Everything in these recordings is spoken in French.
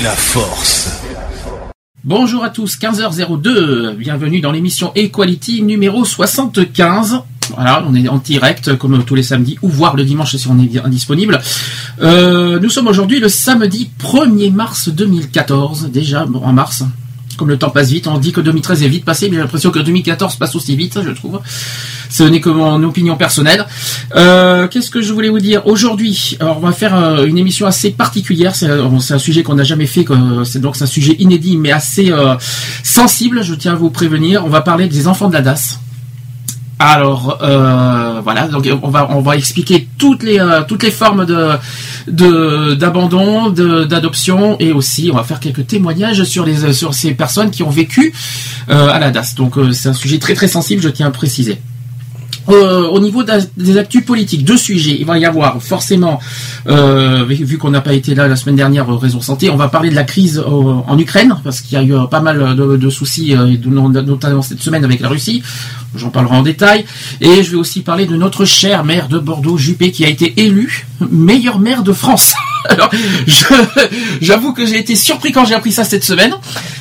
la force. Bonjour à tous, 15h02, bienvenue dans l'émission Equality numéro 75. Voilà, on est en direct comme tous les samedis, ou voire le dimanche si on est bien disponible. Euh, nous sommes aujourd'hui le samedi 1er mars 2014, déjà en mars. Comme le temps passe vite, on dit que 2013 est vite passé, mais j'ai l'impression que 2014 passe aussi vite, je trouve. Ce n'est que mon opinion personnelle. Euh, Qu'est-ce que je voulais vous dire aujourd'hui? Alors, on va faire euh, une émission assez particulière. C'est euh, c'est un sujet qu'on n'a jamais fait. C'est donc un sujet inédit, mais assez sensible. Je tiens à vous prévenir. On va parler des enfants de la DAS. Alors euh, voilà, donc on va on va expliquer toutes les euh, toutes les formes de d'abandon, de- d'adoption et aussi on va faire quelques témoignages sur les sur ces personnes qui ont vécu euh, à la DAS. Donc euh, c'est un sujet très très sensible, je tiens à préciser. Euh, au niveau des actus politiques, deux sujets. Il va y avoir forcément, euh, vu qu'on n'a pas été là la semaine dernière, euh, raison santé, on va parler de la crise en Ukraine, parce qu'il y a eu pas mal de, de soucis, notamment cette semaine avec la Russie. J'en parlerai en détail. Et je vais aussi parler de notre cher maire de Bordeaux, Juppé, qui a été élu meilleur maire de France. Alors, j'avoue que j'ai été surpris quand j'ai appris ça cette semaine.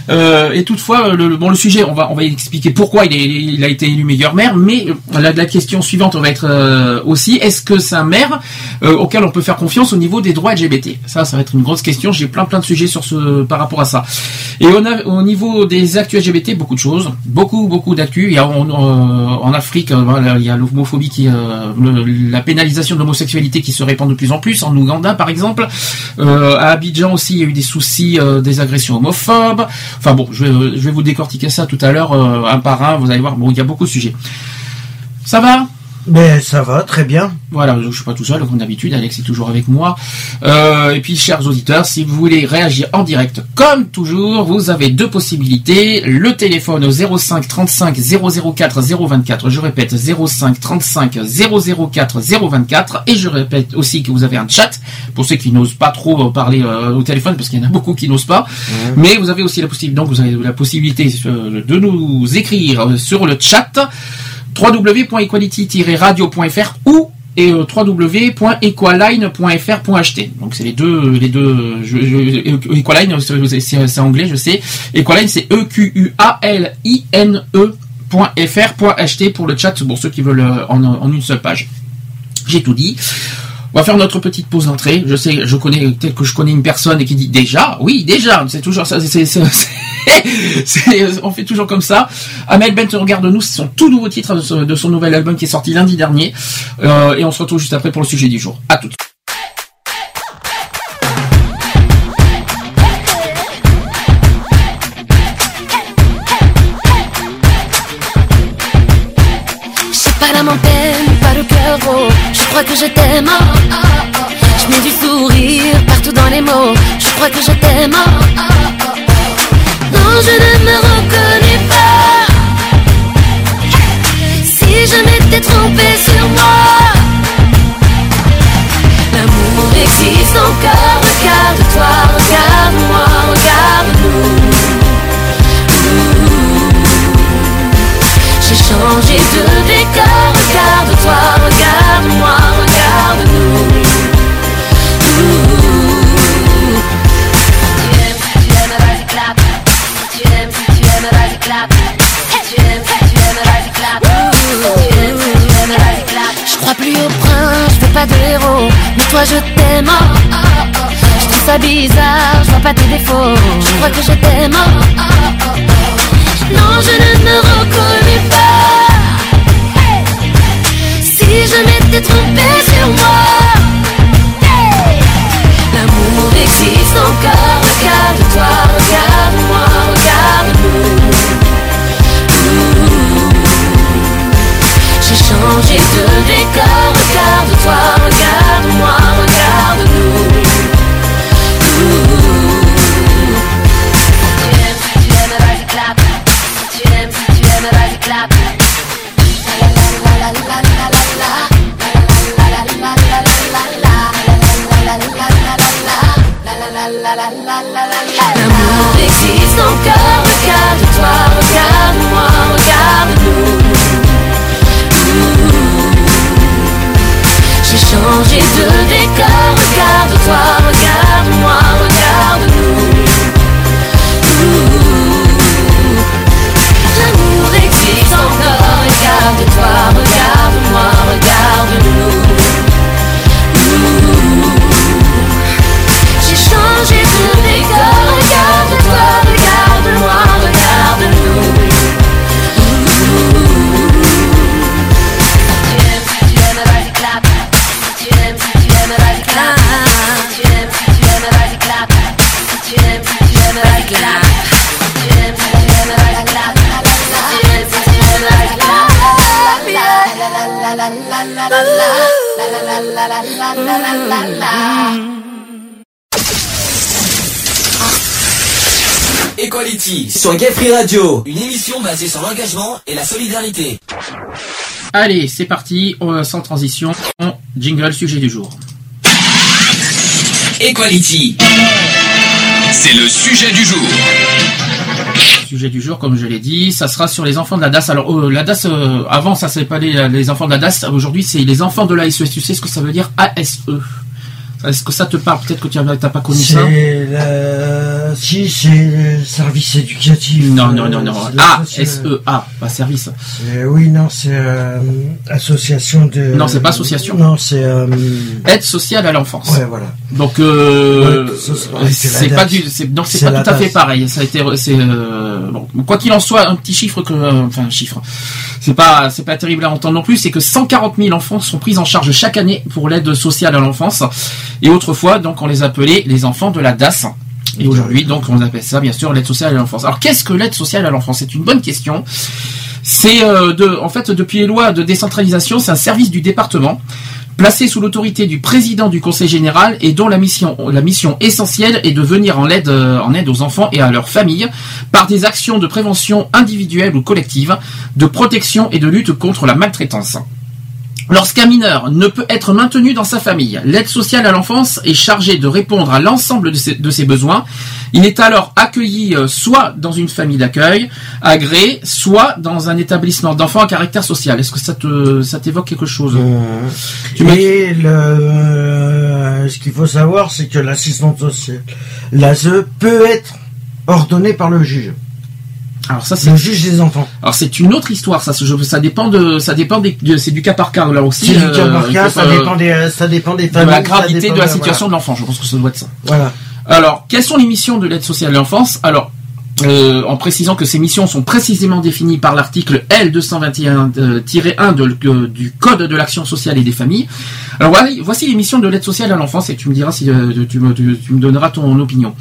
Euh, et toutefois, le, le- bon, le sujet, on va, on va expliquer pourquoi il, est- il a été élu meilleur maire. Mais euh, la, question suivante va être euh, aussi, est-ce que c'est un maire euh, auquel on peut faire confiance au niveau des droits LGBT Ça, ça va être une grosse question. J'ai plein plein de sujets sur ce par rapport à ça. Et on a, au niveau des actus LGBT, beaucoup de choses, beaucoup beaucoup d'actus. Il y a en, Afrique, euh, il y a l'homophobie qui, euh, le- la pénalisation de l'homosexualité qui se répand de plus en plus. En Ouganda, par exemple, Euh, à Abidjan aussi, il y a eu des soucis, euh, des agressions homophobes. Enfin bon, je vais, je vais vous décortiquer ça tout à l'heure, euh, un par un. Vous allez voir, bon, il y a beaucoup de sujets. Ça va? Mais ça va, très bien. voilà, je suis pas tout seul, comme d'habitude, Alex est toujours avec moi. Euh, et puis, chers auditeurs, si vous voulez réagir en direct, comme toujours, vous avez deux possibilités. Le téléphone au 05 35 004 024. Je répète, 05 35 004 024. Et je répète aussi que vous avez un chat, pour ceux qui n'osent pas trop parler euh, au téléphone, parce qu'il y en a beaucoup qui n'osent pas. Mais vous avez aussi la possibilité, donc vous avez la possibilité euh, de nous écrire euh, sur le chat www.equality-radio.fr ou et euh, www.equaline.fr.ht. Donc c'est les deux les deux je, je- Equaline c'est- anglais je sais. Equaline c'est E Q U A L I N E .fr.ht pour le chat pour ceux qui veulent euh, en une seule page. J'ai tout dit. On va faire notre petite pause d'entrée. Je sais, je connais, tel que je connais une personne et qui dit déjà, oui, déjà, c'est toujours ça, c'est, c'est- c'est- on fait toujours comme ça. Amel Bent regarde-nous, c'est son tout nouveau titre de son, nouvel album qui est sorti lundi dernier. Euh, et on se retrouve juste après pour le sujet du jour. À tout. Crois que je t'aime. oh, oh. Je mets du sourire partout dans les mots. Je crois que je t'aime. oh. Non, je ne me reconnais pas. Si je m'étais trompée sur moi. L'amour existe encore. Regarde-toi, regarde-moi, regarde-nous. J'ai changé de décor, Je crois plus au prince, je veux pas de héros Mais toi je t'aime. Oh, oh, oh, Je trouve ça bizarre, je vois pas tes défauts. Je crois que je t'aime. Oh, oh, non je ne me reconnais pas. Si je m'étais trompée sur moi. L'amour existe encore, regarde-toi, regarde-moi, regarde-nous. changer ce décor. Regarde-toi, regarde-moi, regarde-nous. Tu aimes, vas-y clap. Tu aimes, tu aimes, vas-y clap. L'amour existe encore, regarde-toi, regarde-moi. Changé de décor, regarde-toi, regarde-moi, Equality sur Gay Free Radio, une émission basée sur l'engagement et la solidarité. Allez, c'est parti, euh, sans transition. Jingle, sujet du jour. Equality. C'est le sujet du jour. Sujet du jour, comme je l'ai dit, ça sera sur les enfants de la DAS. Alors, euh, la DAS, euh, avant, ça s'appelait pas les, les enfants de la DAS. Aujourd'hui, c'est les enfants de l'ASE. Tu sais ce que ça veut dire ASE Est-ce que ça te parle Peut-être que tu n'as pas connu ça. La... Si, c'est le service éducatif. Non, euh, non, non, non. c'est A, l'association- S-E-A, pas service. c'est- Oui, non, c'est euh, association de... Non, c'est pas association. Non, c'est... euh, Aide sociale à l'enfance. Ouais, voilà. Donc, euh, Ouais, c'est pas du, c'est, pas tout à fait pareil. Ça a été, c'est, euh, bon, quoi qu'il en soit, un petit chiffre que, euh, enfin, un chiffre. C'est pas, c'est pas terrible à entendre non plus. C'est que 140 000 enfants sont pris en charge chaque année pour l'aide sociale à l'enfance. Et autrefois, donc, on les appelait les enfants de la DAS. Et aujourd'hui, donc, on appelle ça, bien sûr, l'aide sociale à l'enfance. Alors, qu'est-ce que l'aide sociale à l'enfance? C'est une bonne question. C'est euh, de, en fait, depuis les lois de décentralisation, c'est un service du département placé sous l'autorité du président du conseil général et dont la mission, la mission essentielle est de venir en aide, euh, en aide aux enfants et à leurs familles par des actions de prévention individuelle ou collective, de protection et de lutte contre la maltraitance. Lorsqu'un mineur ne peut être maintenu dans sa famille, l'aide sociale à l'enfance est chargée de répondre à l'ensemble de ses, de ses besoins. Il est alors accueilli euh, soit dans une famille d'accueil, agréé, soit dans un établissement d'enfants à caractère social. Est-ce que ça te, ça t'évoque quelque chose? Tu m'as- Et le, euh, ce qu'il faut savoir, c'est que l'assistante sociale, l'ASE, peut être ordonnée par le juge. Alors ça c'est Le juge des enfants. alors c'est une autre histoire ça je- ça dépend de ça dépend des, de- c'est du cas par cas là aussi C'est du euh, cas par cas, ça pas- dépend des, ça dépend des de familles. la ça gravité de la situation de l'enfant je pense que ça doit être ça Voilà. alors quelles sont les missions de l'aide sociale à l'enfance? Alors euh, en précisant que ces missions sont précisément définies par l'article L221-1 de- euh, du Code de l'action sociale et des familles. Alors voici les missions de l'aide sociale à l'enfance et tu me diras si euh, tu, me, tu- me donneras ton opinion.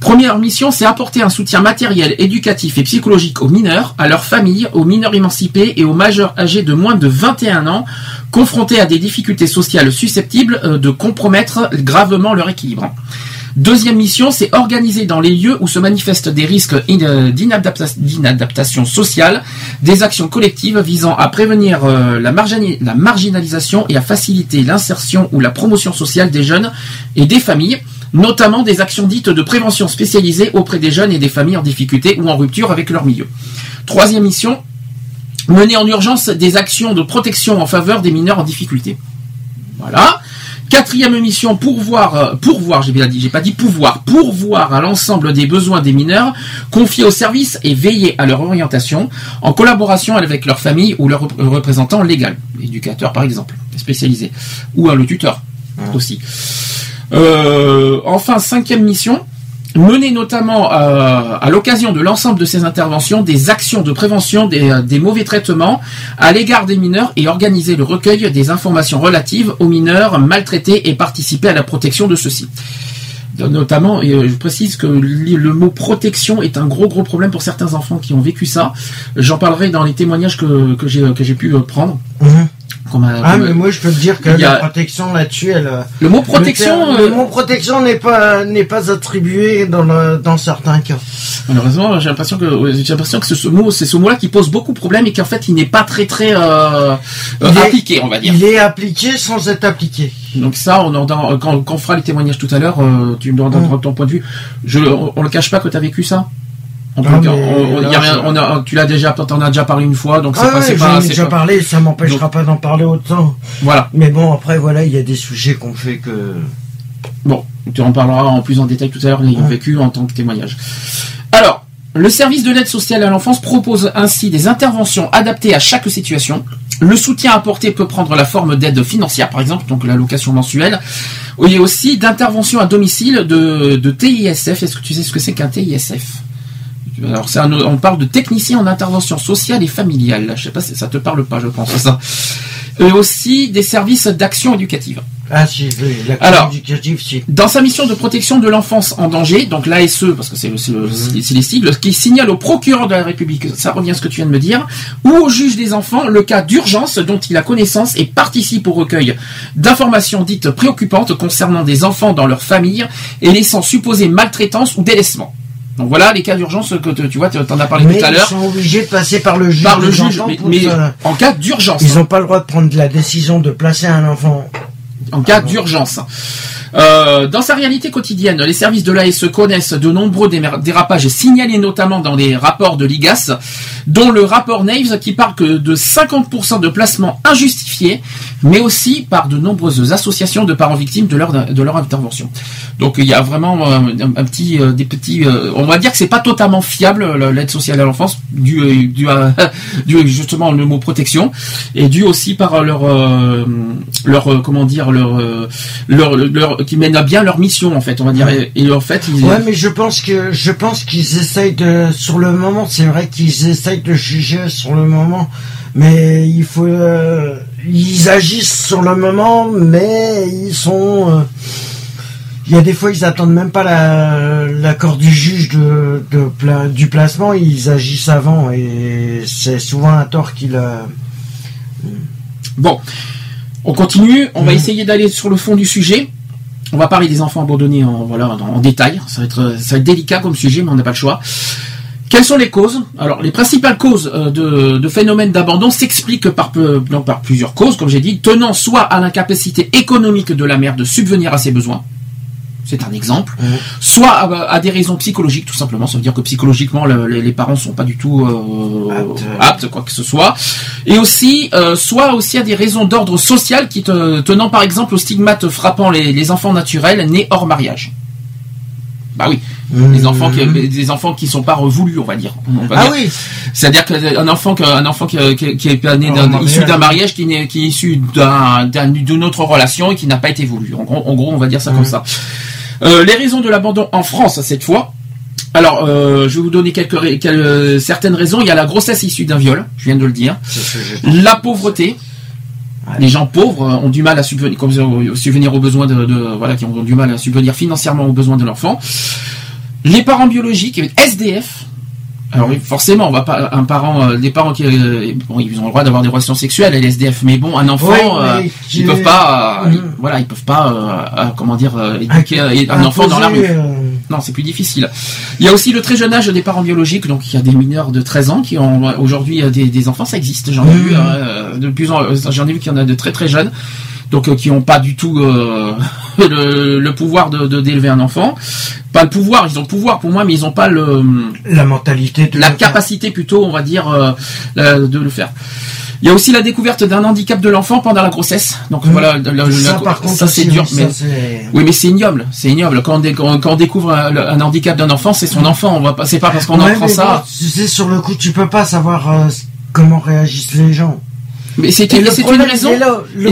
Première mission, c'est apporter un soutien matériel, éducatif et psychologique aux mineurs, à leurs familles, aux mineurs émancipés et aux majeurs âgés de moins de 21 ans confrontés à des difficultés sociales susceptibles euh, de compromettre gravement leur équilibre. Deuxième mission, c'est organiser dans les lieux où se manifestent des risques euh, d'inadapta- d'inadaptation sociale des actions collectives visant à prévenir euh, la, marginalisation et à faciliter l'insertion ou la promotion sociale des jeunes et des familles, notamment des actions dites de prévention spécialisées auprès des jeunes et des familles en difficulté ou en rupture avec leur milieu. Troisième mission, mener en urgence des actions de protection en faveur des mineurs en difficulté. Voilà. Quatrième mission, pourvoir, euh, pourvoir, j'ai bien dit, j'ai pas dit pouvoir, pourvoir à l'ensemble des besoins des mineurs, confier au service et veiller à leur orientation, en collaboration avec leur famille ou leur rep- représentant légal, éducateur par exemple, spécialisé, ou un le tuteur aussi. Euh, enfin, cinquième mission, mener notamment euh, à l'occasion de l'ensemble de ces interventions des actions de prévention des, euh, des mauvais traitements à l'égard des mineurs et organiser le recueil des informations relatives aux mineurs maltraités et participer à la protection de ceux-ci. Notamment, et euh, je précise que le mot protection est un gros gros problème pour certains enfants qui ont vécu ça. J'en parlerai dans les témoignages que, que j'ai pu euh, prendre. Mhm. Ah, mais moi, je peux te dire que a- la protection là-dessus, elle. euh, le mot protection, Le, terme- le euh, mot protection n'est pas n'est pas attribué dans le, dans certains cas. malheureusement, j'ai l'impression que j'ai l'impression que c'est ce mot, c'est ce mot-là qui pose beaucoup de problèmes et qu'en fait, il n'est pas très très euh, est- appliqué, on va dire. Il est appliqué sans être appliqué. Donc ça, on en, dans- quand, quand on fera les témoignages tout à l'heure, tu me donneras Mm. ton point de vue. Je, on, on le cache pas que tu as vécu ça? On peut- mais on- on- là, y a rien- je- on a- tu l'as déjà, t'en as déjà parlé une fois, donc c'est Ah pas, ouais, c'est j'en pas, c'est déjà pas- parlé, ça m'empêchera pas d'en parler autant. Voilà. Mais bon, après, voilà, il y a des sujets qu'on fait que. Bon, tu en parleras en plus en détail tout à l'heure, l'ayant Ouais. vécu en tant que témoignage. Alors, le service de l'aide sociale à l'enfance propose ainsi des interventions adaptées à chaque situation. Le soutien apporté peut prendre la forme d'aide financière, par exemple, donc l'allocation mensuelle, et aussi d'interventions à domicile de, de TISF. Est-ce que tu sais ce que c'est qu'un TISF alors, c'est un- on parle de technicien en intervention sociale et familiale. Je sais pas si ça te parle pas, je pense, ça. Et aussi des services d'action éducative. Ah, si, Alors. éducative, si. Dans sa mission de protection de l'enfance en danger, donc l'ASE, parce que c'est le- c'est les sigles, qui signale au procureur de la République, ça revient à ce que tu viens de me dire, ou au juge des enfants le cas d'urgence dont il a connaissance et participe au recueil d'informations dites préoccupantes concernant des enfants dans leur famille et laissant supposer maltraitance ou délaissement. Donc voilà les cas d'urgence que tu vois, tu en as parlé Mais tout à ils l'heure, sont obligés de passer par le juge. par le juge, mais, en cas d'urgence. Ils n'ont pas le droit de prendre la décision de placer un enfant. En cas d'urgence. Euh, dans sa réalité quotidienne, les services de l'ASE connaissent de nombreux dérapages signalés notamment dans les rapports de l'IGAS, dont le rapport Naves qui parle que de 50% de placements injustifiés, mais aussi par de nombreuses associations de parents victimes de leur, de leur intervention. Donc il y a vraiment euh, un, un petit, euh, des petits, on va dire que c'est pas totalement fiable le- l'aide sociale à l'enfance, dû, dû, à, dû justement le mot protection, et dû aussi par leur, leur, comment dire, leur, euh, leur, leur, qui mènent à bien leur mission en fait, on va dire. Et, et en fait, ils, Ouais, mais je pense que je pense qu'ils essayent de sur le moment. C'est vrai qu'ils essayent de juger sur le moment, mais il faut euh, ils agissent sur le moment, mais ils sont. euh, il y a des fois, ils attendent même pas la- l'accord du juge de, du placement, ils agissent avant et c'est souvent un tort qu'il a. Bon, on continue. On va Mhm. essayer d'aller sur le fond du sujet. On va parler des enfants abandonnés en, voilà, en, en détail. Ça va, être, ça va être délicat comme sujet, mais on n'a pas le choix. Quelles sont les causes? Alors, les principales causes euh, de, de phénomènes d'abandon s'expliquent par, par plusieurs causes, comme j'ai dit, tenant soit à l'incapacité économique de la mère de subvenir à ses besoins. C'est un exemple. Mhm. Soit à, à des raisons psychologiques, tout simplement. Ça veut dire que psychologiquement, le- les, les parents sont pas du tout euh, Aptes. aptes, quoi que ce soit. Et aussi, euh, soit aussi à des raisons d'ordre social qui te, tenant par exemple au stigmate frappant les, les enfants naturels nés hors mariage. Bah oui, les enfants qui, des enfants qui sont pas revoulus, on va dire. On va Ah dire. oui, C'est-à-dire qu'un enfant, que- un enfant qui, qui, qui est né d'un- issu d'un mariage, qui, est issu d'un- d'un- d'une autre relation et qui n'a pas été voulu. En gros, en gros, on va dire ça comme Mhm. ça. Euh, les raisons de l'abandon en France cette fois. Alors, euh, je vais vous donner quelques, quelques- certaines raisons. Il y a la grossesse issue d'un viol, je viens de le dire. La pauvreté. Les gens pauvres euh, ont du mal à subvenir, euh, aux besoins de, de- voilà, qui ont du mal à subvenir financièrement aux besoins de l'enfant. Les parents biologiques, SDF. Alors oui, forcément, on va pas un parent, euh, les parents qui, euh, bon, ils ont le droit d'avoir des relations sexuelles les SDF, mais bon, un enfant, Oui, euh, ils peuvent pas, euh, ils- voilà, ils peuvent pas, comment dire, euh, éduquer un enfant dans la rue. Non, c'est plus difficile. Il y a aussi le très jeune âge des parents biologiques, donc il y a des mineurs de 13 ans qui ont aujourd'hui des, des enfants, ça existe. J'en ai Mmh. vu euh, de plus en, j'en ai vu qu'il y en a de très très jeunes, donc euh, qui n'ont pas du tout euh, le, le pouvoir de de- d'élever un enfant. Pas le pouvoir, ils ont le pouvoir pour moi, mais ils n'ont pas le la mentalité de la faire. capacité plutôt, on va dire, euh, la- de le faire. Il y a aussi la découverte d'un handicap de l'enfant pendant la grossesse. Donc Mmh. voilà, la- Ça, la- par contre, ça c'est dur, oui, mais ça, c'est- oui, mais c'est ignoble, c'est ignoble. Quand on, dé- quand, quand on découvre un, un handicap d'un enfant, c'est son enfant. On va pas, c'est pas parce qu'on Ouais, apprend mais ça. bon, tu sais, sur le coup, tu peux pas savoir comment réagissent les gens. Mais c'est une, raison.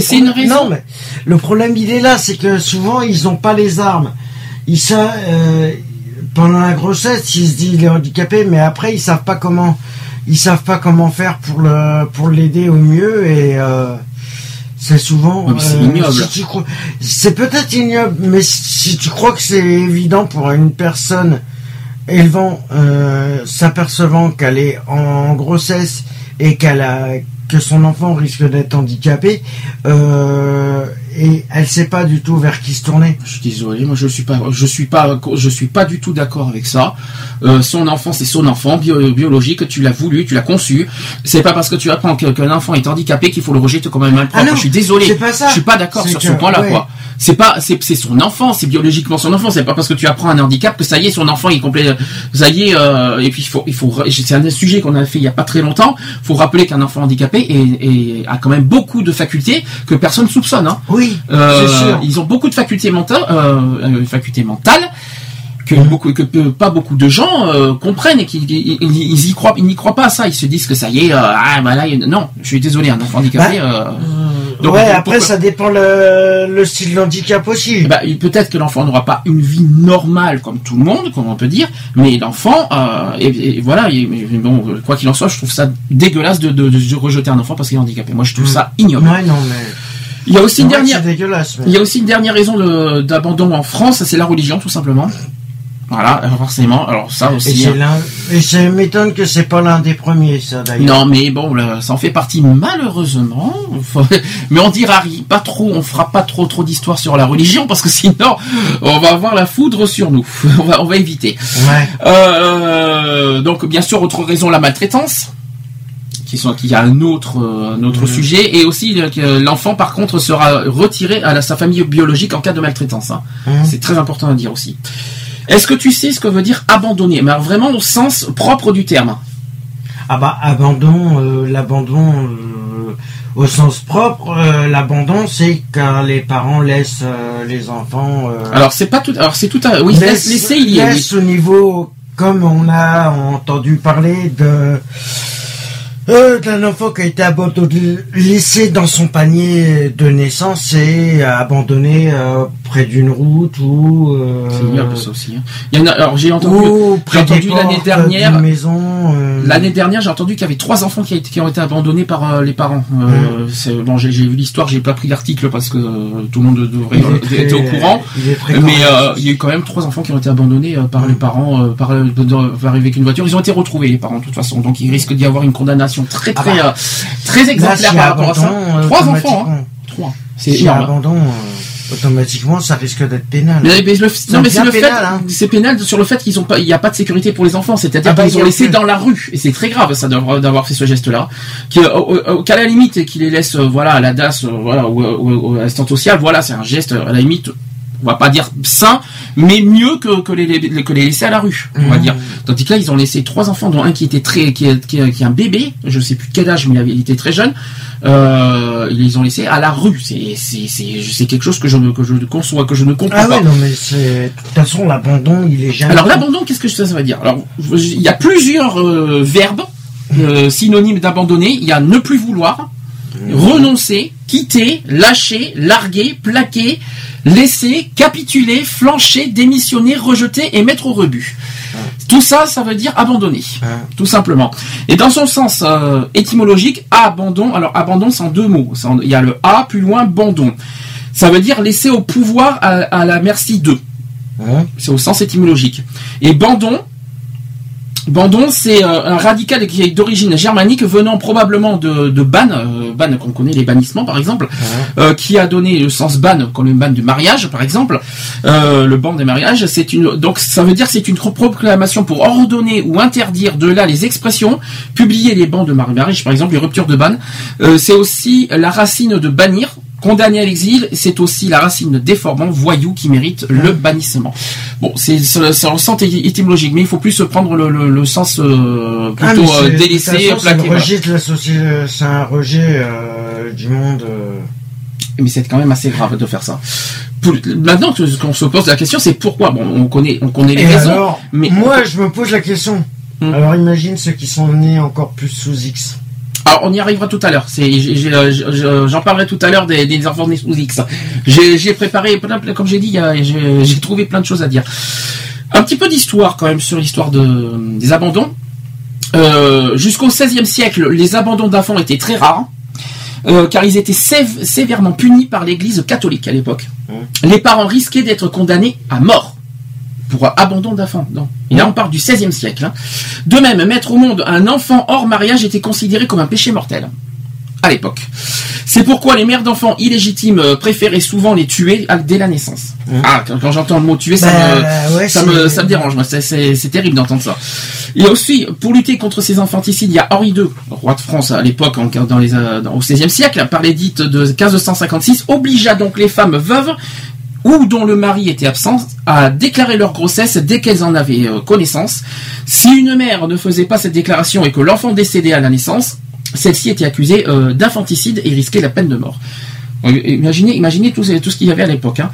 c'est une. Non, mais le problème, il est là, c'est que souvent, ils ont pas les armes. Ils savent, euh, pendant la grossesse, ils se disent il est handicapé, mais après, ils savent pas comment, ils savent pas comment faire pour le, pour l'aider au mieux et, euh, c'est souvent. C'est euh, ignoble. si C'est peut-être ignoble, mais si tu crois que c'est évident pour une personne élevant, s'apercevant qu'elle est en grossesse et qu'elle a, que son enfant risque d'être handicapé euh, et elle sait pas du tout vers qui se tourner. Je suis désolé, moi je suis pas, je suis pas, je suis pas du tout d'accord avec ça. Euh, son enfant, c'est son enfant bio- biologique. Tu l'as voulu, tu l'as conçu. C'est pas parce que tu apprends qu'un enfant est handicapé qu'il faut le rejeter comme un malpropre. Ah non, je suis désolé. pas ça. Je suis pas d'accord sur que- ce point-là, ouais. quoi. C'est pas, c'est, son enfant, c'est biologiquement son enfant. C'est pas parce que tu apprends un handicap que ça y est, son enfant est complet. Ça y est. euh, et puis il faut, il faut. C'est un sujet qu'on a fait il y a pas très longtemps. Faut rappeler qu'un enfant handicapé est- est- a quand même beaucoup de facultés que personne soupçonne. Hein. Oui, Euh, c'est sûr. Ils ont beaucoup de facultés mentales, euh, euh, facultés mentales que beaucoup, que pas beaucoup de gens euh, comprennent et qu'ils ils, y croient, ils n'y croient pas à ça. Ils se disent que ça y est, euh, ah bah là, non, je suis désolé, un enfant handicapé. euh, donc, ouais, après ça dépend le, le style d'handicap aussi. bah, il- peut-être que l'enfant n'aura pas une vie normale comme tout le monde, comme on peut dire, mais l'enfant, euh, et, et voilà, et- bon, quoi qu'il en soit, je trouve ça dégueulasse de, de- de rejeter un enfant parce qu'il est handicapé. Moi, je trouve Mhm. ça ignoble. Ouais, non, mais. Il y a aussi une dernière, Il y a aussi une dernière raison d'abandon en France, c'est la religion, tout simplement. Voilà, forcément. Alors ça Et aussi. hein. et ça m'étonne que c'est pas l'un des premiers, ça d'ailleurs. Non, mais bon, là, ça en fait partie malheureusement. Mais on dira pas trop, on fera pas trop trop d'histoires sur la religion parce que sinon on va avoir la foudre sur nous. On va, on va éviter. Ouais. Euh, donc bien sûr, autre raison, la maltraitance. Qui sont, qui a un autre, euh, un autre sujet et aussi euh, l'enfant par contre sera retiré à la- sa famille biologique en cas de maltraitance. hein. Mhm. C'est très important à dire aussi. Est-ce que tu sais ce que veut dire abandonner? Mais alors vraiment au sens propre du terme. Ah bah abandon, euh, l'abandon au sens propre, l'abandon c'est quand les parents laissent les enfants. Alors c'est pas tout. Alors c'est tout. À, oui, laisse, laisser il y oui. au niveau, comme on a entendu parler de euh, d'un enfant qui a été abandonné, laissé dans son panier de naissance et abandonné euh, près d'une route ou euh, C'est ignoble ça aussi. hein. Il y en a. Alors j'ai entendu. entendu l'année dernière- maison. euh, L'année dernière, j'ai entendu qu'il y avait trois enfants qui, a été- qui ont été abandonnés par euh, les parents. Bon, j'ai vu l'histoire, j'ai pas pris l'article parce que tout le monde devrait très- être au courant. il Mais il y a eu quand même trois enfants qui ont été abandonnés par les parents, par, par avec une voiture. Ils ont été retrouvés les parents de toute façon, donc il risque d'y avoir une condamnation très Ah très bah. euh, très exemplaire par rapport à ça. euh, Trois enfants, hein. automatiquement- trois. C'est abandon, euh, automatiquement, ça risque d'être pénal. Mais, mais le, non, mais c'est le pénal, fait, hein. c'est pénal sur le fait qu'ils ont pas, il n'y a pas de sécurité pour les enfants. C'est-à-dire Ah bah, qu'ils ont laissé dans la rue, et c'est très grave ça d'avoir fait ce geste-là. Euh, qu'à la limite, qu'ils les laissent, euh, voilà, à la DAS, euh, voilà, ou à l'assistante sociale, voilà, c'est un geste à la limite. On va pas dire sain, mais mieux que, que les, que les laisser à la rue, on va Mmh. dire. Tandis que là, ils ont laissé trois enfants, dont un qui était très, qui est, qui est- qui est un bébé, je sais plus quel âge, mais il, avait- il était très jeune. Euh, ils les ont laissés à la rue. C'est, c'est, c'est, c'est quelque chose que je ne, que je ne conçois, que je ne comprends Ah pas. ouais, non, mais c'est. De toute façon, l'abandon, il est jamais. Alors l'abandon, qu'est-ce que ça, ça veut dire? Alors il y a plusieurs euh, verbes euh, synonymes d'abandonner. Il y a ne plus vouloir, renoncer, quitter, lâcher, larguer, plaquer, laisser, capituler, flancher, démissionner, rejeter et mettre au rebut. Tout ça, ça veut dire abandonner, tout simplement. Et dans son sens euh, étymologique, abandon. Alors abandon, c'est en deux mots. En- Il y a le a plus loin, bandon. Ça veut dire laisser au pouvoir à, à la merci d'eux c'est au sens étymologique. Et bandon, bandon, c'est euh, un radical qui est d'origine germanique venant probablement de, de ban, euh, ban qu'on connaît les bannissements par exemple, euh, qui a donné le sens ban comme le ban du mariage par exemple, euh, le ban des mariages, c'est une donc ça veut dire que c'est une proclamation pour ordonner ou interdire de là les expressions, publier les bans de mariage par exemple les ruptures de ban. Euh, c'est aussi la racine de bannir. Condamné à l'exil, c'est aussi la racine de déformant, voyou, qui mérite le bannissement. Bon, c'est en sens étymologique, mais il faut plus se prendre le, le- le sens euh, Ah, plutôt euh, délaissé, plaqué. le c'est un rejet euh, du monde. euh. Mais c'est quand même assez grave de faire ça. Pour- Maintenant que- qu'on se pose la question, c'est pourquoi? Bon, on connaît, on connaît les Et raisons. alors, mais moi, je me pose la question. Hmm. Alors, imagine ceux qui sont nés encore plus sous X. Alors, on y arrivera tout à l'heure. Euh, je- j'en parlerai tout à l'heure des, des enfants nés sous X. J'ai, préparé plein, plein- comme j'ai dit, j'ai, trouvé plein de choses à dire. Un petit peu d'histoire quand même sur l'histoire de, des abandons. Euh, jusqu'au XVIe siècle, les abandons d'enfants étaient très rares. euh, car ils étaient sév- sévèrement punis par l'Église catholique à l'époque. Les parents risquaient d'être condamnés à mort pour abandon d'enfants. Non. Et là, on parle du XVIe siècle. hein. De même, mettre au monde un enfant hors mariage était considéré comme un péché mortel. à l'époque. C'est pourquoi les mères d'enfants illégitimes euh, préféraient souvent les tuer dès la naissance. Ah, quand, quand j'entends le mot tuer, ça, Bah, me, ouais, ça, me, ça me dérange. C'est- terrible d'entendre ça. Et aussi, pour lutter contre ces infanticides, il y a Henri II, roi de France à l'époque, en- dans les, euh, dans- au XVIe siècle, par l'édit de 1556, obligea donc les femmes veuves ou dont le mari était absent à déclarer leur grossesse dès qu'elles en avaient euh, connaissance. Si une mère ne faisait pas cette déclaration et que l'enfant décédait à la naissance, celle-ci était accusée euh, d'infanticide et risquait la peine de mort. Euh, Imaginez, imaginez tout, ce- qu'il y avait à l'époque. hein.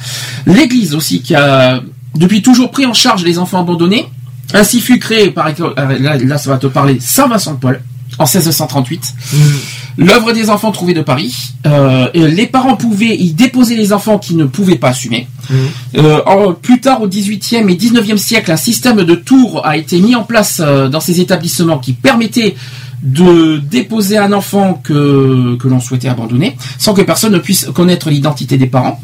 L'Église aussi, qui a depuis toujours pris en charge les enfants abandonnés, ainsi fut créé par là, là, ça va te parler Saint Vincent de Paul en 1638. L'œuvre des enfants trouvés de Paris. Euh, les parents pouvaient y déposer les enfants qui ne pouvaient pas assumer. Euh, en- plus tard, au 18e et 19e siècle, un système de tours a été mis en place euh, dans ces établissements qui permettait de déposer un enfant que, que l'on souhaitait abandonner sans que personne ne puisse connaître l'identité des parents.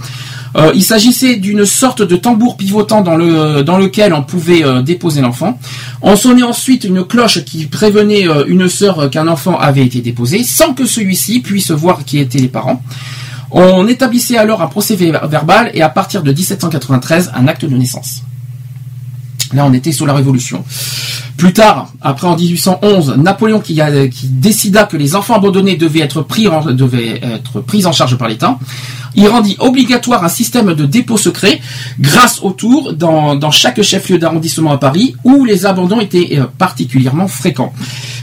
Euh, il s'agissait d'une sorte de tambour pivotant dans, le, dans lequel on pouvait euh, déposer l'enfant. On sonnait ensuite une cloche qui prévenait euh, une sœur euh, qu'un enfant avait été déposé sans que celui-ci puisse voir qui étaient les parents. On établissait alors un procès ver- verbal et à partir de 1793 un acte de naissance. Là, on était sous la Révolution. Plus tard, après en 1811, Napoléon qui, décida que les enfants abandonnés devaient être pris en, charge par l'État, il rendit obligatoire un système de dépôt secret grâce au tour dans, dans chaque chef-lieu d'arrondissement à Paris où les abandons étaient euh, particulièrement fréquents.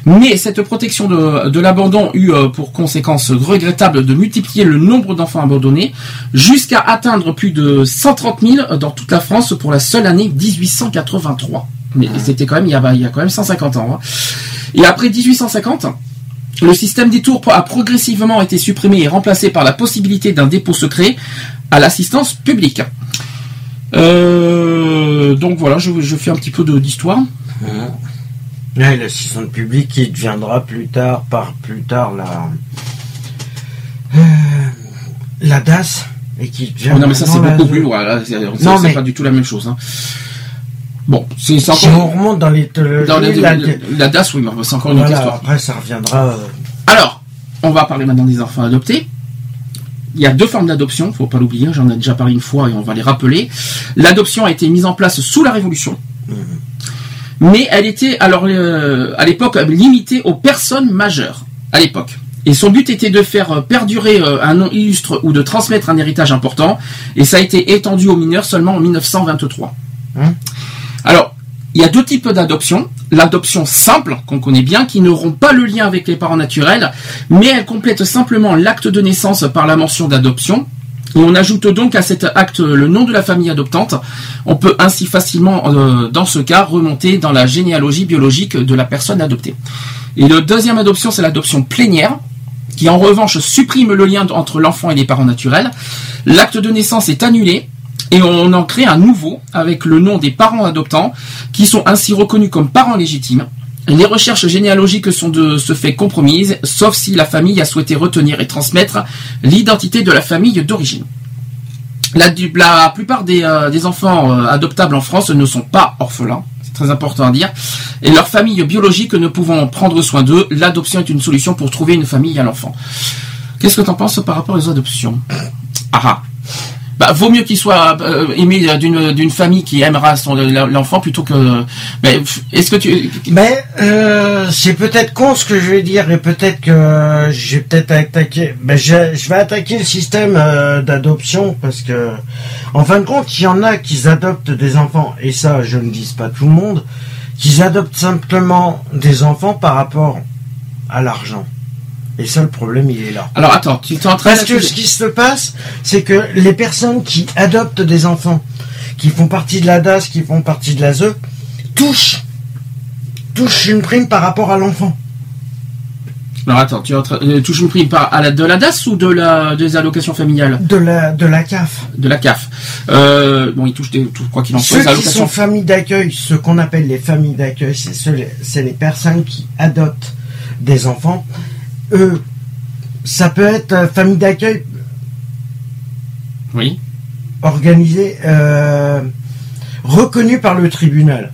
Mais cette protection de, de l'abandon eut euh, pour conséquence regrettable de multiplier le nombre d'enfants abandonnés jusqu'à atteindre plus de 130 000 dans toute la France pour la seule année 1883. Mais c'était quand même il y, a, il y a quand même 150 ans. hein. Et après 1850, le système des tours a progressivement été supprimé et remplacé par la possibilité d'un dépôt secret à l'assistance publique. Euh, donc voilà, je, je fais un petit peu d'histoire. Ouais, l'assistante publique qui deviendra plus tard, par plus tard, la. euh, la DAS. Et qui Oh non mais ça c'est beaucoup plus loin. là. C'est c'est- Non, c'est mais- pas du tout la même chose. hein. Bon, c'est c'est Si on encore remonte dans les. dans les- la- la DAS, oui, mais c'est encore une autre voilà, histoire. après ça reviendra. euh, Alors, on va parler maintenant des enfants adoptés. Il y a deux formes d'adoption, faut pas l'oublier, j'en ai déjà parlé une fois et on va les rappeler. L'adoption a été mise en place sous la Révolution. Mais elle était alors euh, à l'époque limitée aux personnes majeures à l'époque. Et son but était de faire euh, perdurer euh, un nom illustre ou de transmettre un héritage important. Et ça a été étendu aux mineurs seulement en 1923. Hein Alors, il y a deux types d'adoption. L'adoption simple, qu'on connaît bien, qui n'auront pas le lien avec les parents naturels, mais elle complète simplement l'acte de naissance par la mention d'adoption. On ajoute donc à cet acte le nom de la famille adoptante. On peut ainsi facilement, euh, dans ce cas, remonter dans la généalogie biologique de la personne adoptée. Et le deuxième adoption, c'est l'adoption plénière, qui en revanche supprime le lien entre l'enfant et les parents naturels. L'acte de naissance est annulé et on en crée un nouveau avec le nom des parents adoptants qui sont ainsi reconnus comme parents légitimes. Les recherches généalogiques sont de ce fait compromises, sauf si la famille a souhaité retenir et transmettre l'identité de la famille d'origine. La, plupart des, euh, enfants euh, adoptables en France ne sont pas orphelins, c'est très important à dire, et leurs familles biologiques ne pouvant prendre soin d'eux, l'adoption est une solution pour trouver une famille à l'enfant. Qu'est-ce que tu en penses par rapport aux adoptions? Ah ah bah, vaut mieux qu'il soit euh, d'une d'une famille qui aimera son l'enfant plutôt que. Mais est-ce que tu Mais euh, c'est peut-être con ce que je vais dire et peut-être que je vais peut-être attaquer. Ben, je, je vais attaquer le système euh, d'adoption parce que, en fin de compte, il y en a qui adoptent des enfants et ça, je ne dis pas tout le monde, qui adoptent simplement des enfants par rapport à l'argent. Et ça, le problème, il est là. Alors attends, tu es en train Parce que ce qui se passe, c'est que les personnes qui adoptent des enfants, qui font partie de la DAS, qui font partie de la ZE, touchent, touchent une prime par rapport à l'enfant. Alors attends, tu es en train euh, touche une prime par à la de la DAS ou de la des allocations familiales? De la, de la CAF. de la CAF. Euh, bon, ils touchent des tout quoi qu'il en soit Ceux qui sont familles d'accueil, ce qu'on appelle les familles d'accueil, c'est les personnes qui adoptent des enfants. Eux, ça peut être euh, famille d'accueil Oui. organisée, euh, reconnue par le tribunal.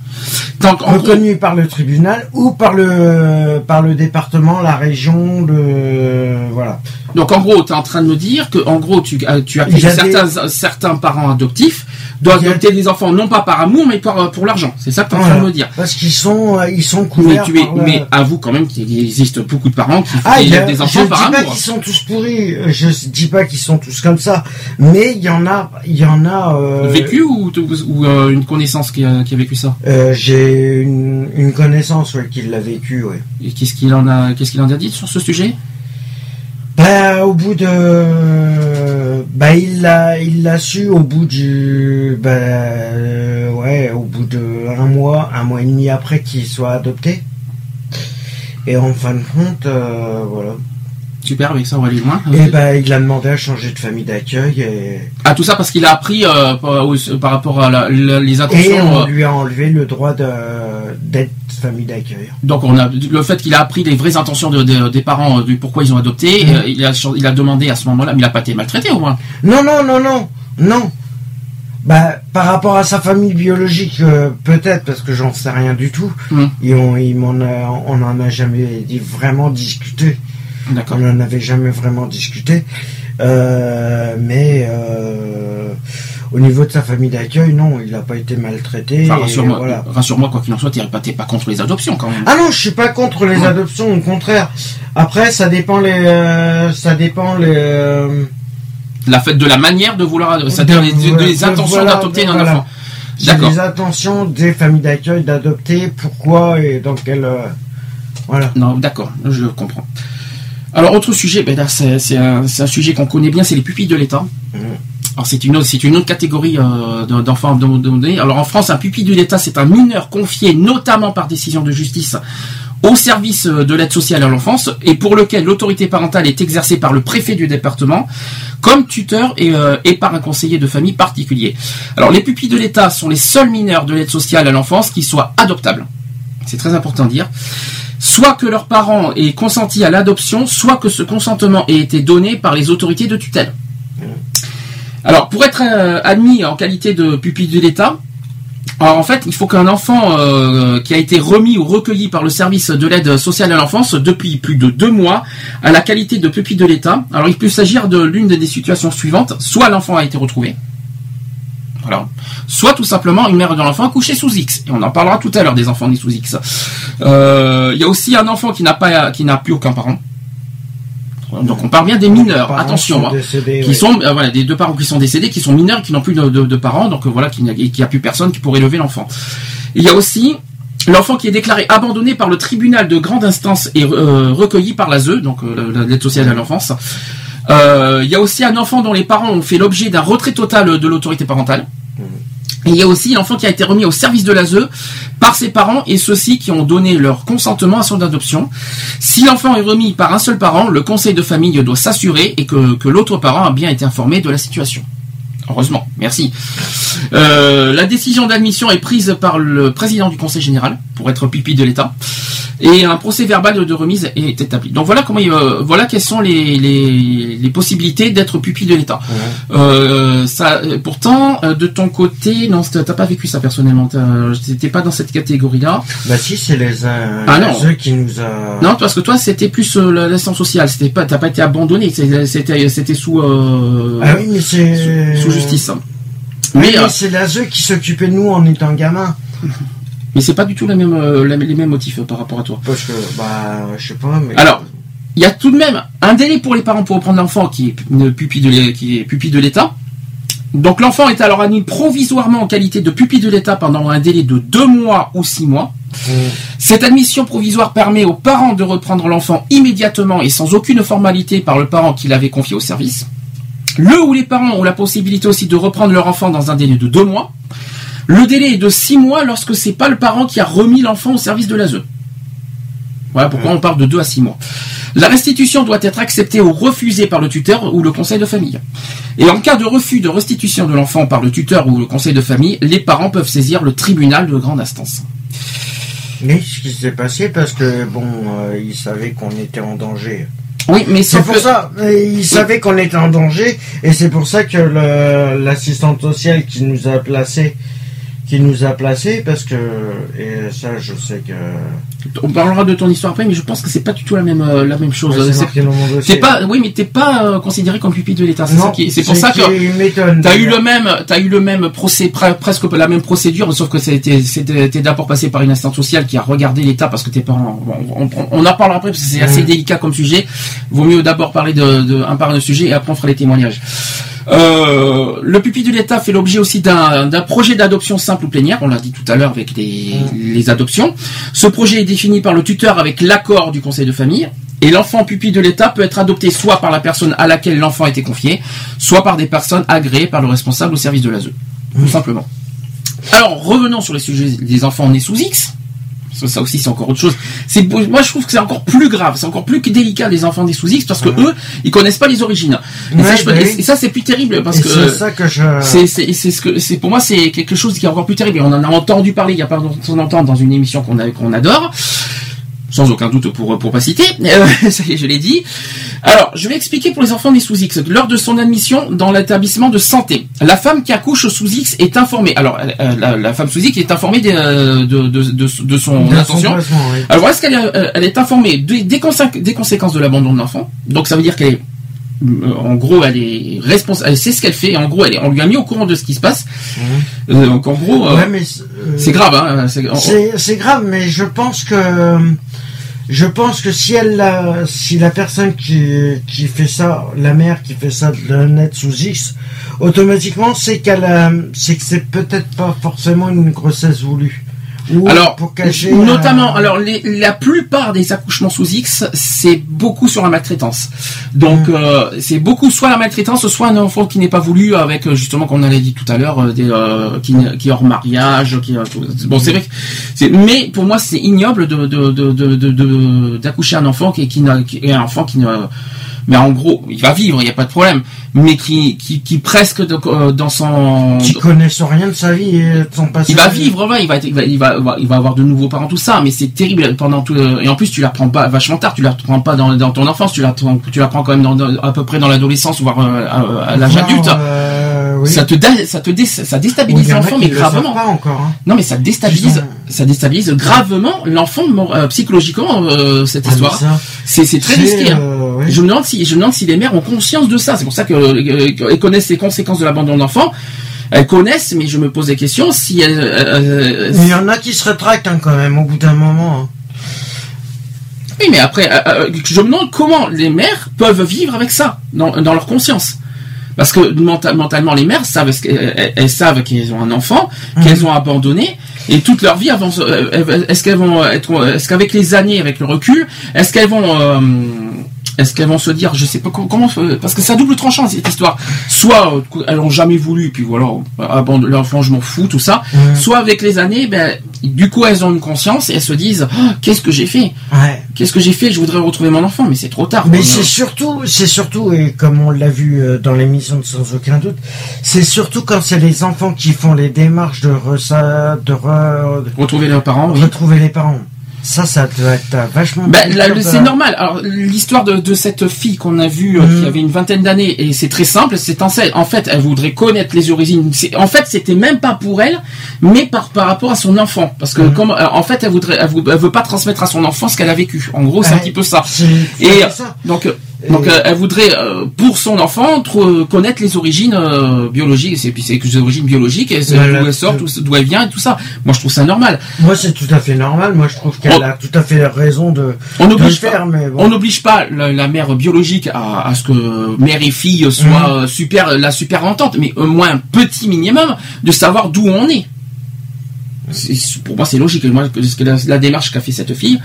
Donc, gros, reconnu par le tribunal ou par le par le département, la région, le voilà. donc en gros, tu es en train de me dire que en gros, tu, euh, tu as certains, certains parents adoptifs doivent adopter des enfants non pas par amour, mais par, pour l'argent. C'est ça que tu es en train de me dire. Parce qu'ils sont euh, ils sont Mais, couverts tu es, par le- mais avoue quand même qu'il existe beaucoup de parents qui Ah, il y a- élèvent des je enfants par dis pas amour. qu'ils sont tous pourris, euh, je dis pas qu'ils sont tous comme ça, mais il y en a, il y en a. euh, Vécu ou, ou euh, une connaissance qui a, qui a vécu ça? Euh, J'ai une, une connaissance ouais, qui l'a vécu, ouais. Et qu'est-ce qu'il en a, qu'est-ce qu'il en a dit sur ce sujet? Bah, au bout de, bah, il l'a, il l'a su au bout du, bah, euh, ouais, au bout de un mois, un mois et demi après qu'il soit adopté. Et en fin de compte, euh, voilà. Super, avec ça on va aller loin. Et bah, il a demandé à changer de famille d'accueil et, Ah tout ça parce qu'il a appris euh, par, rapport à la- la- les et intentions. on euh, lui a enlevé le droit d'être famille d'accueil. donc on a le fait qu'il a appris les vraies intentions de- de- des parents euh, du pourquoi ils ont adopté. Mhm. euh, il, a, il a demandé à ce moment-là, mais il a pas été maltraité au moins. Non, non, non, non, non. Bah, par rapport à sa famille biologique, euh, peut-être, parce que j'en sais rien du tout. Et on, il m'en a- on en a jamais vraiment discuté. On n'en avait jamais vraiment discuté. Euh, mais euh, au niveau de sa famille d'accueil, non, il n'a pas été maltraité. Enfin, rassure-moi, voilà. quoi qu'il en soit, pas, t'es pas contre les adoptions quand même. Ah non, je suis pas contre les Ouais. adoptions, au contraire. Après, ça dépend les, euh, ça dépend les. La de la manière de vouloir, c'est-à-dire les, de- les de- intentions d'adopter un voilà. enfant. D'accord. les intentions des familles d'accueil d'adopter, pourquoi et dans quel. voilà. Non, d'accord, je comprends. Alors, autre sujet, ben là, c'est un, sujet qu'on connaît bien, c'est les pupilles de l'État. Mhm. Alors, c'est une, autre- c'est une autre catégorie euh, de- d'enfants abandonnés. Alors, en France, un pupille de l'État, c'est un mineur confié, notamment par décision de justice, au service euh, de l'aide sociale à l'enfance et pour lequel l'autorité parentale est exercée par le préfet du département comme tuteur et, euh, et par un conseiller de famille particulier. Alors, les pupilles de l'État sont les seuls mineurs de l'aide sociale à l'enfance qui soient adoptables. C'est très important de dire soit que leurs parents aient consenti à l'adoption, soit que ce consentement ait été donné par les autorités de tutelle. Alors, pour être euh, admis en qualité de pupille de l'État, en fait, il faut qu'un enfant euh, qui a été remis ou recueilli par le service de l'aide sociale à l'enfance depuis plus de deux mois à la qualité de pupille de l'État. Alors, il peut s'agir de l'une des situations suivantes. Soit l'enfant a été retrouvé, voilà. Soit tout simplement une mère de l'enfant couchée sous X. Et on en parlera tout à l'heure des enfants nés sous X. Euh, Il y a aussi un enfant qui n'a pas, qui n'a plus aucun parent. Donc on parle bien des mineurs. Attention, sont hein, décédés, qui ouais. sont euh, voilà des deux parents qui sont décédés, qui sont mineurs, qui n'ont plus de, de- de parents. Donc euh, voilà, qui qui a plus personne qui pourrait élever l'enfant. Il y a aussi L'enfant qui est déclaré abandonné par le tribunal de grande instance et euh, recueilli par l'ASE, donc euh, la- l'aide sociale à l'enfance. Euh, Il y a aussi un enfant dont les parents ont fait l'objet d'un retrait total de l'autorité parentale. Et il y a aussi l'enfant qui a été remis au service de l'ASE par ses parents et ceux-ci qui ont donné leur consentement à son adoption. Si l'enfant est remis par un seul parent, le conseil de famille doit s'assurer et que, l'autre parent a bien été informé de la situation. Heureusement, merci. Euh, la décision d'admission est prise par le président du conseil général pour être pipi de l'État et un procès verbal de remise est établi. Donc voilà comment, euh, voilà quelles sont les, les, les possibilités d'être pupille de l'État. Euh, ça, euh, pourtant, de ton côté, non, t'as pas vécu ça personnellement. T'étais pas dans cette catégorie-là. Bah si, c'est les, euh, Ah non. ceux qui nous a... Non, parce que toi, c'était plus l'assistance sociale. C'était pas, t'as pas été abandonné. C'était, c'était sous, Ah oui, mais c'est... sous, sous justice. Mais, mais c'est l'ASE qui s'occupait de nous en étant gamin. mais c'est pas du tout la même, euh, la- les mêmes motifs euh, par rapport à toi. Parce que, bah, je sais pas, mais... Alors, il y a tout de même un délai pour les parents pour reprendre l'enfant qui est pupille de l'État. Donc l'enfant est alors admis provisoirement en qualité de pupille de l'État pendant un délai de deux mois ou six mois. Mm. Cette admission provisoire permet aux parents de reprendre l'enfant immédiatement et sans aucune formalité par le parent qui l'avait confié au service. Le ou les parents ont la possibilité aussi de reprendre leur enfant dans un délai de deux mois. Le délai est de six mois lorsque c'est pas le parent qui a remis l'enfant au service de l'ASE. Voilà pourquoi on parle de deux à six mois. La restitution doit être acceptée ou refusée par le tuteur ou le conseil de famille. Et en cas de refus de restitution de l'enfant par le tuteur ou le conseil de famille, les parents peuvent saisir le tribunal de grande instance. Mais ce qui s'est passé, parce que, bon, euh, ils savaient qu'on était en danger. Oui, mais C'est pour que- ça, ils savaient qu'on était en danger, et c'est pour ça que l'assistante sociale qui nous a placés, qui nous a placés parce que et ça je sais que On parlera de ton histoire après, mais je pense que c'est pas du tout la même euh, la même chose. Ouais, c'est. T'es pas, oui, mais t'es pas euh, considéré comme pupille de l'État. C'est Non, ça qui, c'est pour ça que t'as eu le même, t'as eu le même procès, pre- presque la même procédure, sauf que c'était, c'était d'abord passé par une instance sociale qui a regardé l'État parce que tes parents. bon, on, on- on en parlera après parce que c'est assez Mhm. délicat comme sujet. Vaut mieux d'abord parler de, de un par un sujet et après on fera les témoignages. Euh, le pupille de l'État fait l'objet aussi d'un projet d'adoption simple ou plénière, on l'a dit tout à l'heure avec les, les adoptions. Ce projet est défini par le tuteur avec l'accord du conseil de famille. Et l'enfant pupille de l'État peut être adopté soit par la personne à laquelle l'enfant a été confié, soit par des personnes agréées par le responsable au service de l'ASE. Tout simplement. Alors, revenons sur les sujets des enfants nés sous X. Ça, aussi, c'est encore autre chose. C'est, moi, je trouve que c'est encore plus grave, c'est encore plus délicat les enfants nés sous X parce que eux, ils connaissent pas les origines. Et, ça, Ouais, je bah et- oui. et ça, c'est plus terrible parce Et que c'est ça que je c'est, c'est, c'est ce que, c'est pour moi, c'est quelque chose qui est encore plus terrible. Et on en a entendu parler il y a pas longtemps dans une émission qu'on qu'on adore. Sans aucun doute pour, pour pas citer. Euh, ça y est, je l'ai dit. Alors, je vais expliquer pour les enfants nés sous X. Lors de son admission dans l'établissement de santé, la femme qui accouche sous X est informée. Alors, elle- elle- la, la femme sous X est informée de, de, de, de, de son intention. oui. Alors, est-ce qu'elle est, euh, elle est informée des, des, consé- des conséquences de l'abandon de l'enfant? Donc, ça veut dire qu'elle est, euh, en gros, elle est responsable, elle sait ce qu'elle fait. Et en gros, elle est, on lui a mis au courant de ce qui se passe. Euh, donc, en gros, euh, Ouais, c'est- euh, c'est grave. Hein, c'est- grave, mais je pense que je pense que si elle l'a- si la personne qui qui fait ça, la mère qui fait ça de net sous X, automatiquement c'est qu'elle c'est que c'est peut-être pas forcément une grossesse voulue. Ou Alors, pour cacher notamment, alors les- la plupart des accouchements sous X, c'est beaucoup sur la maltraitance. Donc, Mm. euh, c'est beaucoup soit la maltraitance, soit un enfant qui n'est pas voulu, avec euh, justement, comme on avait dit tout à l'heure, euh, des, euh, qui, est hors mariage, qui, bon, c'est vrai que mais pour moi, c'est ignoble de, de, de, de, de- de- d'accoucher un enfant qui, qui, n'a- qui est un enfant qui ne, mais en gros, il va vivre, il n'y a pas de problème, mais qui, qui, qui presque de- euh, dans son, qui connaissent rien de sa vie et de son passé. il va vivre, il va, être- il va, il va, il va avoir de nouveaux parents, tout ça, mais c'est terrible pendant tout. le- Et en plus, tu l'apprends pas vachement tard, tu l'apprends pas dans, dans ton enfance, tu l'apprends, tu l'apprends quand même dans, dans- à peu près dans l'adolescence, voire euh, à, à l'âge adulte. euh, oui. Ça te, ça te, dé- ça déstabilise l'enfant, mais gravement. pas encore. hein. Non, mais ça déstabilise, ça déstabilise gravement l'enfant euh, psychologiquement euh, cette Ah, histoire. C'est, c'est très risqué. hein. euh. Je me demande si, je me demande si les mères ont conscience de ça. C'est pour ça que euh, elles connaissent les conséquences de l'abandon d'enfant. Elles connaissent, mais je me pose des questions si elles, euh, Mais il y en a qui se rétractent hein, quand même au bout d'un moment. hein. Oui, mais après, euh, euh, je me demande comment les mères peuvent vivre avec ça dans, dans leur conscience. Parce que menta- mentalement, les mères savent, qu'elles- elles, elles savent qu'elles ont un enfant, qu'elles ont abandonné, et toute leur vie, avant, euh, elles- est-ce qu'elles vont être, est-ce qu'avec les années, avec le recul, est-ce qu'elles vont, euh, est-ce qu'elles vont se dire, je sais pas comment, euh, parce que c'est à double tranchant cette histoire. Soit euh, elles ont jamais voulu, puis voilà, abandonne l'enfant, je m'en fous, tout ça. Soit avec les années, ben, du coup, elles ont une conscience et elles se disent, Oh, qu'est-ce que j'ai fait? Ouais. Qu'est-ce que j'ai fait? Je voudrais retrouver mon enfant, mais c'est trop tard. Mais c'est surtout, c'est surtout, et comme on l'a vu euh, dans l'émission de sans aucun doute, c'est surtout quand c'est les enfants qui font les démarches de, re- retrouver leurs parents. oui. retrouver les parents. Ça, ça doit être euh, vachement. Ben, de- c'est normal. Alors l'histoire de, de cette fille qu'on a vue euh, Mhm. qui avait une vingtaine d'années et c'est très simple. C'est en fait, en fait, elle voudrait connaître les origines. En fait, c'était même pas pour elle, mais par par rapport à son enfant, parce que Mhm. comme euh, en fait, elle voudrait, elle, vou- elle veut pas transmettre à son enfant ce qu'elle a vécu. En gros, c'est un petit peu ça. C'est Et ça. donc, donc euh, elle voudrait euh, pour son enfant tro- connaître les origines euh, biologiques. Et puis c'est que les origines biologiques, et d'où elle sort, euh, d'où elle vient et tout ça. Moi, je trouve ça normal. Moi, c'est tout à fait normal. Moi, je trouve qu'elle a tout à fait raison de, On de le n'oblige pas. faire, mais bon. On n'oblige pas la, la mère biologique à, à ce que mère et fille soient Mhm. euh, super la super entente, mais au moins un petit minimum de savoir d'où on est. Pour moi, c'est logique. Moi, la, la démarche qu'a fait cette fille,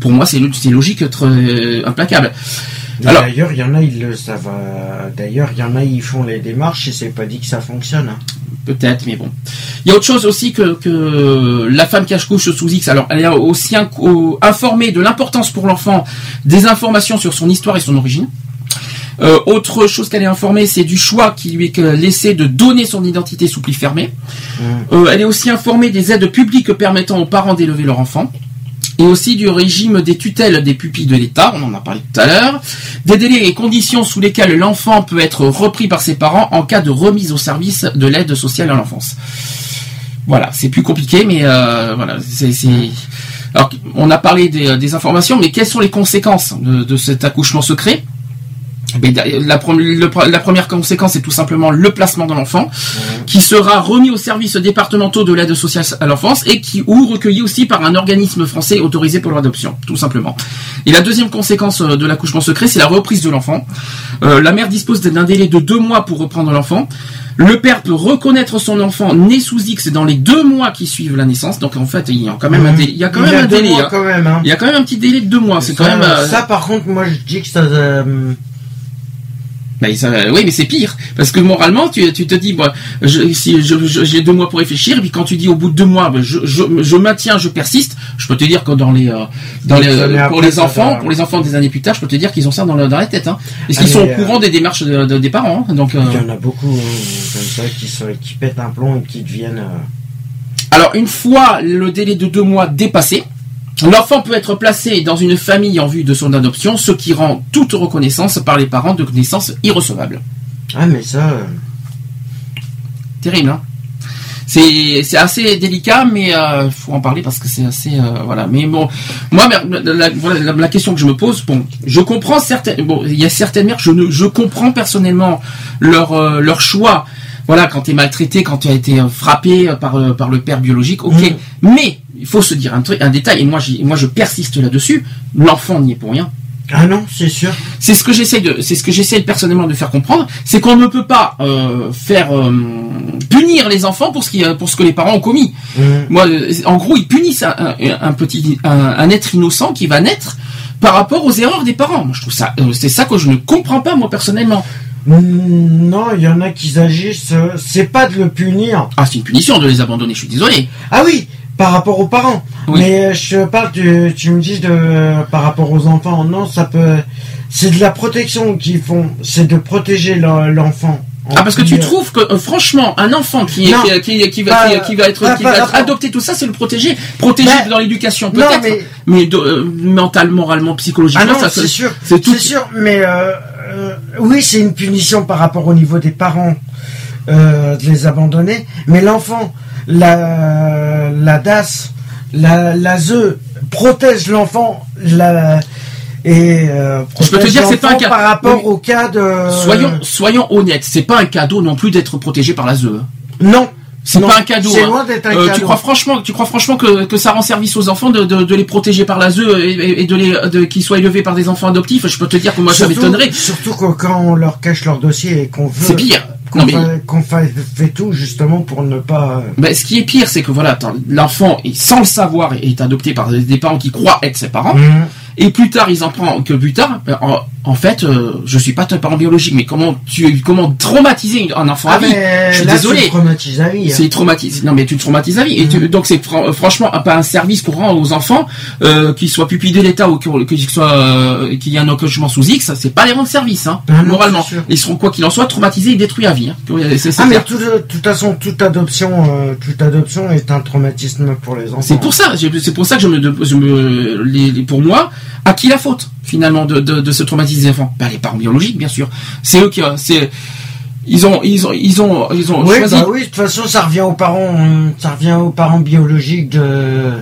pour moi, c'est lo- c'est logique, euh, implacable. D'ailleurs, il y en a, ils le savent. D'ailleurs, il y en a, ils font les démarches et c'est pas dit que ça fonctionne. hein. Peut-être, mais bon. Il y a autre chose aussi que, que la femme qui accouche sous X. Alors, elle est aussi in- au- informée de l'importance pour l'enfant des informations sur son histoire et son origine. Euh, autre chose qu'elle est informée, c'est du choix qui lui est laissé de donner son identité sous pli fermé. Euh, elle est aussi informée des aides publiques permettant aux parents d'élever leur enfant. Et aussi du régime des tutelles des pupilles de l'État, on en a parlé tout à l'heure, des délais et conditions sous lesquels l'enfant peut être repris par ses parents en cas de remise au service de l'aide sociale à l'enfance. Voilà, c'est plus compliqué, mais euh, voilà, c'est. Alors, on a parlé des, informations, mais quelles sont les conséquences de cet accouchement secret? La, pre- le- la première conséquence, c'est tout simplement le placement de l'enfant, qui sera remis aux services départementaux de l'aide sociale à l'enfance et qui ou recueilli aussi par un organisme français autorisé pour l'adoption, tout simplement. Et la deuxième conséquence euh, de l'accouchement secret, c'est la reprise de l'enfant. Euh, la mère dispose d'un délai de deux mois pour reprendre l'enfant. Le père peut reconnaître son enfant né sous X dans les deux mois qui suivent la naissance. Donc en fait, il y a quand même un délai. Il y a quand Il y même a un deux délai. hein. quand même. Hein. Il y a quand même un petit délai de deux mois. C'est quand ça, même. euh, ça, par contre, moi je dis que ça. euh, ça- oui, mais c'est pire parce que moralement, tu, tu te dis, bon, je, si je- je- j'ai deux mois pour réfléchir, et puis quand tu dis au bout de deux mois, bah, je, je, je maintiens, je persiste, je peux te dire que dans les, euh, dans les, années pour les enfants, va. pour les enfants des années plus tard, je peux te dire qu'ils ont ça dans, la- dans la tête, hein, parce qu'ils Ah, sont au courant des démarches de- de- des parents, hein, donc. euh, Il y en a beaucoup euh, comme ça qui, sont, qui pètent un plomb et qui deviennent. euh, Alors, une fois le délai de deux mois dépassé, l'enfant peut être placé dans une famille en vue de son adoption, ce qui rend toute reconnaissance par les parents de naissance irrecevable. Ah, mais ça. euh, Terrible, hein c'est assez délicat, mais il faut en parler parce que c'est assez euh, voilà. Mais bon, moi la, question que je me pose, bon, je comprends certaines, bon, il y a certaines mères, je ne, je comprends personnellement leur euh, leur choix. Voilà, quand tu es maltraité, quand tu as été euh, frappé euh, par euh, par le père biologique, ok. Mhm. Mais il faut se dire un truc, un détail, et moi je persiste là-dessus. L'enfant n'y est pour rien. Ah non, c'est sûr. C'est ce que j'essaie de, c'est ce que j'essaie personnellement de faire comprendre, c'est qu'on ne peut pas euh, faire euh, punir les enfants pour ce qui, pour ce que les parents ont commis. Mhm. Moi, euh, en gros, ils punissent un, petit, un, un être innocent qui va naître par rapport aux erreurs des parents. Moi, je trouve ça, c'est ça que je ne comprends pas moi personnellement. Mm, Non, il y en a qui agissent. C'est pas de le punir. Ah, c'est une punition de les abandonner. Je suis désolé. Ah oui, par rapport aux parents. Oui. Mais euh, je parle, du, tu me dis de par rapport aux enfants. Non, ça peut. C'est de la protection qu'ils font. C'est de protéger l'en- l'enfant. Ah, parce que tu trouves que euh, franchement, un enfant qui, est, Non. qui, qui- qui va, Pas- qui, qui va être, pas qui par va être rapport- adopté, tout ça, c'est le protéger, protéger Bah, dans l'éducation peut-être, mais- mais, de- euh, mental, moralement, psychologiquement, Ah non, ça, c'est sûr, c'est tout. sûr, mais euh, oui, c'est une punition par rapport au niveau des parents euh, de les abandonner, mais l'enfant, la, la DAS, la, la ZE protège l'enfant, la et euh, Je peux te dire que c'est pas un cas- par rapport oui. au cas de. Soyons, soyons honnêtes, c'est pas un cadeau non plus d'être protégé par la ZE. hein. non, C'est pas un cadeau. c'est hein. loin d'être un Euh, cadeau. Tu crois franchement, tu crois franchement que, que ça rend service aux enfants de, de, de les protéger par la et, de les de, qu'ils soient élevés par des enfants adoptifs? Je peux te dire que moi ça m'étonnerait. Surtout que quand on leur cache leur dossier et qu'on veut. C'est pire. Qu'on mais- fait, qu'on fait- fait tout justement pour ne pas. Ben, ce qui est pire, c'est que voilà, l'enfant, est- sans le savoir, est adopté par des des parents qui croient être ses parents. Mhm. Et plus tard, ils en prennent que plus tard. ben, en, en fait, euh, je suis pas ton parent biologique, mais comment tu comment traumatiser un enfant à Ah, vie? Je suis là, désolé. tu traumatises à vie. hein. C'est traumatisé. Non, mais tu te traumatises à vie. Et tu- donc c'est fran- franchement pas un service qu'on rend aux enfants, euh, qu'ils soient pupilles de l'État ou qu'ils soient euh, qu'il y ait un accouchement sous X. C'est pas les rendre service, hein, Ah moralement. c'est. Ils seront quoi qu'il en soit traumatisés et détruits à vie. Hein. C'est c'est Ah mais tout- de toute façon, toute adoption, euh, toute adoption est un traumatisme pour les enfants. C'est pour ça, c'est pour ça que je me, je me les, les- pour moi, à qui la faute finalement de, de, de ce traumatisme des enfants? Ben les parents biologiques, bien sûr. C'est eux qui, euh, c'est, ils ont, ils ont, ils ont, ils ont Oui, choisi. bah oui, de toute façon, ça revient aux parents, euh, ça revient aux parents biologiques de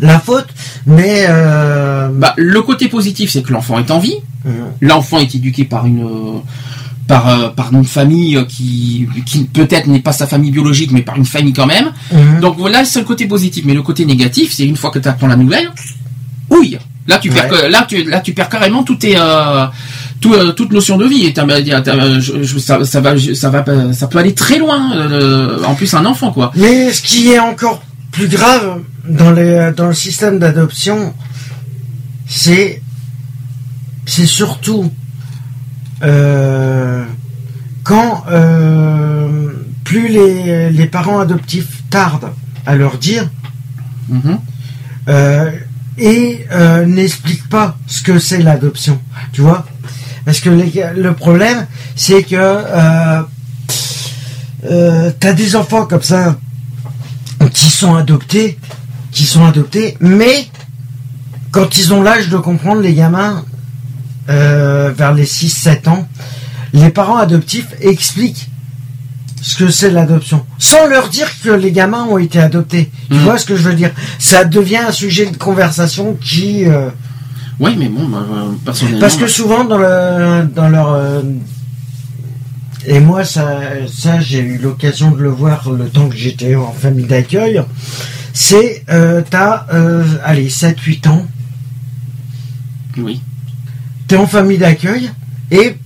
la faute, mais euh, Bah, le côté positif, c'est que l'enfant est en vie. euh, L'enfant est éduqué par une, par, par une famille qui, qui peut-être n'est pas sa famille biologique, mais par une famille quand même. mhm. Donc voilà, c'est le côté positif. Mais le côté négatif, c'est une fois que tu apprends la nouvelle, ouille. Là, tu perds, Ouais. que- là, tu, là, tu perds carrément tout tes, euh, tout, euh, toute notion de vie. Et je- je- ça, ça va, ça va, pas- ça peut aller très loin. euh, en plus, un enfant, quoi. Mais ce qui est encore plus grave dans, les, dans le système d'adoption, c'est c'est surtout euh, quand euh, plus les, les parents adoptifs tardent à leur dire Mhm. euh, et euh, n'expliquent pas ce que c'est l'adoption, tu vois. Parce que le problème, c'est que euh, euh, t'as des enfants comme ça qui sont adoptés, qui sont adoptés, mais quand ils ont l'âge de comprendre, les gamins, euh, vers les 6-7 ans, les parents adoptifs expliquent ce que c'est l'adoption, sans leur dire que les gamins ont été adoptés. Tu Mm. vois ce que je veux dire? Ça devient un sujet de conversation qui, euh, Oui, mais bon, bah, euh, personnellement. parce que souvent dans le dans leur euh, et moi ça ça j'ai eu l'occasion de le voir le temps que j'étais en famille d'accueil. C'est euh, t'as allez 7 8 ans, Oui. t'es en famille d'accueil et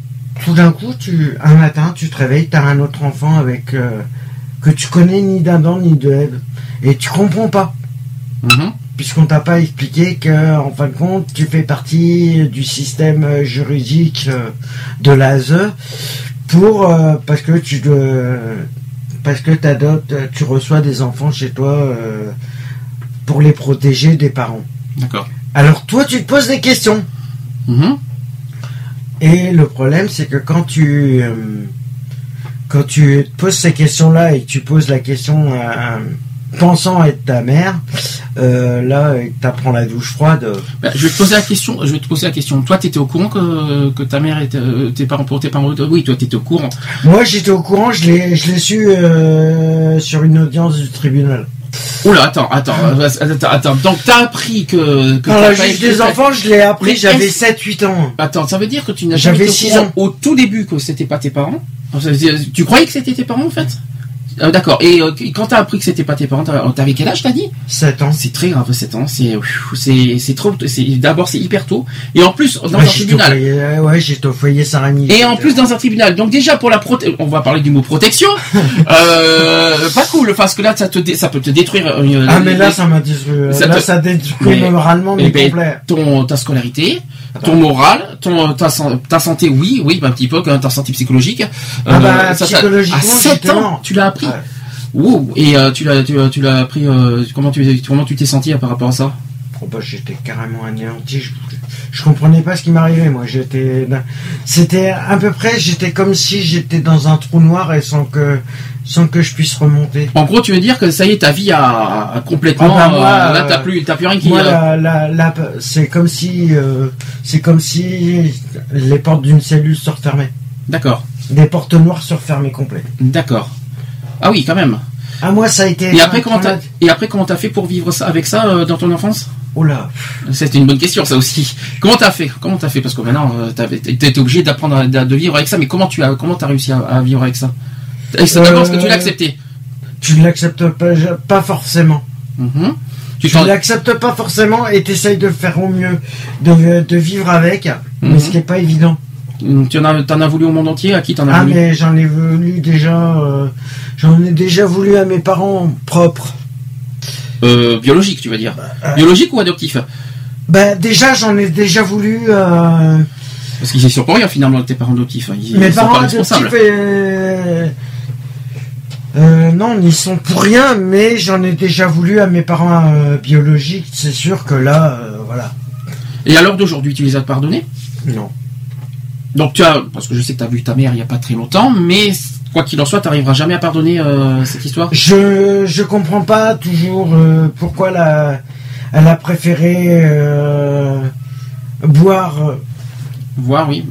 tout d'un coup tu un matin tu te réveilles t'as un autre enfant avec euh, que tu connais ni d'Adam ni de Ève et tu comprends pas Mhm. puisqu'on t'a pas expliqué que en fin de compte tu fais partie du système euh, juridique euh, de l'ASE pour euh, parce que tu de, parce que t'adoptes tu reçois des enfants chez toi euh, pour les protéger des parents D'accord. alors toi tu te poses des questions Mhm. Et le problème, c'est que quand tu euh, quand tu poses ces questions-là et tu poses la question à- pensant être ta mère, euh, là, tu apprends la douche froide. euh, Bah, je vais te poser la question. Je vais te poser la question. Toi, t'étais au courant que, que ta mère était, euh, tes parents pour tes parents. Oui, toi, t'étais au courant. Moi, j'étais au courant, je l'ai je l'ai su euh, sur une audience du tribunal. Oula, attends, attends, euh, attends, attends. Donc, t'as appris que. t'as la juge des enfants, je l'ai appris, j'avais est-ce- 7-8 ans. Attends, ça veut dire que tu n'as jamais été au six courant ans. au tout début que c'était pas tes parents? Tu croyais que c'était tes parents en fait? Ah, D'accord. Et euh, quand t'as appris que c'était pas tes parents, t'avais t'avais quel âge t'as dit? 7 ans. C'est très grave, 7 ans. C'est trop. D'abord c'est hyper tôt. Et en plus dans Ouais, un tribunal. foyer, euh, ouais, j'étais au foyer Saint-Rémy. Et en plus dans un tribunal. Donc déjà pour la prote, on va parler du mot protection. euh, pas cool, parce que là ça te ça peut te détruire. euh, Ah, mais là, ça m'a détruit. Ça Là, te- ça détruit Mais- moralement, mais eh ben, complet. ton ta scolarité, ton moral, ton ta, ta santé, oui, oui, un petit peu, ta santé psychologique. Ah bah, ça- ça- psychologiquement, à 7 j'étais ans, tu l'as appris. Wow. Et euh, tu l'as tu, tu l'as appris euh, comment tu comment tu t'es senti euh, par rapport à ça? Oh bah, j'étais carrément anéanti. Je, je comprenais pas ce qui m'arrivait. Moi, j'étais, c'était à peu près, j'étais comme si j'étais dans un trou noir et sans que, sans que je puisse remonter. En gros, tu veux dire que ça y est, ta vie a, a complètement Ah bah, moi, euh, là euh, t'as plus plus rien qui euh, c'est comme si, euh, c'est comme si les portes d'une cellule se refermaient. D'accord. Des portes noires se refermaient complet. D'accord. Ah oui, quand même. Ah, moi, ça a été. Et après comment t'as et après comment t'as fait pour vivre ça avec ça euh, dans ton enfance? Oh là. C'était une bonne question, ça aussi. Comment t'as fait? Comment t'as fait? Parce que maintenant, euh, t'avais- t'étais obligé d'apprendre à, de vivre avec ça. Mais comment tu as, comment t'as réussi à, à vivre avec ça? Et c'est D'abord, est-ce que tu l'as Euh, accepté? Tu ne l'acceptes pas, pas forcément. Mhm. Tu Tu l'acceptes pas forcément et tu essayes de faire au mieux, de, de vivre avec, mais Mhm. ce qui n'est pas évident. Tu en as, t'en as voulu au monde entier À qui t'en as Ah voulu mais j'en ai voulu déjà, euh, j'en ai déjà voulu à mes parents propres. Euh, Biologique, tu vas dire. euh, Biologique ou adoptif Ben déjà j'en ai déjà voulu. euh, Parce qu'ils y sont pour rien finalement tes parents adoptifs. hein. Ils, mes ils sont parents pas responsables. adoptifs. euh, euh, non, ils sont pour rien, mais j'en ai déjà voulu à mes parents euh, biologiques. C'est sûr que là, euh, voilà. Et à l'heure d'aujourd'hui, tu les as pardonnés? Non. Donc tu as, parce que je sais que tu as vu ta mère il n'y a pas très longtemps, mais quoi qu'il en soit, tu n'arriveras jamais à pardonner euh, cette histoire? Je je comprends pas toujours euh, pourquoi la, elle a préféré euh, boire. Voir, oui.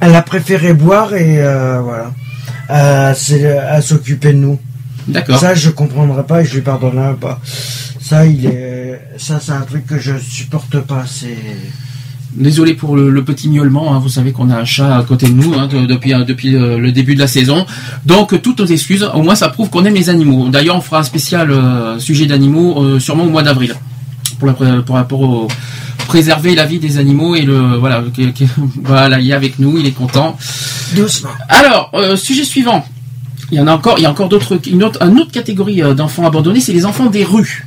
Elle a préféré boire et voilà. À, s'occuper de nous. D'accord. Ça, je comprendrai pas et je lui pardonnerai pas. Ça, il est, ça, c'est un truc que je supporte pas. C'est. Désolé pour le, le petit miaulement, hein. vous savez qu'on a un chat à côté de nous hein, de- depuis, euh, depuis euh, le début de la saison. Donc toutes nos excuses, au moins ça prouve qu'on aime les animaux. D'ailleurs on fera un spécial euh, sujet d'animaux euh, sûrement au mois d'avril pour, la, pré- pour rapport au préserver la vie des animaux et le voilà voilà il est avec nous, il est content. Doucement. Alors sujet suivant. Il y en a encore, il y a encore d'autres, une autre, une autre catégorie d'enfants abandonnés, c'est les enfants des rues.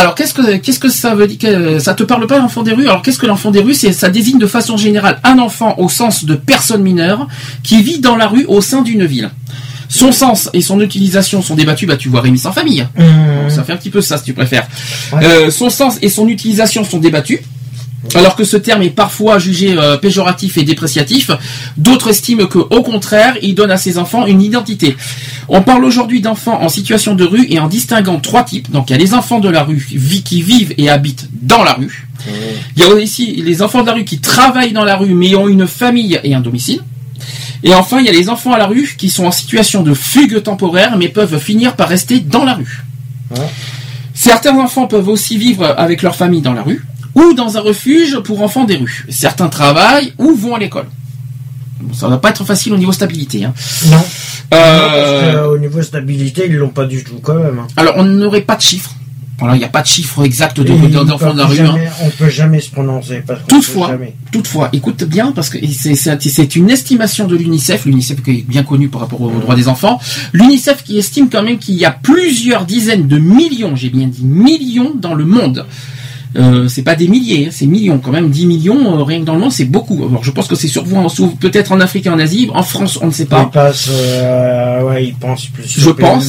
Alors, qu'est-ce que qu'est-ce que ça veut dire que Ça te parle pas l'enfant des rues? Alors, qu'est-ce que l'enfant des rues C'est ça désigne de façon générale un enfant au sens de personne mineure qui vit dans la rue au sein d'une ville. Son sens et son utilisation sont débattus. Bah, tu vois Rémi sans famille. Mmh. Ça fait un petit peu ça, si tu préfères. Ouais. Euh, son sens et son utilisation sont débattus. Alors que ce terme est parfois jugé euh, péjoratif et dépréciatif, d'autres estiment que, au contraire, il donne à ses enfants une identité. On parle aujourd'hui d'enfants en situation de rue et en distinguant trois types. Donc il y a les enfants de la rue qui vivent et habitent dans la rue. Il y a aussi les enfants de la rue qui travaillent dans la rue mais ont une famille et un domicile. Et enfin, il y a les enfants à la rue qui sont en situation de fugue temporaire mais peuvent finir par rester dans la rue. Certains enfants peuvent aussi vivre avec leur famille dans la rue ou dans un refuge pour enfants des rues. Certains travaillent ou vont à l'école. Bon, Ça va pas être facile au niveau stabilité. hein. Non. Euh, Parce qu'au niveau stabilité, ils l'ont pas du tout quand même. hein. alors, on n'aurait pas de chiffres. Voilà, il n'y a pas de chiffres exacts de- Et ils d'enfants de la rue. hein. On peut jamais se prononcer. Parce Toutefois, toutefois, écoute bien parce que c'est une estimation de l'UNICEF, l'UNICEF qui est bien connu par rapport aux droits des enfants. L'UNICEF qui estime quand même qu'il y a plusieurs dizaines de millions, j'ai bien dit millions dans le monde. Euh, c'est pas des milliers, hein, c'est millions quand même. 10 millions euh, rien que dans le monde, c'est beaucoup. Alors je pense que c'est surtout sous- peut-être en Afrique et en Asie, en France, on ne sait Ils pas. passent, euh, ouais, ils pensent plus. Je pays, pense.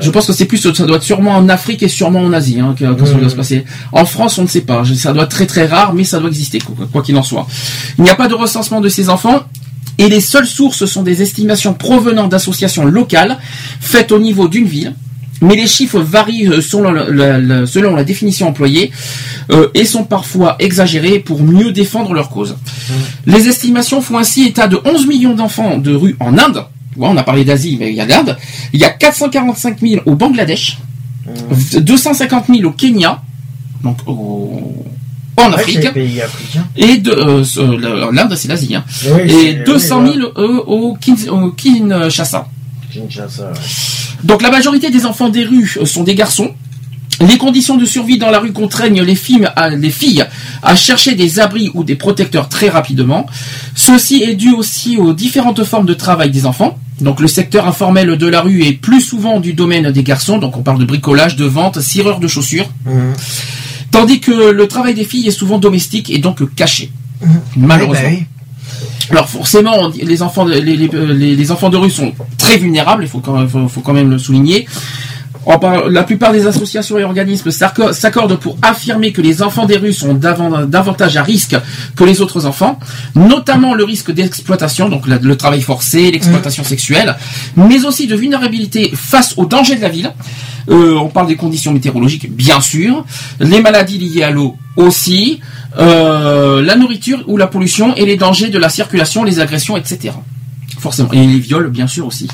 Je pense que c'est plus, ça doit être sûrement en Afrique et sûrement en Asie hein, que, que ça doit se passer. En France, on ne sait pas. Ça doit être très très rare, mais ça doit exister, quoi quoi qu'il en soit. Il n'y a pas de recensement de ces enfants. Et les seules sources sont des estimations provenant d'associations locales faites au niveau d'une ville. Mais les chiffres varient euh, selon la, la- la- selon la définition employée euh, et sont parfois exagérés pour mieux défendre leur cause. Les estimations font ainsi état de 11 millions d'enfants de rue en Inde. Ouais, on a parlé d'Asie, mais il y a l'Inde. Il y a 445 000 au Bangladesh, 250 000 au Kenya, donc au- en ouais, c'est Afrique, les pays et de, euh, l'Inde c'est l'Asie, hein. Oui, et c'est- 200 oui, 000 euh, au, Kin- au Kinshasa. Kinshasa. Donc la majorité des enfants des rues euh, sont des garçons. Les conditions de survie dans la rue contraignent les filles, à, les filles à chercher des abris ou des protecteurs très rapidement. Ceci est dû aussi aux différentes formes de travail des enfants. Donc le secteur informel de la rue est plus souvent du domaine des garçons, donc on parle de bricolage, de vente, cireur de chaussures, Mhm. tandis que le travail des filles est souvent domestique et donc caché. Malheureusement. Ouais, bah Alors forcément, dit- les enfants, de- les, les- les- les enfants de rue sont très vulnérables, il faut quand, même, faut, faut quand même le souligner. La plupart des associations et organismes s'acco- s'accordent pour affirmer que les enfants des rues sont davan- davantage à risque que les autres enfants, notamment le risque d'exploitation, donc le travail forcé, l'exploitation sexuelle, mais aussi de vulnérabilité face aux dangers de la ville. Euh, on parle des conditions météorologiques, bien sûr, les maladies liées à l'eau aussi, euh, la nourriture ou la pollution et les dangers de la circulation, les agressions, etc. Forcément. Et les viols, bien sûr aussi.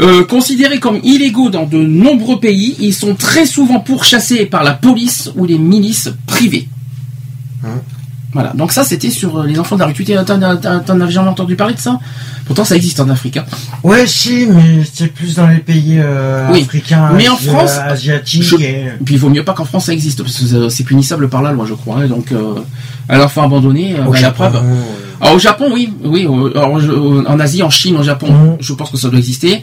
Euh, considérés comme illégaux dans de nombreux pays, ils sont très souvent pourchassés par la police ou les milices privées. Voilà. Donc ça, c'était sur euh, les enfants de la rue. Tu t'en as jamais entendu parler de ça? Pourtant, ça existe en Afrique. hein. Ouais, si, mais c'est plus dans les pays euh, Oui. africains, Mais en asi- France, euh, asiatiques. je- et- puis il vaut mieux pas qu'en France ça existe parce que euh, c'est punissable par la loi, je crois. hein. Donc, euh, à l'enfant abandonné, euh, Au bah, la preuve. euh, Alors, au Japon, oui, oui. euh, alors, euh, en Asie, en Chine, au Japon, Mhm. je pense que ça doit exister.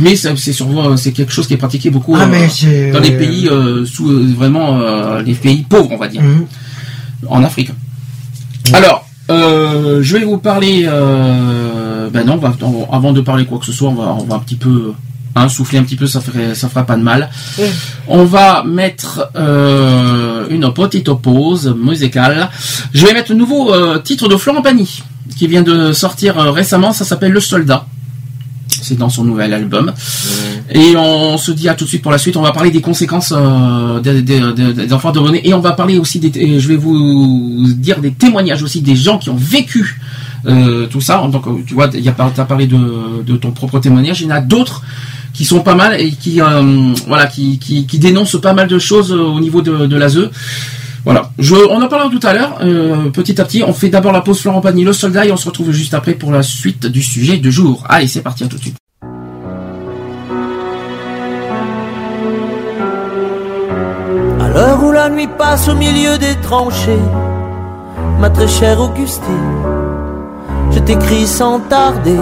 Mais c'est sur, c'est quelque chose qui est pratiqué beaucoup Ah, euh, dans les euh, pays euh, sous euh, vraiment euh, les pays pauvres, on va dire, mhm. en Afrique. Alors, euh, je vais vous parler. Euh, ben non, on va- on- avant de parler quoi que ce soit, on va, on va un petit peu hein, souffler un petit peu, ça ferait, ça fera pas de mal. On va mettre euh, une petite pause musicale. Je vais mettre le nouveau euh, titre de Florent Pagny qui vient de sortir récemment. Ça s'appelle Le Soldat. C'est dans son nouvel album. Et on se dit à tout de suite pour la suite. On va parler des conséquences euh, des, des- des- des enfants abandonnés. Et on va parler aussi des. Je vais vous dire des témoignages aussi des gens qui ont vécu euh, tout ça. Donc euh, tu vois, il y a t'as parlé de, de ton propre témoignage. Il y en a d'autres qui sont pas mal et qui euh, voilà qui, qui, qui dénoncent pas mal de choses euh, au niveau de, de l'ASE. Voilà, je, on en parlera tout à l'heure, euh, petit à petit. On fait d'abord la pause Florent Pagny, le soldat, et on se retrouve juste après pour la suite du sujet du jour. Allez, c'est parti, à tout de suite. L'heure où la nuit passe au milieu des tranchées, ma très chère Augustine, je t'écris sans tarder.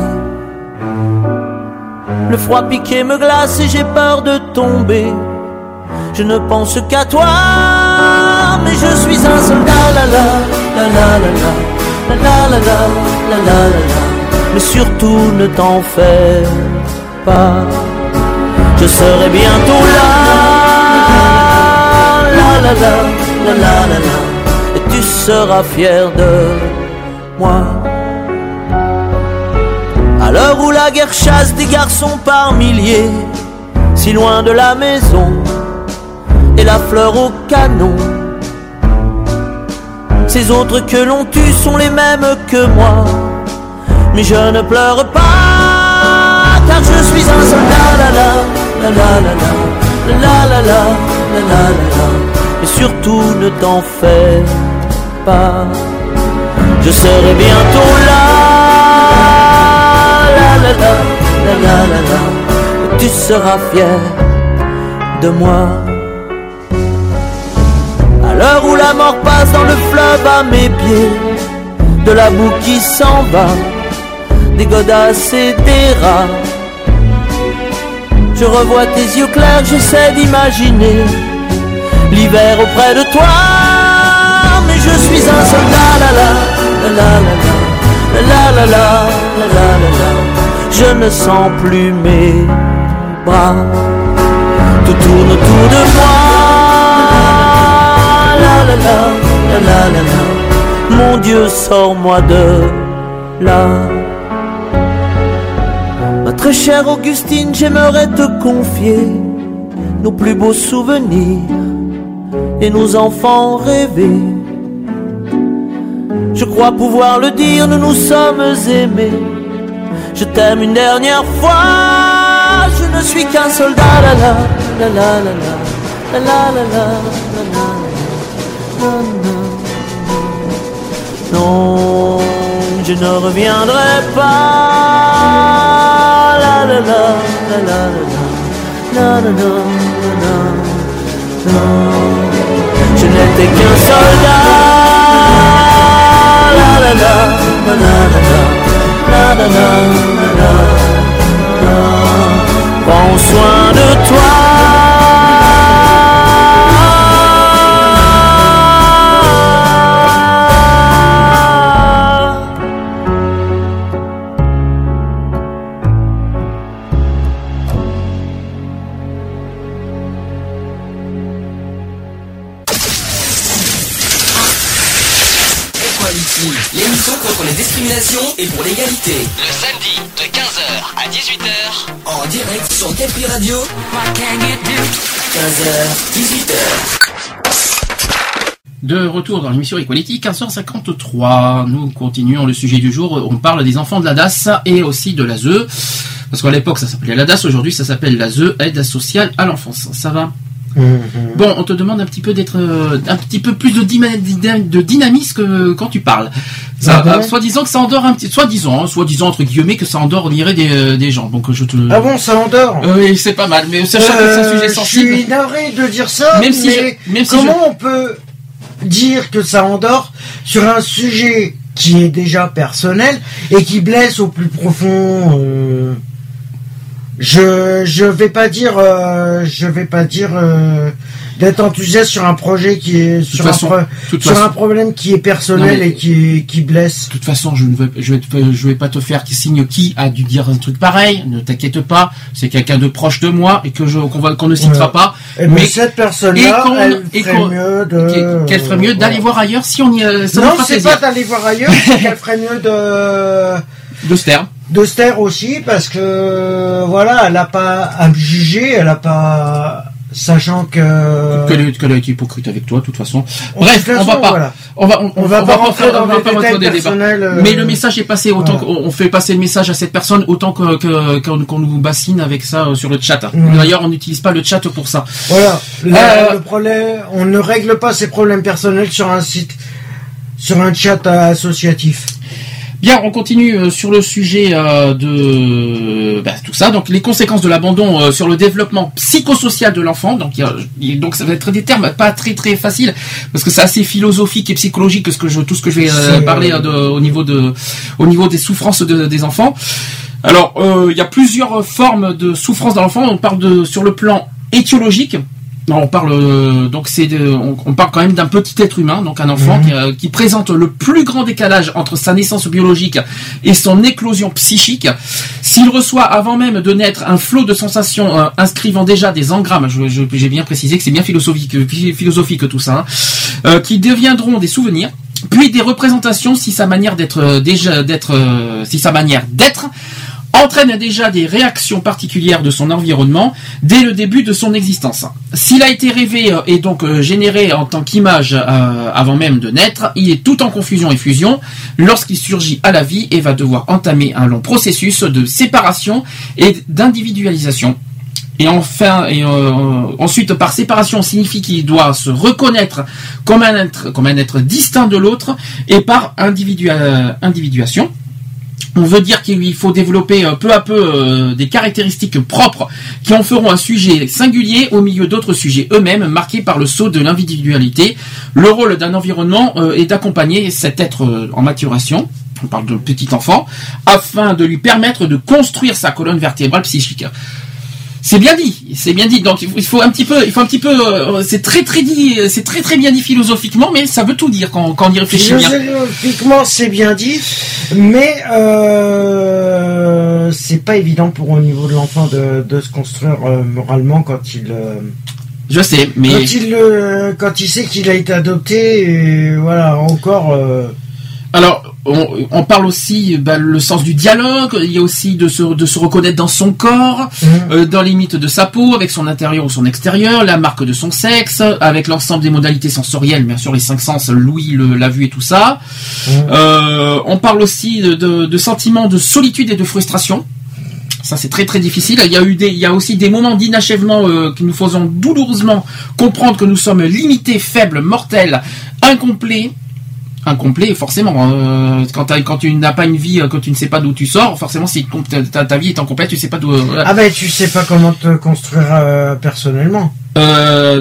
Le froid piqué me glace et j'ai peur de tomber. Je ne pense qu'à toi, mais je suis un soldat, la la, la la la la, la la la la, la. Mais surtout ne t'en fais pas, je serai bientôt là, la la la, la la la et tu seras fier de moi. À l'heure où la guerre chasse des garçons par milliers, si loin de la maison, et la fleur au canon. Ces autres que l'on tue sont les mêmes que moi, mais je ne pleure pas, car je suis un soldat, la la, la la la la, surtout ne t'en fais pas, je serai bientôt là, la la la, la la la tu seras fier de moi. À l'heure où la mort passe dans le fleuve à mes pieds, de la boue qui s'en va, des godasses et des rats. Je revois tes yeux clairs, j'essaie d'imaginer l'hiver auprès de toi. Mais je suis un soldat, la la, la la la la, la la la la, la. Je ne sens plus mes bras, tout tourne autour de moi. La la la, la la la la. Mon Dieu, sors-moi de là. Ma très chère Augustine, j'aimerais te confier nos plus beaux souvenirs et nos enfants rêvés. Je crois pouvoir le dire, nous nous sommes aimés. Je t'aime une dernière fois, je ne suis qu'un soldat, la la, la. Non, je ne reviendrai pas. La la la temps. Je n'étais qu'un soldat. La la la, la la la, la la la, la la la. Prends soin de toi. Le samedi de 15h à 18h. En direct sur Capri Radio. 15h, 18h. De retour dans l'émission Equality, 15h53. Nous continuons le sujet du jour. On parle des enfants de la DAS et aussi de l'ASE. Parce qu'à l'époque, ça s'appelait la DAS. Aujourd'hui, ça s'appelle l'ASE, aide sociale à l'enfance. Ça va? Bon, on te demande un petit peu d'être euh, un petit peu plus de, dynamisme que quand tu parles. Ça, Ah bon euh, soit disant que ça endort un petit, soit disant, soit disant entre guillemets que ça endort, on dirait des, euh, des gens. Donc je te. Ah bon, ça endort Euh, Oui, c'est pas mal, mais sachant que c'est un sujet Je sensible. suis navré de dire ça, Même si mais je- même si comment on peut dire que ça endort sur un sujet qui est déjà personnel et qui blesse au plus profond Je je vais pas dire euh, je vais pas dire euh, d'être enthousiaste sur un projet qui est sur, façon, un, pro- sur façon. un problème qui est personnel mais- et qui qui blesse. De toute façon, je ne vais, je vais, te- je vais pas te faire qui signe qui a dû dire un truc pareil. Ne t'inquiète pas, c'est quelqu'un de proche de moi et que je qu'on va- qu'on ne citera Ouais. pas. Et mais Mais- cette et personne-là, qu'on- elle et mieux de Qu'elle ferait mieux d'aller voir ailleurs si on y euh, ça Non, c'est pas d'aller voir ailleurs, qu'elle ferait mieux de de se taire. Taire aussi parce que voilà, elle a pas à me juger, elle a pas sachant que Qu'elle qu'elle a été hypocrite avec toi, de toute façon. Bref, toute on va pas, voilà. on va, on, On va pas rentrer dans on va des détails des débats. personnels, euh, Mais le message est passé autant voilà. qu'on on fait passer le message à cette personne autant que que- qu'on qu'on nous bassine avec ça euh, sur le chat. Mhm. D'ailleurs, on n'utilise pas le chat pour ça. voilà, La- Euh, le problème, on ne règle pas ses problèmes personnels sur un site sur un chat euh, associatif. Bien, on continue euh, sur le sujet euh, de bah, tout ça. Donc les conséquences de l'abandon euh, sur le développement psychosocial de l'enfant. Donc, donc ça va être des termes pas très très faciles parce que c'est assez philosophique et psychologique que ce que je, tout ce que je vais parler de- au niveau de au niveau des souffrances de- des enfants. Alors, euh, il y a plusieurs formes de souffrance dans l'enfant. On parle de sur le plan étiologique. Non, on parle euh, donc c'est de- on, on parle quand même d'un petit être humain, donc un enfant qui, euh, qui présente le plus grand décalage entre sa naissance biologique et son éclosion psychique. S'il reçoit avant même de naître un flot de sensations euh, inscrivant déjà des engrammes, je- je- j'ai bien précisé que c'est bien philosophique, euh, philosophique tout ça, hein, euh, qui deviendront des souvenirs, puis des représentations si sa manière d'être euh, déjà d'être euh, si sa manière d'être entraîne déjà des réactions particulières de son environnement dès le début de son existence. S'il a été rêvé euh, et donc euh, généré en tant qu'image euh, avant même de naître, il est tout en confusion et fusion lorsqu'il surgit à la vie et va devoir entamer un long processus de séparation et d'individualisation. Et enfin, ensuite, par séparation, signifie qu'il doit se reconnaître comme un être, comme un être distinct de l'autre, et par individua- individuation. On veut dire qu'il faut développer euh, peu à peu euh, des caractéristiques propres qui en feront un sujet singulier au milieu d'autres sujets eux-mêmes marqués par le saut de l'individualité. Le rôle d'un environnement euh, est d'accompagner cet être en maturation, on parle de petit enfant, afin de lui permettre de construire sa colonne vertébrale psychique. C'est bien dit, c'est bien dit. Donc il faut- il faut un petit peu, il faut un petit peu. euh, c'est très très dit, c'est très très bien dit philosophiquement, mais ça veut tout dire quand, quand on y réfléchit bien. Philosophiquement, c'est bien dit, mais euh, c'est pas évident pour au niveau de l'enfant de, de se construire euh, moralement quand il euh, Je sais, mais quand il euh, quand il sait qu'il a été adopté et voilà encore euh, Alors, on, on parle aussi bah, le sens du dialogue. Il y a aussi de se, de se reconnaître dans son corps, euh, dans les limites de sa peau, avec son intérieur ou son extérieur, la marque de son sexe, avec l'ensemble des modalités sensorielles, bien sûr les cinq sens, l'ouïe, le- la vue et tout ça. Euh, on parle aussi de, de, de sentiments de solitude et de frustration. Ça c'est très très difficile. Il y a eu des, il y a aussi des moments d'inachèvement euh, qui nous faisant douloureusement comprendre que nous sommes limités, faibles, mortels, incomplets. Incomplet, forcément. euh, quand, tu n'as pas une vie, euh, quand tu ne sais pas d'où tu sors, forcément, si ta, vie est incomplète, tu sais pas d'où. euh, ah ben tu sais pas comment te construire euh, personnellement.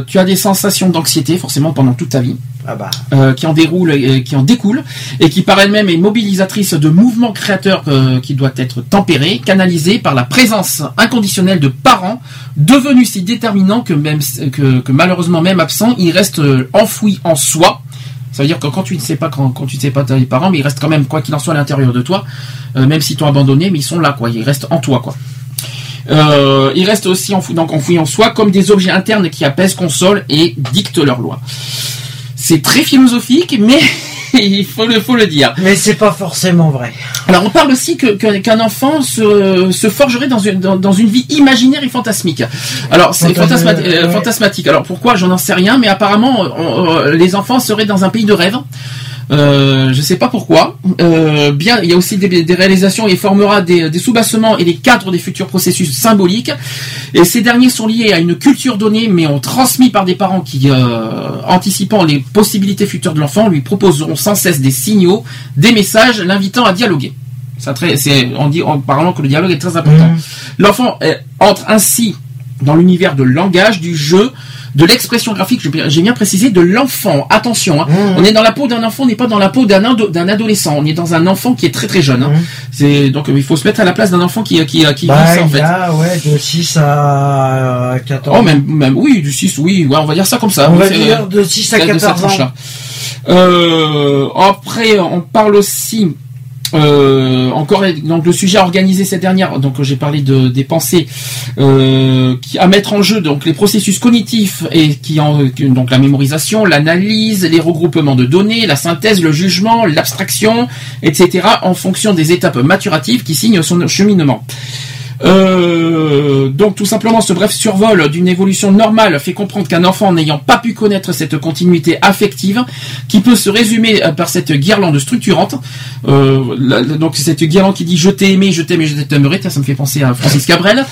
tu as des sensations d'anxiété, forcément, pendant toute ta vie. Ah bah qui en déroule, euh, qui en découle, et qui par elle-même est mobilisatrice de mouvements créateurs qui doivent être tempérés, canalisés par la présence inconditionnelle de parents devenus si déterminants que même que, que malheureusement même absents, ils restent enfouis en soi. Ça veut dire que quand tu ne sais pas quand, tu ne pas tes parents, mais ils restent quand même quoi qu'il en soit à l'intérieur de toi, euh, même s'ils t'ont abandonné, mais ils sont là quoi, ils restent en toi quoi. Euh, ils restent aussi donc enfouis en soi comme des objets internes qui apaisent, consolent et dictent leurs lois. C'est très philosophique, mais il faut le, faut le dire. mais c'est pas forcément vrai. Alors on parle aussi que- qu'un enfant se, se forgerait dans une, dans, dans une vie imaginaire et fantasmique. Alors c'est fantasma- euh, fantasmatique. Alors pourquoi? J'en en sais rien, mais apparemment euh, on- euh, les enfants seraient dans un pays de rêve. Euh, je sais pas pourquoi. Euh, bien, il y a aussi des, des réalisations et formera des, des soubassements et des cadres des futurs processus symboliques. Et ces derniers sont liés à une culture donnée, mais ont transmis par des parents qui, euh, anticipant les possibilités futures de l'enfant, lui proposeront sans cesse des signaux, des messages, l'invitant à dialoguer. Ça très, c'est, on dit en parlant que le dialogue est très important. L'enfant euh, entre ainsi dans l'univers de langage, du jeu, de l'expression graphique, j'ai bien- précisé, de l'enfant. Attention, hein. on est dans la peau d'un enfant, on n'est pas dans la peau d'un ado- d'un adolescent. On est dans un enfant qui est très très jeune. hein. C'est donc euh, il faut se mettre à la place d'un enfant qui qui qui Bah, vit ça en il fait. y a, ouais, de 6 à 14 Oh même même oui du 6 oui ouais, on va dire ça comme ça. On va dire euh, de 6 à de cette 14 ans. Euh, après, on parle aussi. Euh, encore donc le sujet à organiser cette dernière donc j'ai parlé de des pensées euh, qui à mettre en jeu donc les processus cognitifs et qui en donc la mémorisation l'analyse les regroupements de données la synthèse le jugement l'abstraction etc en fonction des étapes maturatives qui signent son cheminement euh, donc tout simplement ce bref survol d'une évolution normale fait comprendre qu'un enfant n'ayant pas pu connaître cette continuité affective qui peut se résumer euh, par cette guirlande structurante euh, donc cette guirlande qui dit je t'ai aimé je t'aime et je t'aimerai ça me fait penser à Francis Cabrel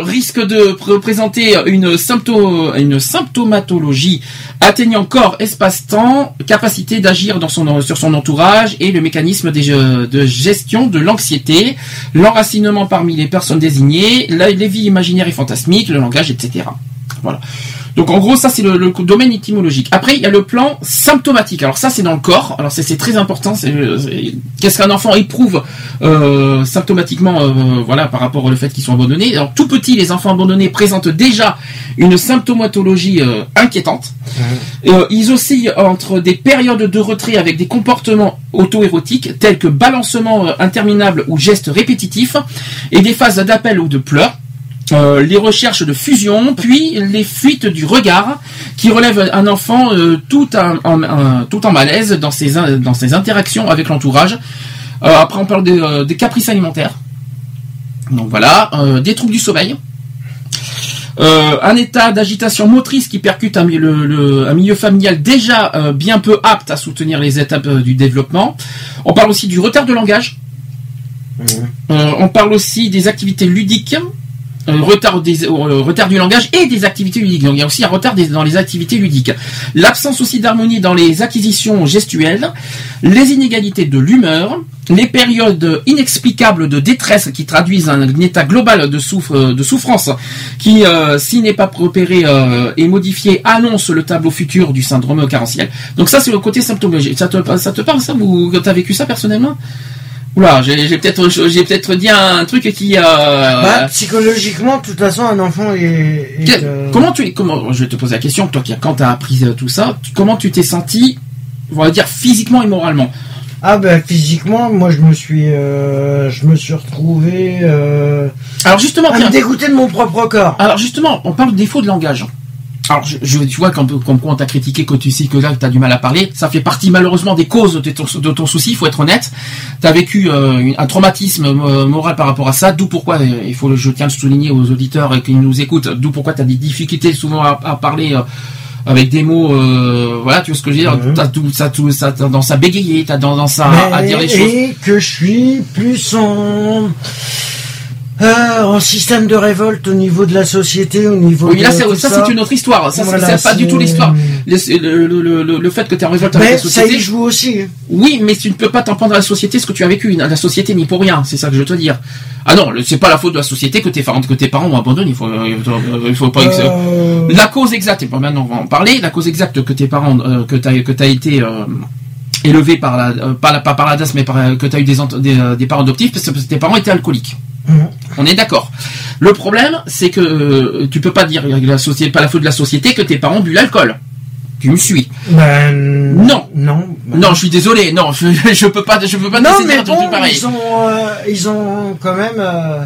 risque de représenter une, sympto- une symptomatologie atteignant corps, espace-temps, capacité d'agir son, sur son entourage et le mécanisme de gestion de l'anxiété, l'enracinement parmi les personnes désignées, les vies imaginaires et fantasmiques, le langage, etc. Voilà. Donc en gros, ça c'est le, le domaine étymologique. Après, il y a le plan symptomatique. Alors ça c'est dans le corps. Alors c'est c'est très important. Qu'est-ce qu'un enfant éprouve euh, symptomatiquement, euh, voilà, par rapport au fait qu'ils sont abandonnés. Alors tout petit, les enfants abandonnés présentent déjà une symptomatologie euh, inquiétante. Euh, ils oscillent entre des périodes de retrait avec des comportements auto-érotiques tels que balancement interminable ou gestes répétitifs et des phases d'appel ou de pleurs. Euh, les recherches de fusion, puis les fuites du regard, qui relèvent un enfant euh, tout, en, tout malaise dans ses, in- dans ses interactions avec l'entourage. Euh, après, on parle des, des caprices alimentaires. Donc voilà, des troubles du sommeil. Un état d'agitation motrice qui percute un, milieu- le- le- un milieu familial déjà bien peu apte à soutenir les étapes du développement. On parle aussi du retard de langage. Euh, on parle aussi des activités ludiques, euh, retard, des, euh, du langage et des activités ludiques. Donc il y a aussi un retard dans les activités ludiques. L'absence aussi d'harmonie dans les acquisitions gestuelles, les inégalités de l'humeur, les périodes inexplicables de détresse qui traduisent un, état global de, souffre- de souffrance qui, euh, s'il n'est pas repéré euh, et modifié, annonce le tableau futur du syndrome carentiel. Donc ça c'est le côté symptomologique. Ça te, ça te parle ça ou t'as vécu ça personnellement? Oula, j'ai peut-être j'ai peut-être dit un truc qui euh, Bah, psychologiquement, de toute façon, un enfant est. est, que- euh, comment tu es comment je vais te poser la question toi qui quand tu as appris euh, tout ça, comment tu t'es senti on va dire physiquement et moralement? Ah ben physiquement, moi je me suis, euh, je me suis retrouvé Alors justement à tiens, me dégoûter de mon propre corps. alors justement, on parle de défaut de langage. Alors, je, je- tu vois, comme quoi on t'a critiqué que tu sais que là, tu as du mal à parler, ça fait partie malheureusement des causes de ton, de ton souci, il faut être honnête. Tu as vécu euh, un traumatisme euh, moral par rapport à ça, d'où pourquoi, euh, il faut, je tiens à le souligner aux auditeurs euh, qui nous écoutent, d'où pourquoi tu as des difficultés souvent à, à parler euh, avec des mots, euh, voilà, tu vois ce que je veux dire, t'as tout, ça, tout, ça, t'as dans sa bégayer, t'as dans, dans sa, Mais- à dire les choses. et que je suis plus en, euh, en système de révolte au niveau de la société, au niveau Oui, de là, ça, ça. c'est une autre histoire. Ça, c'est- Voilà, c'est pas du tout l'histoire. Le, le, le, le- le fait que tu es en révolte avec Mais la ça société. y joue aussi. Oui, mais tu ne peux pas t'en prendre à la société ce que tu as vécu. La société n'y pour rien, c'est ça que je veux te dire. Ah non, c'est pas la faute de la société que tes parents, que tes parents ont abandonné. Il faut, il faut, il faut pas. Euh, La cause exacte, bon, maintenant on va en parler. La cause exacte que tes parents, euh, que t'as, que t'as été euh, élevé par la, euh, pas, la, pas par la DAS, mais par, euh, que t'as eu des, euh, des parents adoptifs, parce que tes parents étaient alcooliques. Mhm. On est d'accord. Le problème, c'est que euh, tu peux pas dire la société, pas la faute de la société que tes parents bu l'alcool. Tu me suis. ben, Non. Non. ben, Non, je suis désolé. Non, je, je peux pas, je peux pas Non, mais bon, ils ont, euh, ils ont quand même. euh,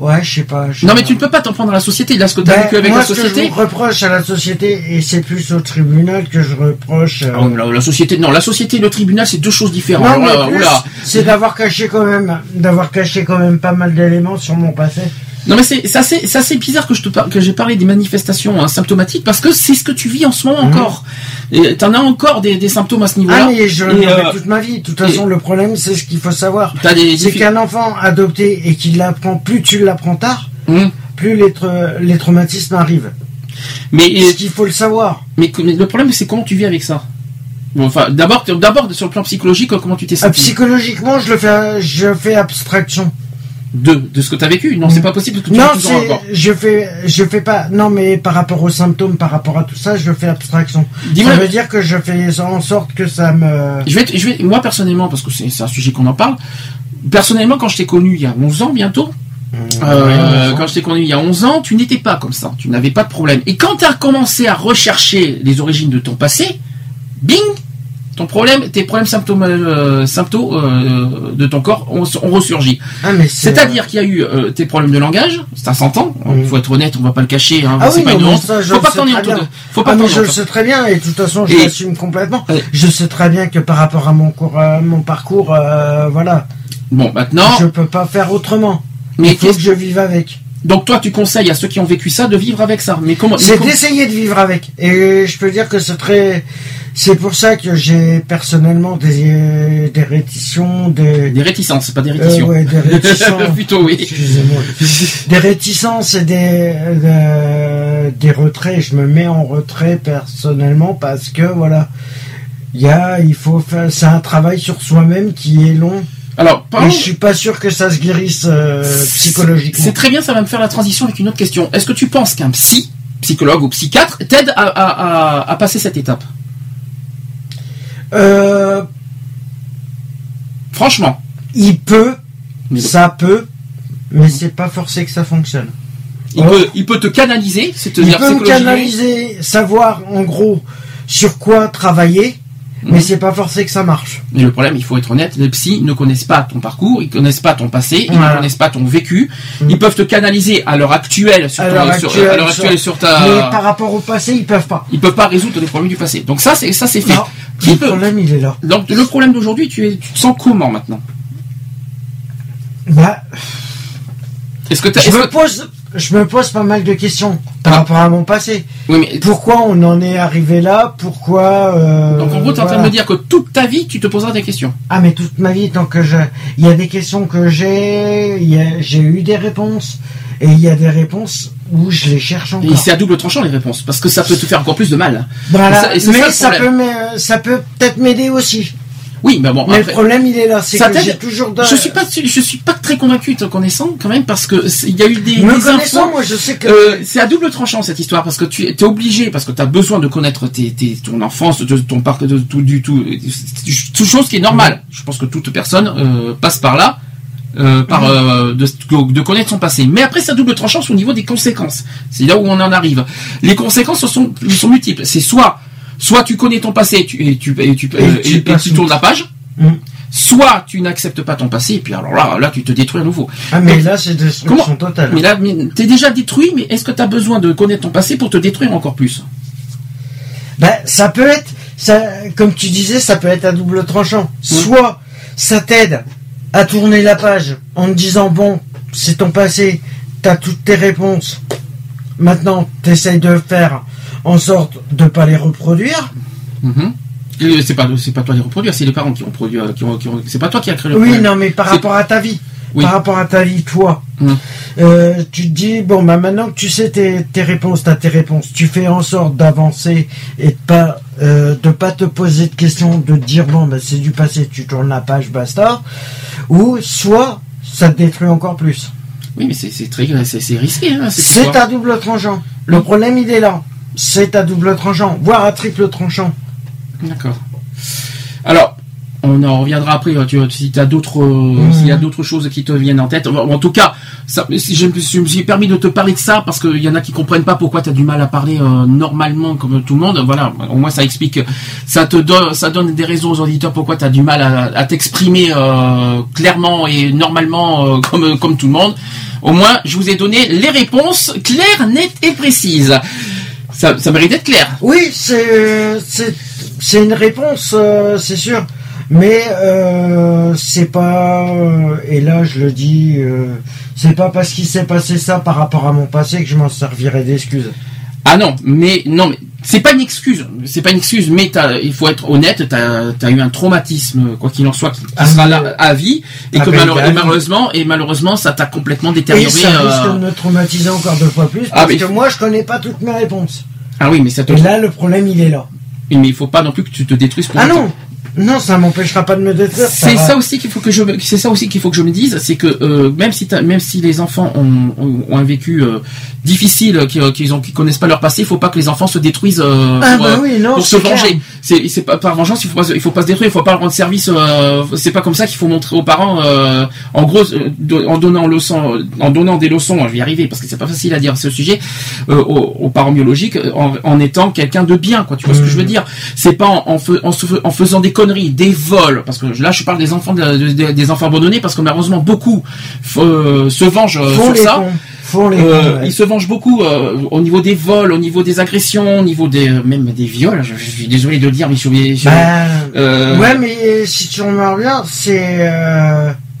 Ouais, je sais pas. Non, mais tu ne peux pas t'en prendre à la société. Là, ce que tu as Ben, vécu avec moi, la ce que société. je reproche à la société, et c'est plus au tribunal que je reproche. euh, Ah, la, la société, non, la société et le tribunal, c'est deux choses différentes. non, mais plus, c'est d'avoir caché quand même, d'avoir caché quand même pas mal d'éléments sur mon passé. Non, mais c'est, ça, c'est, ça, c'est bizarre que je te par- que j'ai parlé des manifestations hein, symptomatiques parce que c'est ce que tu vis en ce moment encore. Et t'en as encore des, des symptômes à ce niveau-là. Ah, mais je Et, euh, toute ma vie. De toute façon, le problème, c'est ce qu'il faut savoir. Des C'est qu'un enfant adopté et qu'il l'apprend, plus tu l'apprends tard, Hum. plus les, tra- les traumatismes arrivent. Mais, Ce qu'il faut le savoir. mais, mais le problème, c'est comment tu vis avec ça? Bon, enfin, d'abord, d'abord sur le plan psychologique, comment tu t'es Ah, senti psychologiquement, je le fais, je fais abstraction. De, de ce que tu as vécu. Non, c'est pas possible parce que tu Non, toujours encore. je fais, je fais pas, non, mais par rapport aux symptômes, par rapport à tout ça, je fais abstraction. Dis-moi- Ça veut dire que je fais en sorte que ça me, Je vais, je vais, moi personnellement, parce que c'est c'est un sujet qu'on en parle. Personnellement, quand je t'ai connu il y a 11 ans bientôt, euh, quand je t'ai connu il y a 11 ans, tu n'étais pas comme ça. Tu n'avais pas de problème. Et quand tu as commencé à rechercher les origines de ton passé, bing, ton problème, tes problèmes symptômes, euh, symptômes euh, de ton corps ont, ont ressurgi. ah, C'est-à-dire qu'il y a eu euh, tes problèmes de langage, ça s'entend. Il Mhm. faut être honnête, on va pas le cacher. Hein, Ah c'est oui, pas non, une ça, je Faut pas t'en bien. Faut pas Ah, mais je le sais très bien, et de toute façon, je l'assume complètement. Je sais très bien que par rapport à mon cours, euh, mon parcours, euh, voilà, Bon, maintenant, je peux pas faire autrement. mais Il faut que je vive avec. Donc toi, tu conseilles à ceux qui ont vécu ça de vivre avec ça. Mais comment C'est d'essayer de vivre avec. Et je peux dire que c'est très, c'est pour ça que j'ai personnellement des, des rétitions, des, Des réticences, pas des Euh, ouais, des réticences. Plutôt oui. Excusez-moi. Des réticences et des, euh, des retraits. Je me mets en retrait personnellement parce que voilà, il y a, il faut faire, c'est un travail sur soi-même qui est long. Alors, parlons- je suis pas sûr que ça se guérisse euh, psychologiquement. c'est très bien, ça va me faire la transition avec une autre question. Est-ce que tu penses qu'un psy, psychologue ou psychiatre, t'aide à, à- à- à passer cette étape? Euh, Franchement. il peut, Mais- ça peut, mais c'est pas forcé que ça fonctionne. Il, peut, il peut te canaliser, Il c'est-à-dire peut me psychologiquement. canaliser, savoir en gros sur quoi travailler, mais c'est pas forcé que ça marche. Mais le problème, il faut être honnête, les psys ne connaissent pas ton parcours, ils connaissent pas ton passé, ils Voilà. ne connaissent pas ton vécu. Mhm. Ils peuvent te canaliser à l'heure actuelle sur, actuelle, à l'heure actuelle sur Mais ta. par rapport au passé, ils peuvent pas. Ils peuvent pas résoudre les problèmes du passé. Donc ça, c'est ça, c'est fait. Non, le peut- problème, il est là. Donc le problème d'aujourd'hui, tu, es, tu te sens comment maintenant? Bah, Est-ce que Je me que- pose, je me pose pas mal de questions par Ah. rapport à mon passé. Oui, mais Pourquoi on en est arrivé là? Pourquoi euh, donc en gros, t'es en train de me dire que toute ta vie, tu te poseras des questions. Ah mais toute ma vie, tant que je, il y a des questions que j'ai, j'ai eu des réponses et il y a des réponses où je les cherche Et encore. c'est à double tranchant les réponses, parce que ça peut te faire encore plus de mal. Voilà. Et ça- et ça mais ça, problème. peut, ça peut peut-être m'aider aussi. Oui, mais bon. mais après- le problème il est là, c'est Ça que j'ai toujours. de- Je suis pas, je suis pas très convaincu te connaissant quand même parce que il y a eu des, Me des connaissant, infos. moi je sais que. Euh, c'est à double tranchant cette histoire parce que tu es obligé parce que tu as besoin de connaître tes, tes- ton enfance, de ton parc, de tout du tout, toute chose qui est normale. Je pense que toute personne euh, passe par là. euh, par euh, de, de connaître son passé. Mais après, c'est à double tranchant au niveau des conséquences. C'est là où on en arrive. Les conséquences sont, sont multiples. C'est soit, soit tu connais ton passé et tu, et tu, et tu, Et euh, tu tournes la page, Mm. soit tu n'acceptes pas ton passé et puis alors là, là, tu te détruis à nouveau. Ah mais Donc, là c'est destruction totale. mais là, t'es déjà détruit, mais est-ce que tu as besoin de connaître ton passé pour te détruire encore plus? Ben, ça peut être, ça, comme tu disais, ça peut être à double tranchant. Soit ça t'aide à tourner la page en te disant bon, c'est ton passé, t'as toutes tes réponses. Maintenant, t'essayes de faire en sorte de pas les reproduire. Mhm. C'est pas, toi les reproduire, c'est les parents qui ont produit, euh, qui ont, qui ont- c'est pas toi qui a créé le Oui, problème. non, mais par rapport à ta vie, Oui. par rapport à ta vie, toi, Mhm. euh, tu te dis bon, bah maintenant que tu sais tes, tes réponses, t'as tes réponses, tu fais en sorte d'avancer et de pas euh, de pas te poser de questions, de te dire bon, bah c'est du passé, tu tournes la page, basta. Ou soit ça te détruit encore plus. Oui, mais c'est, très, c'est, c'est risqué, hein, C'est à double tranchant. Le problème il est là. C'est à double tranchant, voire à triple tranchant. D'accord. Alors, on en reviendra après. euh, Tu, si tu as d'autres, Mhm. s'il y a d'autres choses qui te viennent en tête. En tout cas, ça, si je, me suis- je me suis permis de te parler de ça parce qu'il y en a qui comprennent pas pourquoi tu as du mal à parler euh, normalement comme tout le monde. Voilà, au moins ça explique, ça te donne, ça donne des raisons aux auditeurs pourquoi tu as du mal à, à t'exprimer euh, clairement et normalement euh, comme comme tout le monde. Au moins, je vous ai donné les réponses claires, nettes et précises. Ça, ça mérite d'être clair. Oui, c'est une réponse, euh, c'est sûr. Mais euh, c'est pas euh, et là je le dis, c'est pas parce qu'il s'est passé ça par rapport à mon passé que je m'en servirai d'excuse. Ah non, mais non, mais c'est pas une excuse. C'est pas une excuse, mais il faut être honnête. T'as as eu un traumatisme, quoi qu'il en soit, qui, qui Ah, sera là à vie, et Ah que ben, malheure- et malheureusement, et malheureusement, ça t'a complètement Et détérioré. ça euh, risque de me traumatiser encore deux fois plus Ah, parce mais- que moi je connais pas toutes mes réponses. Ah oui, mais ça te. Et là le problème il est là. Mais il faut pas non plus que tu te détruises pour Ah autant. non, non ça m'empêchera pas de me détruire. C'est ça aussi qu'il faut que je, me- c'est ça aussi qu'il faut que je me dise, c'est que euh, même si même si les enfants ont, ont, ont un vécu euh, difficile, qu'ils qu'ils ont, qu'ils connaissent pas leur passé, il faut pas que les enfants se détruisent euh, Ah pour, bah euh, oui, non, pour se venger. C'est c'est pas par vengeance, il faut pas, il faut pas se détruire, il faut pas rendre service. euh, c'est pas comme ça qu'il faut montrer aux parents. euh, en gros, euh, en donnant leçon, en donnant des leçons, je vais y arriver parce que c'est pas facile à dire ce sujet euh, aux, aux parents biologiques, euh, en, en étant quelqu'un de bien, quoi. Tu vois ce que je veux dire C'est pas en faisant des conneries, des vols, parce que là je parle des enfants, de- de- des enfants abandonnés, parce que malheureusement beaucoup euh, se vengent euh, sur ça. cons. Euh, cons, ouais. Ils se vengent beaucoup au niveau des vols, au niveau des agressions, au niveau des même des viols. Je, je suis désolé de le dire, mais sur les sur- Bah, Ouais, mais si tu remarques bien, c'est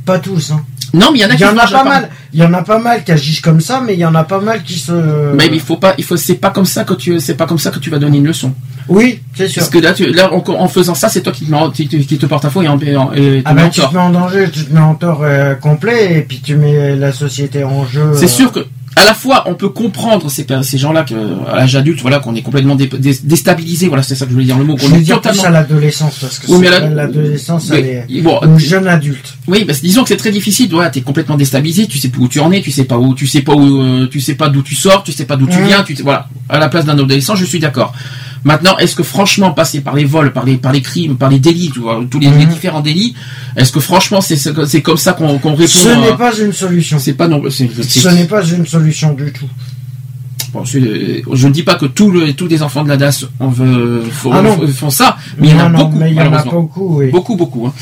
pas tous. Hein. Non, mais il y en a Il qui y en a pas mal. Il y en a pas mal qui agissent comme ça, mais il y en a pas mal qui se. Mais il faut pas, il faut, c'est pas comme ça que tu, c'est pas comme ça que tu vas donner une leçon. Oui, c'est sûr. Parce que là, tu, là, en, en faisant ça, c'est toi qui te, mets- qui, te- qui te porte à faux et, en, et, Ah ben en tu te mets en danger, tu te mets en tort euh, complet, et puis tu mets la société en jeu. C'est euh, sûr que à la fois on peut comprendre ces, ces gens-là à l'âge adulte, voilà, qu'on est complètement dé- dé- déstabilisé. Voilà, c'est ça que je voulais dire le mot. Je est dire plus totalement. à l'adolescence, parce que Oui, l'adolescence, elle est. Bon, Ou jeune adulte. Oui, parce que disons que c'est très difficile. Voilà, t'es complètement déstabilisé. Tu sais plus où tu en es. Tu sais pas où. Tu sais pas où. euh, tu sais pas d'où tu sors. Tu sais pas d'où tu Mhm. viens. Tu sais- voilà. À la place d'un adolescent, je suis d'accord. Maintenant, est-ce que franchement passer par les vols, par les par les crimes, par les délits, tous les, les Mhm. différents délits, est-ce que franchement c'est comme ça qu'on répond Ce euh, n'est pas une solution. C'est pas non. Ce n'est pas une solution du tout. bon, euh, je ne dis pas que tous le, tous les enfants de la DAS on veut, font, Ah non. font ça, mais il y en a non, beaucoup, mais il y en a malheureusement. beaucoup, oui. beaucoup, beaucoup. Hein.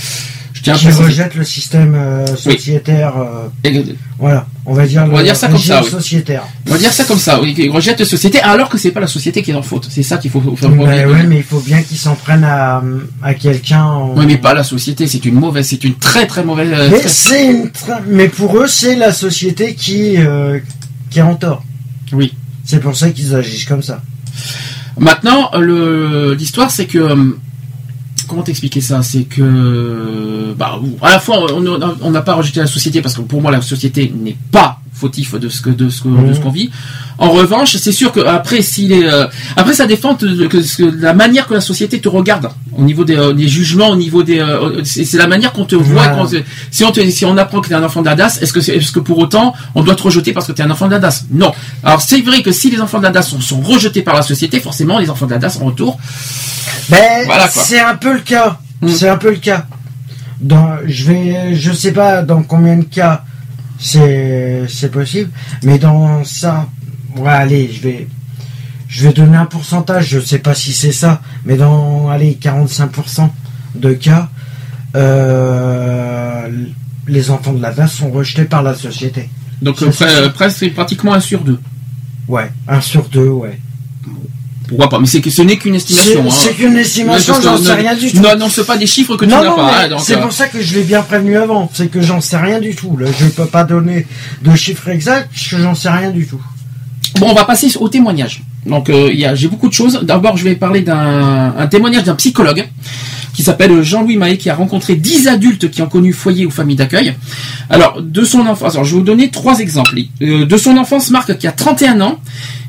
Je tiens à qui préciser. rejettent le système euh, sociétaire. euh, voilà. On va dire On va le dire ça comme ça, oui. sociétaire. On va dire ça comme ça, oui, qu'ils rejettent la société, alors que c'est pas la société qui est en faute. C'est ça qu'il faut, faut- faut- Mais il faut bien qu'ils s'en prennent à, à quelqu'un. en- Oui, mais pas la société, c'est une mauvaise, c'est une très très mauvaise. Mais très- une tra- mais pour eux, c'est la société qui, euh, qui est en tort. Oui. C'est pour ça qu'ils agissent comme ça. Maintenant, l'histoire, c'est que euh, comment t'expliquer ça? C'est que bah, à la fois, on n'a- pas rejeté la société parce que pour moi, la société n'est pas fautif de ce que de ce de ce qu'on vit. En revanche, c'est sûr que après, s'il est euh, après, ça dépend de, de- que- que la manière que la société te regarde au niveau des, euh, des jugements, au niveau des, euh, c'est la manière qu'on te voit. Voilà. si on te, si on apprend que tu es un enfant d'Adas, est-ce que est-ce que pour autant on doit te rejeter parce que tu es un enfant d'Adas? Non. Alors c'est vrai que si les enfants d'Adas sont, sont rejetés par la société, forcément les enfants d'Adas en retour. Ben, Voilà, c'est un peu le cas. Mm. C'est un peu le cas. Dans, je vais, je sais pas dans combien de cas c'est, possible, mais dans ça, ouais, allez, je vais, je vais donner un pourcentage. Je sais pas si c'est ça, mais dans, allez, 45% de cas, euh, les enfants de la base sont rejetés par la société. Donc euh, sûr. presque c'est pratiquement un sur deux. Ouais, un sur deux, ouais. Pourquoi pas? Mais c'est que ce n'est qu'une estimation. C'est hein. c'est qu'une estimation, Ouais, j'en sais rien du tout. N'annonce pas des chiffres que tu non, n'as non, pas. hein, c'est euh, pour ça que je l'ai bien prévenu avant. C'est que j'en sais rien du tout. Là, je peux pas donner de chiffres exacts j'en sais rien du tout. Bon, on va passer au témoignage. Donc, euh, j'ai beaucoup de choses. D'abord, je vais parler d'un un témoignage d'un psychologue qui s'appelle Jean-Louis Mahé, qui a rencontré 10 adultes qui ont connu foyer ou famille d'accueil. Alors, de son enfance, alors je vais vous donner trois exemples. Euh, de son enfance, Marc, qui a 31 ans,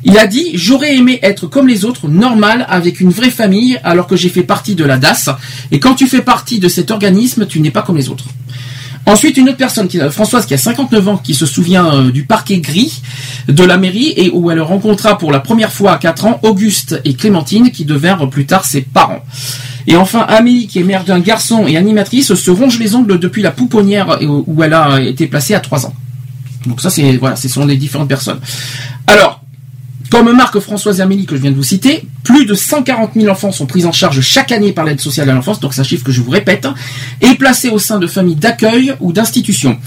il a dit « J'aurais aimé être comme les autres, normal, avec une vraie famille, alors que j'ai fait partie de la DAS. Et quand tu fais partie de cet organisme, tu n'es pas comme les autres. » Ensuite, une autre personne, qui, Françoise, qui a 59 ans, qui se souvient euh, du parquet gris de la mairie et où elle rencontra pour la première fois à 4 ans Auguste et Clémentine, qui devinrent plus tard ses parents. Et enfin, Amélie, qui est mère d'un garçon et animatrice, se ronge les ongles depuis la pouponnière où où elle a été placée à 3 ans. Donc ça, c'est voilà, ce sont les différentes personnes. Alors, comme Marc, Françoise Amélie que je viens de vous citer, plus de 140 000 enfants sont pris en charge chaque année par l'aide sociale à l'enfance, donc c'est un chiffre que je vous répète, et placés au sein de familles d'accueil ou d'institutions.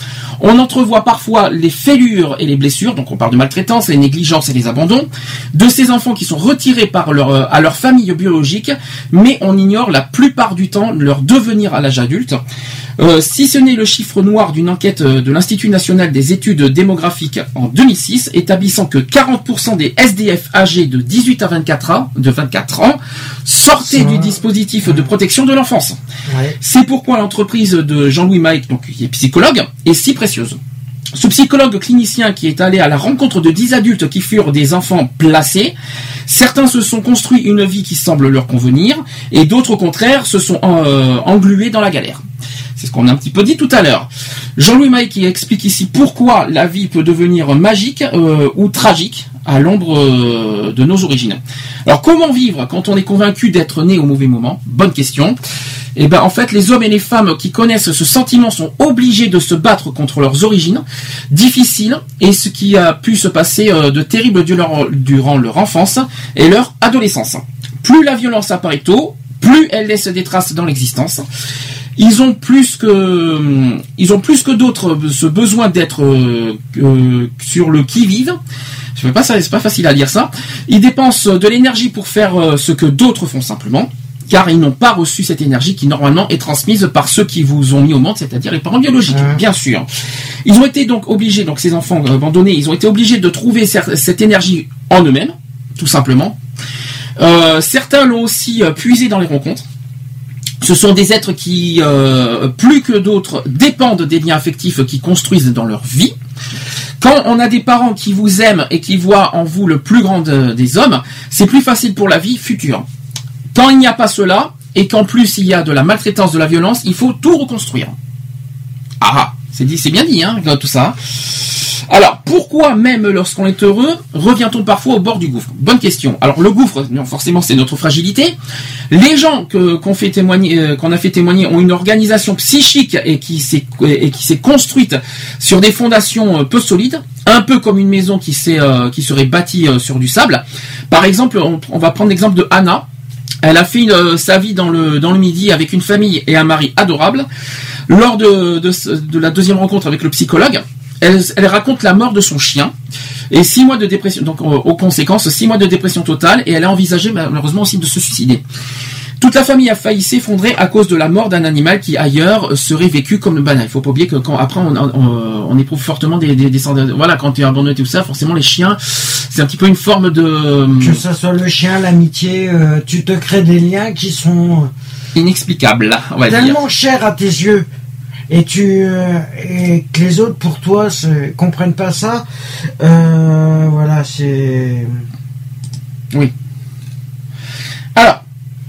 On entrevoit parfois les fêlures et les blessures, donc on parle de maltraitance, les négligences et les abandons, de ces enfants qui sont retirés par leur, euh, à leur famille biologique, mais on ignore la plupart du temps leur devenir à l'âge adulte. Euh, si ce n'est le chiffre noir d'une enquête euh, de l'Institut national des études démographiques en 2006, établissant que 40% des SDF âgés de 18 à 24 ans, de 24 ans sortaient du dispositif de protection de l'enfance. Ouais. C'est pourquoi l'entreprise de Jean-Louis Mike, donc qui est psychologue, est si précieuse. Ce psychologue clinicien qui est allé à la rencontre de 10 adultes qui furent des enfants placés, certains se sont construits une vie qui semble leur convenir, et d'autres au contraire se sont euh, englués dans la galère. C'est ce qu'on a un petit peu dit tout à l'heure. Jean-Louis Maille qui explique ici pourquoi la vie peut devenir magique euh, ou tragique à l'ombre euh, de nos origines. Alors comment vivre quand on est convaincu d'être né au mauvais moment? Bonne question. Eh ben en fait les hommes et les femmes qui connaissent ce sentiment sont obligés de se battre contre leurs origines difficiles et ce qui a pu se passer euh, de terrible durant, leur enfance et leur adolescence. Plus la violence apparaît tôt, plus elle laisse des traces dans l'existence. Ils ont plus que ils ont plus que d'autres ce besoin d'être euh, euh, sur le qui vive. Je sais pas c'est pas facile à dire ça. Ils dépensent de l'énergie pour faire ce que d'autres font simplement, car ils n'ont pas reçu cette énergie qui normalement est transmise par ceux qui vous ont mis au monde, c'est-à-dire les parents biologiques, Ouais. bien sûr. Ils ont été donc obligés, donc ces enfants euh, abandonnés, ils ont été obligés de trouver cette énergie en eux-mêmes, tout simplement. Euh, certains l'ont aussi euh, puisé dans les rencontres. Ce sont des êtres qui, euh, plus que d'autres, dépendent des liens affectifs qu'ils construisent dans leur vie. Quand on a des parents qui vous aiment et qui voient en vous le plus grand de- des hommes, c'est plus facile pour la vie future. Quand il n'y a pas cela, et qu'en plus il y a de la maltraitance, de la violence, il faut tout reconstruire. Ah, c'est dit, c'est bien dit, hein, tout ça. Alors, pourquoi même lorsqu'on est heureux, revient-on parfois au bord du gouffre? Bonne question. Alors, le gouffre, forcément, c'est notre fragilité. Les gens euh, qu'on a fait témoigner, ont une organisation psychique et qui s'est construite sur des fondations euh, peu solides, un peu comme une maison qui euh, serait bâtie sur du sable. Par exemple, on va prendre l'exemple de Anna. Elle a fait euh, sa vie dans le, Midi avec une famille et un mari adorable. Lors de, la deuxième rencontre avec le psychologue, elle, raconte la mort de son chien et six mois de dépression. Donc, aux, aux conséquences, six mois de dépression totale et elle a envisagé malheureusement aussi de se suicider. Toute la famille a failli s'effondrer à cause de la mort d'un animal qui ailleurs serait vécu comme banal. Il faut pas oublier que quand après on, on, on éprouve fortement des, des, des voilà quand tu es abandonné tout ça, forcément les chiens c'est un petit peu une forme de Que ce soit le chien, l'amitié, euh, tu te crées des liens qui sont inexplicable, on va tellement chers à tes yeux. Et tu euh, et que les autres pour toi comprennent pas ça. Euh, voilà, c'est. Oui. Alors,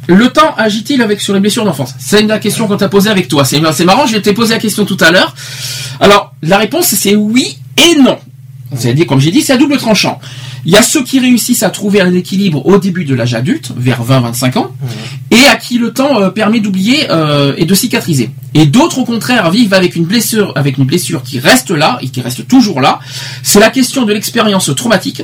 le temps agit-il avec sur les blessures d'enfance? C'est une la question qu'on t'a posée avec toi. C'est marrant, je t'ai posé la question tout à l'heure. Alors, la réponse c'est oui et non. C'est-à-dire, comme j'ai dit, c'est à double tranchant. Il y a ceux qui réussissent à trouver un équilibre au début de l'âge adulte, vers 20-25 ans, et à qui le temps euh, permet d'oublier euh, et de cicatriser. Et d'autres, au contraire, vivent avec une blessure, avec une blessure qui reste là et qui reste toujours là. C'est la question de l'expérience traumatique.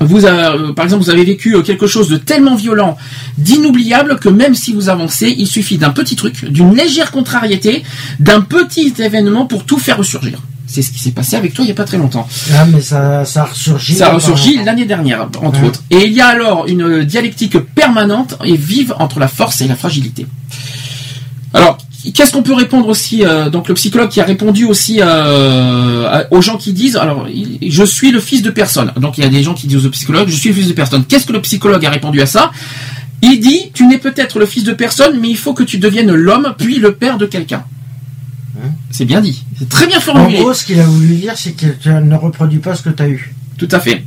Vous, euh, par exemple, vous avez vécu euh, quelque chose de tellement violent, d'inoubliable, que même si vous avancez, il suffit d'un petit truc, d'une légère contrariété, d'un petit événement pour tout faire ressurgir. C'est ce qui s'est passé avec toi il n'y a pas très longtemps. Ah, mais ça, ça a ressurgi. Ça a ressurgi l'année dernière, entre Ouais. autres. Et il y a alors une dialectique permanente et vive entre la force et la fragilité. Alors, qu'est-ce qu'on peut répondre aussi euh, Donc, le psychologue qui a répondu aussi euh, aux gens qui disent, alors, je suis le fils de personne. Donc, il y a des gens qui disent au psychologue, je suis le fils de personne. Qu'est-ce que le psychologue a répondu à ça? Il dit, tu n'es peut-être le fils de personne, mais il faut que tu deviennes l'homme, puis le père de quelqu'un. C'est bien dit. C'est très bien En formulé. gros, ce qu'il a voulu dire, c'est que tu ne reproduis pas ce que tu as eu. Tout à fait.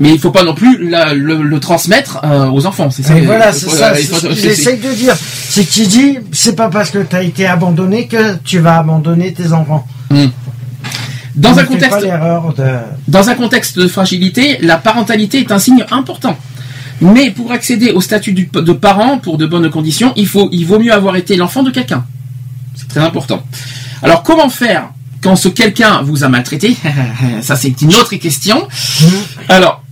Mais il faut pas non plus la- le, le transmettre euh, aux enfants. C'est ça. Et voilà, il c'est ça, c'est ce essaye de dire. C'est qu'il dit, c'est pas parce que tu as été abandonné que tu vas abandonner tes enfants. Hmm. Dans un contexte, de. dans un contexte de fragilité, la parentalité est un signe important. Mais pour accéder au statut de parent pour de bonnes conditions, il faut, il vaut mieux avoir été l'enfant de quelqu'un. C'est très important. Alors comment faire quand ce quelqu'un vous a maltraité? Ça c'est une autre question. Alors,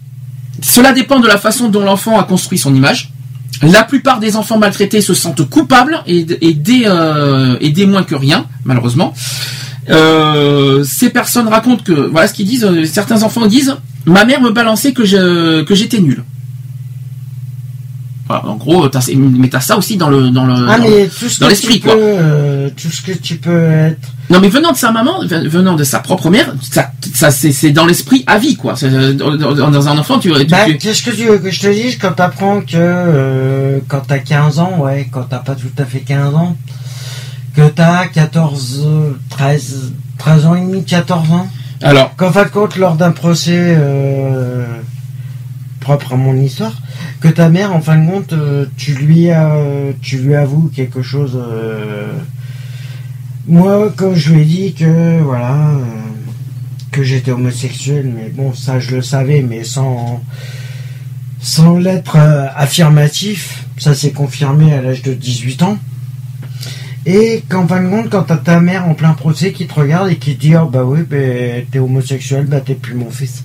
cela dépend de la façon dont l'enfant a construit son image. La plupart des enfants maltraités se sentent coupables et, et, des, euh, et des moins que rien, malheureusement. Euh, ces personnes racontent que, voilà ce qu'ils disent, euh, certains enfants disent, ma mère me balançait que je, que j'étais nul. Voilà, en gros, t'as, mais t'as ça aussi dans le, dans le, Ah, dans, mais tout ce dans que l'esprit, tu quoi. peux, tout ce que tu peux être. Non, mais venant de sa maman, venant de sa propre mère, ça, ça c'est, dans l'esprit à vie, quoi. Euh, dans, un enfant, tu, tu- Bah, tu- qu'est-ce que tu veux que je te dise quand t'apprends que euh, quand t'as 15 ans, ouais, quand t'as pas tout à fait 15 ans, que t'as 14, euh, 13, 13 ans et demi, 14 ans, alors, qu'en fin de compte, lors d'un procès euh, propre à mon histoire, que ta mère, en fin de compte, tu lui tu lui avoues quelque chose. Moi, comme je lui ai dit que voilà, euh, que j'étais homosexuel, mais bon, ça je le savais, mais sans sans l'être euh, affirmatif, ça s'est confirmé à l'âge de 18 ans. Et qu'en fin de compte, quand t'as ta mère en plein procès qui te regarde et qui te dit oh, bah oui, bah, t'es homosexuel, bah t'es plus mon fils.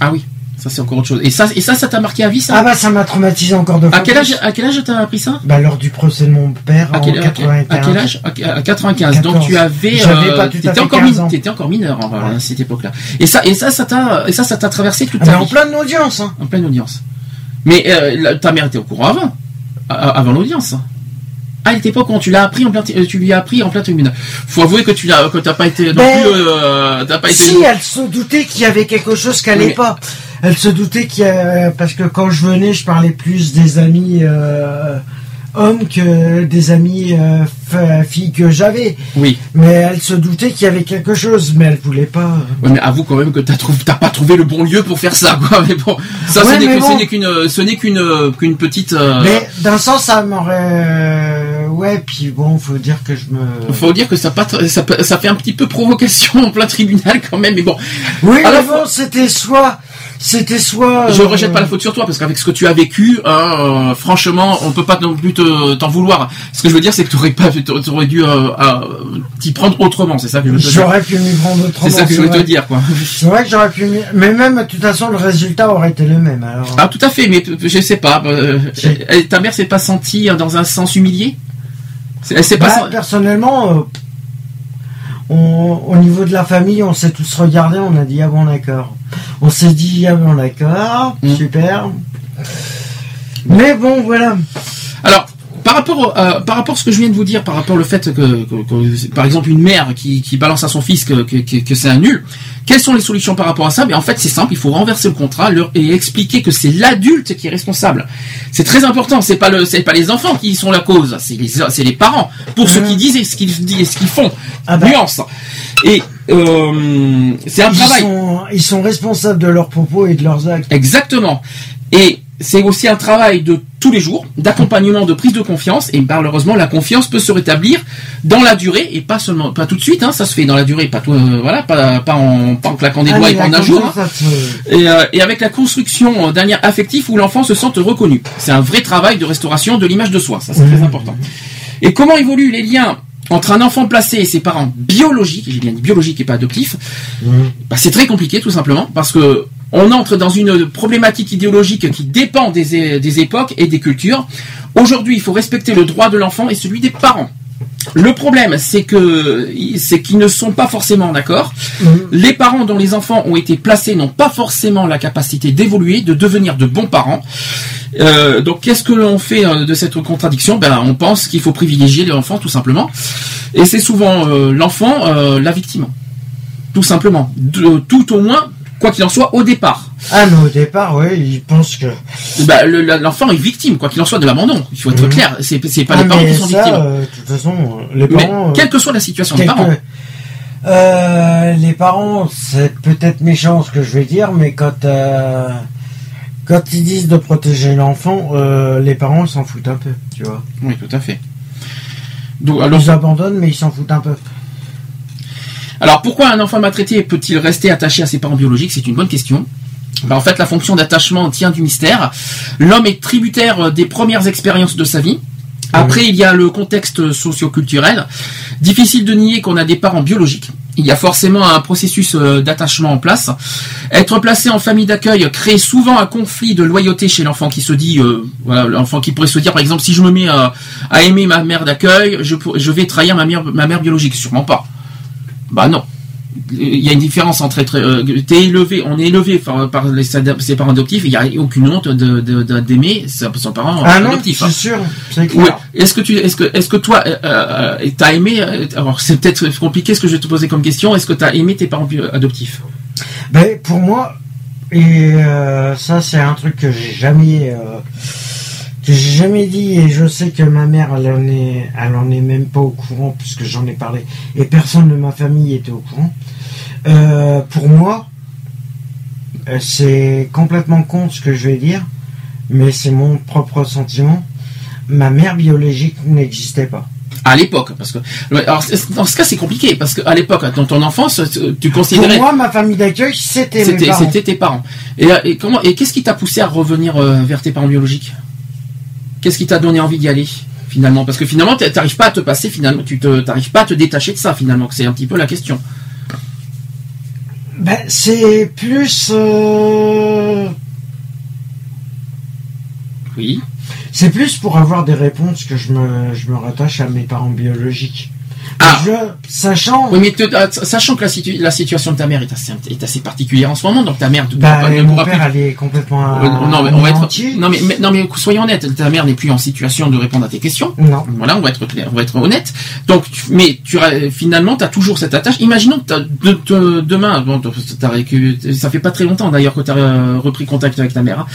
ah oui, ça c'est encore autre chose. Et ça, et ça, ça t'a marqué à vie, ça Ah bah ça m'a traumatisé encore deux fois. À quel âge, à quel âge t'as appris ça? Bah lors du procès de mon père à en quel, quel- 95. à quel âge? À à 95. Donc 14. tu avais, euh, t'étais encore, 15 min- ans. t'étais encore mineur en- Ouais. à cette époque-là. Et ça, et ça, ça t'a, et ça, ça t'a traversé toute Ah, ta mais en vie, pleine audience, hein. en pleine audience. Mais euh, la- ta mère était au courant avant, avant l'audience. Ah, elle était pas au courant. Tu l'as appris en plein, euh, tu lui as appris en plein tribunal. Faut avouer que tu l'as, que t'as pas été non Ben, plus, euh, t'as pas été. Si, elle se doutait qu'il y avait quelque chose qui allait Mais- pas. Elle se doutait qu'il y a... Parce que quand je venais, je parlais plus des amis euh, hommes que des amis euh, filles que j'avais. Oui. Mais elle se doutait qu'il y avait quelque chose, mais elle voulait pas. Mais avoue quand même que t'as trouvé, t'as pas trouvé le bon lieu pour faire ça, quoi. Mais bon, ça, Ouais, ce n'est ce n'est qu'une, ce n'est qu'une, qu'une petite. euh, Mais d'un sens, ça m'aurait... euh, Ouais, puis bon, faut dire que je me... Faut dire que ça, ça, ça fait un petit peu provocation en plein tribunal quand même, mais bon. Oui, la mais bon, c'était soit... C'était soit... Je euh, rejette pas la faute sur toi parce qu'avec ce que tu as vécu, hein, euh, franchement, on peut pas non plus te- t'en vouloir. Ce que je veux dire, c'est que tu aurais pas, t'aurais dû euh, t'y prendre autrement. C'est ça que je veux te dire. J'aurais pu m'y prendre autrement. C'est ça que je voulais te dire, quoi. C'est vrai que j'aurais pu m'y... Mais même, de toute façon, le résultat aurait été le même, alors... Ah, tout à fait, mais je sais pas. euh, ta mère s'est pas sentie euh, dans un sens humilié? Elle s'est pas. Bah, sen- personnellement, on- au niveau de la famille, on s'est tous regardés, on a dit ah bon d'accord. On s'est dit ah bon d'accord, Mm. super. Mais bon voilà. Par rapport, euh, par rapport à ce que je viens de vous dire, par rapport au fait que, que- que- par exemple, une mère qui, qui balance à son fils que, que, c'est un nul, quelles sont les solutions par rapport à ça? Ben en fait, c'est simple, il faut renverser le contrat leur- et expliquer que c'est l'adulte qui est responsable. C'est très important. C'est pas le, c'est pas les enfants qui sont la cause, c'est les, c'est les parents pour ce qu'ils disent et ce qu'ils disent, et ce qu'ils font. Ah bah. Nuance. Et euh, c'est un Ils travail. sont, ils sont responsables de leurs propos et de leurs actes. Exactement. Et c'est aussi un travail de tous les jours, d'accompagnement, de prise de confiance. Et malheureusement, la confiance peut se rétablir dans la durée et pas seulement, pas tout de suite. Hein, ça se fait dans la durée, pas tout, euh, voilà, pas, pas en, pas en claquant des Ah, doigts et pas en un jour. hein. Et, euh, et avec la construction d'un lien affectif où l'enfant se sente reconnu. C'est un vrai travail de restauration de l'image de soi. Ça, c'est Mmh. très important. Et comment évoluent les liens entre un enfant placé et ses parents biologiques, j'ai bien dit biologiques et pas adoptifs, bah, c'est très compliqué tout simplement parce que on entre dans une problématique idéologique qui dépend des, époques et des cultures. Aujourd'hui, il faut respecter le droit de l'enfant et celui des parents. Le problème, c'est que c'est qu'ils ne sont pas forcément d'accord. Les parents dont les enfants ont été placés n'ont pas forcément la capacité d'évoluer, de devenir de bons parents. Euh, donc, qu'est-ce que l'on fait euh, de cette contradiction? Ben, on pense qu'il faut privilégier l'enfant tout simplement, et c'est souvent euh, l'enfant euh, la victime, tout simplement. De- tout au moins, quoi qu'il en soit, au départ. Ah mais au départ, oui, ils pensent que. Le- la- l'enfant est victime, quoi qu'il en soit, de l'abandon. Il faut être clair. C'est pas Ah, les parents qui sont victimes. euh, de toute façon, euh, les parents. euh, quelle que soit la situation des parents. Euh, les parents, c'est peut-être méchant ce que je vais dire, mais quand euh, quand ils disent de protéger l'enfant, euh, les parents s'en foutent un peu, tu vois. Oui, tout à fait. Donc, alors, Ils abandonnent, mais ils s'en foutent un peu. Alors pourquoi un enfant maltraité peut-il rester attaché à ses parents biologiques? C'est une bonne question. Ben, en fait, la fonction d'attachement tient du mystère. L'homme est tributaire euh, des premières expériences de sa vie. Après, il y a le contexte socio-culturel. Difficile de nier qu'on a des parents biologiques. Il y a forcément un processus euh, d'attachement en place. Être placé en famille d'accueil crée souvent un conflit de loyauté chez l'enfant qui se dit, euh, voilà, l'enfant qui pourrait se dire, par exemple, si je me mets à, à aimer ma mère d'accueil, je, vais trahir ma mère, ma mère biologique. Sûrement pas. Bah non. Il y a une différence entre être euh, élevé, on est élevé par, par les, ses parents adoptifs, il n'y a aucune honte de de- de- d'aimer ses son parent Ah non, adoptif. c'est sûr, c'est clair. Est-ce que tu, est-ce que, est-ce que toi, euh, euh, t'as aimé euh, Alors c'est peut-être compliqué ce que je vais te poser comme question. Est-ce que t'as aimé tes parents adoptifs? Ben, pour moi, et euh, ça c'est un truc que j'ai jamais euh, j'ai jamais dit et je sais que ma mère elle en est elle en est même pas au courant puisque j'en ai parlé et personne de ma famille était au courant. Euh, pour moi, euh, c'est complètement con ce que je vais dire, mais c'est mon propre sentiment. Ma mère biologique n'existait pas. À l'époque, parce que alors dans ce cas c'est compliqué parce qu'à l'époque, dans ton enfance, tu Pour considérais moi, ma famille d'accueil, c'était mes c'était parents. c'était tes parents. Et, et comment et qu'est-ce qui t'a poussé à revenir euh, vers tes parents biologiques? Qu'est-ce qui t'a donné envie d'y aller finalement? Parce que finalement, t'a- t'arrives pas à te passer finalement, tu te t'arrives pas à te détacher de ça finalement. C'est un petit peu la question. Ben, c'est plus. euh, Oui. C'est plus pour avoir des réponses que je me, je me rattache à mes parents biologiques. Ah. Je, sachant. Oui, mais te- euh, sachant que la, situ- la situation de ta mère est assez, est assez particulière en ce moment, donc ta mère ne Bah, pourra, ne mon père, plus. elle est complètement. Euh, non, mais on va être. anéantie. Non mais, mais- non mais soyons honnêtes, ta mère n'est plus en situation de répondre à tes questions. Non. Voilà, on va être clair, on va être honnête. Donc, mais tu finalement, tu as toujours cette attache. Imaginons que de, de- demain, bon, ça fait pas très longtemps d'ailleurs que tu as repris contact avec ta mère. hein.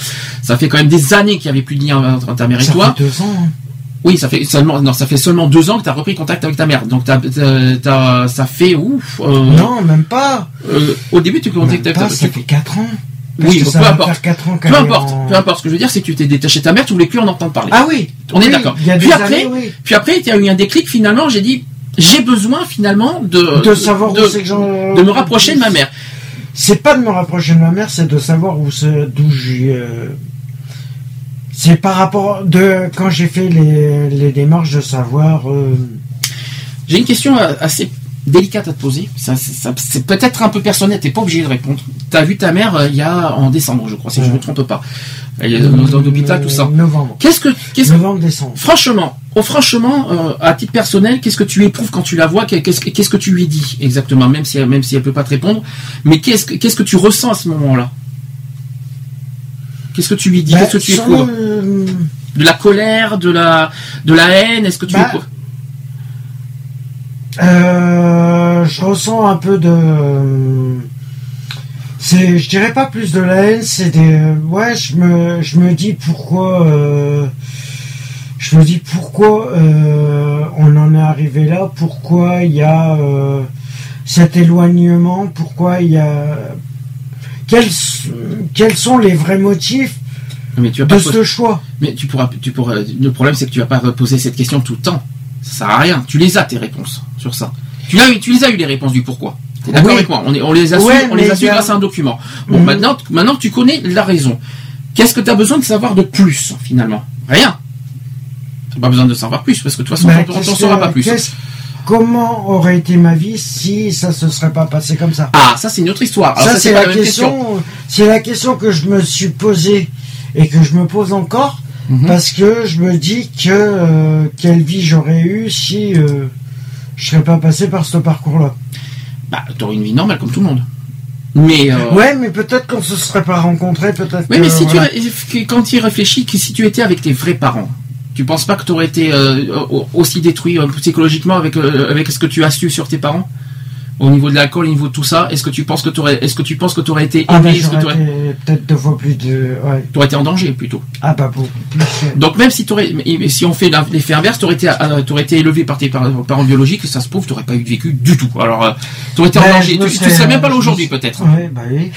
Ça fait quand même des années qu'il n'y avait plus de lien entre ta mère et Ça toi. fait deux ans. hein. Oui, ça fait seulement, non, ça fait seulement deux ans que tu as repris contact avec ta mère. Donc, t'as- ça fait ouf. euh, Non, même pas. euh, au début, tu pas, ta- ça fait quatre ans. Oui, Parce que peu importe. ans Peu importe, en- peu importe. Ce que je veux dire, c'est que tu t'es détaché de ta mère, tu voulais plus en entendre parler. Ah oui. On est d'accord. Puis après, oui. Puis après, il y a eu un déclic. Finalement, j'ai dit, j'ai besoin finalement de De savoir de, où c'est que j'en. de me rapprocher de ma mère. C'est pas de me rapprocher de ma mère, c'est de savoir où c'est, d'où j'ai. euh, C'est par rapport de quand j'ai fait les, les démarches de savoir. euh, J'ai une question assez délicate à te poser. Ça, c'est- ça- c'est peut-être un peu personnel, t'es pas obligé de répondre. T'as vu ta mère euh, il y a en décembre, je crois, si je me Ouais. trompe pas. Elle est dans l'hôpital, tout ça. Novembre. Qu'est-ce que, qu'est-ce que, Novembre, décembre. franchement, oh, franchement, euh, à titre personnel, qu'est-ce que tu éprouves quand tu la vois? Qu'est-ce que, qu'est-ce que tu lui dis exactement, même si, même si elle peut pas te répondre. Mais qu'est-ce que, qu'est-ce que tu ressens à ce moment-là? Qu'est-ce que tu lui dis? Bah, Qu'est-ce que tu sur éprouves le- De la colère, de la, de la haine? Est-ce que tu Bah, éprouves Euh, je ressens un peu de. C'est, je dirais pas plus de la haine, c'est des. Ouais, je me, je me dis pourquoi. euh, je me dis pourquoi euh, on en est arrivé là, pourquoi il y a cet éloignement, pourquoi il y a. Quels, quels sont les vrais motifs Mais tu vas de ce choix Mais tu pourras, tu pourras. Le problème, c'est que tu vas pas poser cette question tout le temps. Ça sert à rien. Tu les as tes réponses sur ça. Tu tu les as eu les réponses du pourquoi. T'es d'accord Oui. avec moi on, est- on les a su, Ouais, on les a su grâce à un document. Bon, Mhm. maintenant, maintenant que tu connais la raison. Qu'est-ce que tu as besoin de savoir de plus finalement? Rien. T'as pas besoin de savoir plus parce que de toute façon, on t'en qu'est-ce saura pas plus. qu'est-ce- Comment aurait été ma vie si ça se serait pas passé comme ça Ah, ça c'est une autre histoire. Alors, Ça, c'est la question. C'est la question que je me suis posée et que je me pose encore Mhm. parce que je me dis que euh, quelle vie j'aurais eu si euh, je serais pas passé par ce parcours-là. Bah, t'aurais une vie normale comme tout le monde. Mais euh, Ouais, mais peut-être qu'on se serait pas rencontrés, peut-être. Oui, mais si voilà. tu quand tu y réfléchis, que si tu étais avec tes vrais parents, tu penses pas que tu aurais été euh, au- aussi détruit euh, psychologiquement avec euh, avec ce que tu as su sur tes parents? Au niveau de l'alcool, au niveau de tout ça Est-ce que tu penses que tu aurais est-ce que tu penses que tu aurais été Ah bah été peut-être deux fois plus de. Ouais. t'aurais été en danger plutôt Ah bah beaucoup plus. Donc même si t'aurais, si on fait l'effet inverse, t'aurais été, t'aurais été élevé par tes par- parents biologiques, ça se prouve, t'aurais pas eu de vécu du tout. Alors, t'aurais été en Ben, danger. Tu, tu serais- même pas là aujourd'hui peut-être. Ouais, bah oui.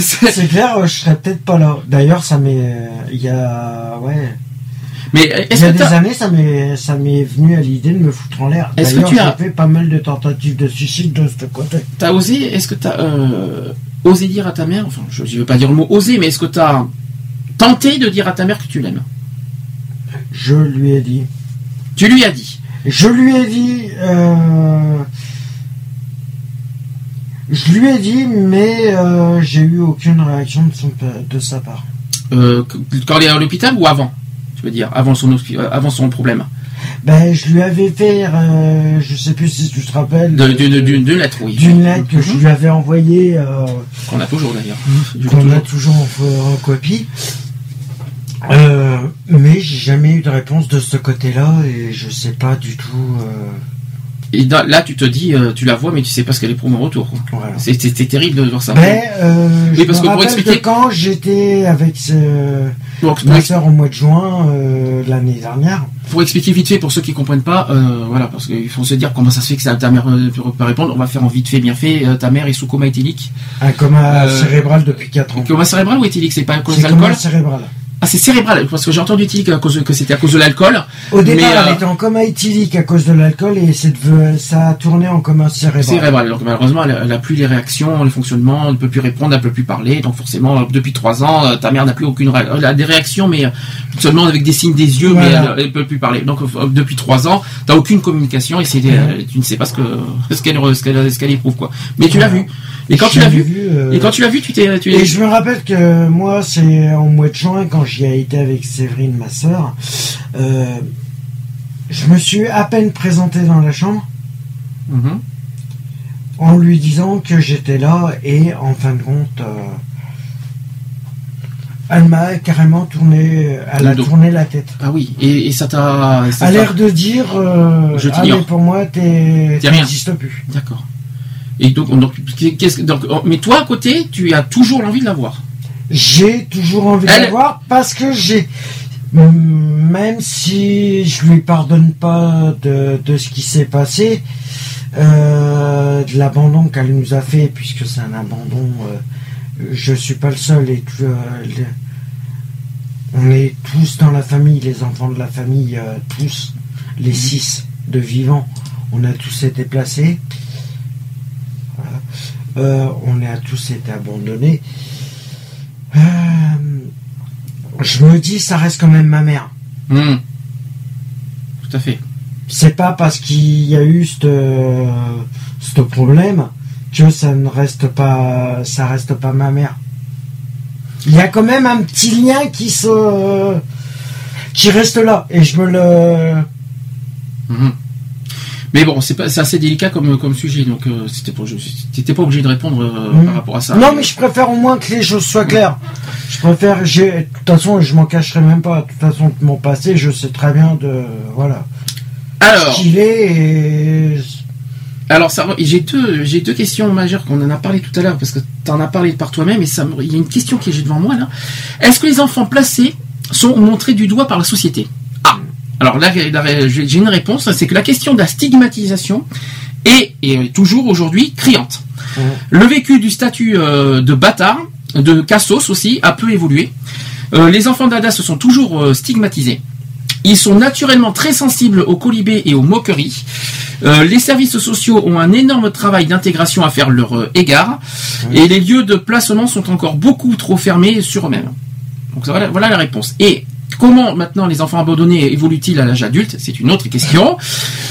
C'est- clair, je serais peut-être pas là. D'ailleurs, ça m'est. Il y a. Ouais. Mais Il est-ce y a des années, ça m'est, ça m'est venu à l'idée de me foutre en l'air. Est-ce que tu as- j'ai fait pas mal de tentatives de suicide de ce côté. t'as osé, est-ce que t'as euh, osé dire à ta mère, enfin, je, je veux pas dire le mot osé, mais est-ce que t'as tenté de dire à ta mère que tu l'aimes? Je lui ai dit. Tu lui as dit? Je lui ai dit. euh, Je lui ai dit, mais euh, j'ai eu aucune réaction de, son, de sa part. Euh, quand elle est à l'hôpital ou avant? Veux dire avant son euh, avant son problème Ben, je lui avais fait, euh, je sais plus si tu te rappelles, d'une- lettre, oui. d'une lettre que je Mhm. lui avais envoyée. euh, Qu'on a toujours d'ailleurs. Je qu'on a toujours. toujours en, en copie. Euh, mais j'ai jamais eu de réponse de ce côté-là et je sais pas du tout. Euh, Et là, tu te dis, euh, tu la vois, mais tu sais pas ce qu'elle est pour mon retour. voilà. C'est terrible de voir ça. Ben, euh, Oui, je parce me que pour expliquer- que quand j'étais avec ce, Donc, pour, ma ex- soeur au mois de juin euh, de l'année dernière, pour expliquer vite fait pour ceux qui comprennent pas, euh, voilà, parce qu'il faut se dire comment ça se fait que ça, ta mère ne peut pas répondre. On va faire en vite fait, bien fait. Euh, ta mère est sous coma éthylique. un coma Euh, cérébral depuis 4 ans. Coma cérébral ou éthylique C'est pas de coma cérébral. C'est cérébral, parce que j'ai entendu éthylique à cause que c'était à cause de l'alcool. Au départ, Mais, euh, elle était en coma éthylique à cause de l'alcool et ça a tourné en coma cérébral. Cérébral. Donc malheureusement, elle, elle a plus les réactions, les fonctionnements, elle ne peut plus répondre, elle ne peut plus parler. Donc forcément, depuis trois ans, euh, ta mère n'a plus aucune ré- Elle a des réactions, mais euh, seulement avec des signes des yeux, Voilà. mais elle ne peut plus parler. Donc depuis trois ans, tu n'as aucune communication et c'est, tu ne sais pas ce que ce qu'elle ce qu'elle éprouve quoi. Mais tu l'as vu. Et quand Je tu l'as vu, euh, et quand tu l'as vu, tu t'es, Et je me rappelle que moi, c'est en mois de juin, quand j'y ai été avec Séverine, ma sœur, euh, je me suis à peine présenté dans la chambre Mhm. en lui disant que j'étais là et en fin de compte, euh, elle m'a carrément tourné, elle Le a tourné la tête. Ah oui. Et, et ça t'a. À l'air de dire, euh, Je ah, mais pour moi, t'es- T'es rien. t'existes plus. D'accord. Et donc, donc, donc, oh, mais toi à côté, tu as toujours l'envie de la voir. J'ai toujours envie de Elle- la voir parce que j'ai. Même si je lui pardonne pas de, de ce qui s'est passé, euh, de l'abandon qu'elle nous a fait, puisque c'est un abandon, euh, je suis pas le seul et euh, le- on est tous dans la famille, les enfants de la famille, euh, tous, les six de vivants, on a tous été placés. Voilà. On a tous été abandonnés. Euh, je me dis, ça reste quand même ma mère. Hmm. Tout à fait. c'est pas parce qu'il y a eu ce ce problème que ça ne reste pas, ça reste pas ma mère. Il y a quand même un petit lien qui se, qui reste là, et je me le. Mhm. Mais bon, c'est assez délicat comme comme sujet, donc euh, c'était t'étais pas obligé de répondre euh, Mhm. par rapport à ça. Non, mais je préfère au moins que les choses soient claires. Je préfère, j'ai, de toute façon, je m'en cacherai même pas. De toute façon, mon passé, je sais très bien de, voilà, Alors, qu'il est et alors ça, j'ai deux, j'ai deux questions majeures qu'on en a parlé tout à l'heure parce que tu en as parlé par toi-même et ça, il y a une question qui est devant moi là. Est-ce que les enfants placés sont montrés du doigt par la société? Alors là, j'ai une réponse, c'est que la question de la stigmatisation est, est toujours aujourd'hui criante. Le vécu du statut euh, de bâtard, de cassos aussi, a peu évolué. Euh, les enfants d'Ada se sont toujours euh, stigmatisés. Ils sont naturellement très sensibles aux colibés et aux moqueries. Euh, les services sociaux ont un énorme travail d'intégration à faire leur euh, égard. Et les lieux de placement sont encore beaucoup trop fermés sur eux-mêmes. Donc voilà, voilà la réponse. Et comment maintenant les enfants abandonnés évoluent-ils à l'âge adulte? C'est une autre question.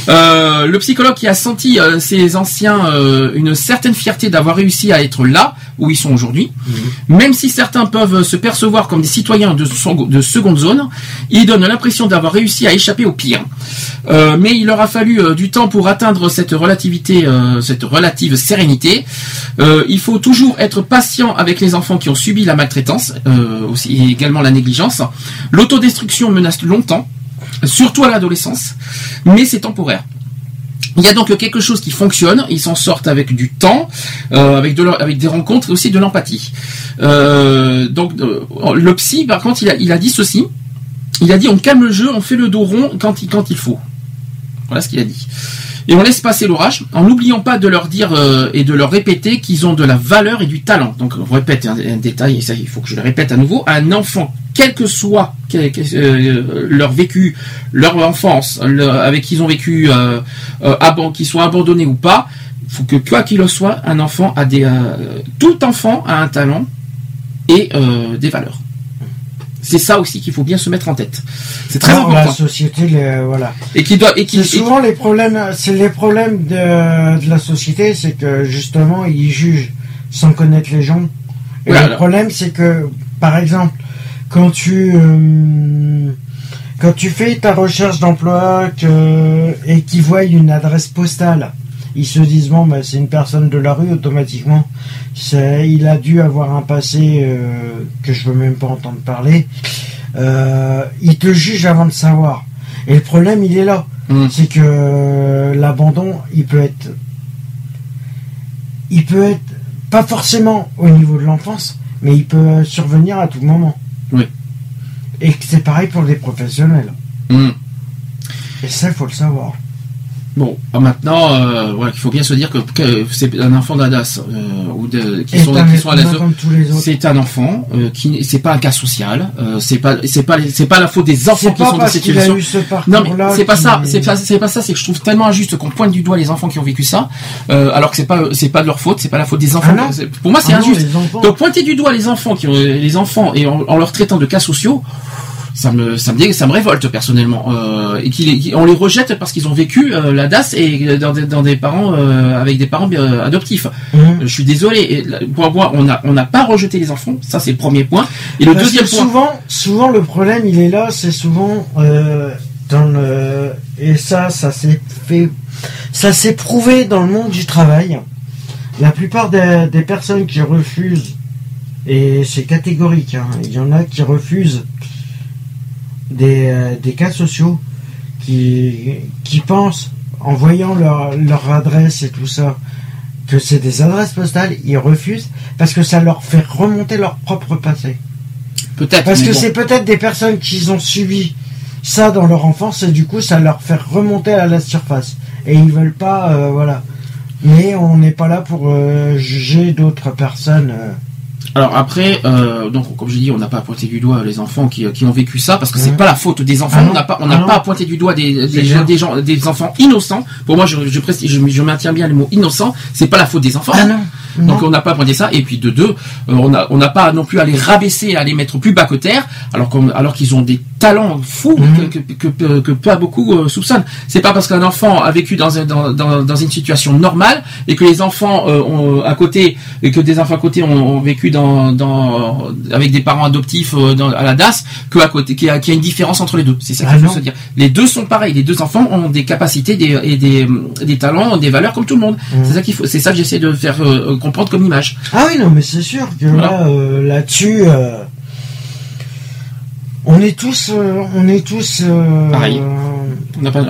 Euh, le psychologue qui a senti euh, ces anciens euh, une certaine fierté d'avoir réussi à être là où ils sont aujourd'hui, même si certains peuvent se percevoir comme des citoyens de, son- de seconde zone, ils donnent l'impression d'avoir réussi à échapper au pire. Euh, mais il leur a fallu euh, du temps pour atteindre cette relativité, euh, cette relative sérénité. Euh, il faut toujours être patient avec les enfants qui ont subi la maltraitance, euh, aussi et également la négligence. L'autodestruction menace longtemps, surtout à l'adolescence, mais c'est temporaire. Il y a donc quelque chose qui fonctionne, ils s'en sortent avec du temps, euh, avec, des rencontres et aussi de l'empathie. Euh, donc euh, le psy, par contre, il a, dit ceci. Il a dit on calme le jeu, on fait le dos rond quand il faut. Voilà ce qu'il a dit. Et on laisse passer l'orage en n'oubliant pas de leur dire euh, et de leur répéter qu'ils ont de la valeur et du talent. Donc on répète un, détail, et ça il faut que je le répète à nouveau. Un enfant, quel que soit euh, leur vécu, leur enfance, avec qui ils ont vécu, euh, qu'ils soient abandonnés ou pas, il faut que quoi qu'il en soit, un enfant a des, tout enfant a un talent et des valeurs. C'est ça aussi qu'il faut bien se mettre en tête. C'est très Non, La important. société, les- voilà. Et qui doit et qui souvent les problèmes, c'est les problèmes de, de la société, c'est que justement ils jugent sans connaître les gens. Et Voilà. le problème, c'est que, par exemple, quand tu euh, quand tu fais ta recherche d'emploi et qu'ils voient une adresse postale, ils se disent bon, bah, c'est une personne de la rue automatiquement. Il a dû avoir un passé euh, que je veux même pas entendre parler. Euh, ils te jugent avant de savoir. Et le problème, il est là. Mm. C'est que euh, l'abandon, il peut être. Il peut être pas forcément au niveau de l'enfance, mais il peut survenir à tout moment. Oui. Et que c'est pareil pour les professionnels. Hmm. Et ça, il faut le savoir. Bon, ah, maintenant, euh, voilà, il faut bien se dire que, que c'est un enfant d'Adas euh, ou de, qui sont, qui sont à la humain zo- comme tous les autres. C'est un enfant euh, qui n'est- c'est pas un cas social, euh, c'est pas c'est pas c'est pas la faute des enfants qui sont dans cette situation. ce Non mais c'est pas ça, c'est pas c'est pas ça, c'est que je trouve tellement injuste qu'on pointe du doigt les enfants qui ont vécu ça, euh, alors que c'est pas c'est pas de leur faute, c'est pas la faute des enfants. Ah Pour moi c'est Ah injuste. Donc pointer du doigt les enfants qui ont les enfants et en, en leur traitant de cas sociaux, ça me ça me ça me révolte personnellement euh, et qu'on les rejette parce qu'ils ont vécu euh, la DAS et dans des, dans des parents euh, avec des parents euh, adoptifs. Mhm. Je suis désolé. Et pour moi, on a on n'a pas rejeté les enfants. Ça c'est le premier point. Et le Parce deuxième point. souvent, souvent le problème, il est là, c'est souvent euh, dans le et ça, ça s'est fait, ça s'est prouvé dans le monde du travail. La plupart des, des personnes qui refusent, et c'est catégorique, hein, il y en a qui refusent des, euh, des cas sociaux, qui, qui pensent en voyant leur, leur adresse et tout ça que c'est des adresses postales, ils refusent parce que ça leur fait remonter leur propre passé. Peut-être. Parce que bon. c'est peut-être des personnes qui ont subi ça dans leur enfance et du coup ça leur fait remonter à la surface. Et ils veulent pas, euh, voilà. Mais on n'est pas là pour euh, juger d'autres personnes. euh. Alors après, euh, donc comme je dis, on n'a pas à pointer du doigt les enfants qui, qui ont vécu ça parce que c'est pas la faute des enfants. Ah on n'a pas, on Ah n'a non. pas à pointer du doigt des, gens, des enfants innocents. Pour moi, je, je, je, je maintiens bien le mot innocent. C'est pas la faute des enfants. Ah non. Donc on n'a pas pointé ça. Et puis de deux, euh, on n'a on n'a pas non plus à les rabaisser, à les mettre plus bas que terre, alors qu'on- alors qu'ils ont des talents fous Mhm. que, que, que- que pas beaucoup euh, soupçonnent. C'est pas parce qu'un enfant a vécu dans, un- dans, dans, dans une situation normale et que les enfants euh, ont, à côté et que des enfants à côté ont, ont vécu dans, dans avec des parents adoptifs euh, dans, à la DAS que à côté qu'il y, a, qu'il y a une différence entre les deux. C'est ça Ah qu'il faut se dire. Les deux sont pareils. Les deux enfants ont des capacités des, et des, des talents, des valeurs comme tout le monde. Mhm. C'est ça qu'il faut. C'est ça que j'essaie de faire euh, comprendre comme image. Ah oui, non, mais c'est sûr que Voilà. là, euh, là-dessus, euh, on est tous, euh, on est tous, euh, Pareil.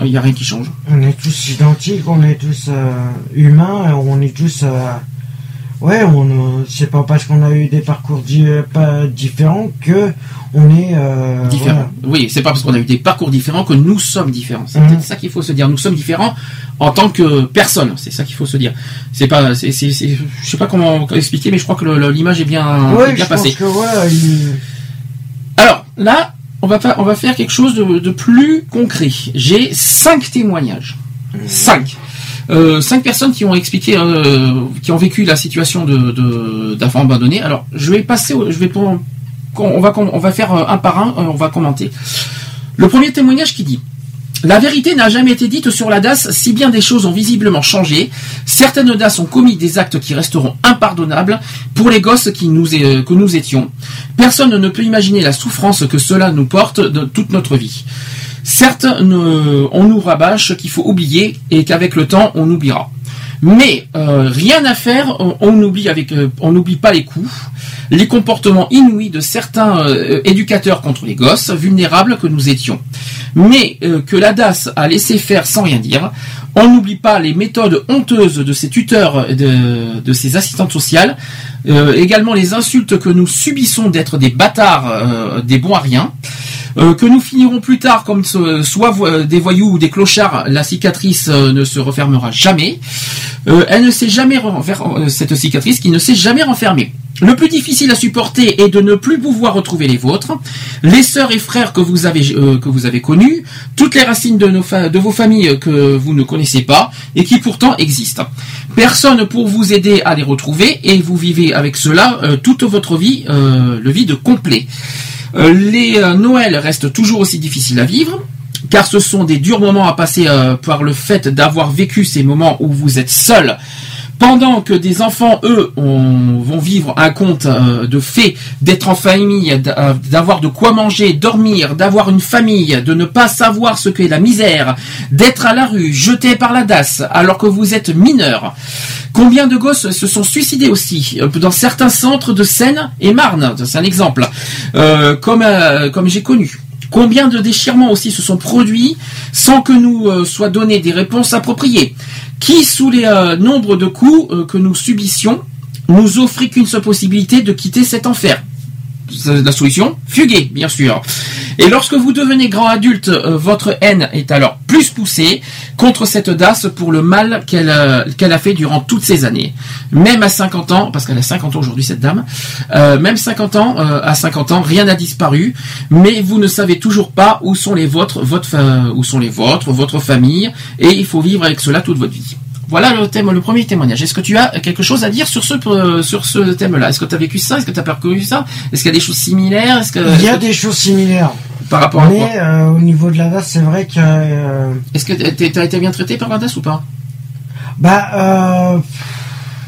Il y a rien qui change. on est tous identiques, on est tous euh, humains, on est tous, euh, ouais, on, euh, c'est pas parce qu'on a eu des parcours di- pas différents que on est euh, différents. Oui, c'est pas parce qu'on a eu des parcours différents que nous sommes différents. C'est Mhm. peut-être ça qu'il faut se dire. Nous sommes différents en tant que personne. C'est ça qu'il faut se dire. C'est pas, c'est, je sais pas comment expliquer, mais je crois que l'image est bien, voilà. est Ouais, bien je pense passée. que voilà, il- Alors là, on va on va faire quelque chose de, de plus concret. J'ai cinq témoignages. Cinq. Euh, cinq personnes qui ont expliqué, euh, qui ont vécu la situation de, de- d'enfants abandonnés. Alors, je vais passer, on va, faire euh, un par un, on va commenter. Le premier témoignage qui dit La vérité n'a jamais été dite sur la DAS, si bien des choses ont visiblement changé. Certaines DAS ont commis des actes qui resteront impardonnables pour les gosses que nous étions. Personne ne peut imaginer la souffrance que cela nous porte de toute notre vie. Certes, on nous rabâche qu'il faut oublier et qu'avec le temps, on oubliera. Mais euh, rien à faire, euh, on n'oublie pas les coups, les comportements inouïs de certains euh, éducateurs contre les gosses vulnérables que nous étions. Mais que la DAS a laissé faire sans rien dire. On n'oublie pas les méthodes honteuses de ses tuteurs, et de, de ses assistantes sociales, euh, également les insultes que nous subissons d'être des bâtards, euh, des bons à rien. Euh, que nous finirons plus tard comme ce- soit des voyous ou des clochards, la cicatrice ne se refermera jamais. Elle ne s'est jamais cette cicatrice qui ne s'est jamais renfermée. Le plus difficile à supporter est de ne plus pouvoir retrouver les vôtres, les sœurs et frères que vous avez euh, connus, toutes les racines de, vos familles que vous ne connaissez pas et qui pourtant existent. Personne pour vous aider à les retrouver et vous vivez avec cela euh, toute votre vie, euh, le vide complet. Euh, les euh, Noëls restent toujours aussi difficiles à vivre, car ce sont des durs moments à passer euh, par le fait d'avoir vécu ces moments où vous êtes seul. Pendant que des enfants, eux, ont- vont vivre un conte euh, de fait d'être en famille, d'a- d'avoir de quoi manger, dormir, d'avoir une famille, de ne pas savoir ce qu'est la misère, d'être à la rue, jeté par la DAS, alors que vous êtes mineur. Combien de gosses se sont suicidés aussi euh, dans certains centres de Seine et Marne C'est un exemple. Euh, comme euh, comme j'ai connu. Combien de déchirements aussi se sont produits sans que nous euh, soient donné des réponses appropriées Qui, sous les euh, nombres de coups euh, que nous subissions, nous offrit qu'une seule possibilité de quitter cet enfer La solution Fuguer, bien sûr. Et lorsque vous devenez grand adulte, euh, votre haine est alors plus poussée contre cette DAS pour le mal qu'elle euh, qu'elle a fait durant toutes ces années. Même à 50 ans, parce qu'elle a 50 ans aujourd'hui cette dame, euh, même 50 ans, à 50 ans, rien n'a disparu, mais vous ne savez toujours pas où sont les vôtres, votre, où sont les vôtres, votre famille, et il faut vivre avec cela toute votre vie. Voilà le thème, le premier témoignage. Est-ce que tu as quelque chose à dire sur ce euh, sur ce thème-là? Est-ce que tu as vécu ça? Est-ce que tu as parcouru ça? Est-ce qu'il y a des choses similaires? Est-ce que il y a des choses similaires. par rapport à Mais euh, au niveau de la DAS, c'est vrai que euh, Est-ce que tu as été bien traité par la DAS ou pas? Bah euh,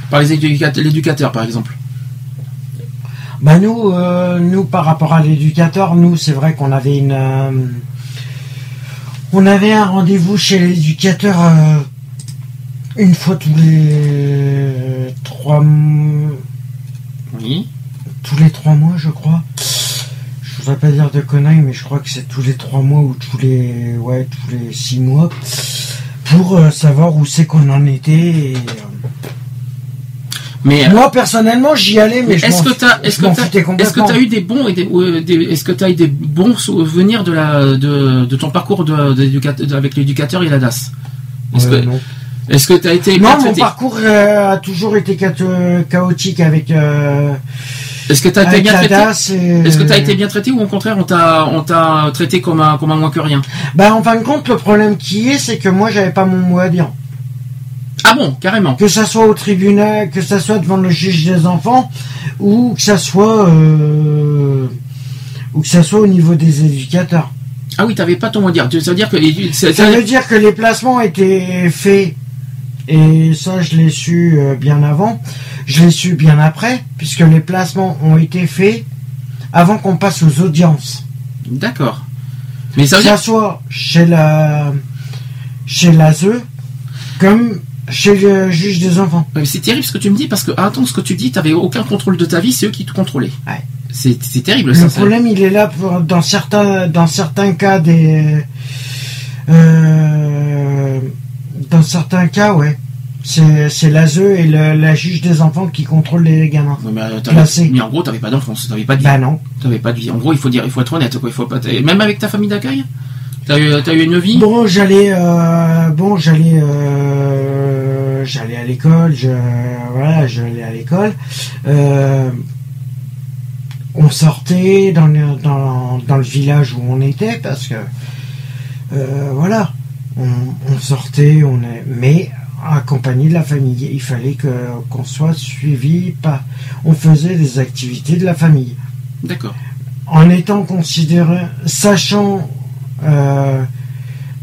Par les éducateurs, l'éducateur par exemple. Bah nous, nous par rapport à l'éducateur, nous c'est vrai qu'on avait une, on avait un rendez-vous chez l'éducateur une fois tous les trois, Oui. tous les trois mois, je crois. Je voudrais pas dire de conneries, mais je crois que c'est tous les trois mois ou tous les, ouais, tous les six mois, pour euh, savoir où c'est qu'on en était. Et, euh, Mais moi personnellement, j'y allais, mais, Mais je est-ce que t'as, est-ce que t'as, est-ce que t'as eu des bons et des, euh, des- est-ce que t'as eu des bons souvenirs de la, de, de ton parcours de, avec l'éducateur et la DAS? Est-ce Ouais, que, non. Est-ce que t'as été bien Non, mon parcours euh, a toujours été chaotique avec. Euh, Est-ce que t'as été avec bien traité et- Est-ce que t'as été bien traité ou au contraire on t'a, on t'a traité comme un, comme un moins que rien Bah, en fin de compte, le problème qui est, c'est que moi, j'avais pas mon mot à dire. Ah bon, carrément. Que ça soit au tribunal, que ça soit devant le juge des enfants, ou que ça soit, euh, ou que ça soit au niveau des éducateurs. Ah oui, t'avais pas ton mot à dire. Ça veut dire que les- ça- Ça veut dire que les placements étaient faits, et ça je l'ai su euh, bien avant, je l'ai su bien après, puisque les placements ont été faits avant qu'on passe aux audiences. D'accord. Mais ça Que veut dire ça soit chez la chez l'ASE, comme chez le juge des enfants. Ouais, c'est terrible ce que tu me dis parce que attends, ce que tu dis, t'avais aucun contrôle de ta vie, c'est eux qui te contrôlaient. Ouais. C'est terrible Le ça. ça. problème, il est là pour, dans certains, dans certains cas des, euh, dans certains cas, ouais. C'est, l'ASE et le- la juge des enfants qui contrôlent les gamins. Mais, euh, mais en gros, t'avais pas d'enfance, t'avais pas de vie. Bah non. T'avais pas de vie. En gros, il faut dire, il faut être honnête, quoi. Il faut pas. Même avec ta famille d'accueil, t'as eu, t'as eu une vie? Bon, j'allais, euh, bon, j'allais, euh, j'allais à l'école, je, voilà, j'allais à l'école. Euh, on sortait dans le, dans, dans le village où on était parce que, voilà, on, on sortait, on est, mais accompagné de la famille. Il fallait que qu'on soit suivi par, on faisait des activités de la famille D'accord. en étant considéré, sachant, euh,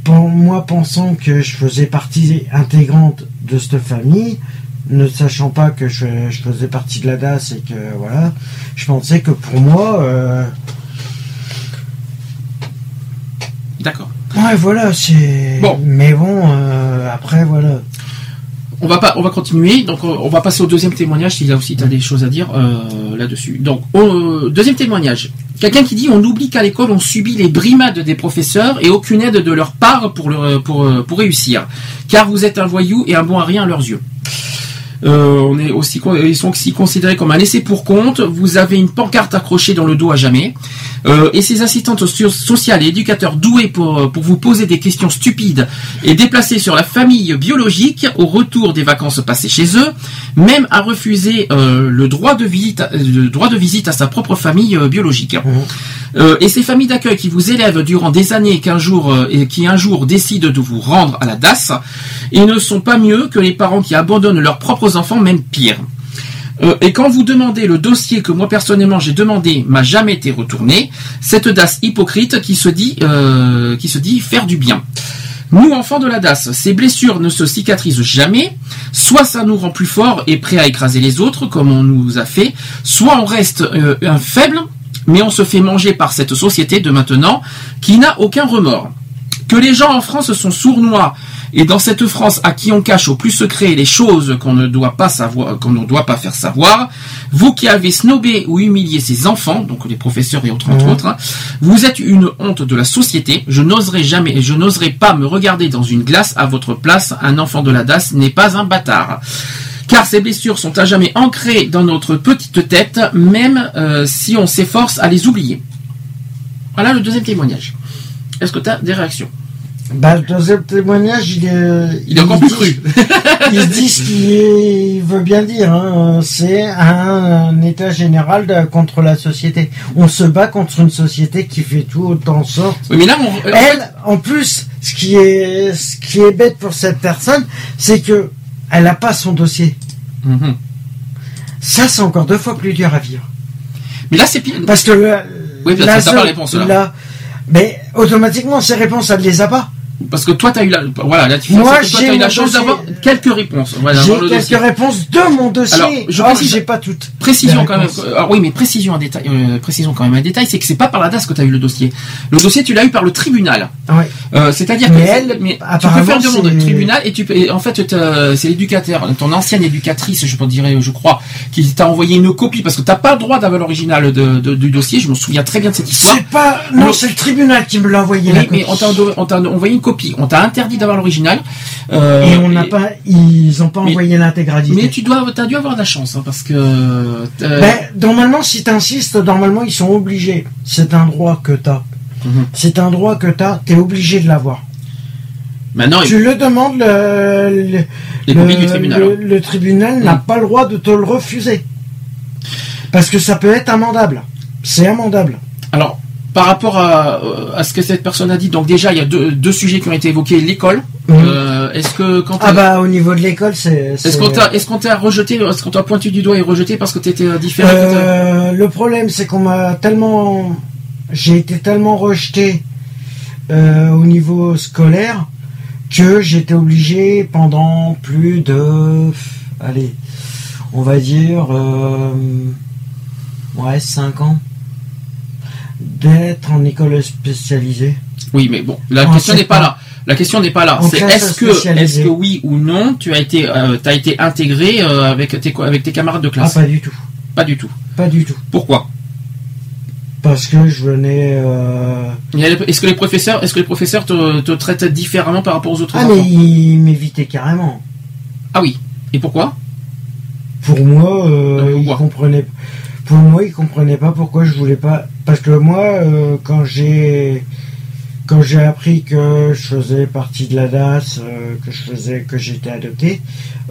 pour moi pensant que je faisais partie intégrante de cette famille, ne sachant pas que je, je faisais partie de la DAS et que voilà, je pensais que pour moi, euh, D'accord. Ouais voilà, c'est. Bon. Mais bon, euh, après voilà. On va pas, on va continuer. Donc, euh, on va passer au deuxième témoignage. Si là aussi tu as des choses à dire euh, là-dessus. Donc, au- deuxième témoignage. Quelqu'un qui dit on oublie qu'à l'école on subit les brimades des professeurs et aucune aide de leur part pour le, pour euh, pour réussir, car vous êtes un voyou et un bon à rien à leurs yeux. Euh, on est aussi, ils sont aussi considérés comme un laissé pour compte. Vous avez une pancarte accrochée dans le dos à jamais. Euh, et ces assistantes so- sociales et éducateurs doués pour, pour vous poser des questions stupides et déplacés sur la famille biologique au retour des vacances passées chez eux, même à refuser euh, le droit de visite, à- le droit de visite à sa propre famille euh, biologique. Euh, et ces familles d'accueil qui vous élèvent durant des années qu'un jour euh, et qui un jour décident de vous rendre à la DAS, ils ne sont pas mieux que les parents qui abandonnent leurs propres enfants, même pire. Euh, et quand vous demandez le dossier que moi personnellement j'ai demandé m'a jamais été retourné, cette DAS hypocrite qui se dit euh, qui se dit faire du bien. Nous, enfants de la DAS, ces blessures ne se cicatrisent jamais. Soit ça nous rend plus forts et prêts à écraser les autres, comme on nous a fait, soit on reste euh, un faible, mais on se fait manger par cette société de maintenant qui n'a aucun remords. Que les gens en France sont sournois et dans cette France à qui on cache au plus secret les choses qu'on ne doit pas savoir, qu'on ne doit pas faire savoir, vous qui avez snobé ou humilié ces enfants, donc les professeurs et autres entre autres, hein, vous êtes une honte de la société. Je n'oserais jamais, je n'oserais pas me regarder dans une glace à votre place. Un enfant de la DAS n'est pas un bâtard. Car ces blessures sont à jamais ancrées dans notre petite tête, même euh, si on s'efforce à les oublier. Voilà le deuxième témoignage. Est-ce que tu as des réactions? Bah, le deuxième témoignage, il est. Il est encore plus cru. il dit ce qu'il veut bien dire. hein. C'est un, état général de- contre la société. On se bat contre une société qui fait tout autant en sorte. Oui, mais là, on, Elle, en plus, ce qui est, ce qui est bête pour cette personne, c'est que elle n'a pas son dossier. Mhm. Ça, c'est encore deux fois plus dur à vivre. Mais là, c'est pire. Parce que Oui, la pas seule- réponse, là. là, mais automatiquement, ces réponses, elle ne les a pas. Parce que toi, tu as eu la, voilà, la Moi, j'ai eu la chance d'avoir quelques réponses. Voilà, J'ai quelques dossier. réponses de mon dossier. Alors, je Or, précise- j'ai pas toutes. Précision quand même. Ah oui, mais précision un détail. euh, précision quand même un détail, c'est que c'est pas par la DAS que tu as eu le dossier. Le dossier, tu l'as eu par le tribunal. Ouais. Euh, C'est-à-dire que elle, mais tu peux faire une demande au tribunal et tu peux, et en fait c'est l'éducateur, ton ancienne éducatrice, je dire, je crois, qui t'a envoyé une copie parce que t'as pas le droit d'avoir l'original de- de- du dossier. Je me souviens très bien de cette histoire. C'est pas, non, c'est le tribunal qui me l'a envoyé. Oui, mais on t'a on t'a envoyé une copie. On t'a interdit d'avoir l'original. Euh, Et on n'a pas, ils ont pas mais- envoyé l'intégralité. Mais tu dois, t'as dû avoir de la chance, hein, parce que. euh, Ben, normalement, si tu insistes, normalement, ils sont obligés. C'est un droit que tu as. Mhm. C'est un droit que tu as, tu es obligé de l'avoir. Maintenant, Tu le demandes, le, le, les copies du tribunal. le- le tribunal n'a Mhm. pas le droit de te le refuser. Parce que ça peut être amendable. C'est amendable. Alors, par rapport à, à ce que cette personne a dit, donc déjà, il y a deux, deux sujets qui ont été évoqués l'école. Mhm. Euh, euh, est-ce que quand Ah bah au niveau de l'école, c'est. est-ce qu'on t'a est-ce qu'on t'a rejeté, est-ce qu'on t'a pointé du doigt et rejeté parce que t'étais euh, différent Euh, le problème, c'est qu'on m'a tellement, j'ai été tellement rejeté euh, au niveau scolaire que j'étais obligé pendant plus de, allez, on va dire, euh, ouais, 5 ans, d'être en école spécialisée. Oui, mais bon, la question n'est pas là. La question n'est pas là. C'est est-ce que, est-ce que oui ou non, tu as été, euh, été intégré euh, avec tes, avec tes camarades de Ah, classe pas du tout, Pas du tout. pas du tout, Pourquoi? Parce que je venais. euh, Est-ce que les professeurs, est-ce que les professeurs te, te traitent différemment par rapport aux autres Ah enfants? mais ils m'évitaient carrément. Ah oui. Et pourquoi? Pour moi, ils comprenaient. Pour moi, ils comprenaient pas pourquoi je voulais pas. Parce que moi, euh, quand j'ai appris que je faisais partie de la DAS, euh, que que j'étais adopté,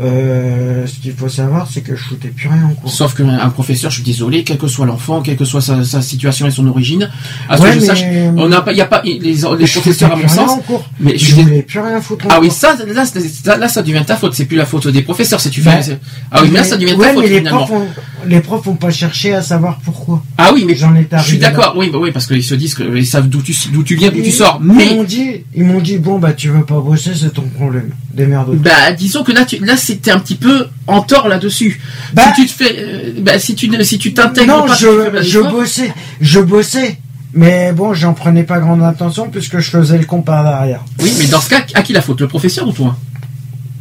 euh, ce qu'il faut savoir, c'est que je foutais plus rien en cours. Sauf qu'un un professeur, je suis désolé, quel que soit l'enfant, quelle que soit sa, sa situation et son origine, à ce Ouais, que je mais- sache, on n'a pas, il y a pas les, les professeurs à mon sens. en cours. Mais je je voulais plus rien foutre en Ah oui, cours. ça, là, là, là, ça devient ta faute. C'est plus la faute des professeurs. Si tu fais, Bah, ah oui, mais là, ça devient ouais, ta faute mais les finalement. profs, ont, les profs ont pas cherché à savoir pourquoi. Ah oui, mais J'en étais je suis d'accord. Oui, bah oui, parce qu'ils se disent que ils savent d'où tu, d'où tu viens, d'où tu Ils- sors. Ils Mais m'ont dit, ils m'ont dit, bon bah tu veux pas bosser, c'est ton problème. Démerde-toi. Bah, disons que là, tu, là, c'était un petit peu en tort là-dessus. Bah- si tu te fais, euh, bah, si tu, si tu t'intègres Non, pas, tu je, bossais, je bossais. Mais bon, j'en prenais pas grande attention puisque je faisais le con par derrière. Oui, mais dans ce cas, à qui la faute, le professeur ou toi?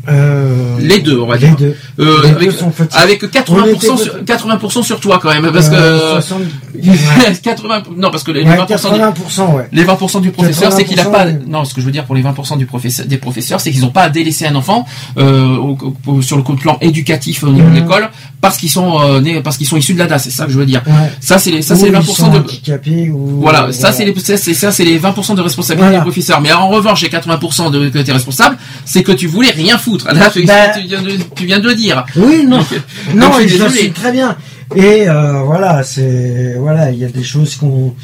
Euh, Les deux, on va les dire. deux. Euh, Les avec, deux sont avec 80%, On était sur, 80% sur toi quand même, parce Euh, que 60 ouais. 80, non, parce que les Ouais, 20%, du- 80%, ouais. les 20% du professeur, c'est qu'il a 80%, pas. Non, ce que je veux dire pour les 20% du professeur, des professeurs, c'est qu'ils n'ont pas à délaisser un enfant euh, au- au- sur le plan éducatif au niveau de l'école parce qu'ils sont euh, nés, parce qu'ils sont issus de la DAS. C'est ça que je veux dire. Ça, c'est les, ça, c'est les ils 20% sont de. handicapés ou Voilà, ça c'est les ça, c'est les 20% de responsabilité Voilà. des professeurs. Mais en revanche, les 80% de que es responsable, c'est que tu voulais rien foutre. Là, tu, Bah- tu viens de, tu viens de le dire. Oui, non, Donc, non, donc, je et suis je désolé. suis très bien. Et euh, voilà, c'est voilà, il y a des choses qu'on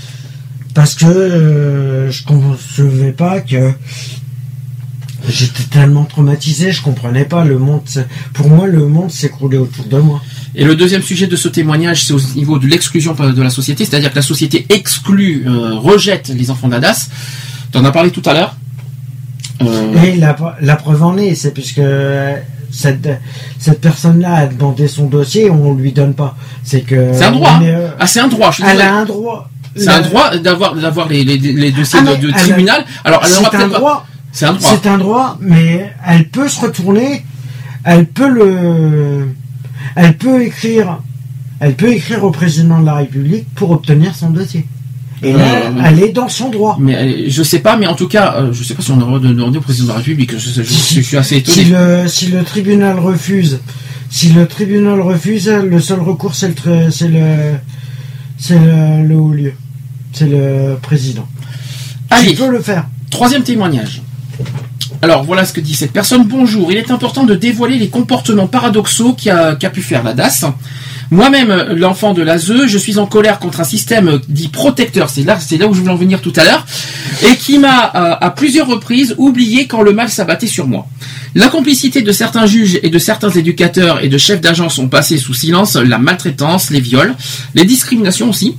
parce que euh, je concevais pas que j'étais tellement traumatisé, je comprenais pas le monde. Pour moi, le monde s'écroulait autour de moi. Et le deuxième sujet de ce témoignage, c'est au niveau de l'exclusion de la société, c'est-à-dire que la société exclut, euh, rejette les enfants d'Adas. Tu en as parlé tout à l'heure. Et la, la preuve en est, c'est puisque cette, cette personne-là a demandé son dossier, on lui donne pas. C'est que c'est un droit. est, euh, Ah, c'est un droit. Je elle a un droit. C'est un droit d'avoir d'avoir les, les, les dossiers Ah, de, a- tribunal. Alors, C'est un droit. C'est un droit. C'est un droit, mais elle peut se retourner, elle peut le, elle peut écrire, elle peut écrire au président de la République pour obtenir son dossier. Et là, Euh, elle est dans son droit. Mais euh, je sais pas, mais en tout cas, euh, je sais pas si on a le droit de demander au président de la République. Je, je- je- je suis assez étonné. Si le, si le tribunal refuse, si le tribunal refuse, le seul recours c'est le, c'est le, c'est le, le haut lieu, c'est le président. Allez. Tu peux le faire. Troisième témoignage. Alors voilà ce que dit cette personne. Bonjour, il est important de dévoiler les comportements paradoxaux qu'a qu'a pu faire la DAS. Moi-même, l'enfant de l'ASE, je suis en colère contre un système dit protecteur, c'est là, c'est là où je voulais en venir tout à l'heure, et qui m'a euh, à plusieurs reprises oublié quand le mal s'abattait sur moi. La complicité de certains juges et de certains éducateurs et de chefs d'agence ont passé sous silence la maltraitance, les viols, les discriminations aussi.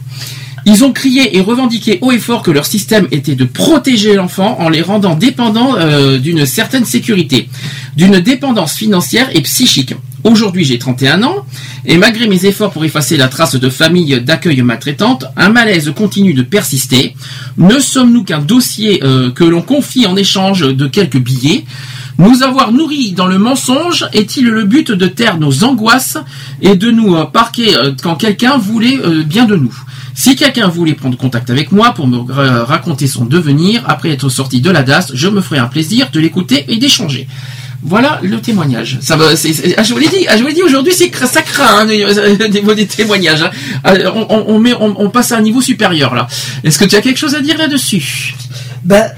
Ils ont crié et revendiqué haut et fort que leur système était de protéger l'enfant en les rendant dépendants euh, d'une certaine sécurité, d'une dépendance financière et psychique. Aujourd'hui, j'ai 31 ans, et malgré mes efforts pour effacer la trace de famille d'accueil maltraitante, un malaise continue de persister. Ne sommes-nous qu'un dossier euh, que l'on confie en échange de quelques billets? Nous avoir nourris dans le mensonge est-il le but de taire nos angoisses et de nous euh, parquer euh, quand quelqu'un voulait bien de nous? Si quelqu'un voulait prendre contact avec moi pour me ra- raconter son devenir après être sorti de la DAS, je me ferai un plaisir de l'écouter et d'échanger. Voilà le témoignage. Ça ah, je vous l'ai dit, ah, je vous l'ai dit aujourd'hui, c'est ça craint hein, au niveau des témoignages. hein. Ah, On, on- on met, on, on passe à un niveau supérieur là. Est-ce que tu as quelque chose à dire là-dessus? Ben,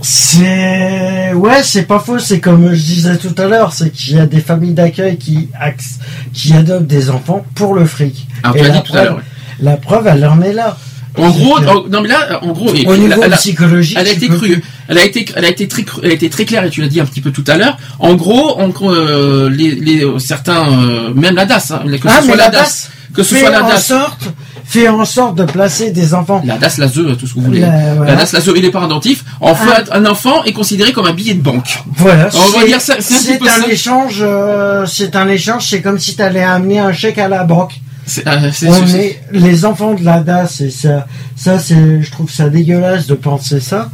c'est ouais, c'est pas faux. C'est comme je disais tout à l'heure, c'est qu'il y a des familles d'accueil qui qui adoptent des enfants pour le fric. Alors Et la dit tout à l'heure. preuve- La preuve, elle en est là. En gros, en- non mais là, en gros, Au niveau elle, elle a- psychologique, elle a été crue, elle a été, elle a été très, elle a été très claire et tu l'as dit un petit peu tout à l'heure. En gros, euh, les, les certains, euh, même la DAS, hein, que ce Ah, soit la la DAS, DAS que ce fait soit la en DAS, sorte, fait en sorte de placer des enfants. la DAS, la ZE, tout ce que vous voulez. La- voilà. La DAS, la ZE et les parents. En fait, un enfant est considéré comme un billet de banque. Voilà. On va c'est- dire ça, c'est un échange. euh, c'est un échange. C'est comme si tu allais amener un chèque à la banque. Euh, On est les enfants de la DAS et ça, ça c'est, je trouve ça dégueulasse de penser ça.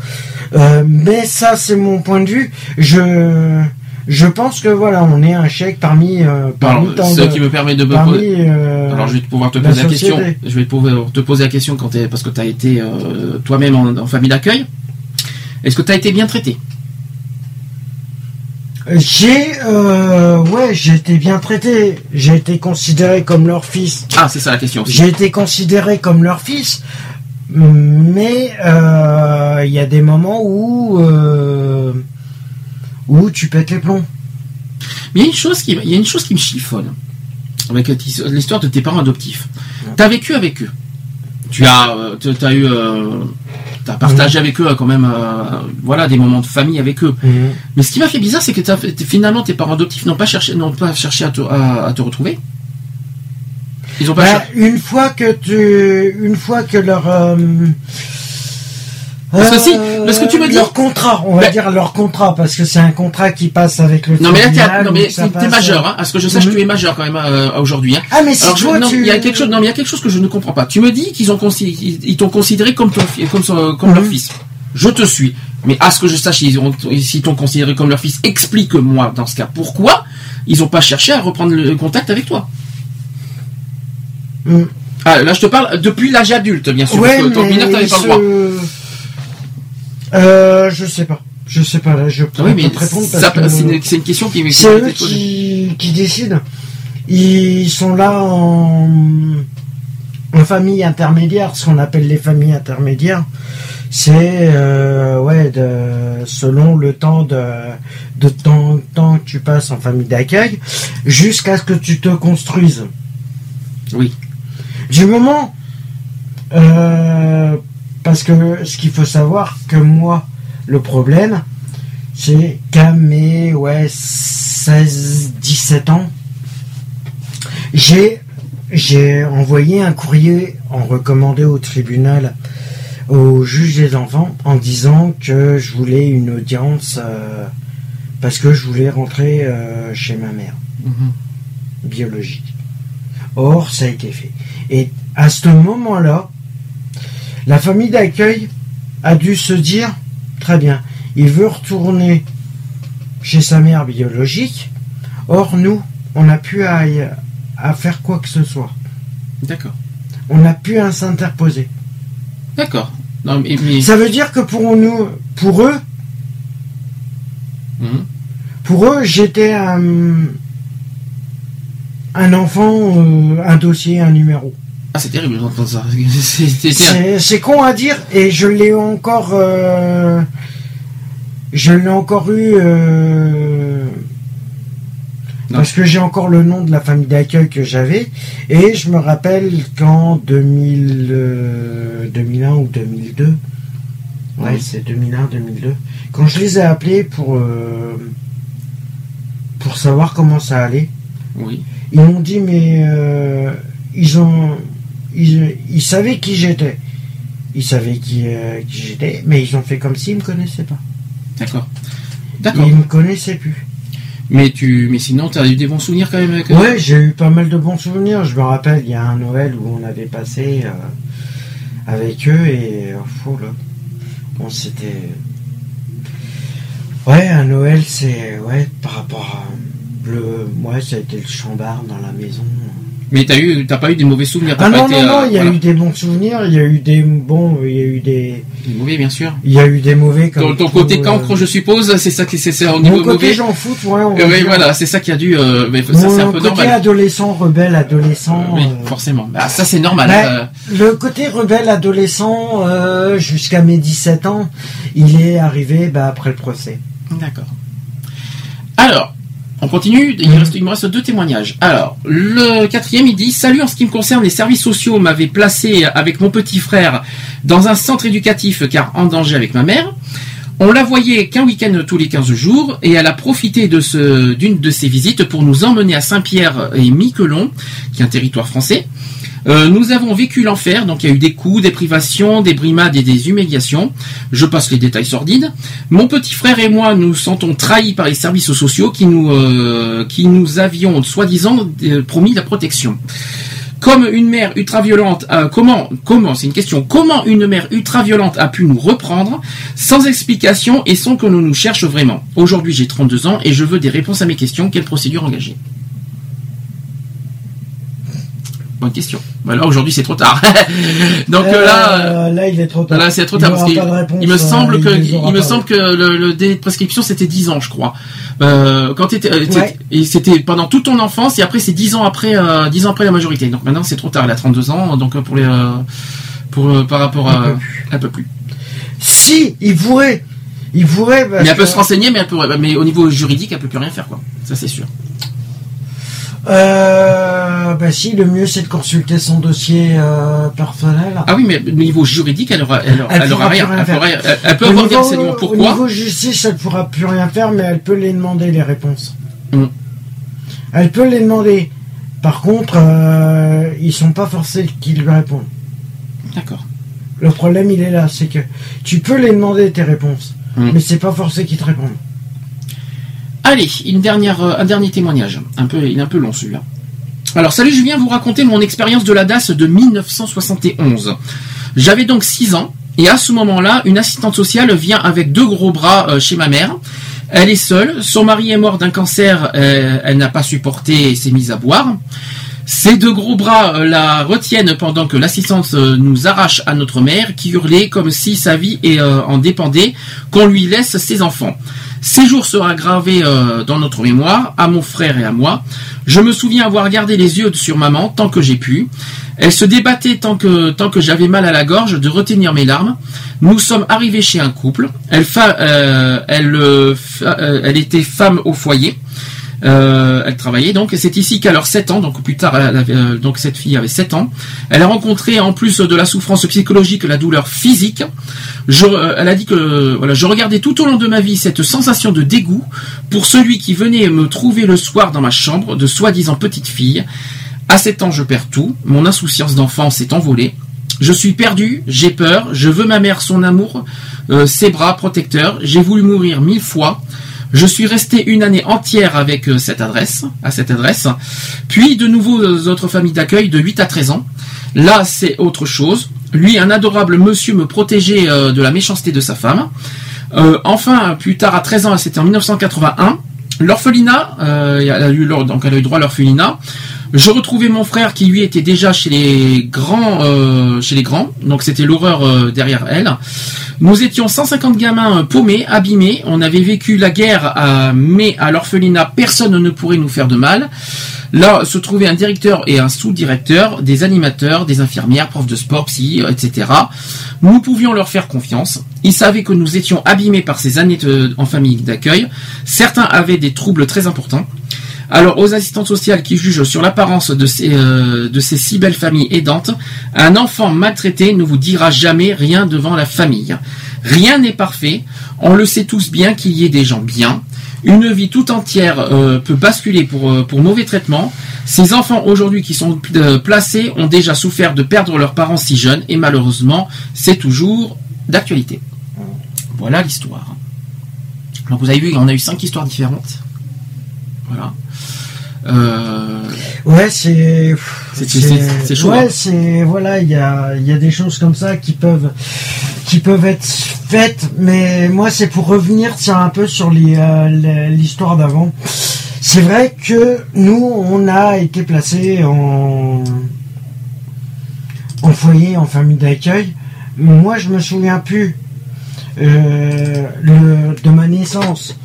Euh, mais ça c'est mon point de vue. Je, je pense que voilà, on est un chèque parmi, euh, parmi Alors, tant ce de- qui me permet de me parmi, poser. euh, Alors je vais pouvoir te poser la question. Je vais pouvoir te poser la question quand parce que tu as été euh, toi-même en, en famille d'accueil. Est-ce que tu as été bien traité? J'ai, euh, ouais, j'ai été bien traité. J'ai été considéré comme leur fils. Ah, c'est ça la question. aussi. J'ai été considéré comme leur fils, mais euh, il y a des moments où euh, où tu pètes les plombs. Mais il y a une chose qui, il y a une chose qui me chiffonne avec l'histoire de tes parents adoptifs. Tu as vécu avec eux. Tu as, tu as eu, t'as partagé avec eux quand même, euh, voilà, des moments de famille avec eux. Mais ce qui m'a fait bizarre, c'est que finalement tes parents adoptifs n'ont pas cherché, n'ont pas cherché à te, à, à te retrouver. Ils ont pas Bah, cherché. une fois que tu, une fois que leur euh, Parce que si, euh, parce que tu me dis- leur contrat, on va Bah- dire leur contrat, parce que c'est un contrat qui passe avec le Non mais là t'es, non mais majeur, hein. À ce que je sache, Mhm. tu es majeur quand même euh, aujourd'hui. Hein. Ah mais si Alors, je- non, tu, y a quelque chose, non, mais il y a quelque chose que je ne comprends pas. Tu me dis qu'ils ont ils ils t'ont considéré comme ton, comme, son- comme leur Mhm. fils. Je te suis. Mais à ce que je sache, ils ont, s'ils t'ont considéré comme leur fils, explique-moi dans ce cas pourquoi ils n'ont pas cherché à reprendre le contact avec toi. Mhm. Ah, là, je te parle depuis l'âge adulte, bien sûr. Ouais, parce que ton mais mineur, t'avais ils pas le droit. Euh, je sais pas. Je sais pas, là, je pourrais oui, pas te répondre ça- parce que c'est une, question qui, c'est eux qui, qui décident. Ils sont là en, en famille intermédiaire, ce qu'on appelle les familles intermédiaires. C'est, euh, ouais, de, selon le temps de, de temps, temps que tu passes en famille d'accueil, jusqu'à ce que tu te construises. Oui. Du moment, euh, parce que ce qu'il faut savoir, que moi, le problème, c'est qu'à mes ouais, 16, 17 ans, j'ai, j'ai envoyé un courrier en recommandé au tribunal au juge des enfants en disant que je voulais une audience euh, parce que je voulais rentrer euh, chez ma mère Mhm. biologique. Or, ça a été fait. Et à ce moment-là, la famille d'accueil a dû se dire, très bien, il veut retourner chez sa mère biologique. Or, nous, on n'a plus à, faire quoi que ce soit. D'accord. On n'a plus à s'interposer. D'accord. Non, mais, mais- Ça veut dire que pour nous, pour eux, Mhm. pour eux, j'étais un, un enfant, euh, un dossier, un numéro. Ah, c'est terrible d'entendre ça. C'est- con à dire et je l'ai encore, euh, je l'ai encore eu euh, parce que j'ai encore le nom de la famille d'accueil que j'avais et je me rappelle qu'en 2000, euh, 2001 ou 2002, ouais Oui. c'est 2001 2002, quand je les ai appelés pour euh, pour savoir comment ça allait. Oui. Ils m'ont dit, mais euh, ils ont. Ils, ils savaient qui j'étais. Ils savaient qui, euh, qui j'étais, mais ils ont fait comme s'ils me connaissaient pas. D'accord. D'accord. Ils me connaissaient plus. Mais tu, mais sinon, tu as eu des bons souvenirs quand même avec eux? Ouais, j'ai eu pas mal de bons souvenirs. Je me rappelle, il y a un Noël où on avait passé euh, avec eux et. euh, fou, là. On s'était. Ouais, un Noël, c'est. Ouais, par rapport à. Le, ouais, ça a été le chambard dans la maison. Mais t'as eu, t'as pas eu des mauvais souvenirs. Ah non, non, non, euh, il y a voilà. eu des bons souvenirs, il y a eu des bons, il y a eu des, Des mauvais, bien sûr. il y a eu des mauvais comme Ton, ton tout, côté euh, cancre, je suppose, c'est ça qui, c'est ça au niveau Mon côté j'en fous, ouais, on Euh, oui, voilà, c'est ça qui a dû. euh, mais ça, Mon c'est un peu côté normal. adolescent, rebelle, adolescent. oui, forcément. Bah, ça, c'est normal. Le côté rebelle, adolescent, jusqu'à mes 17 ans, il est arrivé bah, après le procès. D'accord. Alors, On continue, il, me reste deux témoignages. Alors, le quatrième, il dit Salut, en ce qui me concerne, les services sociaux m'avaient placé avec mon petit frère dans un centre éducatif car en danger avec ma mère. On la voyait qu'un week-end tous les 15 jours et elle a profité d'une de ses visites pour nous emmener à Saint-Pierre et Miquelon, qui est un territoire français. Euh, nous avons vécu l'enfer, donc il y a eu des coups, des privations, des brimades et des humiliations. Je passe les détails sordides. Mon petit frère et moi nous sentons trahis par les services sociaux qui nous, euh, qui nous avions soi-disant euh, promis la protection. Comme une mère ultra-violente, comment, comment, c'est une question, comment une mère ultra-violente a pu nous reprendre sans explication et sans que l'on nous cherche vraiment? Aujourd'hui j'ai 32 ans et je veux des réponses à mes questions. Quelle procédure engager? Bonne question. Voilà, aujourd'hui c'est trop tard. Donc euh, là, Euh, là, il est trop tard. là c'est trop Il tard aura parce qu'il il me euh, semble que il me pas. semble que le, le délai de prescription c'était 10 ans je crois. Euh, quand t'étais- euh, t'étais- Ouais. et c'était pendant toute ton enfance et après c'est 10 ans après euh, 10 ans après la majorité. Donc maintenant c'est trop tard, elle a 32 ans donc euh, pour les euh, pour euh, par rapport à elle peut plus. Si, il pourrait. Il pourrait. parce Mais elle peut que- se renseigner mais elle peut mais au niveau juridique elle peut plus rien faire quoi. Ça c'est sûr. Euh, bah si, le mieux c'est de consulter son dossier euh, personnel. Ah oui mais au niveau juridique elle aura elle, aura- Elle elle aura pourra rien. Elle, faire. pourra- elle- peut Au avoir des niveau- renseignements. Au Pourquoi niveau justice, elle pourra plus rien faire, mais elle peut les demander les réponses. Mm. Elle peut les demander. Par contre, euh, ils sont pas forcés qu'ils lui répondent. D'accord. Le problème, il est là, c'est que tu peux les demander tes réponses, Mm. mais c'est pas forcé qu'ils te répondent. Allez, une dernière, euh, un dernier témoignage. Un peu, il est un peu long celui-là. Alors, salut, je viens vous raconter mon expérience de la DAS de 1971. J'avais donc 6 ans, et à ce moment-là, une assistante sociale vient avec deux gros bras euh, chez ma mère. Elle est seule, son mari est mort d'un cancer, euh, elle n'a pas supporté et s'est mise à boire. Ces deux gros bras la retiennent pendant que l'assistante euh, nous arrache à notre mère qui hurlait comme si sa vie en dépendait, qu'on lui laisse ses enfants. Ces jours sera gravé euh, dans notre mémoire, à mon frère et à moi. Je me souviens avoir gardé les yeux sur maman tant que j'ai pu. Elle se débattait tant que, tant que j'avais mal à la gorge de retenir mes larmes. Nous sommes arrivés chez un couple. Elle, euh, euh, euh, elle était femme au foyer. Euh, elle travaillait donc, et c'est ici qu'à leurs 7 ans, donc plus tard, euh, donc cette fille avait 7 ans, elle a rencontré en plus de la souffrance psychologique la douleur physique. Je, euh, elle a dit que voilà, je regardais tout au long de ma vie cette sensation de dégoût pour celui qui venait me trouver le soir dans ma chambre de soi-disant petite fille. À 7 ans, je perds tout, mon insouciance d'enfant s'est envolée. Je suis perdu, j'ai peur, je veux ma mère, son amour, ses bras protecteurs. J'ai voulu mourir mille fois. Je suis resté une année entière avec euh, cette adresse, à cette adresse. Puis de nouveau euh, autres familles d'accueil de 8 à 13 ans. Là, c'est autre chose. Lui, un adorable monsieur me protégeait euh, de la méchanceté de sa femme. Euh, enfin, plus tard, à 13 ans, c'était en 1981. L'orphelinat, euh, donc elle a eu droit à l'orphelinat. Je retrouvais mon frère qui lui était déjà chez les grands, euh, chez les grands. Donc c'était l'horreur euh, derrière elle. Nous étions 150 gamins euh, paumés, abîmés. On avait vécu la guerre, à- mais à l'orphelinat, personne ne pourrait nous faire de mal. Là se trouvaient un directeur et un sous-directeur, des animateurs, des infirmières, profs de sport, psy, etc. Nous pouvions leur faire confiance. Ils savaient que nous étions abîmés par ces années en famille d'accueil. Certains avaient des troubles très importants. Alors, aux assistantes sociales qui jugent sur l'apparence de ces, euh, de ces si belles familles aidantes, un enfant maltraité ne vous dira jamais rien devant la famille. Rien n'est parfait. On le sait tous bien qu'il y ait des gens bien. Une vie tout entière euh, peut basculer pour, euh, mauvais traitement. Ces enfants aujourd'hui qui sont euh, placés ont déjà souffert de perdre leurs parents si jeunes et malheureusement, c'est toujours d'actualité. Voilà l'histoire. Donc vous avez vu, on a eu cinq histoires différentes. Voilà. Euh, Ouais, c'est. C'est- chaud, Ouais, hein. c'est voilà, il y a, il y a des choses comme ça qui peuvent qui peuvent être faites, mais moi c'est pour revenir tiens, un peu sur euh, l'histoire d'avant. C'est vrai que nous on a été placés en en foyer, en famille d'accueil. Moi je me souviens plus euh, le, de ma naissance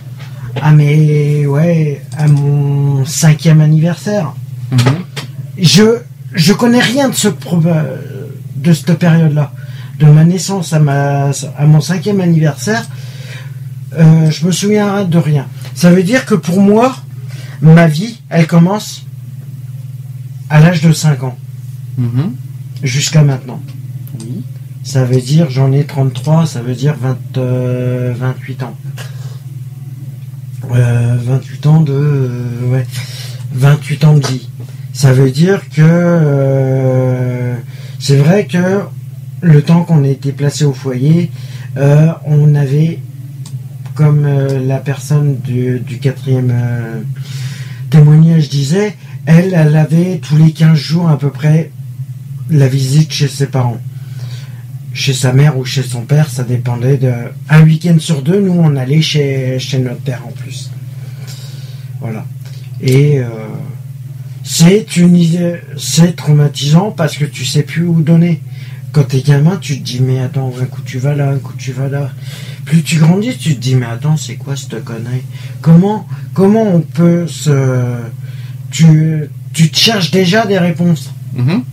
à mes ouais à mon cinquième anniversaire. mhm. Je je connais rien de ce euh, de cette période-là, de ma naissance à ma à mon cinquième anniversaire. Euh, je me souviens de rien. Ça veut dire que pour moi, ma vie, elle commence à l'âge de 5 ans, Mhm. jusqu'à maintenant. Oui. Ça veut dire, j'en ai 33, ça veut dire 20, euh, 28 ans. Euh, 28 ans de... euh, ouais, 28 ans de vie. Ça veut dire que... euh, c'est vrai que le temps qu'on a été placé au foyer, euh, on avait, comme euh, la personne du, du quatrième euh, témoignage disait, elle, elle avait tous les 15 jours à peu près la visite chez ses parents chez sa mère ou chez son père, ça dépendait de. Un week-end sur deux, nous, on allait chez, chez notre père en plus. Voilà. Et euh, c'est une c'est traumatisant parce que tu sais plus où donner. Quand t'es gamin, tu te dis mais attends, un coup tu vas là, un coup tu vas là. Plus tu grandis, tu te dis mais attends, c'est quoi cette connerie? Comment comment on peut se tu tu te cherches déjà des réponses? Mhm.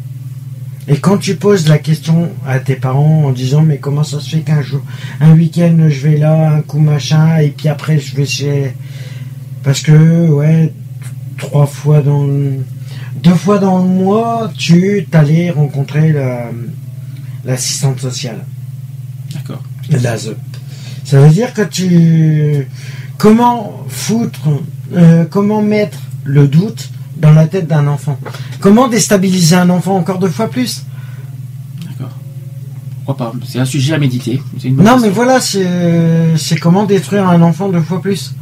Et quand tu poses la question à tes parents en disant mais comment ça se fait qu'un jour, un week-end je vais là, un coup machin, et puis après je vais chez... Parce que ouais, trois fois dans le... Deux fois dans le mois, tu t'allais rencontrer la- l'assistante sociale, D'accord. l'ASE. Ça veut dire que tu... Comment foutre, euh, comment mettre le doute dans la tête d'un enfant Comment déstabiliser un enfant encore deux fois plus? D'accord. Pourquoi pas C'est un sujet à méditer. Une Non, question. mais voilà, c'est c'est comment détruire un enfant deux fois plus.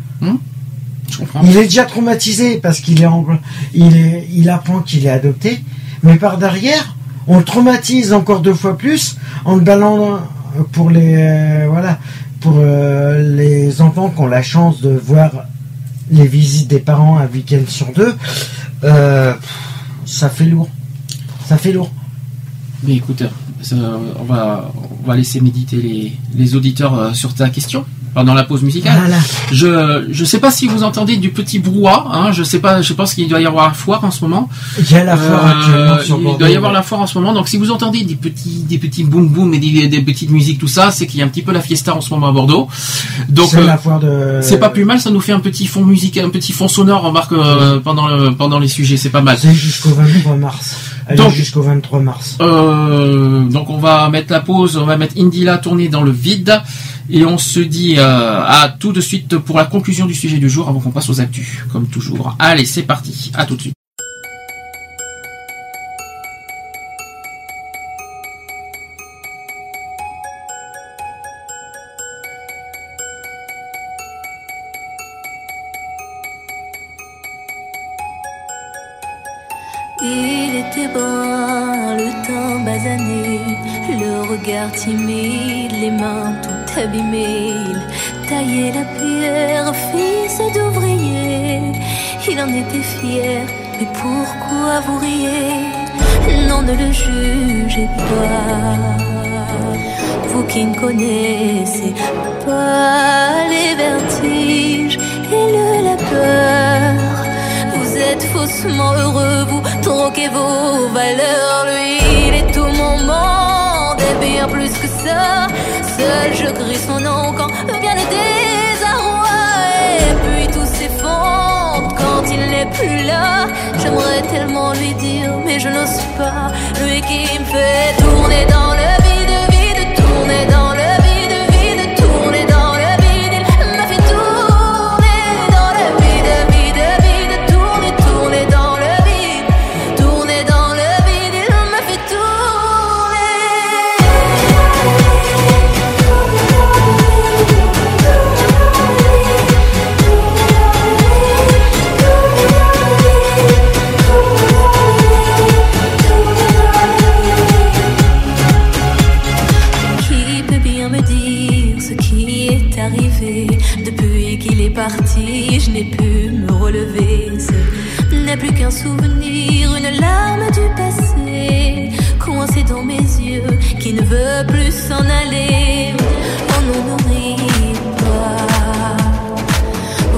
Je comprends. Il est déjà traumatisé parce qu'il est, en- il est, il apprend qu'il est adopté, mais par derrière, on le traumatise encore deux fois plus en le ballant pour les, euh, voilà, pour euh, les enfants qui ont la chance de voir les visites des parents un week-end sur deux. Euh, ça fait lourd. Ça fait lourd. Mais écoute, ça, on, va, on va laisser méditer les, les auditeurs euh, sur ta question pendant la pause musicale. Voilà. Je je sais pas si vous entendez du petit brouhaha. Hein, je sais pas. Je pense qu'il doit y avoir la foire en ce moment. Il y a la foire Euh, actuellement sur il doit y avoir la foire en ce moment. Donc si vous entendez des petits des petits boum boum et des, des petites musiques tout ça, c'est qu'il y a un petit peu la fiesta en ce moment à Bordeaux. Donc C'est euh, la foire de. c'est pas plus mal. Ça nous fait un petit fond musical, un petit fond sonore. Remarque euh, pendant le, pendant les sujets, c'est pas mal. C'est jusqu'au 23 mars. Elle Donc- jusqu'au 23 mars. Euh, donc on va mettre la pause, on va mettre Indila tourner dans le vide et on se dit euh, à tout de suite pour la conclusion du sujet du jour avant qu'on passe aux actus, comme toujours. Allez, c'est parti, à tout de suite. Il était brun, le teint basané, le regard timide, abîmées. Il taillait la pierre, fils d'ouvrier. Il en était fier, mais pourquoi vous riez? Non, ne le jugez pas. Vous qui ne connaissez pas les vertiges et le la peur. Vous êtes faussement heureux, vous troquez vos valeurs. Lui, Seul je crie son nom quand vient le désarroi. Et puis tout s'effondre quand il n'est plus là. J'aimerais tellement lui dire, mais je n'ose pas. Lui qui me fait tourner dans le plus qu'un souvenir, une larme du passé Coincée dans mes yeux, qui ne veut plus s'en aller. Oh non, n'oublie pas.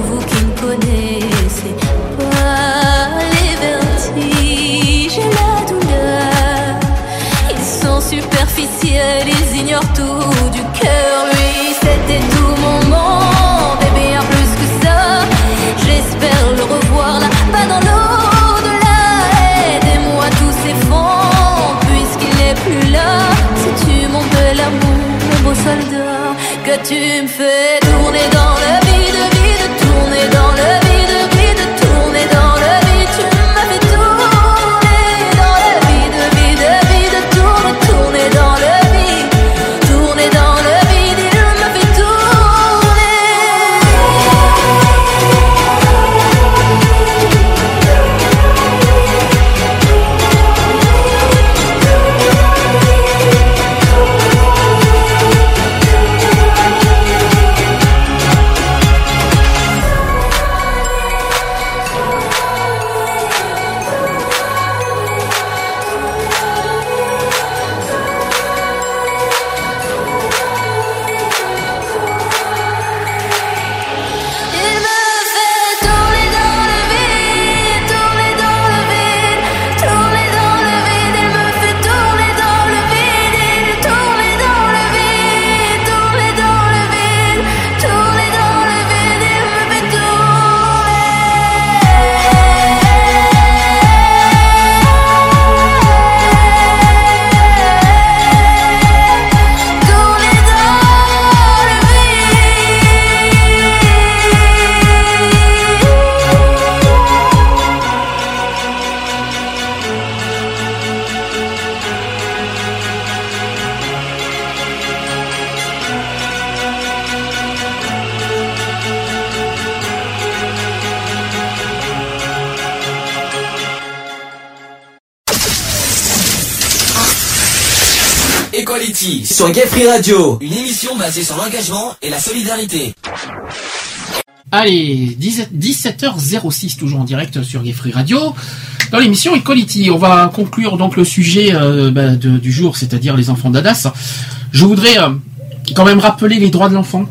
Vous qui ne connaissez pas les vertiges et la douleur ils sont superficiels, ils ignorent tout tu me fais tourner dans le sur Gay Free Radio, une émission basée sur l'engagement et la solidarité. Allez, 17h06, toujours en direct sur Gay Free Radio. Dans l'émission Equality, on va conclure donc le sujet euh, bah, de- du jour, c'est-à-dire les enfants d'Adas. Je voudrais euh, quand même rappeler les droits de l'enfant.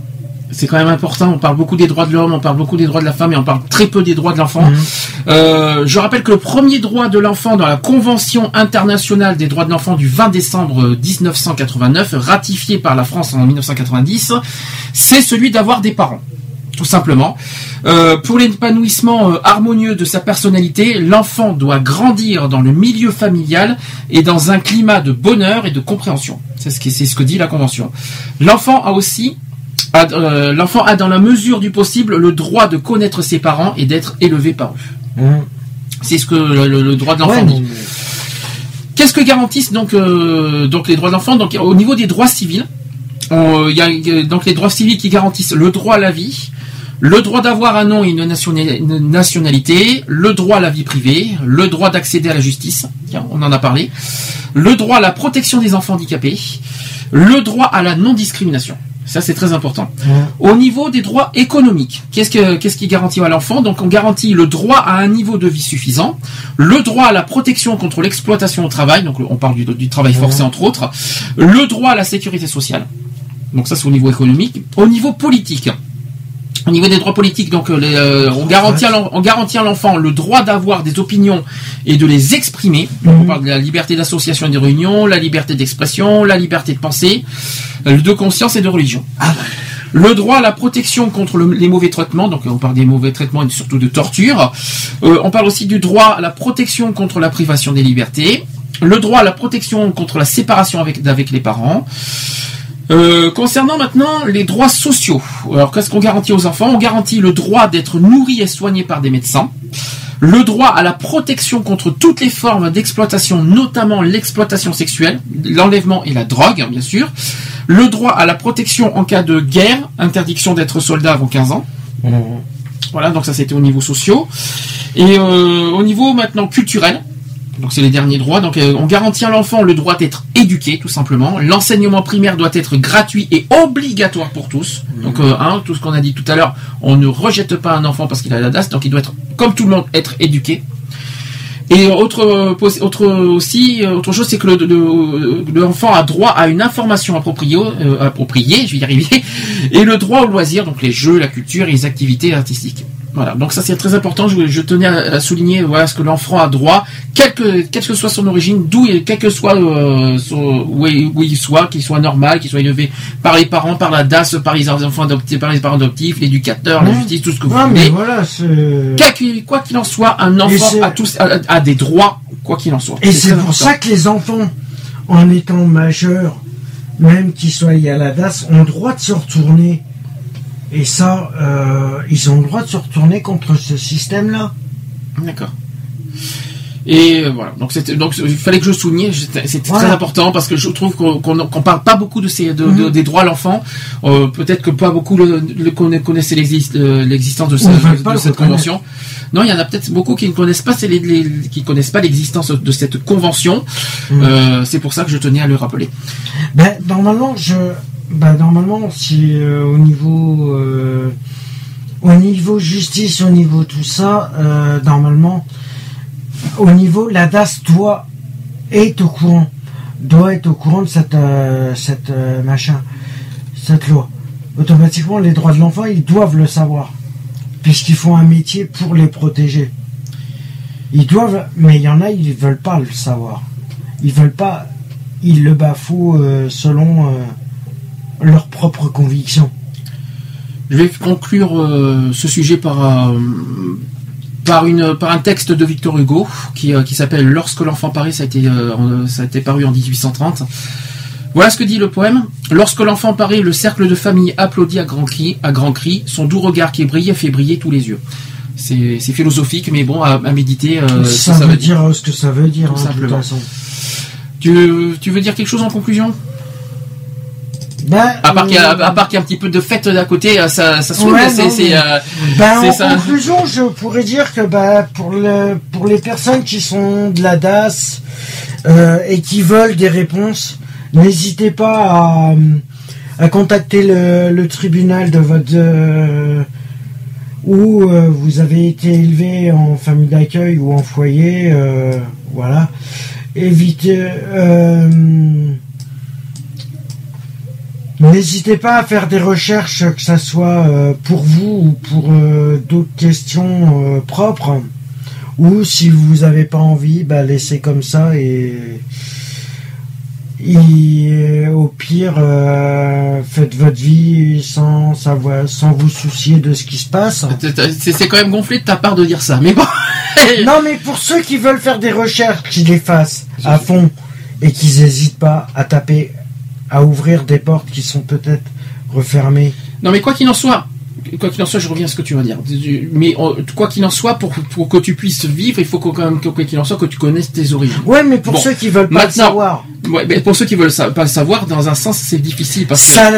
C'est quand même important. On parle beaucoup des droits de l'homme, on parle beaucoup des droits de la femme, et on parle très peu des droits de l'enfant. Euh, je rappelle que le premier droit de l'enfant dans la Convention internationale des droits de l'enfant du 20 décembre 1989, ratifié par la France en 1990, c'est celui d'avoir des parents tout simplement. Euh, pour l'épanouissement euh, harmonieux de sa personnalité, l'enfant doit grandir dans le milieu familial et dans un climat de bonheur et de compréhension. C'est ce, que dit la Convention. L'enfant a aussi, euh, l'enfant a dans la mesure du possible le droit de connaître ses parents et d'être élevé par eux. C'est ce que le, droit de l'enfant Ouais, dit. Qu'est-ce que garantissent donc, euh, donc les droits de l'enfant? Donc au niveau des droits civils, on- il y a euh, donc les droits civils qui garantissent le droit à la vie, le droit d'avoir un nom et une, nationa- une nationalité, le droit à la vie privée, le droit d'accéder à la justice, tiens, on en a parlé, le droit à la protection des enfants handicapés, le droit à la non-discrimination. Ça, c'est très important. Au niveau des droits économiques, qu'est-ce que qu'est-ce qui garantit à l'enfant? Donc, on garantit le droit à un niveau de vie suffisant, le droit à la protection contre l'exploitation au travail. Donc, on parle du, du travail forcé entre autres, le droit à la sécurité sociale. Donc, ça, c'est au niveau économique. Au niveau politique. Au niveau des droits politiques, donc euh, les, euh, on garantit à l'en- on garantit à l'enfant le droit d'avoir des opinions et de les exprimer. Donc, on parle de la liberté d'association et de réunion, la liberté d'expression, la liberté de penser, euh, de conscience et de religion. Le droit à la protection contre le- les mauvais traitements, donc on parle des mauvais traitements et surtout de torture. Euh, on parle aussi du droit à la protection contre la privation des libertés. Le droit à la protection contre la séparation avec, avec les parents. Euh, concernant maintenant les droits sociaux, alors qu'est-ce qu'on garantit aux enfants? On garantit le droit d'être nourri et soigné par des médecins, le droit à la protection contre toutes les formes d'exploitation, notamment l'exploitation sexuelle, l'enlèvement et la drogue, hein, bien sûr, le droit à la protection en cas de guerre, interdiction d'être soldat avant 15 ans. Voilà, donc ça c'était au niveau sociaux. Et euh, au niveau maintenant culturel, donc c'est les derniers droits. Donc euh, on garantit à l'enfant le droit d'être éduqué, tout simplement. L'enseignement primaire doit être gratuit et obligatoire pour tous. Donc euh, hein, tout ce qu'on a dit tout à l'heure, on ne rejette pas un enfant parce qu'il a la DAS, donc il doit être, comme tout le monde, être éduqué. Et autre, euh, autre aussi, euh, autre chose, c'est que le- le- l'enfant a droit à une information appropriée, euh, appropriée, je vais y arriver, et le droit au loisir, donc les jeux, la culture et les activités artistiques. Voilà, donc ça c'est très important. Je, je tenais à, à souligner voilà ce que l'enfant a droit, quelle que, quelle que soit son origine, d'où il- quel que soit euh, son- où, il, où il soit, qu'il soit normal, qu'il soit élevé par les parents, par la DAS, par les enfants adoptés, par les parents adoptifs, l'éducateur, la justice, tout ce que vous Ouais, voulez. voilà, qu'il- quoi qu'il en soit, un enfant a, tous, a, a des droits, quoi qu'il en soit. Et c'est pour important. ça que les enfants, en étant majeurs, même qu'ils soient à la DAS, ont droit de se retourner. Et ça, euh, ils ont le droit de se retourner contre ce système-là. D'accord. Et euh, voilà, donc c'était donc il fallait que je souligne, c'était Voilà. très important parce que je trouve qu'on qu'on qu'on parle pas beaucoup de ces de, de- Mhm. des droits à l'enfant. Euh, Peut-être que pas beaucoup le, le conna- connaissaient l'exist- l'existence de, cette convention. Non, il y en a peut-être beaucoup qui ne connaissent pas ces- les, les- qui connaissent pas l'existence de cette convention. Mhm. Euh, C'est pour ça que je tenais à le rappeler. Ben, normalement, je, ben, normalement, si euh, au niveau, euh, au niveau justice, au niveau tout ça, euh, normalement, au niveau, la DAS doit être au courant, doit être au courant de cette, cette machin, cette loi. Automatiquement, les droits de l'enfant, ils doivent le savoir, puisqu'ils font un métier pour les protéger. Ils doivent, mais il y en a, ils veulent pas le savoir. Ils veulent pas, ils le bafouent selon leurs propres convictions. Je vais conclure euh, ce sujet par euh, par une par un texte de Victor Hugo qui, euh, qui s'appelle Lorsque l'enfant Paris ça a été ça a été paru en 1830. Voilà ce que dit le poème. Lorsque l'enfant paraît, le cercle de famille applaudit à grands cris, à grands cris, son doux regard qui brille fait briller tous les yeux. C'est philosophique, mais bon, à, à méditer, ça, ça, veut dire, ce que ça veut dire, Tout hein, simplement. Tu, tu veux dire quelque chose en conclusion? Ben, À part qu'il y, a- euh, à part qu'il y a un petit peu de fête d'à côté, euh, ça, ça Ouais, c'est c'est, mais- euh, Ben, c'est en ça. conclusion, je pourrais dire que ben, pour, le, pour les personnes qui sont de la DAS euh, et qui veulent des réponses, n'hésitez pas à, à contacter le, le tribunal de votre euh, où euh, vous avez été élevé en famille d'accueil ou en foyer, voilà. Évitez. N'hésitez pas à faire des recherches, que ça soit euh, pour vous ou pour euh, d'autres questions euh, propres. Ou si vous n'avez pas envie, bah, laissez comme ça et, et au pire, euh, faites votre vie sans savoir, sans vous soucier de ce qui se passe. C'est c'est quand même gonflé de ta part de dire ça, mais bon. Non, mais pour ceux qui veulent faire des recherches, qu'ils les fassent à fond et qu'ils n'hésitent pas à taper, à ouvrir des portes qui sont peut-être refermées. Non, mais quoi qu'il en soit, quoi qu'il en soit, je reviens à ce que tu vas dire. Mais euh, quoi qu'il en soit, pour, pour que tu puisses vivre, il faut que, quand même, que, quoi qu'il en soit, que tu connaisses tes origines. Ouais, mais pour Bon. ceux qui veulent pas le Maintenant, savoir, Ouais, mais pour ceux qui veulent pas le savoir, dans un sens, c'est difficile parce que. ça,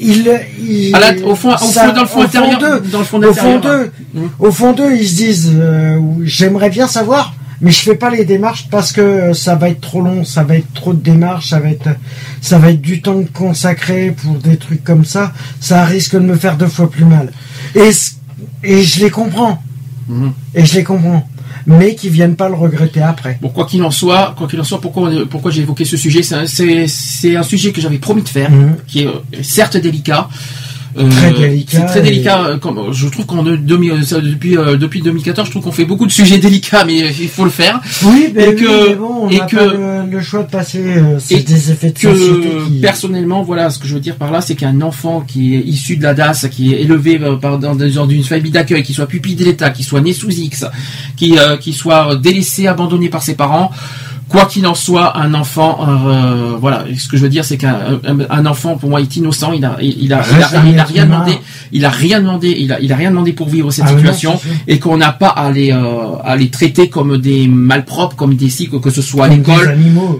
il, il- la- au fond- au ça- fond- dans le fond au intérieur- d'eux, dans le fond au fond intérieur, d'eux, hein. au fond d'eux, ils se disent, euh, j'aimerais bien savoir, mais je fais pas les démarches parce que ça va être trop long, ça va être trop de démarches, ça va être, ça va être du temps consacré pour des trucs comme ça, ça risque de me faire deux fois plus mal. Et, et je les comprends, Mhm. et je les comprends, mais qui viennent pas le regretter après. Bon, quoi qu'il en soit, quoi qu'il en soit, pourquoi, on pourquoi j'ai évoqué ce sujet, c'est un, un sujet que j'avais promis de faire, Mhm. qui est euh, certes délicat. Euh, Très délicat C'est très délicat. euh, comme- je trouve qu'on euh, euh, depuis euh, depuis 2014, je trouve qu'on fait beaucoup de sujets délicats, mais euh, il faut le faire. Oui, mais, Et oui, que- mais bon, on et n'a que- pas le, le choix de passer, euh, c'est et des effets de société que qui... personnellement, voilà, ce que je veux dire par là, c'est qu'un enfant qui est issu de la DAS, qui est élevé euh, par, dans, dans une famille d'accueil, qui soit pupille de l'État, qui soit né sous X, qui, euh, qui soit délaissé, abandonné par ses parents, quoi qu'il en soit, un enfant, euh, voilà, ce que je veux dire, c'est qu'un un, un enfant, pour moi, est innocent, il a, il, a, il a, il rien demandé, il a rien demandé, il a, il a rien demandé pour vivre cette Ah, situation, et qu'on n'a pas à les, euh, à les traiter comme des malpropres, comme des cycles, que ce soit à l'école,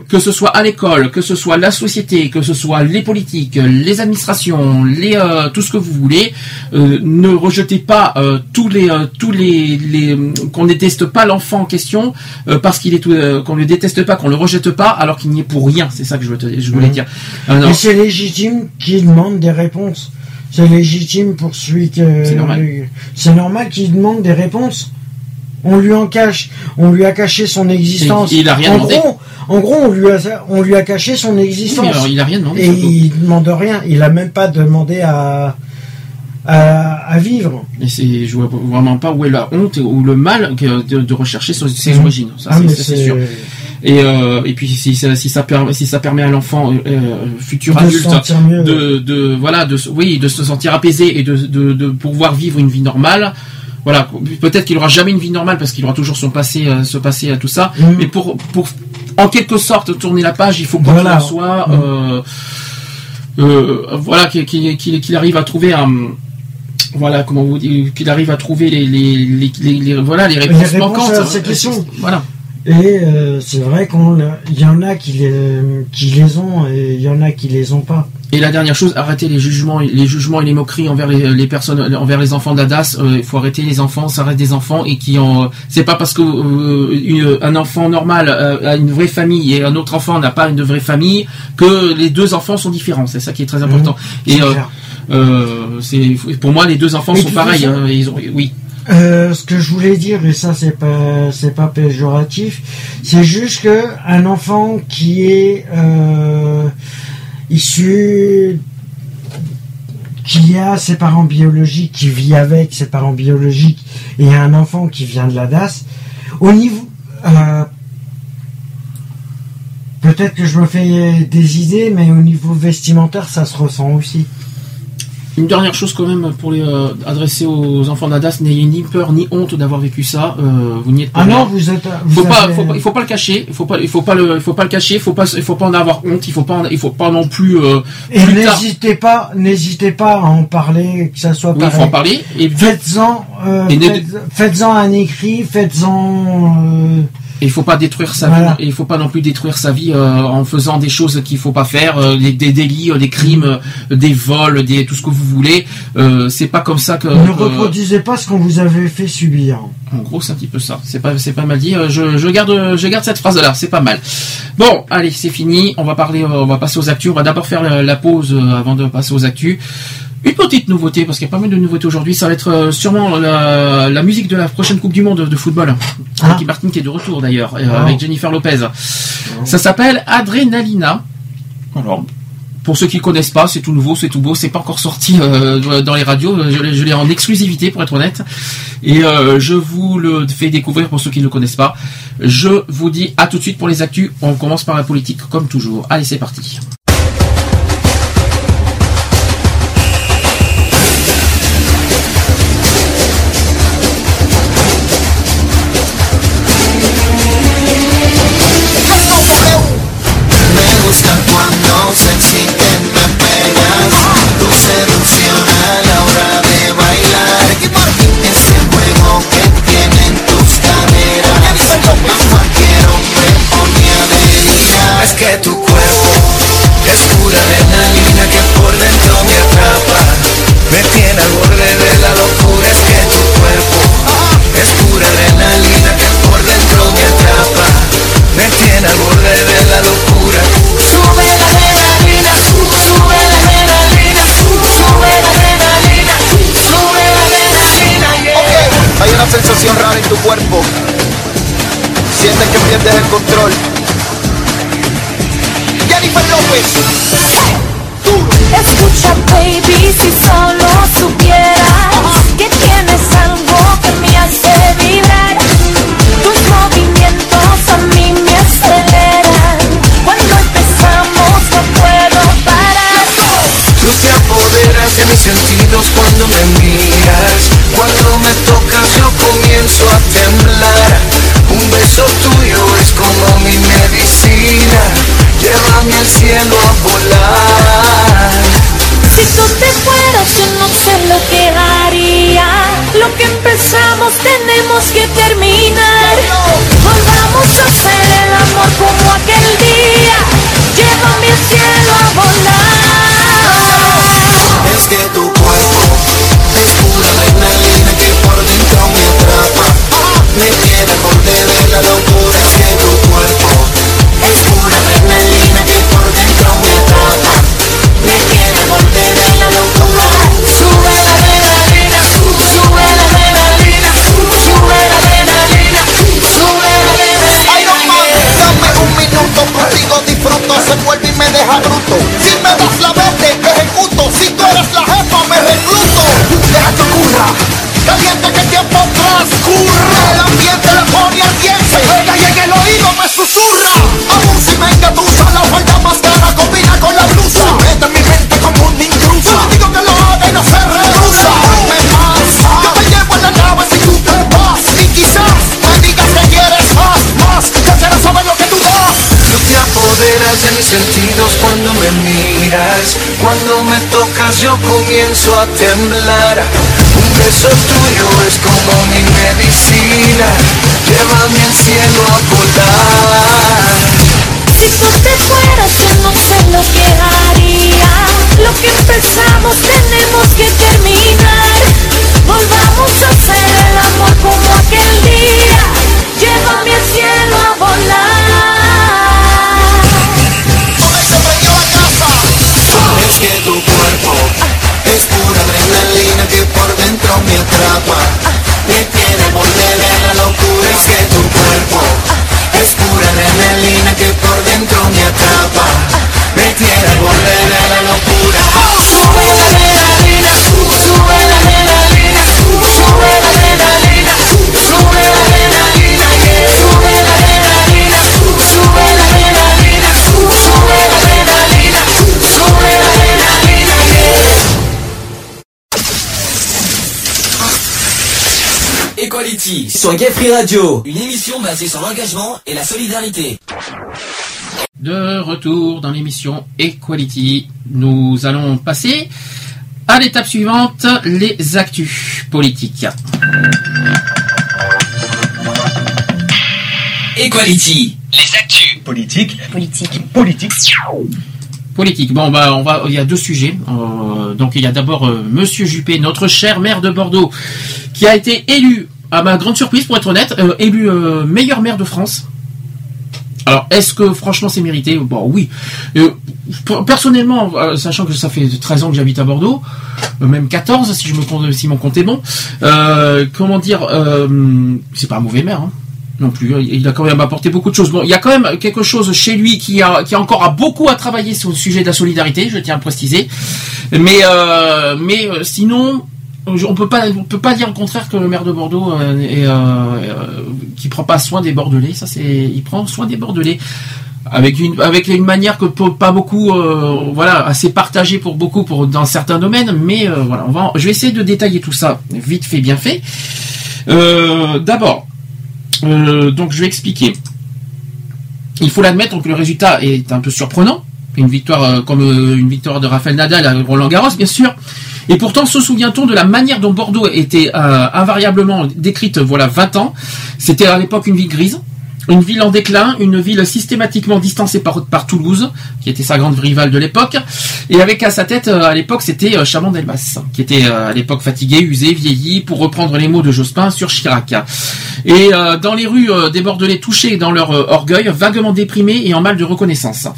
que ce soit à l'école, que ce soit la société, que ce soit les politiques, les administrations, les euh, tout ce que vous voulez, euh, ne rejetez pas euh, tous les euh, tous les, les qu'on déteste pas l'enfant en question euh, parce qu'il est euh, qu'on le déteste pas, qu'on le rejette pas alors qu'il n'y est pour rien. C'est ça que je, veux te- je voulais Mhm. dire. Euh, non. Mais c'est légitime qu'il demande des réponses. C'est légitime pour celui que... C'est normal. C'est normal qu'il demande des réponses. On lui en cache. On lui a caché son existence. Il a rien en demandé. Gros, en gros, on lui a, on lui a caché son existence. alors, il a rien demandé. Et il demande rien. Il a même pas demandé à, à, à vivre. Et c'est je vois vraiment pas où est la honte ou le mal de, de rechercher son- ses Mhm. origines. Ça, Ah, c'est sûr. Et, euh, et puis si, ça- si ça permet si ça permet à l'enfant euh, euh, futur De adulte mieux. de, de voilà de se- oui de se sentir apaisé et de, de, de pouvoir vivre une vie normale voilà peut-être qu'il aura jamais une vie normale parce qu'il aura toujours son passé ce passé à tout ça Mhm. mais pour pour en quelque sorte tourner la page il faut quoi Voilà. soit euh, euh, voilà, qu'il arrive à trouver un, voilà, comment vous qu'il arrive à trouver les, les, les, les- les- voilà, les réponses, manquantes. à ces questions. Voilà. Et euh, c'est vrai qu'on a- il y en a qui les, qui les ont et il y en a qui les ont pas. Et la dernière chose, arrêtez les jugements, les jugements et les moqueries envers les, les personnes, envers les enfants d'Adas. Euh, Il faut arrêter les enfants, ça reste des enfants et qui en. C'est pas parce que euh, une- un enfant normal a une vraie famille et un autre enfant n'a pas une vraie famille que les deux enfants sont différents. C'est ça qui est très important. Mmh, et c'est pour moi les deux enfants Et sont pareils. hein, ils ont, oui. Euh, ce que je voulais dire, et ça c'est pas c'est pas péjoratif, c'est juste que un enfant qui est euh, issu qui a ses parents biologiques, qui vit avec ses parents biologiques, et un enfant qui vient de la DAS, au niveau euh, peut-être que je me fais des idées, mais au niveau vestimentaire, ça se ressent aussi. Une dernière chose quand même pour les euh, adresser aux enfants d'Adas, n'ayez ni peur ni honte d'avoir vécu ça. Euh, vous n'y êtes pas. Ah non, vous êtes. Vous faut pas, faut pas- il faut pas le cacher. Il faut pas, il faut pas le, il faut pas le cacher. Il faut pas, il faut pas en avoir honte. Il faut pas, en- il faut pas non plus. euh, Et n'hésitez pas, n'hésitez pas à en parler, que ça soit Oui, il faut en parler. Et Faites-en, euh, faites- faites-en un écrit, faites-en. Et il faut pas détruire sa Voilà. vie. Et il faut pas non plus détruire sa vie euh, en faisant des choses qu'il faut pas faire, euh, des, des délits, euh, des crimes, des vols, des tout ce que vous voulez. Euh, c'est pas comme ça que. ne que- reproduisez pas ce qu'on vous avait fait subir. En gros, c'est un petit peu ça. C'est pas, c'est pas mal dit. Je, je garde, je garde cette phrase-là. C'est pas mal. Bon, allez, c'est fini. On va parler, on va passer aux actus. On va d'abord faire la, la pause avant de passer aux actus. Une petite nouveauté, parce qu'il y a pas mal de nouveautés aujourd'hui. Ça va être euh, sûrement la, la musique de la prochaine Coupe du Monde de football. Ah. Ricky Martin qui est de retour d'ailleurs, euh, avec Jennifer Lopez. Ça s'appelle Adrenalina. Alors, pour ceux qui ne connaissent pas, c'est tout nouveau, c'est tout beau, c'est pas encore sorti euh, dans les radios, je, l'ai- je l'ai en exclusivité pour être honnête. Et euh, je vous le fais découvrir pour ceux qui ne le connaissent pas. Je vous dis à tout de suite pour les actus. On commence par la politique comme toujours. Allez, c'est parti. Yo comienzo a temblar. Un beso tuyo es como mi medicina, llévame al cielo a volar. Si tú te fueras yo no sé lo que haría Lo que empezamos tenemos que terminar Volvamos a hacer el amor como aquel día Llévame al cielo a volar me atrapa. Me tiene al borde de la locura. Es que tu cuerpo sur Gay Free Radio, une émission basée sur l'engagement et la solidarité. De retour dans l'émission Equality, nous allons passer à l'étape suivante, les actus politiques. Equality. Les actus. Politique. Politique. Politique. Politique. Bon, bah, on va. Il y a deux sujets. Euh, donc, il y a d'abord euh, Monsieur Juppé, notre cher maire de Bordeaux, qui a été élu, à ma grande surprise, pour être honnête, euh, élu euh, meilleur maire de France. Alors, est-ce que franchement c'est mérité? Bon, oui. Euh, personnellement, sachant que ça fait 13 ans que j'habite à Bordeaux, même 14 si je me compte, si mon compte est bon. comment dire C'est pas un mauvais maire. hein, non plus, il a quand même apporté beaucoup de choses. Bon, il y a quand même quelque chose chez lui qui a, qui a encore beaucoup à travailler sur le sujet de la solidarité, je tiens à préciser. Mais, mais sinon, on peut pas, on peut pas dire le contraire que le maire de Bordeaux euh, euh, euh, qui prend pas soin des Bordelais. Ça, c'est, il prend soin des Bordelais avec une, manière que pas beaucoup, euh, voilà, assez partagée pour beaucoup, dans certains domaines. Mais voilà, je vais essayer de détailler tout ça vite fait, bien fait. D'abord, donc je vais expliquer. Il faut l'admettre que le résultat est un peu surprenant. Une victoire comme une victoire de Rafael Nadal à Roland Garros, bien sûr. Et pourtant, se souvient-on de la manière dont Bordeaux était euh, invariablement décrite, voilà, 20 ans? C'était à l'époque une ville grise, une ville en déclin, une ville systématiquement distancée par, Toulouse, qui était sa grande rivale de l'époque, et avec à sa tête, euh, à l'époque, c'était euh, Chaban Delmas, qui était à l'époque fatigué, usé, vieilli, pour reprendre les mots de Jospin sur Chirac. Et dans les rues des Bordelais touchés dans leur orgueil, vaguement déprimés et en mal de reconnaissance.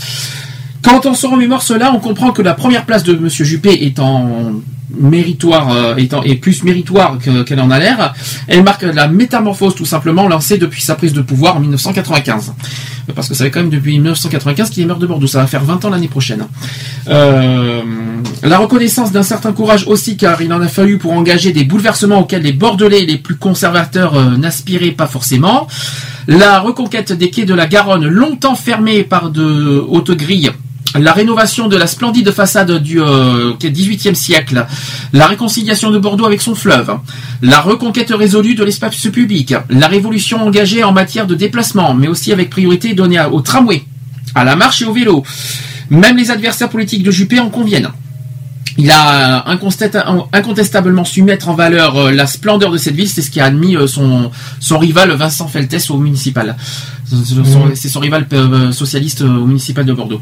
Quand on se remémore cela, on comprend que la première place de Monsieur Juppé est en méritoire, euh, étant, est plus méritoire que- qu'elle en a l'air. Elle marque la métamorphose tout simplement lancée depuis sa prise de pouvoir en 1995. Parce que ça fait quand même depuis 1995 qu'il est maire de Bordeaux. Ça va faire 20 ans l'année prochaine. Euh, la reconnaissance d'un certain courage aussi, car il en a fallu pour engager des bouleversements auxquels les Bordelais les plus conservateurs euh, n'aspiraient pas forcément. La reconquête des quais de la Garonne, longtemps fermés par de hautes grilles. La rénovation de la splendide façade du euh, 18e siècle, la réconciliation de Bordeaux avec son fleuve, la reconquête résolue de l'espace public, la révolution engagée en matière de déplacement, mais aussi avec priorité donnée au tramway, à la marche et au vélo. Même les adversaires politiques de Juppé en conviennent. Il a incontestablement su mettre en valeur euh, la splendeur de cette ville, c'est ce qui a admis euh, son, son rival Vincent Feltès au municipal. C'est son, rival euh, socialiste euh, au municipal de Bordeaux.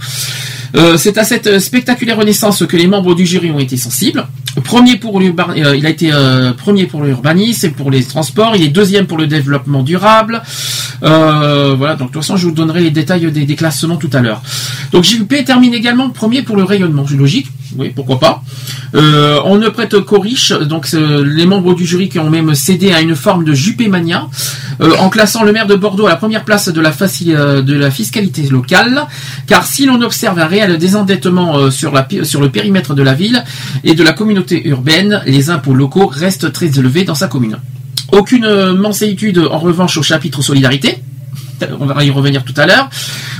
Euh, c'est à cette spectaculaire renaissance que les membres du jury ont été sensibles. Premier pour il a été premier pour l'urbanisme et pour les transports. Il est deuxième pour le développement durable. Euh, voilà. Donc de toute façon, je vous donnerai les détails des, des classements tout à l'heure. Donc JP termine également premier pour le rayonnement. Logique. Oui, pourquoi pas. Euh, on ne prête qu'aux riches. Donc les membres du jury qui ont même cédé à une forme de Juppé-mania, euh, en classant le maire de Bordeaux à la première place de la, faci- euh, de la fiscalité locale. Car si l'on observe un réel désendettement euh, sur, la, pi- sur le périmètre de la ville et de la communauté urbaine, les impôts locaux restent très élevés dans sa commune. Aucune euh, menséitude en revanche au chapitre solidarité. On va y revenir tout à l'heure.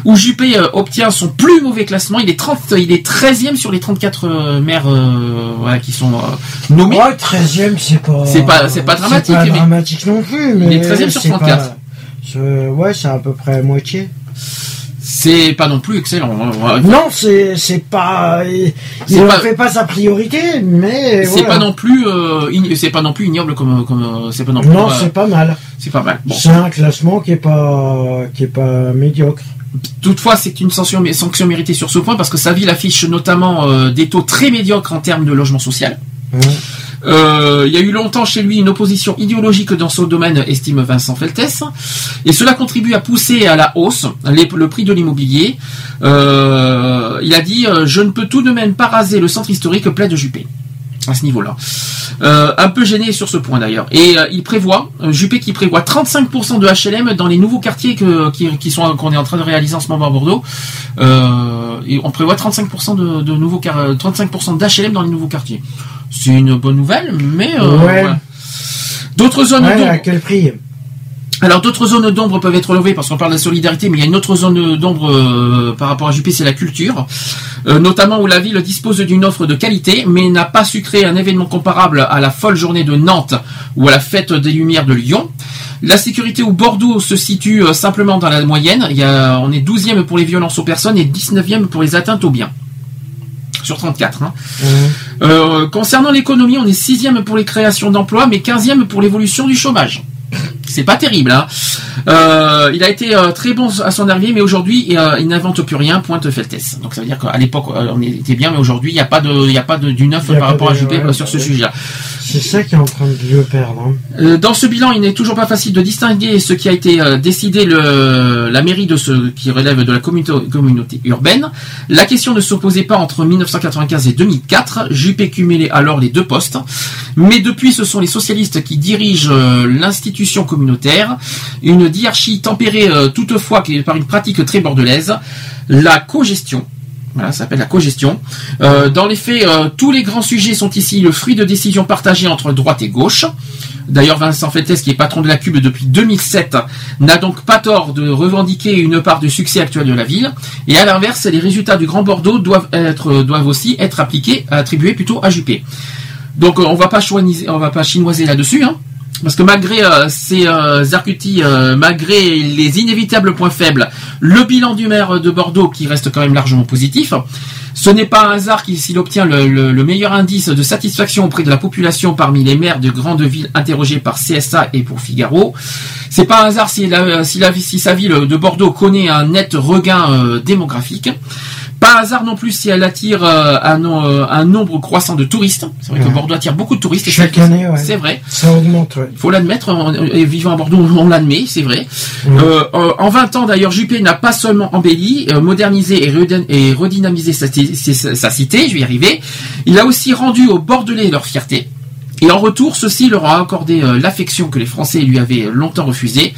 Où Juppé euh, obtient son plus mauvais classement. Il est 30, il est 13e sur les 34 euh, maires euh, voilà, qui sont nommés. Ouais, 13e, c'est pas. C'est pas- pas dramatique, C'est pas mais- dramatique non plus, mais. Il est 13e sur c'est 34. pas- Ouais, c'est à peu près à moitié. C'est pas non plus excellent. Non, c'est c'est pas. Il ne fait pas sa priorité, mais. C'est voilà. pas non plus, euh, c'est pas non plus ignoble comme, comme, c'est pas non plus. Non, euh, c'est pas mal. c'est pas mal. Bon. C'est un classement qui est pas qui est pas médiocre. Toutefois, c'est une sanction, sanction méritée sur ce point parce que sa ville affiche notamment euh, des taux très médiocres en termes de logement social. Euh, il y a eu longtemps chez lui une opposition idéologique dans ce domaine, estime Vincent Feltès, et cela contribue à pousser à la hausse le prix de l'immobilier. Euh, il a dit euh, Je ne peux tout de même pas raser le centre historique plein de Juppé. À ce niveau-là. Euh, un peu gêné sur ce point d'ailleurs. Et euh, il prévoit, euh, Juppé qui prévoit 35% de HLM dans les nouveaux quartiers que, qui, sont qu'on est en train de réaliser en ce moment à Bordeaux. Et on prévoit 35% de, de nouveaux quar- 35% d'HLM dans les nouveaux quartiers. C'est une bonne nouvelle, mais euh, Ouais. voilà. d'autres zones Ouais, d'ombre- à quel prix? Alors d'autres zones d'ombre peuvent être relevées parce qu'on parle de la solidarité, mais il y a une autre zone d'ombre euh, par rapport à Juppé, c'est la culture, Euh, notamment où la ville dispose d'une offre de qualité, mais n'a pas su créer un événement comparable à la folle journée de Nantes ou à la fête des Lumières de Lyon. La sécurité où Bordeaux se situe simplement dans la moyenne. Il y a, on est 12e pour les violences aux personnes et 19e pour les atteintes aux biens. Sur 34. hein. Euh, concernant l'économie, on est 6e pour les créations d'emplois, mais 15e pour l'évolution du chômage. C'est pas terrible. Hein. Euh, il a été euh, très bon à son arrivée, mais aujourd'hui, euh, il n'invente plus rien. Pointe Feltès. Donc ça veut dire qu'à l'époque, on était bien, mais aujourd'hui, il n'y a pas de, il y a pas de du neuf par rapport à Juppé ouais, sur ce sujet-là. C'est ça qui est en train de le perdre. hein. Dans ce bilan, il n'est toujours pas facile de distinguer ce qui a été décidé le, la mairie de ce qui relève de la communauté, communauté urbaine. La question ne s'opposait pas entre 1995 et 2004. Juppé cumulait alors les deux postes. Mais depuis, ce sont les socialistes qui dirigent l'institution communautaire. Une diarchie tempérée euh, toutefois par une pratique très bordelaise. La cogestion. Voilà, ça s'appelle la cogestion. Euh, dans les faits, euh, tous les grands sujets sont ici le fruit de décisions partagées entre droite et gauche. D'ailleurs, Vincent Fettes, qui est patron de la Cube depuis 2007, n'a donc pas tort de revendiquer une part du succès actuel de la ville. Et à l'inverse, les résultats du Grand Bordeaux doivent aussi être appliqués, attribués plutôt à Juppé. Donc, on va va pas chinoiser là-dessus, hein. Parce que malgré euh, ces euh, euh, malgré les inévitables points faibles, le bilan du maire de Bordeaux qui reste quand même largement positif, ce n'est pas un hasard qu'il- s'il obtient le, le- le meilleur indice de satisfaction auprès de la population parmi les maires de grandes villes interrogés par CSA et pour Figaro. C'est pas un hasard si, la- si la- si sa ville de Bordeaux connaît un net regain euh, démographique. Pas hasard non plus si elle attire euh, un, euh, un nombre croissant de touristes. C'est vrai que. Bordeaux attire beaucoup de touristes. Chaque année, ouais. C'est vrai. Ça augmente, ouais. Il faut l'admettre, et vivant à Bordeaux, on l'admet, c'est vrai. Euh, en 20 ans, d'ailleurs, Juppé n'a pas seulement embelli, modernisé et, redyn- et redynamisé sa, sa- cité, je vais y arriver, il a aussi rendu aux Bordelais leur fierté. Et en retour, ceci leur a accordé l'affection que les Français lui avaient longtemps refusée.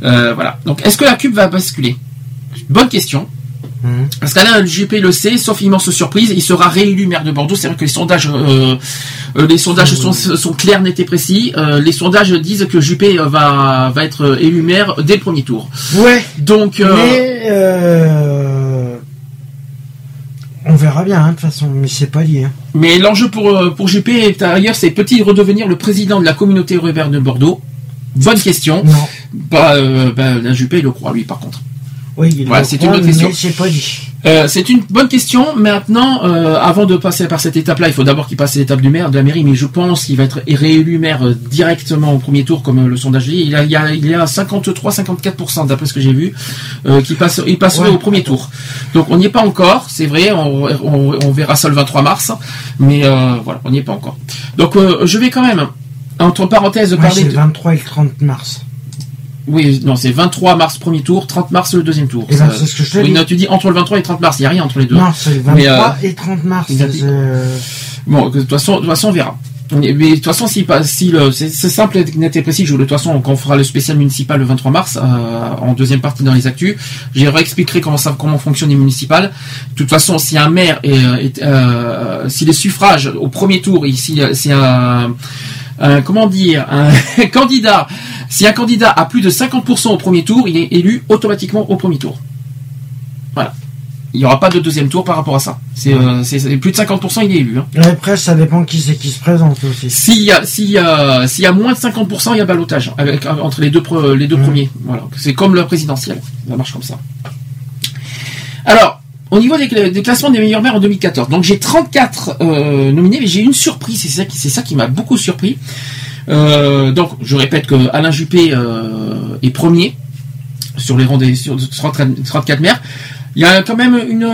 Voilà. Donc, est-ce que la Cube va basculer? Bonne question. Parce qu'Alain Juppé le sait, sauf immense surprise, il sera réélu maire de Bordeaux. C'est vrai que les sondages, euh, euh, les sondages sont, sont clairs, nets et précis. Euh, les sondages disent que Juppé va, va être élu maire dès le premier tour. Ouais. Donc, euh, Mais on verra bien, hein, de toute façon, mais c'est pas lié. hein. mais l'enjeu pour, pour Juppé est ailleurs, c'est peut-il redevenir le président de la communauté urbaine de Bordeaux? Bonne question. Non. Bah, bah, Juppé il le croit, lui, par contre. Oui, Voilà, c'est une bonne question. Euh, c'est une bonne question. Maintenant, euh, avant de passer par cette étape-là, il faut d'abord qu'il passe l'étape du maire, de la mairie. Mais je pense qu'il va être réélu maire euh, directement au premier tour, comme le sondage dit. Il, y a, il y a 53-54% d'après ce que j'ai vu, euh, qui passe, il passerait Ouais. au premier tour. Donc on n'y est pas encore, c'est vrai. On, on- on verra ça le 23 mars, mais voilà, on n'y est pas encore. Donc je vais quand même, entre parenthèses, Ouais, parler. c'est le 23 et le 30 mars. Oui, non, c'est 23 mars premier tour, 30 mars le deuxième tour. Eh ben, c'est ce que je te oui, dis. non, tu dis entre le 23 et le 30 mars, il n'y a rien entre les deux. Non, c'est le 23 Mais, euh, et 30 mars. euh, Bon, de toute façon, de toute façon, on verra. Mais de toute façon, si, pas- si le, c'est simple, net et précis. Je, de toute façon, quand on fera le spécial municipal le 23 mars, euh, en deuxième partie dans les actus, je réexpliquerai comment ça, comment fonctionnent les municipales. De toute façon, si un maire est, est, euh, si les suffrages au premier tour, ici, c'est un, un- comment dire, un candidat, si un candidat a plus de 50% au premier tour, il est élu automatiquement au premier tour. Voilà. Il n'y aura pas de deuxième tour par rapport à ça. C'est euh, plus de 50%, il est élu. Hein. et Après, ça dépend qui c'est qui se présente aussi. S'il y a, s'il y a, s'il y a moins de 50%, il y a balotage avec, entre les deux, pre- les deux premiers. Voilà. C'est comme le présidentiel. Ça marche comme ça. Alors, au niveau des, des classements des meilleures mères en 2014, donc j'ai 34 euh, nominés, mais j'ai une surprise, c'est ça qui, c'est ça qui m'a beaucoup surpris. Euh, donc, je répète que Alain Juppé euh, est premier sur les rangs des sur 30 34 mères. Il y a quand même une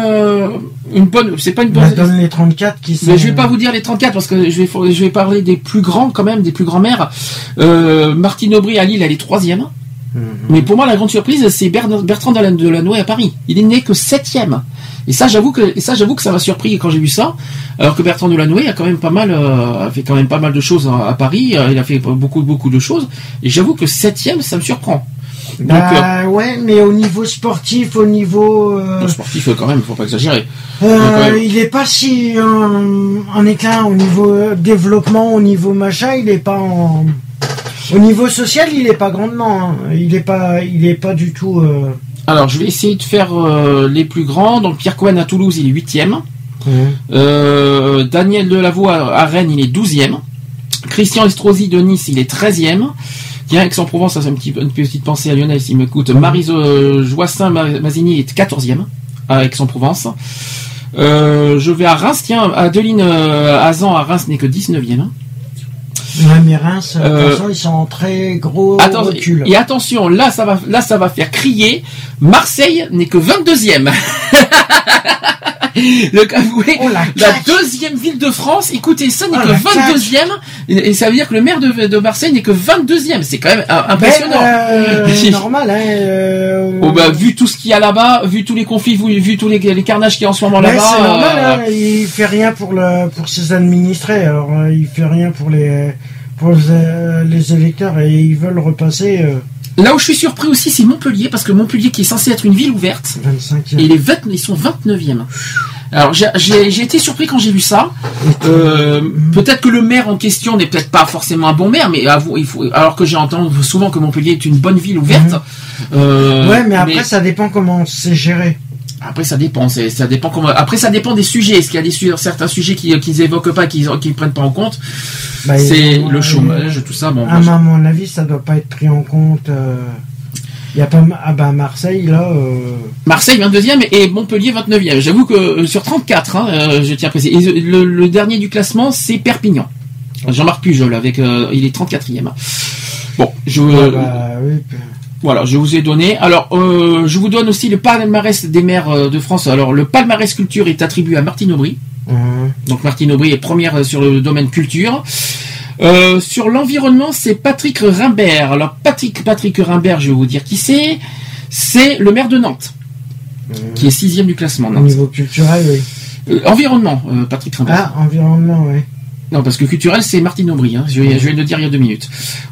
une bonne, c'est pas une On bonne. donne les 34 qui sont. Mais je vais pas vous dire les 34 parce que je vais, je vais parler des plus grands quand même, des plus grands maires. Martine Aubry à Lille, elle est troisième. Mhm. Mais pour moi, la grande surprise, c'est Bertrand Delan- Delanoë à Paris. Il est né que septième. Et ça, j'avoue que, et ça, j'avoue que ça m'a surpris quand j'ai vu ça. Alors que Bertrand Delanoë a quand même pas mal, euh, a fait quand même pas mal de choses à, à Paris. Euh, Il a fait beaucoup, beaucoup de choses. Et j'avoue que septième, ça me surprend. Donc, euh, Bah ouais, mais au niveau sportif, au niveau. euh, sportif, quand même, faut pas exagérer. euh, Donc, il est pas si euh, en éclat au niveau développement, au niveau machin, il est pas en. Au niveau social, il est pas grandement. hein. Il est pas, il est pas du tout. Alors, je vais essayer de faire euh, les plus grands. Donc, Pierre Cohen à Toulouse, il est huitième. Euh, Daniel Delavoye à à Rennes, il est 12e. Christian Estrosi de Nice, il est 13e. Tiens, Aix-en-Provence, ça c'est un petit, une petite pensée à Lionel s'il m'écoute. Marise euh, Joissin Ma- Mazini est 14e à Aix-en-Provence. Euh, je vais à Reims, tiens, Adeline Azan à Reims n'est que 19e. Ouais, mais Reims, Euh, ils sont en très gros Attends, recul. et attention, là ça va, là ça va faire crier. Marseille n'est que 22e. Donc avouez, la, deuxième ville de France, écoutez, ça n'est Oh, que la 22e, et, et ça veut dire que le maire de, de Marseille n'est que 22e. C'est quand même euh, impressionnant. Ben, euh, c'est normal, hein. euh, Oh bah, vu tout ce qu'il y a là-bas, vu tous les conflits, vu, vu tous les, les carnages qu'il y a en ce moment Ouais, là-bas. c'est normal, euh, hein, il fait rien pour le pour ses administrés, alors euh, il fait rien pour les pour les, euh, les électeurs et ils veulent repasser euh, Là où je suis surpris aussi, c'est Montpellier, parce que Montpellier, qui est censé être une ville ouverte, 25e. et les 20 ils sont 29e. Alors j'ai- été surpris quand j'ai vu ça. Euh, peut-être que le maire en question n'est peut-être pas forcément un bon maire, mais avou- il faut, alors que j'ai entendu souvent que Montpellier est une bonne ville ouverte. Euh, ouais, mais après ça dépend comment c'est géré. Après, ça dépend. Ça dépend comment. Après, ça dépend des sujets. Est-ce qu'il y a des su- certains sujets qui qu'ils évoquent pas, qu'ils qu'ils prennent pas en compte? Bah, C'est le chômage, tout ça. Bon, moi, mais à mon avis, ça doit pas être pris en compte. euh, Il y a pas ah bah Marseille là. euh, Marseille 22e et Montpellier 29e. J'avoue que euh, sur 34, hein, euh, je tiens à préciser. Et le, le dernier du classement, c'est Perpignan. Jean-Marc Pujol avec, euh, il est 34e. Bon, je, ah bah, oui, voilà, je vous ai donné. Alors, euh, je vous donne aussi le palmarès des maires euh, de France. Alors, le palmarès culture est attribué à Martine Aubry. Mhm. Donc, Martine Aubry est première euh, sur le domaine culture. Euh, sur l'environnement, c'est Patrick Rimbert. Alors, Patrick, Patrick Rimbert, je vais vous dire qui c'est. C'est le maire de Nantes, qui est sixième du classement. Au Nantes. niveau culturel, oui. Euh, environnement, Patrick Rimbert. Ah, environnement, oui. Non, parce que culturel, c'est Martine Aubry. Hein. Je, viens- je viens de le dire il y a deux minutes.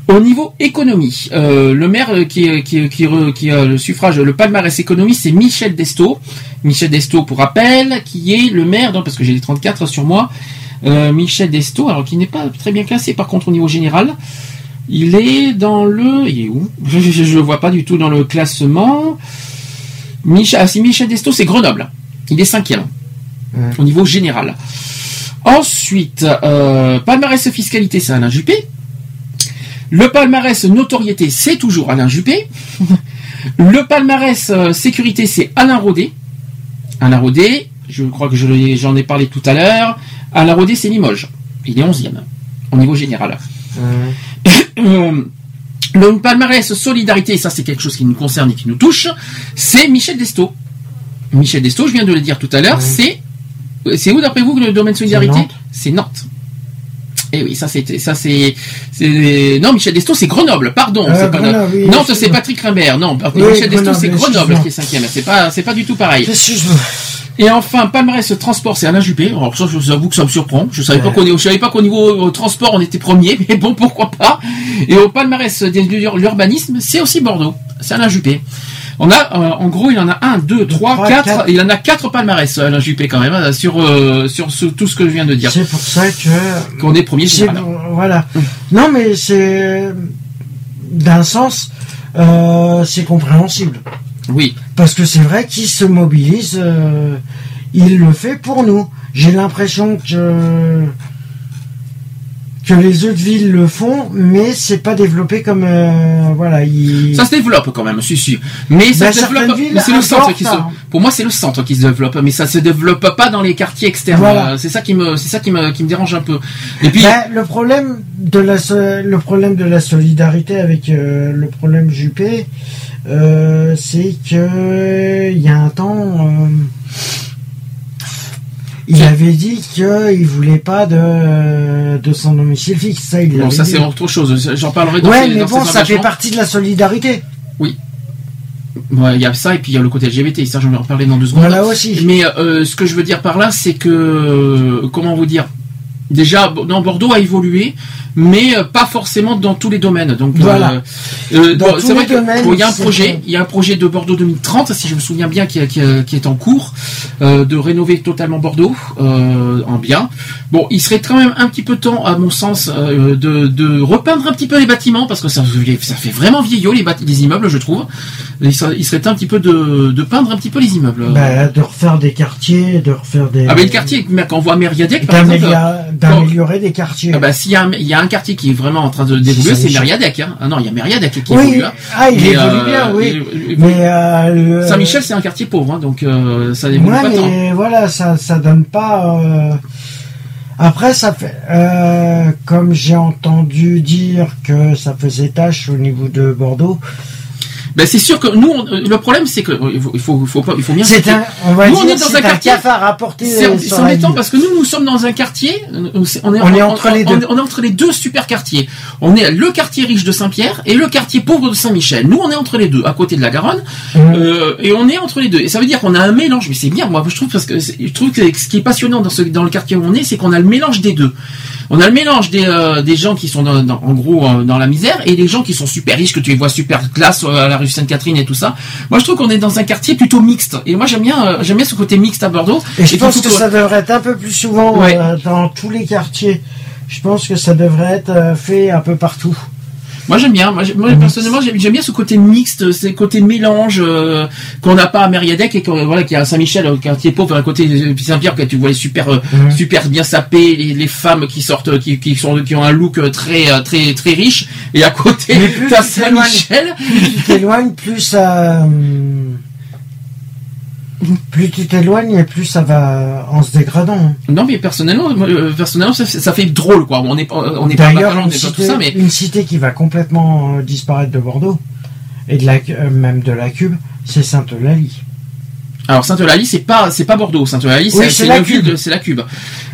Au niveau économie, euh, le maire euh, qui, est- qui, a le suffrage, le palmarès économie, c'est Michel Desto. Michel Desto, pour rappel, qui est le maire, non, parce que j'ai les 34 sur moi, euh, Michel Desto, alors qui n'est pas très bien classé par contre au niveau général. Il est dans le... Il est où? Je ne le vois pas du tout dans le classement. Michel, ah, si Michel Desto, c'est Grenoble. Il est cinquième au niveau général. Ensuite, euh, palmarès fiscalité, c'est Alain Juppé. Le palmarès notoriété, c'est toujours Alain Juppé. Le palmarès euh, sécurité, c'est Alain Rodet. Alain Rodet, je crois que je j'en ai parlé tout à l'heure. Alain Rodet, c'est Limoges. Il est 11e au niveau général. Euh, le palmarès solidarité, et ça c'est quelque chose qui nous concerne et qui nous touche, c'est Michel Desto. Michel Desto, je viens de le dire tout à l'heure, c'est c'est où d'après vous que le domaine solidarité. C'est Nantes. Et oui, ça c'est ça c'est non Michel Desto c'est Grenoble, pardon, c'est pas Grenoble, oui, Nantes c'est Patrick Rimbert, non Oui, Michel Desto c'est Grenoble, qui est cinquième, c'est pas c'est pas du tout pareil. Et enfin, palmarès transport, c'est Alain Juppé. Alors ça, je vous avoue que ça me surprend. Je savais pas qu'on je savais pas qu'au niveau euh, transport on était premier, mais bon, pourquoi pas. Et au palmarès de l'urbanisme, c'est aussi Bordeaux. C'est Alain Juppé. On a, euh, en gros, il en a un, deux, trois, quatre. Il en a quatre palmarès, Alain Juppé quand même, hein, sur euh, sur ce- tout ce que je viens de dire. C'est pour ça que. Qu'on est premier. Voilà. Non, mais c'est. D'un sens, euh, c'est compréhensible. Oui. Parce que c'est vrai qu'il se mobilise, euh, il le fait pour nous. J'ai l'impression que que les autres villes le font, mais c'est pas développé comme euh, voilà. il- Ça se développe quand même, si si. Mais ça Bah, se développe. c'est le centre qui se. hein. Pour moi, c'est le centre qui se développe, mais ça se développe pas dans les quartiers externes. Voilà. Euh, C'est ça qui me, c'est ça qui me, qui me dérange un peu. Et puis, Bah, le problème de la le problème de la solidarité avec euh, le problème Juppé, euh, c'est que il y a un temps, euh, il avait dit qu'il voulait pas de de son domicile fixe. Ça, il bon, ça c'est autre chose. J'en parlerai dans Ouais, ces- mais dans bon, ça fait partie de la solidarité. Oui. Ouais, il y a ça et puis il y a le côté LGBT. Ça, je vais en reparler dans deux secondes. Voilà aussi. Mais euh, ce que je veux dire par là, c'est que euh, comment vous dire? Déjà, dans Bordeaux a évolué, mais euh, pas forcément dans tous les domaines. Donc, Voilà. euh, euh, Dans bon, tous c'est les domaines, bon, il y a un projet, il y a un projet de Bordeaux 2030, si je me souviens bien, qui, qui- qui est en cours, euh, de rénover totalement Bordeaux euh, en bien. Bon, il serait quand même un petit peu temps, à mon sens, euh, de, de repeindre un petit peu les bâtiments parce que ça, ça fait vraiment vieillot les, les immeubles, je trouve. Il serait, il serait un petit peu de, de peindre un petit peu les immeubles. Bah, de refaire des quartiers, de refaire des. ah ben le quartier, mais quand on voit Mériadec, par exemple, d'améliorer d'améliorer des quartiers. ah bah, s'il y, a un- il y a un quartier qui est vraiment en train de d'évoluer, c'est. Mériadec. Hein. Ah non, il y a Mériadec qui Oui, évolue. hein. ah, il Mais, évolue euh, bien, oui. Mais euh, Saint-Michel, c'est un quartier pauvre, hein, donc euh, ça évolue Ouais, pas tant. mais voilà, ça, ça donne pas. euh, Après, ça fait. comme j'ai entendu dire que ça faisait tâche au niveau de Bordeaux. Ben, c'est sûr que nous, on- euh, le problème, c'est que euh, il faut, il faut, il faut pas, il faut bien. C'est un, on va nous, dire, on est dans un un quartier. cafard à porter C'est euh, embêtant parce que nous, nous sommes dans un quartier. On est, On est entre les deux. On est, entre les deux super quartiers. On est le quartier riche de Saint-Pierre et le quartier pauvre de Saint-Michel. Nous, on est entre les deux, à côté de la Garonne, Mmh. euh, et on est entre les deux. Et ça veut dire qu'on a un mélange. Mais c'est bien, moi, je trouve parce que je trouve que ce qui est passionnant dans ce dans le quartier où on est, c'est qu'on a le mélange des deux. On a le mélange des, euh, des gens qui sont dans, dans- en gros euh, dans la misère et des gens qui sont super riches que tu les vois super classe à la rue Sainte-Catherine et tout ça. Moi je trouve qu'on est dans un quartier plutôt mixte et moi j'aime bien euh, j'aime bien ce côté mixte à Bordeaux. Et je pense que ça devrait être un peu plus souvent Ouais. euh, dans tous les quartiers. Je pense que ça devrait être euh, fait un peu partout. Moi j'aime bien. Moi, moi, personnellement j'aime bien ce côté mixte, ce côté mélange euh, qu'on n'a pas à Mériadec et qu'on- voilà qui a à Saint-Michel, au quartier pauvre, à côté de Saint-Pierre que tu vois les super euh, Mhm. super bien sapés, les, les femmes qui sortent, qui, qui sont qui ont un look euh, très euh, très très riche et à côté t'as Saint-Michel. plus tu t'éloignes, plus ça. Plus tu t'éloignes et plus ça va en se dégradant. hein. Non mais personnellement, euh, personnellement ça, fait- ça fait drôle quoi. On n'est pas on n'est pas D'ailleurs, bacalao, on n'est pas tout ça mais une cité qui va complètement euh, disparaître de Bordeaux et de la, euh, même de la Cube, c'est Sainte-Eulalie. alors Sainte-Eulalie c'est pas c'est pas Bordeaux, Sainte-Eulalie Oui, c'est la ville Cube. c'est la Cube.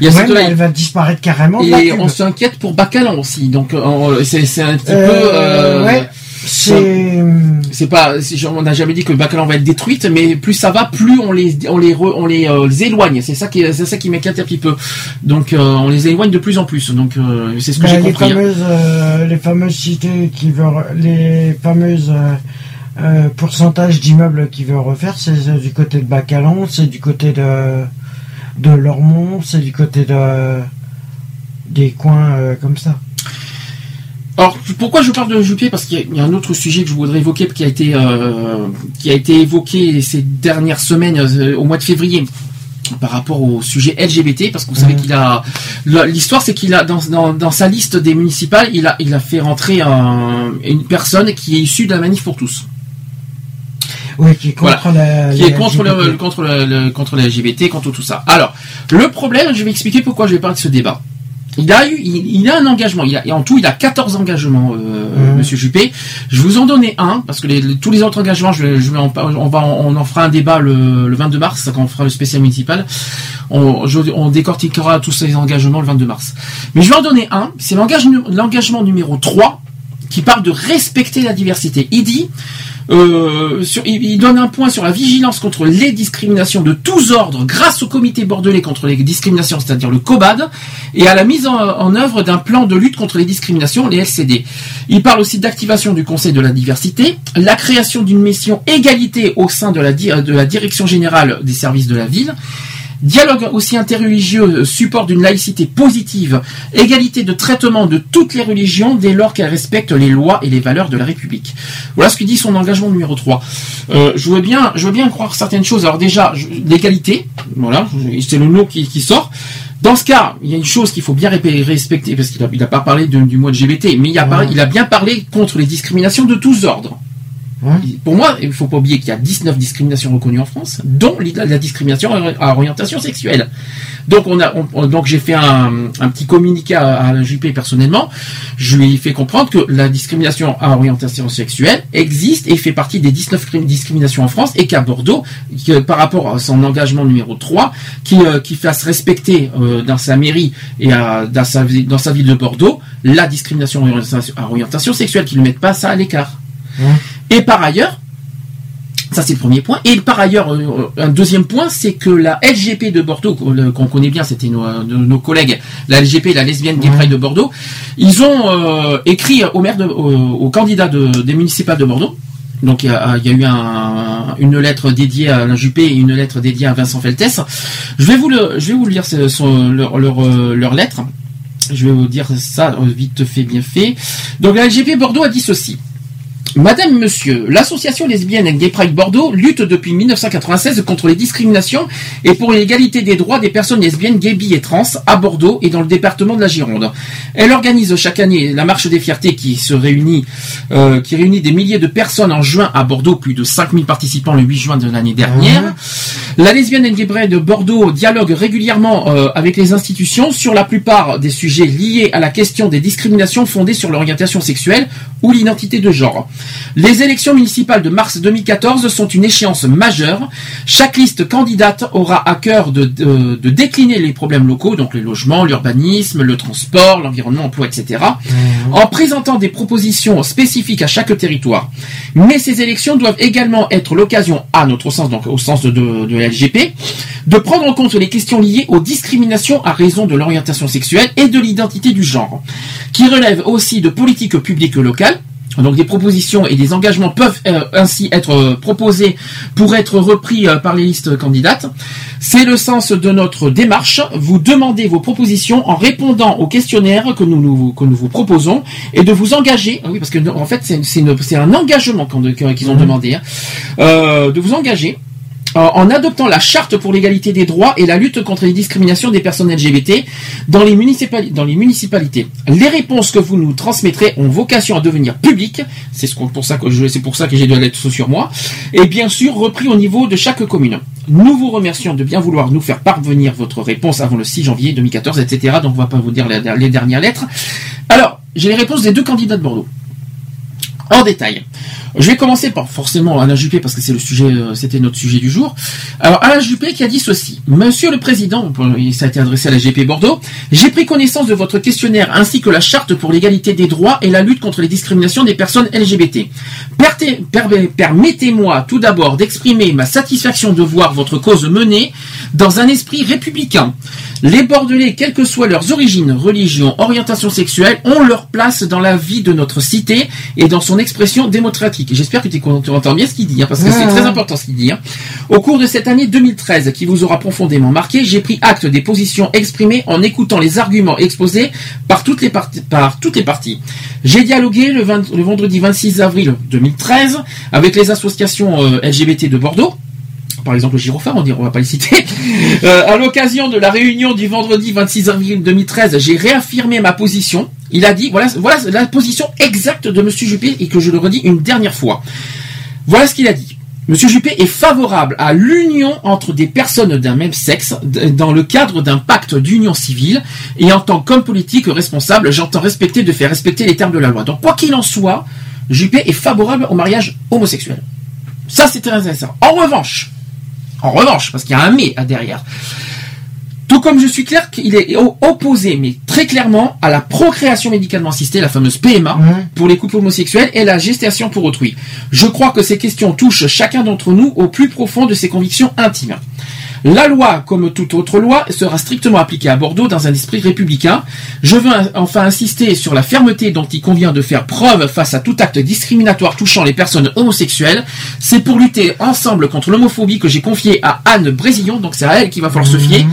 Il y a Ouais, mais Sainte-Eulalie. elle va disparaître carrément de la Et Cube. on s'inquiète pour Bacalan aussi, donc on- c'est c'est un petit Euh, peu. euh, ouais, c'est. C'est pas, on n'a jamais dit que Bacalan va être détruite, mais plus ça va, plus on les, on les, re- on les, euh, les éloigne. C'est ça qui, est- c'est ça qui m'inquiète un petit peu. Donc, euh, on les éloigne de plus en plus. Donc, euh, c'est ce que j'ai les compris. hein. fameuses, les fameuses cités qui veulent, les fameuses pourcentages d'immeubles qui veulent refaire, c'est du côté de Bacalan, c'est du côté de de Lormont, c'est du côté de des coins comme ça. Alors, pourquoi je parle de Juppé? Parce qu'il y a- un autre sujet que je voudrais évoquer qui a été, euh, qui a été évoqué ces dernières semaines, euh, au mois de février. Par rapport au sujet LGBT, parce que vous savez Mhm. qu'il a la- l'histoire, c'est qu'il a dans, dans, dans sa liste des municipales, il a il a fait rentrer un- une personne qui est issue de la manif pour tous. Oui, qui est contre la. qui est contre le, contre le, le- contre les LGBT, contre tout ça. Alors, le problème, je vais expliquer pourquoi je vais parler de ce débat. Il a eu, il, il a un engagement. Il a, et en tout, il a 14 engagements, euh, Mhm. Monsieur Juppé. Je vous en donnais un parce que les, les- tous les autres engagements, je, je en, on va, en- on en fera un débat le, le 22 mars quand on fera le spécial municipal. On, je- on décortiquera tous ces engagements le 22 mars. Mais je vais en donner un. C'est l'engage- l'engagement numéro 3 qui parle de respecter la diversité. Il dit euh, il, donne un point sur la vigilance contre les discriminations de tous ordres grâce au comité bordelais contre les discriminations, c'est-à-dire le COBAD, et à la mise en, œuvre d'un plan de lutte contre les discriminations, les LCD. Il parle aussi d'activation du Conseil de la diversité, la création d'une mission égalité au sein de la direction générale des services de la ville, Dialogue aussi interreligieux, euh, support d'une laïcité positive, égalité de traitement de toutes les religions dès lors qu'elles respectent les lois et les valeurs de la République. Voilà ce que dit son engagement numéro 3. Euh, je veux bien, je veux bien croire certaines choses. Alors déjà, l'égalité, voilà, c'est le mot qui, qui sort. Dans ce cas, il y a une chose qu'il faut bien respecter, parce qu'il n'a pas parlé de- du mois LGBT, mais il a, parlé- il a bien parlé contre les discriminations de tous ordres. Pour moi, il ne faut pas oublier qu'il y a 19 discriminations reconnues en France, dont la, la discrimination à orientation sexuelle. Donc, on a, on- on- donc j'ai fait un, un petit communiqué à, à la JP personnellement. Je lui ai fait comprendre que la discrimination à orientation sexuelle existe et fait partie des 19 crime- discriminations en France et qu'à Bordeaux, que par rapport à son engagement numéro 3, qui, euh, qui fasse respecter euh, dans sa mairie et à- dans, sa, vi- dans sa ville de Bordeaux la discrimination à orientation, à orientation sexuelle, qu'ils ne mettent pas ça à l'écart. Et par ailleurs, ça c'est le premier point. Et par ailleurs, euh, un deuxième point, c'est que la LGP de Bordeaux, qu'on le- qu'on connaît bien, c'était nos, euh, nos collègues, la LGP, la lesbienne gay pride de Bordeaux, ils ont euh, écrit au maire, de, au, au candidat de- des municipales de Bordeaux. Donc il y a, il y a eu un- une lettre dédiée à la Juppé et une lettre dédiée à Vincent Feltès. Je vais vous le, je vais vous lire ce- son- leur, leur, euh, leur lettre. Je vais vous dire ça euh, vite fait, bien fait. Donc la LGP Bordeaux a dit ceci. Madame, Monsieur, l'association lesbienne Gay Pride Bordeaux lutte depuis 1996 contre les discriminations et pour l'égalité des droits des personnes lesbiennes, gays, bi et trans à Bordeaux et dans le département de la Gironde. Elle organise chaque année la marche des fiertés qui se réunit, euh, qui réunit des milliers de personnes en juin à Bordeaux, plus de 5000 participants le 8 juin de l'année dernière. La lesbienne Gay Pride de Bordeaux dialogue régulièrement euh, avec les institutions sur la plupart des sujets liés à la question des discriminations fondées sur l'orientation sexuelle ou l'identité de genre. Les élections municipales de mars 2014 sont une échéance majeure. Chaque liste candidate aura à cœur de, de- de décliner les problèmes locaux, donc les logements, l'urbanisme, le transport, l'environnement, l'emploi, etc., en présentant des propositions spécifiques à chaque territoire. Mais ces élections doivent également être l'occasion, à notre sens, donc au sens de, de, de la LGP, de prendre en compte les questions liées aux discriminations à raison de l'orientation sexuelle et de l'identité du genre, qui relèvent aussi de politiques publiques locales, donc des propositions et des engagements peuvent euh, ainsi être euh, proposés pour être repris euh, par les listes candidates. C'est le sens de notre démarche. Vous demandez vos propositions en répondant aux questionnaires que nous, nous- que nous vous proposons et de vous engager. Ah oui, parce que en fait c'est un engagement qu'ils ont demandé, hein, euh, de vous engager en adoptant la charte pour l'égalité des droits et la lutte contre les discriminations des personnes LGBT dans les, municipalités. Les réponses que vous nous transmettrez ont vocation à devenir publiques, c'est pour ça que j'ai de la lettre sur moi, et bien sûr repris au niveau de chaque commune. Nous vous remercions de bien vouloir nous faire parvenir votre réponse avant le 6 janvier 2014, etc. Donc on va pas vous dire les dernières lettres. Alors, j'ai les réponses des deux candidats de Bordeaux en détail. Je vais commencer par forcément Alain Juppé parce que c'est le sujet, euh, c'était notre sujet du jour. Alors Alain Juppé qui a dit ceci Monsieur le Président, ça a été adressé à la GP Bordeaux, j'ai pris connaissance de votre questionnaire ainsi que la charte pour l'égalité des droits et la lutte contre les discriminations des personnes LGBT. Permettez-moi tout d'abord d'exprimer ma satisfaction de voir votre cause menée dans un esprit républicain. Les Bordelais, quelles que soient leurs origines, religions, orientations sexuelles, ont leur place dans la vie de notre cité et dans son expression démocratique. J'espère que tu entends bien ce qu'il dit, hein, parce que c'est Ouais. très important ce qu'il dit. hein. Au cours de cette année 2013, qui vous aura profondément marqué, j'ai pris acte des positions exprimées en écoutant les arguments exposés par toutes les parties. Par toutes les parties. J'ai dialogué le, 20 le vendredi 26 avril 2013 avec les associations euh, LGBT de Bordeaux par exemple le Girophare, on on va pas les citer. Euh, à l'occasion de la réunion du vendredi 26 avril 2013, j'ai réaffirmé ma position. Il a dit, voilà, la position exacte de Monsieur Juppé et que je le redis une dernière fois. Voilà ce qu'il a dit. Monsieur Juppé est favorable à l'union entre des personnes d'un même sexe dans le cadre d'un pacte d'union civile et en tant qu'homme politique responsable, j'entends respecter de faire respecter les termes de la loi. Donc quoi qu'il en soit, Juppé est favorable au mariage homosexuel. Ça, c'est très intéressant. En revanche, en revanche, parce qu'il y a un mais à derrière. Tout comme je suis clair qu'il est opposé, mais très clairement, à la procréation médicalement assistée, la fameuse PMA, pour les couples homosexuels et la gestation pour autrui. Je crois que ces questions touchent chacun d'entre nous au plus profond de ses convictions intimes. La loi, comme toute autre loi, sera strictement appliquée à Bordeaux dans un esprit républicain. Je veux enfin insister sur la fermeté dont il convient de faire preuve face à tout acte discriminatoire touchant les personnes homosexuelles. C'est pour lutter ensemble contre l'homophobie que j'ai confié à Anne Brésillon, donc c'est à elle qu'il va falloir se fier,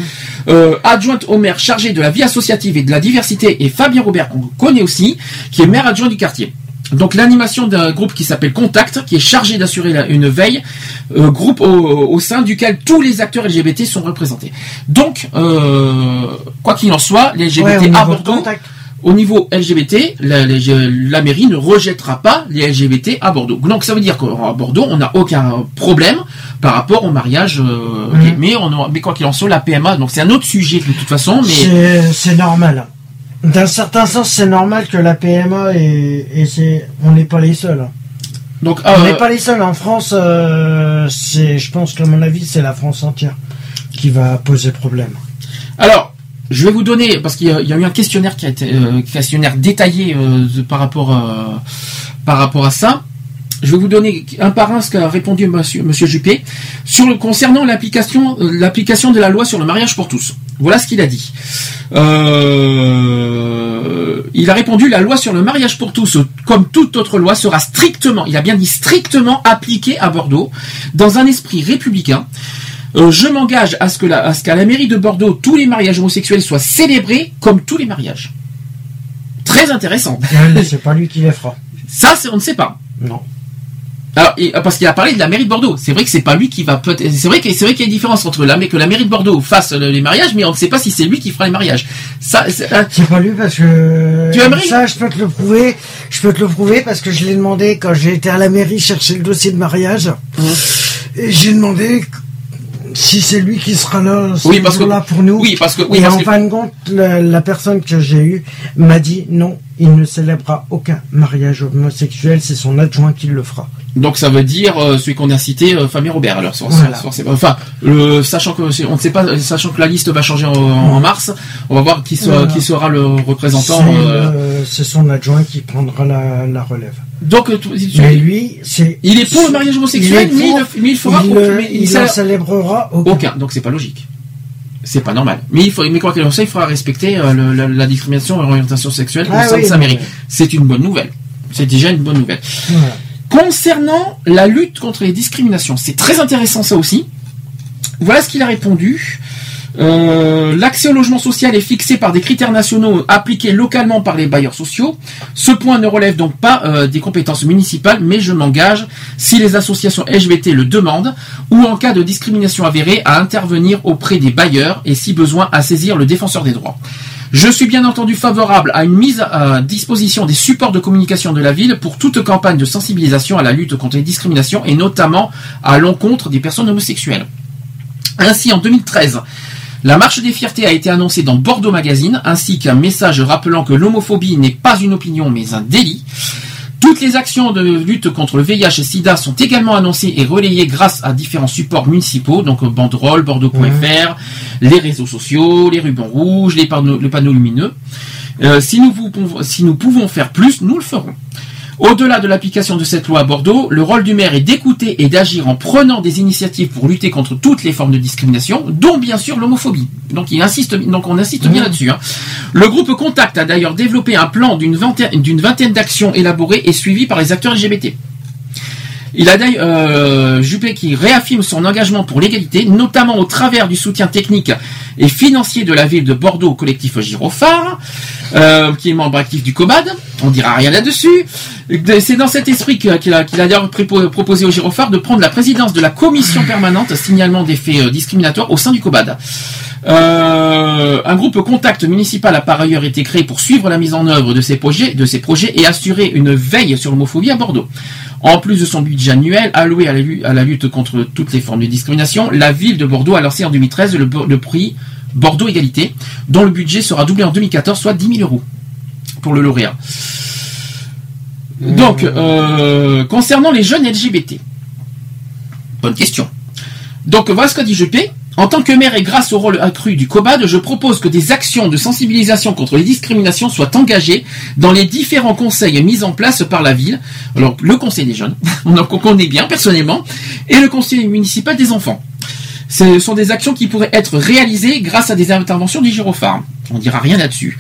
euh, adjointe au maire chargée de la vie associative et de la diversité, et Fabien Robert, qu'on connaît aussi, qui est maire adjoint du quartier. Donc l'animation d'un groupe qui s'appelle Contact, qui est chargé d'assurer la- une veille, euh, groupe au, au sein duquel tous les acteurs LGBT sont représentés. Donc, euh, quoi qu'il en soit, les LGBT Ouais, à de Bordeaux, au niveau LGBT, la, les- la mairie ne rejettera pas les LGBT à Bordeaux. Donc ça veut dire qu'à Bordeaux, on n'a aucun problème par rapport au mariage euh, gay. mais, on a- mais quoi qu'il en soit, la PMA, donc c'est un autre sujet de toute façon, mais C'est normal. D'un certain sens, c'est normal que la PMA et, et c'est, on n'est pas les seuls. donc On euh, n'est pas les seuls. En France, euh, c'est, je pense que à mon avis, c'est la France entière qui va poser problème. Alors, je vais vous donner, parce qu'il y, a- il y a eu un questionnaire qui a été euh, questionnaire détaillé euh, par rapport euh, par rapport à ça. Je vais vous donner un par un ce qu'a répondu Monsieur, Monsieur Juppé sur le concernant l'application euh, l'application de la loi sur le mariage pour tous. Voilà ce qu'il a dit. Euh, il a répondu la loi sur le mariage pour tous, comme toute autre loi, sera strictement, il a bien dit strictement appliquée à Bordeaux, dans un esprit républicain. Euh, je m'engage à ce que la- à ce qu'à la mairie de Bordeaux, tous les mariages homosexuels soient célébrés comme tous les mariages. Très intéressant. C'est pas lui qui les fera. Ça, on ne sait pas. Non. Alors, parce qu'il a parlé de la mairie de Bordeaux. C'est vrai que c'est pas lui qui va peut-être. C'est vrai qu'il y a une différence entre la que la mairie de Bordeaux fasse le- les mariages, mais on ne sait pas si c'est lui qui fera les mariages. Ça, c'est- pas lui parce que Tu aimerais ça, je peux te le prouver. Je peux te le prouver parce que je l'ai demandé quand j'ai été à la mairie chercher le dossier de mariage. Et j'ai demandé si c'est lui qui sera là, ce Oui, parce que- jour-là pour nous. oui, parce que- oui, et parce en que- fin de compte, la, la personne que j'ai eue m'a dit non, il ne célébrera aucun mariage homosexuel. C'est son adjoint qui le fera. Donc ça veut dire euh, celui qu'on a cité, euh, Fabien Robert. Alors, Voilà. enfin, le- sachant que on ne sait pas, sachant que la liste va changer en, en mars, on va voir qui Voilà. qui sera le représentant. C'est euh, euh, son adjoint qui prendra la, la relève. donc, Mais lui, c'est. il est pour le mariage homosexuel, mais il, il fera il, aucun- mais il en célébrera aucun. Aucun, donc c'est pas logique. C'est pas normal. Mais il faut, mais quoi qu'il en soit, il faudra respecter euh, le- la, la discrimination et l'orientation sexuelle Ah au sein oui, de sa mairie. C'est une bonne nouvelle. C'est déjà une bonne nouvelle. Voilà. Concernant la lutte contre les discriminations, c'est très intéressant ça aussi. Voilà ce qu'il a répondu. Euh, L'accès au logement social est fixé par des critères nationaux appliqués localement par les bailleurs sociaux. Ce point ne relève donc pas euh, des compétences municipales, mais je m'engage, si les associations LGBT le demandent, ou en cas de discrimination avérée, à intervenir auprès des bailleurs et si besoin à saisir le défenseur des droits. Je suis bien entendu favorable à une mise à disposition des supports de communication de la ville pour toute campagne de sensibilisation à la lutte contre les discriminations et notamment à l'encontre des personnes homosexuelles. Ainsi, en 2013, la marche des fiertés a été annoncée dans Bordeaux Magazine, ainsi qu'un message rappelant que l'homophobie n'est pas une opinion mais un délit. Toutes les actions de lutte contre le VIH et SIDA sont également annoncées et relayées grâce à différents supports municipaux, donc banderoles, bordeaux.fr, les réseaux sociaux, les rubans rouges, les panneaux, les panneaux lumineux. Euh, si, nous pouvons, si nous pouvons faire plus, nous le ferons. Au-delà de l'application de cette loi à Bordeaux, le rôle du maire est d'écouter et d'agir en prenant des initiatives pour lutter contre toutes les formes de discrimination, dont bien sûr l'homophobie. Donc, il insiste, donc on insiste bien là-dessus. hein. Le groupe Contact a d'ailleurs développé un plan d'une vingtaine, d'une vingtaine d'actions élaborées et suivies par les acteurs LGBT. Il a d'ailleurs euh, Juppé qui réaffirme son engagement pour l'égalité, notamment au travers du soutien technique et financier de la ville de Bordeaux au collectif Girophare, euh, qui est membre actif du COBAD. On dira rien là-dessus. C'est dans cet esprit qu'il a, d'ailleurs proposé au Girophare de prendre la présidence de la commission permanente signalement des faits euh, discriminatoires au sein du COBAD. Euh, un groupe contact municipal a par ailleurs été créé pour suivre la mise en œuvre de ces projets, et assurer une veille sur l'homophobie à Bordeaux. En plus de son budget annuel alloué à la, lutte contre toutes les formes de discrimination, la ville de Bordeaux a lancé en 2013 le, prix Bordeaux Égalité, dont le budget sera doublé en 2014, soit 10 000 euros pour le lauréat. Donc, euh, concernant les jeunes LGBT, bonne question. Donc voilà ce qu'a dit Juppé. En tant que maire et grâce au rôle accru du COBAD, je propose que des actions de sensibilisation contre les discriminations soient engagées dans les différents conseils mis en place par la ville. Alors le conseil des jeunes, on en connaît bien personnellement, et le conseil municipal des enfants. Ce sont des actions qui pourraient être réalisées grâce à des interventions du gyrophare. On dira rien là-dessus.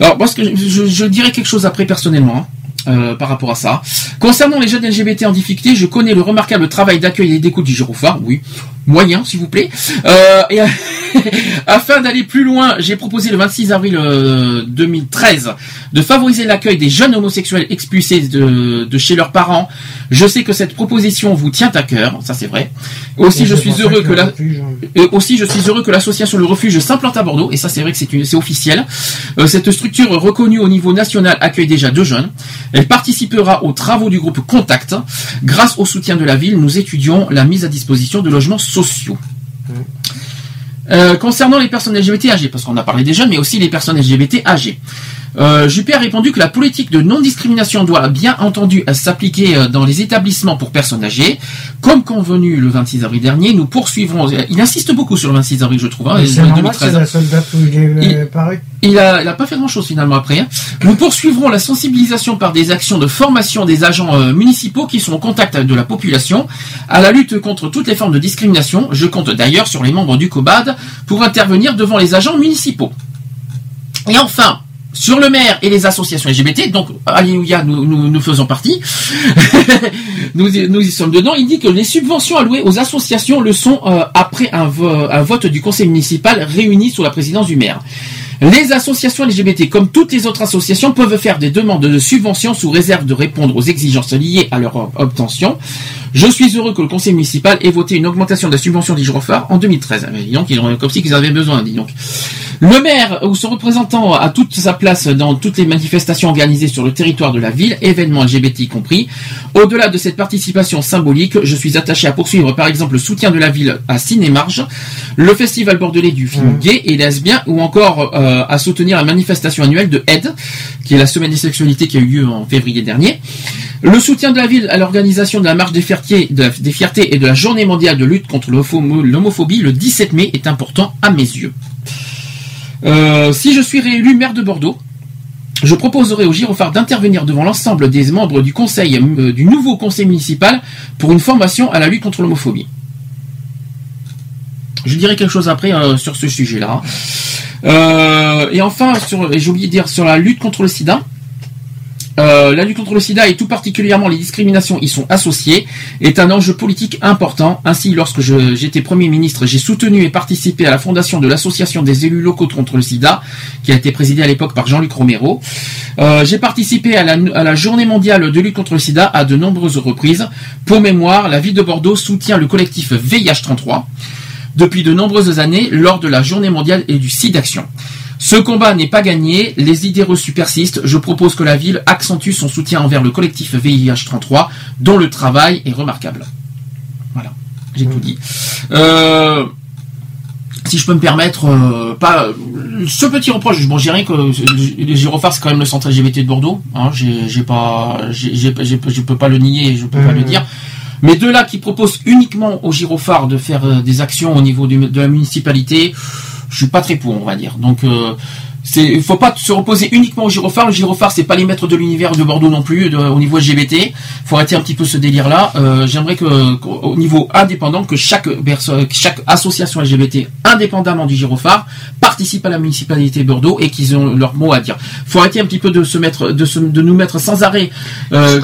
Alors, je, je- je dirais quelque chose après personnellement. hein, euh, par rapport à ça. Concernant les jeunes LGBT en difficulté, je connais le remarquable travail d'accueil et d'écoute du gyrophare, oui. moyen, s'il vous plaît. Euh, et afin d'aller plus loin, j'ai proposé le 26 avril euh, 2013 de favoriser l'accueil des jeunes homosexuels expulsés de, de chez leurs parents. Je sais que cette proposition vous tient à cœur, ça c'est vrai. Aussi, Et je suis heureux que la, refuge, hein. et aussi, je suis heureux que l'association Le Refuge s'implante à Bordeaux, et ça c'est vrai que c'est une- c'est officiel. Euh, cette structure reconnue au niveau national accueille déjà deux jeunes. Elle participera aux travaux du groupe Contact. Grâce au soutien de la ville, nous étudions la mise à disposition de logements sociaux. Euh, concernant les personnes LGBT âgées, parce qu'on a parlé des jeunes, mais aussi les personnes LGBT âgées. Euh, Juppé a répondu que la politique de non-discrimination doit bien entendu s'appliquer euh, dans les établissements pour personnes âgées. Comme convenu le 26 avril dernier, nous poursuivrons. euh, Il insiste beaucoup sur le 26 avril, je trouve. hein, C'est normal, 2013. c'est la seule date où il est paru. Il a, il a pas fait grand chose finalement après. hein. Nous poursuivrons la sensibilisation par des actions de formation des agents euh, municipaux qui sont en contact de la population à la lutte contre toutes les formes de discrimination. Je compte d'ailleurs sur les membres du COBAD pour intervenir devant les agents municipaux. Et enfin, sur le maire et les associations LGBT, donc Alléluia, nous, nous, faisons partie, nous, y- sommes dedans, il dit que les subventions allouées aux associations le sont euh, après un, un vote du conseil municipal réuni sous la présidence du maire. Les associations LGBT, comme toutes les autres associations, peuvent faire des demandes de subventions sous réserve de répondre aux exigences liées à leur obtention. Je suis heureux que le conseil municipal ait voté une augmentation de la subvention des gyrophares en 2013. Mais dis donc, ils ont, comme si qu'ils avaient besoin, dis donc. Le maire ou son représentant a toute sa place dans toutes les manifestations organisées sur le territoire de la ville, événements LGBT y compris. Au-delà de cette participation symbolique, je suis attaché à poursuivre par exemple le soutien de la ville à Cinémarge, le festival bordelais du film gay et lesbien, ou encore euh, à soutenir la manifestation annuelle de AIDS, qui est la semaine des sexualités qui a eu lieu en février dernier. Le soutien de la ville à l'organisation de la marche des fiertés, de des fiertés et de la journée mondiale de lutte contre l'homophobie le 17 mai est important à mes yeux. Euh, si je suis réélu maire de Bordeaux, je proposerai au Girophare d'intervenir devant l'ensemble des membres du conseil, euh, du nouveau conseil municipal pour une formation à la lutte contre l'homophobie. Je dirai quelque chose après euh, sur ce sujet-là. Euh, et enfin, j'ai oublié de dire sur la lutte contre le sida. Euh, la lutte contre le sida et tout particulièrement les discriminations y sont associées est un enjeu politique important. Ainsi, lorsque j'étais Premier ministre, j'ai soutenu et participé à la fondation de l'Association des élus locaux contre le sida, qui a été présidée à l'époque par Jean-Luc Romero. Euh, j'ai participé à la, à la journée mondiale de lutte contre le sida à de nombreuses reprises. Pour mémoire, la ville de Bordeaux soutient le collectif VIH33 depuis de nombreuses années lors de la journée mondiale et du SIDAction. Ce combat n'est pas gagné, les idées reçues persistent. Je propose que la ville accentue son soutien envers le collectif VIH33, dont le travail est remarquable. Voilà, j'ai tout dit. Euh, si je peux me permettre, euh, pas ce petit reproche. Bon, j'ai rien que les gyrophares, c'est quand même le centre LGBT de Bordeaux. Hein, j'ai j'ai pas, j'ai, j'ai- j'ai- je peux pas le nier, je peux pas le dire. Mais de là qui proposent uniquement aux gyrophares de faire euh, des actions au niveau de la municipalité, je suis pas très pour, on va dire. Donc euh, c'est, faut pas se reposer uniquement au gyrophare. Le gyrophare, c'est pas les maîtres de l'univers de Bordeaux non plus, de- au niveau LGBT. Faut arrêter un petit peu ce délire-là. Euh, j'aimerais que, qu'au- au niveau indépendant, que chaque personne, que chaque association LGBT, indépendamment du gyrophare, participe à la municipalité de Bordeaux et qu'ils ont leur mot à dire. Faut arrêter un petit peu de se mettre, de se, de nous mettre sans arrêt. Euh,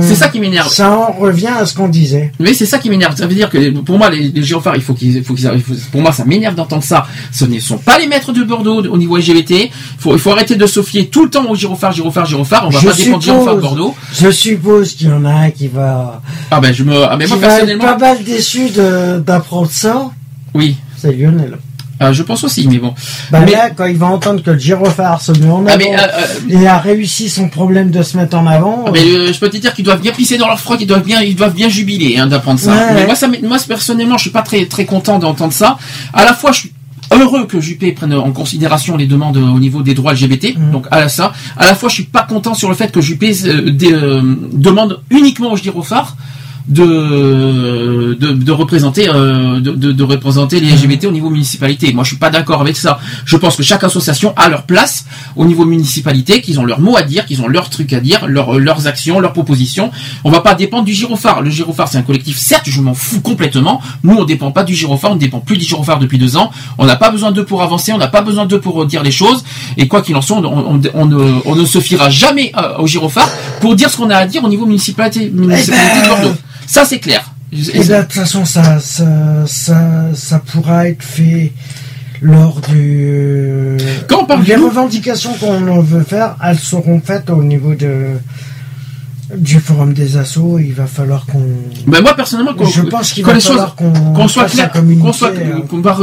c'est ça qui m'énerve. Ça en revient à ce qu'on disait. Mais c'est ça qui m'énerve. Ça veut dire que pour moi, les, les gyrophares, il faut qu'ils, il faut qu'ils, pour moi, ça m'énerve d'entendre ça. Ce ne sont pas les maîtres de Bordeaux au niveau LGBT. Faut, il faut arrêter de se fier tout le temps aux gyrophares, gyrophares, gyrophares. On va Je pas suppose- gyrophares de Bordeaux. Je suppose qu'il y en a un qui va, Ah ben, je me, ah ben, qui moi, être personnellement. pas mal déçu d'apprendre ça. Oui. C'est Lionel. Euh, je pense aussi, mais bon. Bah Mais- là, quand il va entendre que le gyrophare se met en Ah, avant mais, euh, euh, et a réussi son problème de se mettre en avant. Ah, mais, euh, je peux te dire qu'ils doivent bien pisser dans leur froc, ils doivent bien, ils doivent bien jubiler hein, d'apprendre ça. Ouais, mais ouais. moi, ça, moi personnellement, je suis pas très très content d'entendre ça. À la fois, je suis heureux que Juppé prenne en considération les demandes au niveau des droits LGBT. Mm. Donc à la ça, à la fois, je suis pas content sur le fait que Juppé euh, euh, demande uniquement aux gyrophares de, de, représenter euh, de, représenter les LGBT au niveau municipalité. Moi, je suis pas d'accord avec ça. Je pense que chaque association a leur place au niveau municipalité, qu'ils ont leur mot à dire, qu'ils ont leur truc à dire, leur- leurs actions, leurs propositions. On va pas dépendre du gyrophare. Le gyrophare, c'est un collectif. Certes, je m'en fous complètement. Nous, on dépend pas du gyrophare, on ne dépend plus du gyrophare depuis deux ans. On n'a pas besoin d'eux pour avancer, on n'a pas besoin d'eux pour euh, dire les choses. Et quoi qu'il en soit, on, ne, ne se fiera jamais euh, au gyrophare pour dire ce qu'on a à dire au niveau municipalité, municipalité de Bordeaux. Ça, c'est clair. Et de toute façon, ça, ça, ça, ça pourra être fait lors du. Quand on parle les revendications qu'on veut faire, elles seront faites au niveau de du forum des assos. Il va falloir qu'on. Ben moi personnellement, qu'on- Je pense qu'il va falloir qu'on soit clair, qu'on soit, euh. qu'on va-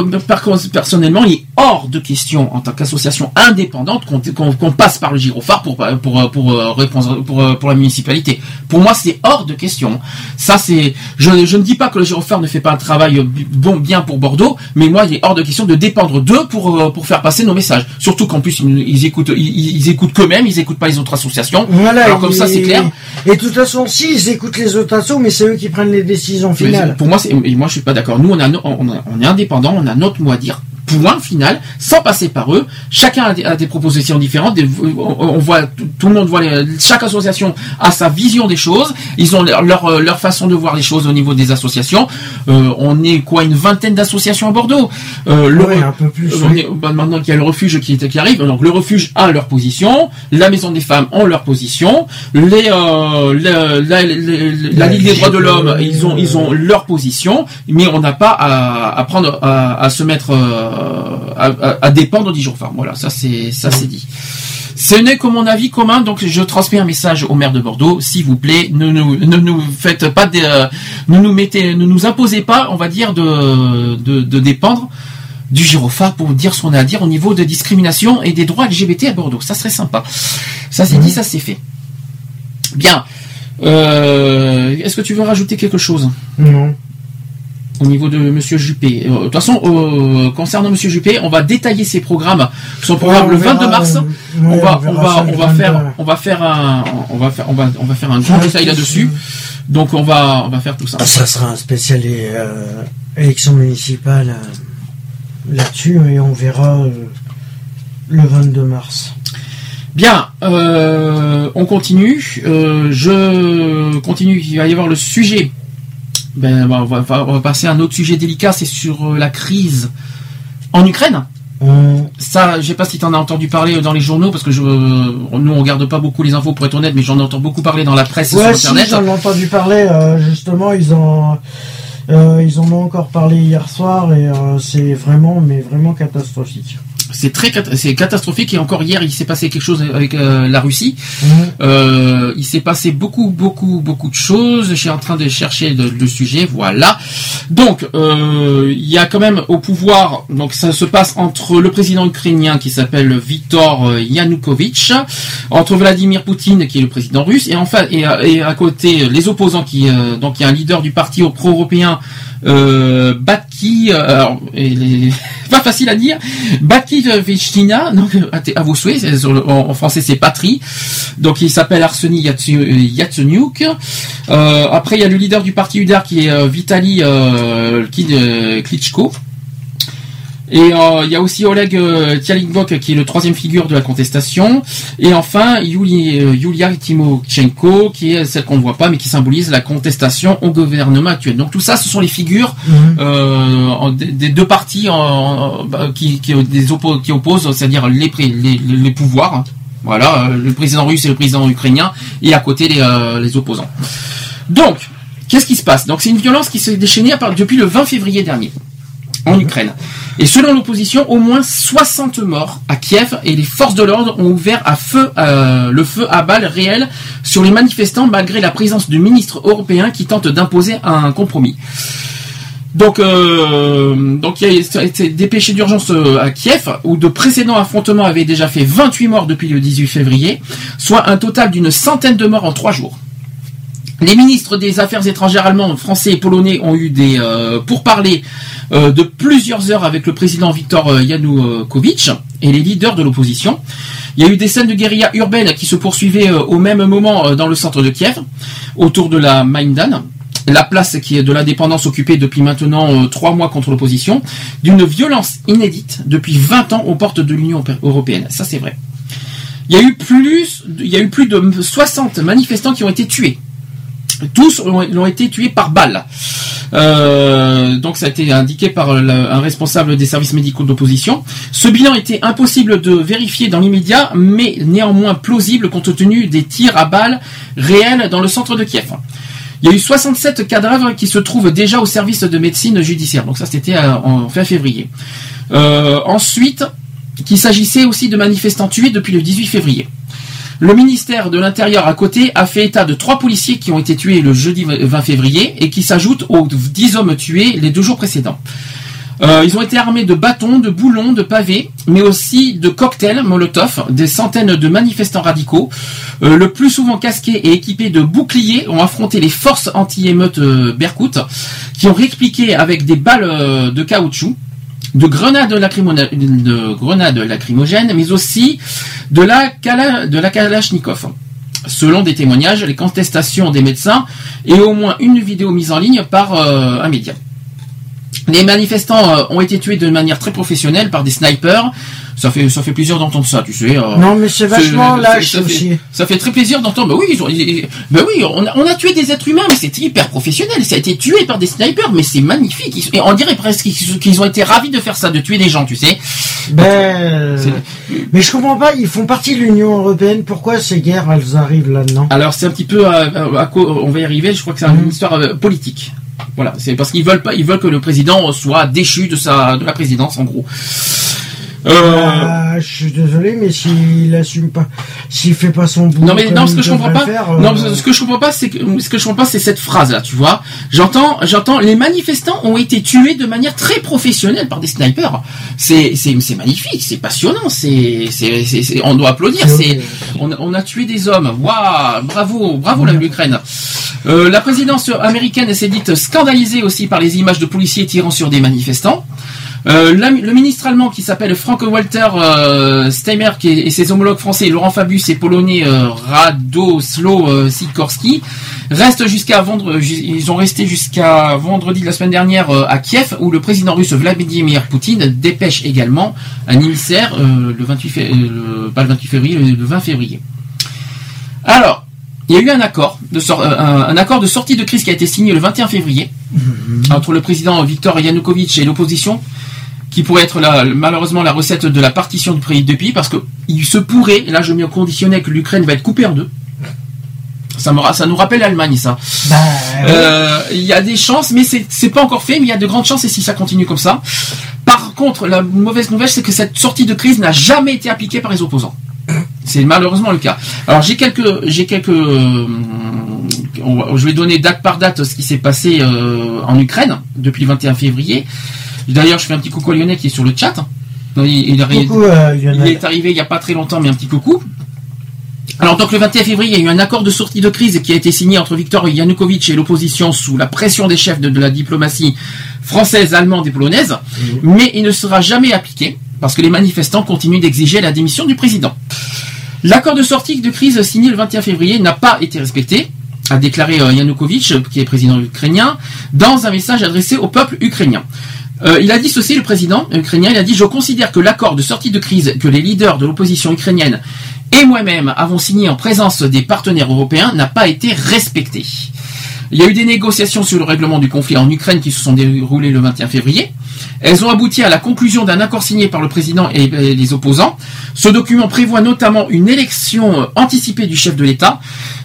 personnellement, il est hors de question en tant qu'association indépendante qu'on qu'on- qu'on passe par le gyrophare pour pour pour euh, répondre pour euh, pour la municipalité. Pour moi, c'est hors de question. Ça, c'est je, je ne dis pas que le gyrophare ne fait pas un travail euh, bon bien pour Bordeaux, mais moi, il est hors de question de dépendre d'eux pour euh, pour faire passer nos messages. Surtout qu'en plus, ils, ils écoutent ils, ils écoutent qu'eux-mêmes, ils écoutent pas les autres associations. Voilà. Alors comme ça, c'est clair. Et de toute façon, si ils écoutent les autres assos, mais c'est eux qui prennent les décisions Mais finales. Pour moi, moi, je suis pas d'accord. Nous, on, a, on, a- on est indépendant, on a notre mot à dire. Point final, sans passer par eux. Chacun a des, a des propositions différentes. des- on, voit tout, tout le monde voit les- chaque association a sa vision des choses. Ils ont leur, leur, leur façon de voir les choses au niveau des associations. Euh, on est quoi une vingtaine d'associations à Bordeaux. Euh, le- Ouais, un peu plus, on est- bah, maintenant qu'il y a le refuge qui, qui arrive, donc le refuge a leur position, la maison des femmes ont leur position, les, euh, la- la Ligue des droits de l'homme, ils ont, ils ont leur position, mais on n'a pas à, à prendre, à, à se mettre, euh, à, à- à dépendre du jour. Enfin, voilà, ça c'est, ça c'est dit. Ce n'est que mon avis commun, donc je transmets un message au maire de Bordeaux. S'il vous plaît, ne nous, ne nous faites pas, des, euh, ne nous mettez, ne nous imposez pas, on va dire, de, de, de dépendre du gyrophare pour dire ce qu'on a à dire au niveau de discrimination et des droits LGBT à Bordeaux. Ça serait sympa. Ça c'est dit, ça c'est fait. Bien. Euh, Est-ce que tu veux rajouter quelque chose? Non. Au niveau de Monsieur Juppé. Euh, De toute façon, euh, concernant Monsieur Juppé, on va détailler ses programmes. Son programme Ouais, le on verra, 22 mars. euh, on va, on va, on va 22. faire, on va faire un, on va faire, on va, on va faire un grand détail là-dessus. Donc on va, on va faire tout ça. Ça sera un spécial euh, élection municipale là-dessus et on verra le 22 mars. Bien, euh, on continue. Euh, je continue. Il va y avoir le sujet. Ben, on va, on va passer à un autre sujet délicat. C'est sur euh, la crise en Ukraine. On- Ça, je sais pas si tu en as entendu parler dans les journaux, parce que je, nous on regarde pas beaucoup les infos pour être honnête, mais j'en entends beaucoup parler dans la presse et Ouais, sur si, internet. j'en ai entendu parler. euh, justement, ils ont, euh, ils en ont encore parlé hier soir et euh, c'est vraiment, mais vraiment catastrophique. C'est très c'est catastrophique et encore hier il s'est passé quelque chose avec euh, la Russie. Mhm. Euh, il s'est passé beaucoup beaucoup beaucoup de choses. Je suis en train de chercher le, le sujet. Voilà. Donc euh, il y a quand même au pouvoir. Donc ça se passe entre le président ukrainien qui s'appelle Viktor euh, Yanukovych, entre Vladimir Poutine qui est le président russe et enfin et, à- et à côté les opposants qui euh, donc il y a un leader du parti pro-européen euh, Baki, euh, pas facile à dire, Baki Vechtina, donc à, t- à vos souhaits, en, français c'est Patrie, donc il s'appelle Arseny Yatsenyuk. Euh, après il y a le leader du parti UDAR qui est euh, Vitali euh, euh, Klitschko. Et euh, il y a aussi Oleg euh, Tialinbok qui est le troisième figure de la contestation. Et enfin Yuli- euh, Yulia Timochenko qui est celle qu'on ne voit pas mais qui symbolise la contestation au gouvernement actuel. Donc tout ça, ce sont les figures Mhm. euh, des, des deux en- en- bah, qui, qui, des oppo- qui opposent, c'est-à-dire les, pouvoirs. hein. Voilà, le président russe et le président ukrainien, et à côté les, les opposants. Donc, qu'est-ce qui se passe? Donc c'est une violence qui s'est déchaînée à part- depuis le 20 février dernier en Ukraine. Et selon l'opposition, au moins 60 morts à Kiev et les forces de l'ordre ont ouvert euh, le feu à balles réelles sur les manifestants malgré la présence du ministre européen qui tente d'imposer un compromis. Donc, euh, donc il y a été dépêché d'urgence euh, à Kiev, où de précédents affrontements avaient déjà fait 28 morts depuis le 18 février, soit un total d'une centaine de morts en trois jours. Les ministres des Affaires étrangères allemands, français et polonais ont eu des euh, pourparlers euh, de plusieurs heures avec le président Viktor euh, Yanukovych et les leaders de l'opposition. Il y a eu des scènes de guérilla urbaine qui se poursuivaient au même moment dans le centre de Kiev, autour de la Maïdan, la place qui est de l'indépendance occupée depuis maintenant trois mois contre l'opposition, d'une violence inédite depuis 20 ans aux portes de l'Union européenne. Ça c'est vrai. Il y a eu plus, il y a eu plus de 60 manifestants qui ont été tués. Tous ont, été tués par balle. Euh, donc ça a été indiqué par un responsable des services médicaux d'opposition. Ce bilan était impossible de vérifier dans l'immédiat, mais néanmoins plausible compte tenu des tirs à balles réels dans le centre de Kiev. Il y a eu 67 cadavres qui se trouvent déjà au service de médecine judiciaire. Donc ça, c'était euh, en fin février. Euh, ensuite, qu'il s'agissait aussi de manifestants tués depuis le 18 février. Le ministère de l'Intérieur à côté a fait état de trois policiers qui ont été tués le jeudi 20 février et qui s'ajoutent aux 10 hommes tués les deux jours précédents. Euh, ils ont été armés de bâtons, de boulons, de pavés, mais aussi de cocktails Molotov. Des centaines de manifestants radicaux, euh, le plus souvent casqués et équipés de boucliers, ont affronté les forces anti-émeutes euh, Berkut, qui ont répliqué avec des balles euh, de caoutchouc de grenades, de grenades lacrymogènes, mais aussi de la, Kala- de la Kalachnikov. Selon des témoignages, les contestations des médecins et au moins une vidéo mise en ligne par euh, un média. Les manifestants euh, ont été tués de manière très professionnelle par des snipers. Ça fait, ça fait plaisir d'entendre ça, tu sais. euh, Non, mais c'est vachement lâche ça fait- aussi. ça fait très plaisir d'entendre. Bah oui, ils ont, bah oui, on a, on a tué des êtres humains, mais c'est hyper professionnel. Ça a été tué par des snipers, mais c'est magnifique. Ils- et on dirait presque qu'ils ont été ravis de faire ça, de tuer des gens, tu sais. Ben, mais je comprends pas, ils font partie de l'Union Européenne, pourquoi ces guerres, elles arrivent là-dedans? Alors c'est un petit peu, à co- on va y arriver. Je crois que c'est une histoire euh, politique. Voilà, c'est parce qu'ils veulent pas, ils veulent que le président soit déchu de sa, de la présidence, en gros. Euh, Ah, je suis désolé, mais s'il assume pas, s'il fait pas son boulot. Non mais non, ce il que je comprends pas, faire, euh, non, ce que je comprends pas, c'est que ce que je comprends pas, c'est cette phrase là, tu vois. J'entends, j'entends, les manifestants ont été tués de manière très professionnelle par des snipers. C'est, c'est, c'est magnifique, c'est passionnant, c'est, c'est, c'est, c'est- on doit applaudir. C'est, on, a- on a tué des hommes. Waouh, bravo, bravo la l'Ukraine. Euh, la présidence américaine s'est dite scandalisée aussi par les images de policiers tirant sur des manifestants. Euh, la- le ministre allemand qui s'appelle Frank Walter euh, Steimer qui est- et ses homologues français Laurent Fabius et polonais euh, Radosław euh, Sikorski restent jusqu'à vendredi. Ils ont resté jusqu'à vendredi de la semaine dernière euh, à Kiev où le président russe Vladimir Poutine dépêche également un émissaire le 28 fé- euh, le- pas le 28 février le, le 20 février. Alors il y a eu un accord de euh, un, un accord de sortie de crise qui a été signé le 21 février entre le président Viktor Yanukovych et l'opposition, qui pourrait être la- malheureusement la recette de la partition du pays de pays, parce que il se pourrait, et là je mets au conditionnel, que l'Ukraine va être coupée en deux. Ça, me ra- ça nous rappelle l'Allemagne, ça. Bah, Euh, Il y a des chances, mais c'est pas encore fait, mais il y a de grandes chances, et si ça continue comme ça. Par contre, la mauvaise nouvelle, c'est que cette sortie de crise n'a jamais été appliquée par les opposants. C'est malheureusement le cas. Alors j'ai quelques, j'ai quelques, euh, on je vais donner date par date ce qui s'est passé euh, en Ukraine depuis le 21 février. D'ailleurs, je fais un petit coucou à Lionel qui est sur le chat. Il, il arrive- Coucou, euh, il est arrivé il n'y a pas très longtemps, mais un petit coucou. Alors donc le 21 février, il y a eu un accord de sortie de crise qui a été signé entre Viktor Yanukovych et l'opposition sous la pression des chefs de, de la diplomatie française, allemande et polonaise, mais il ne sera jamais appliqué parce que les manifestants continuent d'exiger la démission du président. L'accord de sortie de crise signé le 21 février n'a pas été respecté, a déclaré euh, Yanukovych, qui est président ukrainien, dans un message adressé au peuple ukrainien. Euh, il a dit ceci, le président ukrainien, il a dit « Je considère que l'accord de sortie de crise que les leaders de l'opposition ukrainienne et moi-même avons signé en présence des partenaires européens n'a pas été respecté. » Il y a eu des négociations sur le règlement du conflit en Ukraine qui se sont déroulées le 21 février. Elles ont abouti à la conclusion d'un accord signé par le président et et les opposants. Ce document prévoit notamment une élection euh, anticipée du chef de l'État,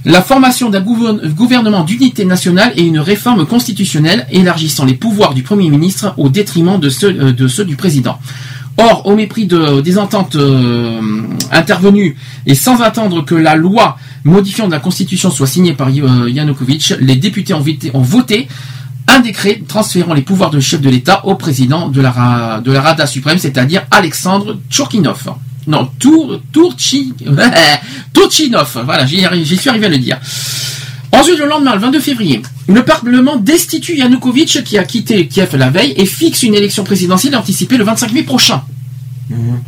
la formation d'un gouver- gouvernement d'unité nationale et une réforme constitutionnelle élargissant les pouvoirs du Premier ministre au détriment de ceux, euh, de ceux du président. Or, au mépris de, des ententes euh, intervenues et sans attendre que la loi modifiant de la Constitution soit signée par euh, Yanukovych, les députés ont, voté un décret transférant les pouvoirs de chef de l'État au président de la, de la Rada suprême, c'est-à-dire Alexandre Tchourkinov. Non, Tour, Tourchi, Tourchinov. Voilà, j'y suis arrivé à le dire. Ensuite, le lendemain, le 22 février, le Parlement destitue Yanukovych qui a quitté Kiev la veille et fixe une élection présidentielle anticipée le 25 mai prochain.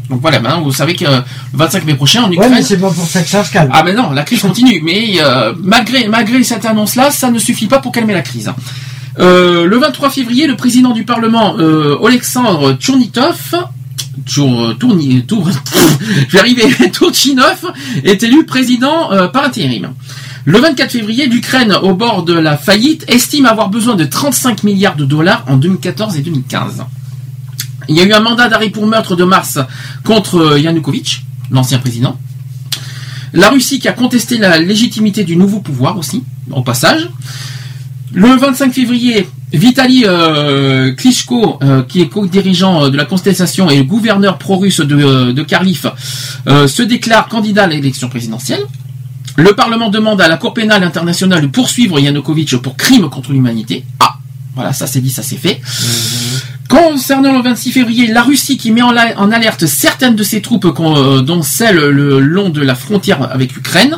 Donc voilà, maintenant vous savez que euh, le 25 mai prochain en Ouais, Ukraine. mais c'est pas pour ça que ça se calme. Ah mais non, la crise continue. Mais euh, malgré malgré cette annonce-là, ça ne suffit pas pour calmer la crise. Euh, le 23 février, le président du Parlement, euh, Alexandre Tchournitov, Tchour- Tourni- Tour- je vais arriver, Tourchinov, est élu président par intérim. Le 24 février, l'Ukraine, au bord de la faillite, estime avoir besoin de 35 milliards de dollars en 2014 et 2015. Il y a eu un mandat d'arrêt pour meurtre de mars contre Yanukovych, l'ancien président. La Russie qui a contesté la légitimité du nouveau pouvoir aussi, au passage. Le 25 février, Vitali euh, Klitschko, euh, qui est co-dirigeant de la contestation et gouverneur pro-russe de, euh, de se déclare candidat à l'élection présidentielle. Le Parlement demande à la Cour pénale internationale de poursuivre Yanukovych pour crime contre l'humanité. Ah, voilà, ça c'est dit, ça c'est fait. Concernant le 26 février, la Russie qui met en, la- en alerte certaines de ses troupes, euh, dont celles le long de la frontière avec l'Ukraine,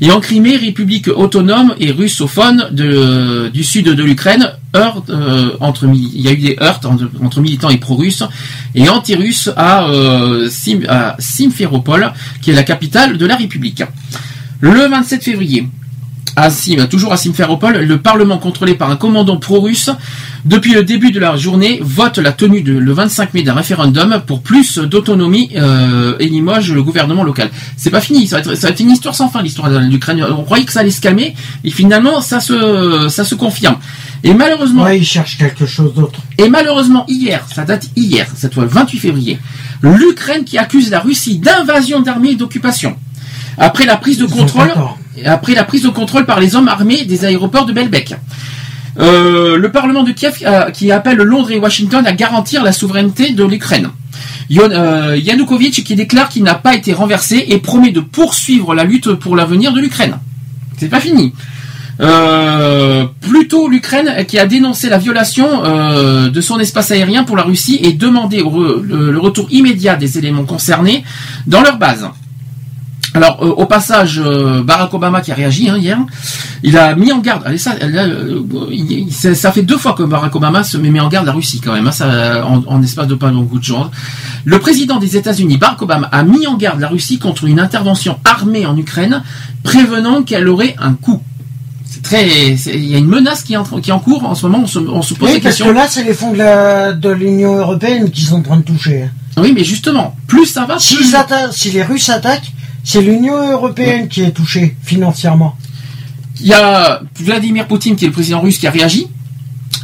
et en Crimée, République autonome et russophone de- du sud de l'Ukraine, heurte, euh, entre, il y a eu des heurts entre, entre militants et pro-russes et anti-russes à, euh, Sim- à Simferopol, qui est la capitale de la République. Le 27 février, à Sim- toujours à Simferopol, le Parlement contrôlé par un commandant pro-russe, depuis le début de la journée, vote la tenue de, le 25 mai d'un référendum pour plus d'autonomie euh, et limoge le gouvernement local. C'est pas fini, ça va, être, ça va être une histoire sans fin l'histoire de l'Ukraine. On croyait que ça allait se calmer et finalement ça se, ça se confirme. Et malheureusement, Ouais, ils cherchent quelque chose d'autre. et malheureusement, hier, ça date hier, cette fois le 28 février, l'Ukraine qui accuse la Russie d'invasion d'armée et d'occupation. Après la prise de contrôle, après la prise de contrôle par les hommes armés des aéroports de Belbek. Euh, le Parlement de Kiev euh, qui appelle Londres et Washington à garantir la souveraineté de l'Ukraine. Euh, Yanukovych qui déclare qu'il n'a pas été renversé et promet de poursuivre la lutte pour l'avenir de l'Ukraine. C'est pas fini. Euh, plutôt l'Ukraine qui a dénoncé la violation euh, de son espace aérien pour la Russie et demandé re- le, le retour immédiat des éléments concernés dans leur base. Alors, euh, au passage, euh, Barack Obama qui a réagi hein, hier, il a mis en garde. Allez, ça, là, euh, il- ça ça fait deux fois que Barack Obama se met en garde la Russie quand même, hein, ça, en, en espace de pas beaucoup de jours. Le président des États-Unis, Barack Obama, a mis en garde la Russie contre une intervention armée en Ukraine, prévenant qu'elle aurait un coup. C'est très, il y a une menace qui est en, qui est en cours en ce moment. On se, on se pose Oui, la parce que là, c'est les fonds de l'Union Européenne qui sont en train de toucher. Oui, mais justement, plus ça va, Si, plus- ils atta- si les Russes attaquent, c'est l'Union Européenne qui est touchée financièrement. Il y a Vladimir Poutine, qui est le président russe, qui a réagi.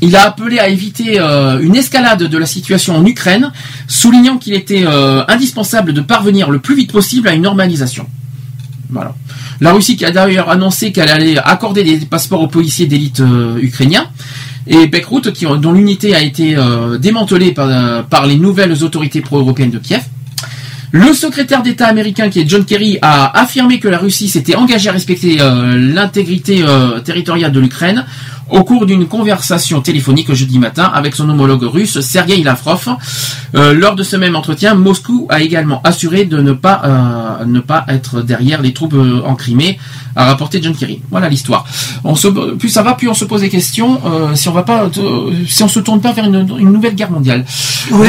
Il a appelé à éviter euh, une escalade de la situation en Ukraine, soulignant qu'il était euh, indispensable de parvenir le plus vite possible à une normalisation. Voilà. La Russie qui a d'ailleurs annoncé qu'elle allait accorder des passeports aux policiers d'élite euh, ukrainiens. Et Bekrut, qui, dont l'unité a été démantelée par, par les nouvelles autorités pro-européennes de Kiev. Le secrétaire d'État américain, qui est John Kerry, a affirmé que la Russie s'était engagée à respecter euh, l'intégrité euh, territoriale de l'Ukraine au cours d'une conversation téléphonique jeudi matin avec son homologue russe Sergei Lavrov. Euh, lors de ce même entretien, Moscou a également assuré de ne pas euh, ne pas être derrière les troupes euh, en Crimée, a rapporté John Kerry. Voilà l'histoire. On se, plus ça va, plus on se pose des questions. euh, si on va pas, si on se tourne pas vers une, une nouvelle guerre mondiale. Oui,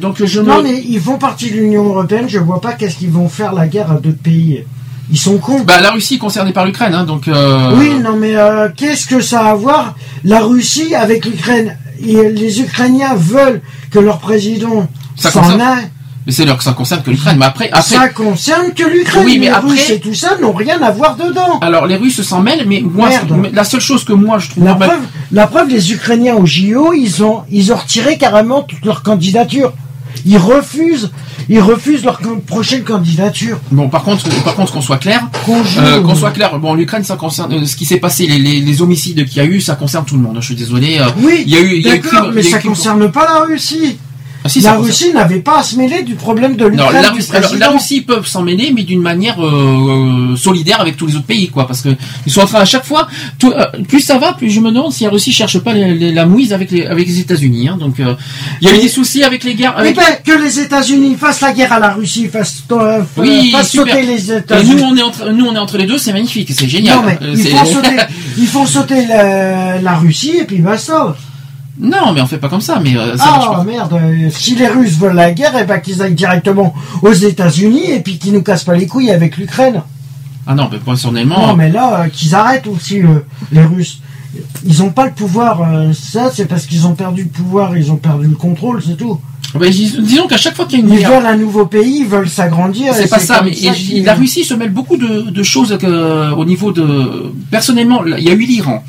donc, je Non, me- mais ils font partie de l'Union Européenne, je vois pas qu'est-ce qu'ils vont faire la guerre à d'autres pays. Ils sont cons. Bah, la Russie est concernée par l'Ukraine, hein, donc. euh, Oui, non, mais euh, qu'est-ce que ça a à voir la Russie avec l'Ukraine? Et Les Ukrainiens veulent que leur président s'en aille. Mais c'est leur que ça concerne que l'Ukraine. Mais après, après. Ça concerne que l'Ukraine. Oui, mais les après- Russes et tout ça n'ont rien à voir dedans. Alors les Russes s'en mêlent, mais moi, Merde. mais la seule chose que moi je trouve La preuve, la preuve, les Ukrainiens au JO, ils ont, ils ont retiré carrément toute leur candidature. Ils refusent, ils refusent leur prochaine candidature. Bon, par contre, par contre, qu'on soit clair, Qu'on euh, soit clair. Bon, l'Ukraine, ça concerne euh, ce qui s'est passé, les, les, les homicides qu'il y a eu, ça concerne tout le monde. Je suis désolé. euh, Oui, il y a eu, d'accord, mais ça concerne pas la Russie. Ah, si, la Russie n'avait pas à se mêler du problème de l'Ukraine. la, Russie, alors, la. Russie peuvent s'en mêler, mais d'une manière euh, solidaire avec tous les autres pays, quoi, parce que ils sont en train à chaque fois. tout- euh, plus ça va, plus je me demande si la Russie cherche pas les- les- la mouise avec les avec les États-Unis. Hein, donc, euh, il y a eu des soucis avec les guerres. Eh Avec... ben, que les États-Unis fassent la guerre à la Russie, fassent, euh, Oui, fassent sauter les États-Unis. nous, on est entre nous, on est entre les deux, c'est magnifique, c'est génial. Non, mais ils font sauter, ils font sauter la, la Russie et puis basta. Non, mais on fait pas comme ça. Mais euh, ça marche Ah pas. merde, euh, si les Russes veulent la guerre, et ben qu'ils aillent directement aux États-Unis et puis qu'ils nous cassent pas les couilles avec l'Ukraine. Ah non, mais personnellement. Non, mais là, euh, qu'ils arrêtent aussi les Russes. Ils ont pas le pouvoir. ça, c'est parce qu'ils ont perdu le pouvoir, ils ont perdu le contrôle, c'est tout. bah, dis- disons qu'à chaque fois qu'il y a une Ils guerre, veulent un nouveau pays, ils veulent s'agrandir. c'est pas ça. Mais la Russie se mêle beaucoup de, de choses que, au niveau de. Personnellement, il y a eu l'Iran.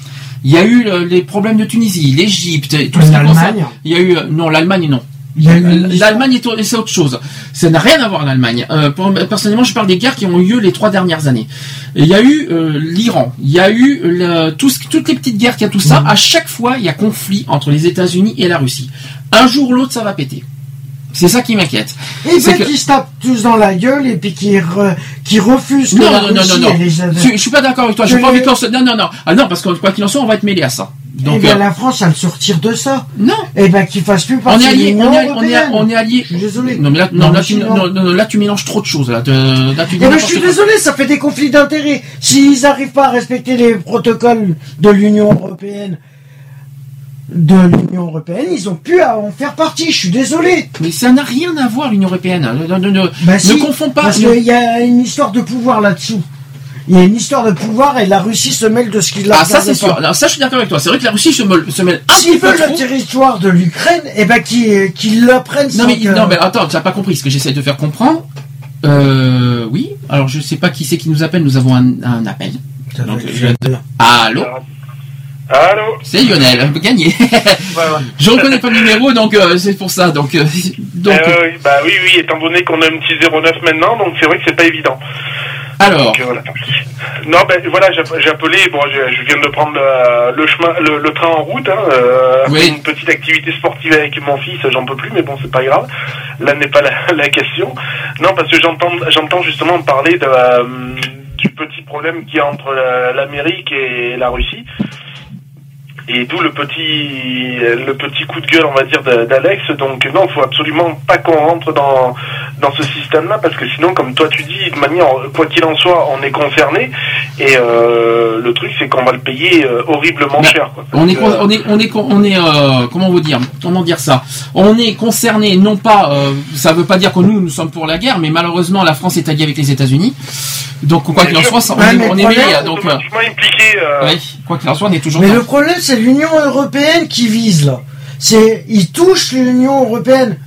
Il y a eu euh, les problèmes de Tunisie, l'Égypte, tout ce qui concerne- Il y a eu euh, non l'Allemagne non. L'Allemagne c'est autre chose. Ça n'a rien à voir l'Allemagne. Euh, personnellement, je parle des guerres qui ont eu lieu les trois dernières années. Il y a eu euh, l'Iran, il y a eu le- tout ce- toutes les petites guerres qu'il y a tout ça. À chaque fois, il y a conflit entre les États-Unis et la Russie. Un jour ou l'autre, ça va péter. C'est ça qui m'inquiète. Et puis que- qui se tapent tous dans la gueule et puis qui, re- qui refusent que Non, la non, non, non, non. et les- Je, je suis pas d'accord avec toi. J'ai pas envie qu'on se... Non, non, non. Ah non, parce que quoi qu'il en soit, on va être mêlé à ça. Eh Donc, bien, euh, la France, elle se retire de ça. Non. Eh ben, qu'il fasse plus on partie est on est, on est, européenne. on est alliés. Je suis désolé. Non, mais là, non, Non, là, je tu, non, non. non, là, tu mélanges trop de choses. Là, là, tu Eh ben, je suis désolé, ça fait des conflits d'intérêts. S'ils n'arrivent pas à respecter les protocoles de l'Union européenne, de l'Union européenne, ils ont pu en faire partie. Je suis désolé. Mais ça n'a rien à voir, l'Union européenne. Ne, ne, ne, Bah, ne si, confonds pas. Parce qu'il y a une histoire de pouvoir là-dessous. Il y a une histoire de pouvoir et la Russie se mêle de ce qu'il a Ah, ça, c'est sûr. Alors, ça, je suis d'accord avec toi. C'est vrai que la Russie se mêle, se mêle un petit S'ils peu veulent trop. le territoire de l'Ukraine, eh ben qu'ils qu'ils le prennent Non mais, que- non mais attends, tu n'as pas compris ce que j'essaie de faire comprendre. Euh, oui. Alors je sais pas qui c'est qui nous appelle. Nous avons un, un appel. Donc, je- Allô? Allô? C'est Lionel. Gagné. je reconnais pas le numéro, donc euh, c'est pour ça. Donc euh, donc. Euh, oui, bah oui, oui, étant donné qu'on a un petit 09 maintenant, donc c'est vrai que c'est pas évident. Alors? Donc, euh, voilà. Non, ben voilà, j'ai appelé, bon, je, je viens de prendre le chemin, le, le train en route, hein, euh, après une petite activité sportive avec mon fils, j'en peux plus, mais bon, c'est pas grave. Là n'est pas la, la question. Non, parce que j'entends, j'entends justement parler de, euh, du petit problème qu'il y a entre la- l'Amérique et la Russie. Et d'où le petit, le petit coup de gueule, on va dire, d'Alex. Donc non, faut absolument pas qu'on rentre dans, dans ce système-là, parce que sinon, comme toi tu dis, de manière, quoi qu'il en soit, on est concerné. Et euh, le truc, c'est qu'on va le payer euh, horriblement cher. Quoi. On est, on est, on est, on est, euh, comment vous dire, comment dire ça? On est concerné, non pas, euh, ça veut pas dire que nous, nous sommes pour la guerre, mais malheureusement, la France est alliée avec les États-Unis. Donc, quoi qu'il en soit, on Ouais, est, mais on est donc, euh, impliqué. ouais, quoi qu'il en soit, on est toujours. Mais le problème, c'est l'Union européenne qui vise là. C'est, ils touchent l'Union européenne.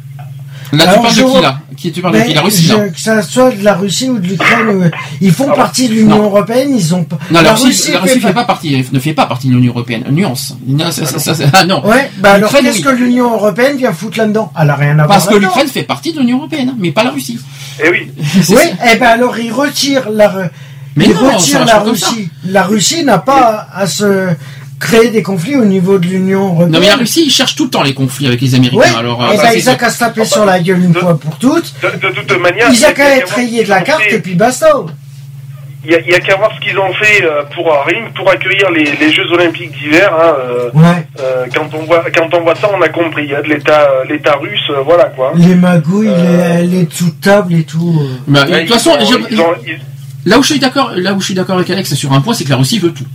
Là, tu parles je de qui, là Qui- tu parles de Mais qui La Russie, je- Que ça soit de la Russie ou de l'Ukraine, euh, ils font partie de l'Union européenne, ils ont pas. Non, la, Russie, la Russie fait fait pas partie, ne fait pas partie de l'Union européenne. Nuance. Non, ça- ça- ça- ça- ah non. Ouais, bah alors qu'est-ce oui. que l'Union européenne vient foutre là-dedans Elle a rien à voir. Parce que l'Ukraine fait partie de l'Union européenne, hein, mais pas la Russie. Eh oui. Oui, eh ben alors ils retirent la, Mais ils non, retirent la. Russie. La Russie n'a pas à se créer des conflits au niveau de l'Union européenne. Non, mais la Russie, ils cherchent tout le temps les conflits avec les Américains. Ouais, Alors, eh euh, c'est ils a qu'à se taper sur la gueule une fois pour toutes. De, de toute manière, Ils a qu'à être rayés de la ont carte et puis basta. Il y a, qu'à voir ce qu'ils ont fait euh, pour que pour accueillir les, les Jeux Olympiques d'hiver. Hein, euh, Ouais. euh, quand on voit quand on voit ça, on a compris. Il y a de l'État l'État russe, voilà quoi. Les magouilles, les, les sous-tables et tout. Bah, de toute façon, ont- je- ils ont- ils- là où je suis d'accord, là où je suis d'accord avec Alex sur un point, c'est que la Russie veut tout.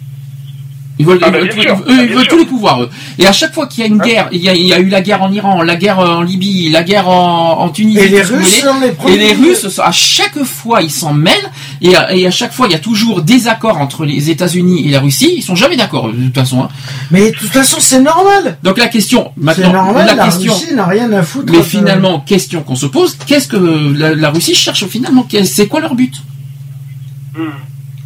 Ils veulent, Ah, ils bah, veulent, sûr. eux, ils veulent tous les pouvoirs. eux. Et à chaque fois qu'il y a une guerre, il y a, il y a eu la guerre en Iran, la guerre en Libye, la guerre en, en Tunisie, Et les Russes voulez. sont les et premiers. les Russes, à chaque fois, ils s'en mêlent. Et, à- et à chaque fois, il y a toujours des accords entre les États-Unis et la Russie. Ils sont jamais d'accord, de toute façon. hein. Mais de toute façon, c'est normal. Donc la question, maintenant, normal, la, la, question. Russie n'a rien à foutre. Mais de- finalement, question qu'on se pose, qu'est-ce que la, la Russie cherche finalement? C'est quoi leur but? Hmm.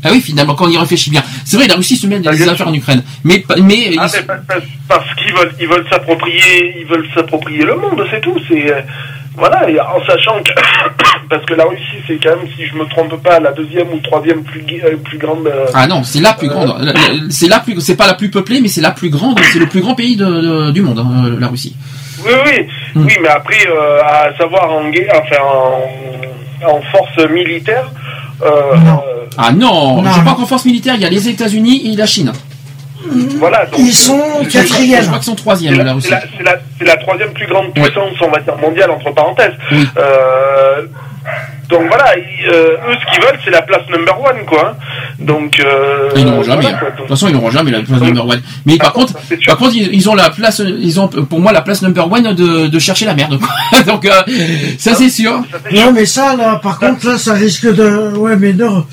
Ah oui, finalement, quand on y réfléchit bien. C'est vrai, la Russie se mêle dans les affaires en Ukraine. Mais, mais, Ah, ils- pa- pa- parce qu'ils veulent, ils veulent s'approprier, ils veulent s'approprier le monde, c'est tout. C'est euh, voilà, et en sachant que parce que la Russie, c'est quand même, si je me trompe pas, la deuxième ou troisième plus euh, plus grande. euh, ah non, c'est la plus grande. C'est la plus, c'est pas la plus peuplée, mais c'est la plus grande. C'est le plus grand pays de, de- du monde, hein, la Russie. Oui, oui, Hmm. oui, mais après, euh, à savoir en guerre, enfin en, en force militaire. Euh, euh, Ah non, Non. je crois qu'en force militaire, il y a les États-Unis et la Chine. voilà. Donc, Ils sont je- quatrième. Je crois qu'ils sont troisième, C'est la la, Russie. c'est la- la- troisième plus grande puissance, on va dire, mondiale, entre parenthèses. Oui. Euh, donc voilà, ils, euh, eux, ce qu'ils veulent, c'est la place number one, quoi. hein. Donc. Euh, Ils n'auront jamais. voilà, hein. quoi. De toute façon, ils n'auront jamais la place number one. Mais par contre, par contre, ils, ils ont la place, ils ont pour moi la place number one de, de chercher la merde. Donc euh, ça c'est sûr. Non, mais ça, là, par contre, là, ça risque de. Ouais, mais non.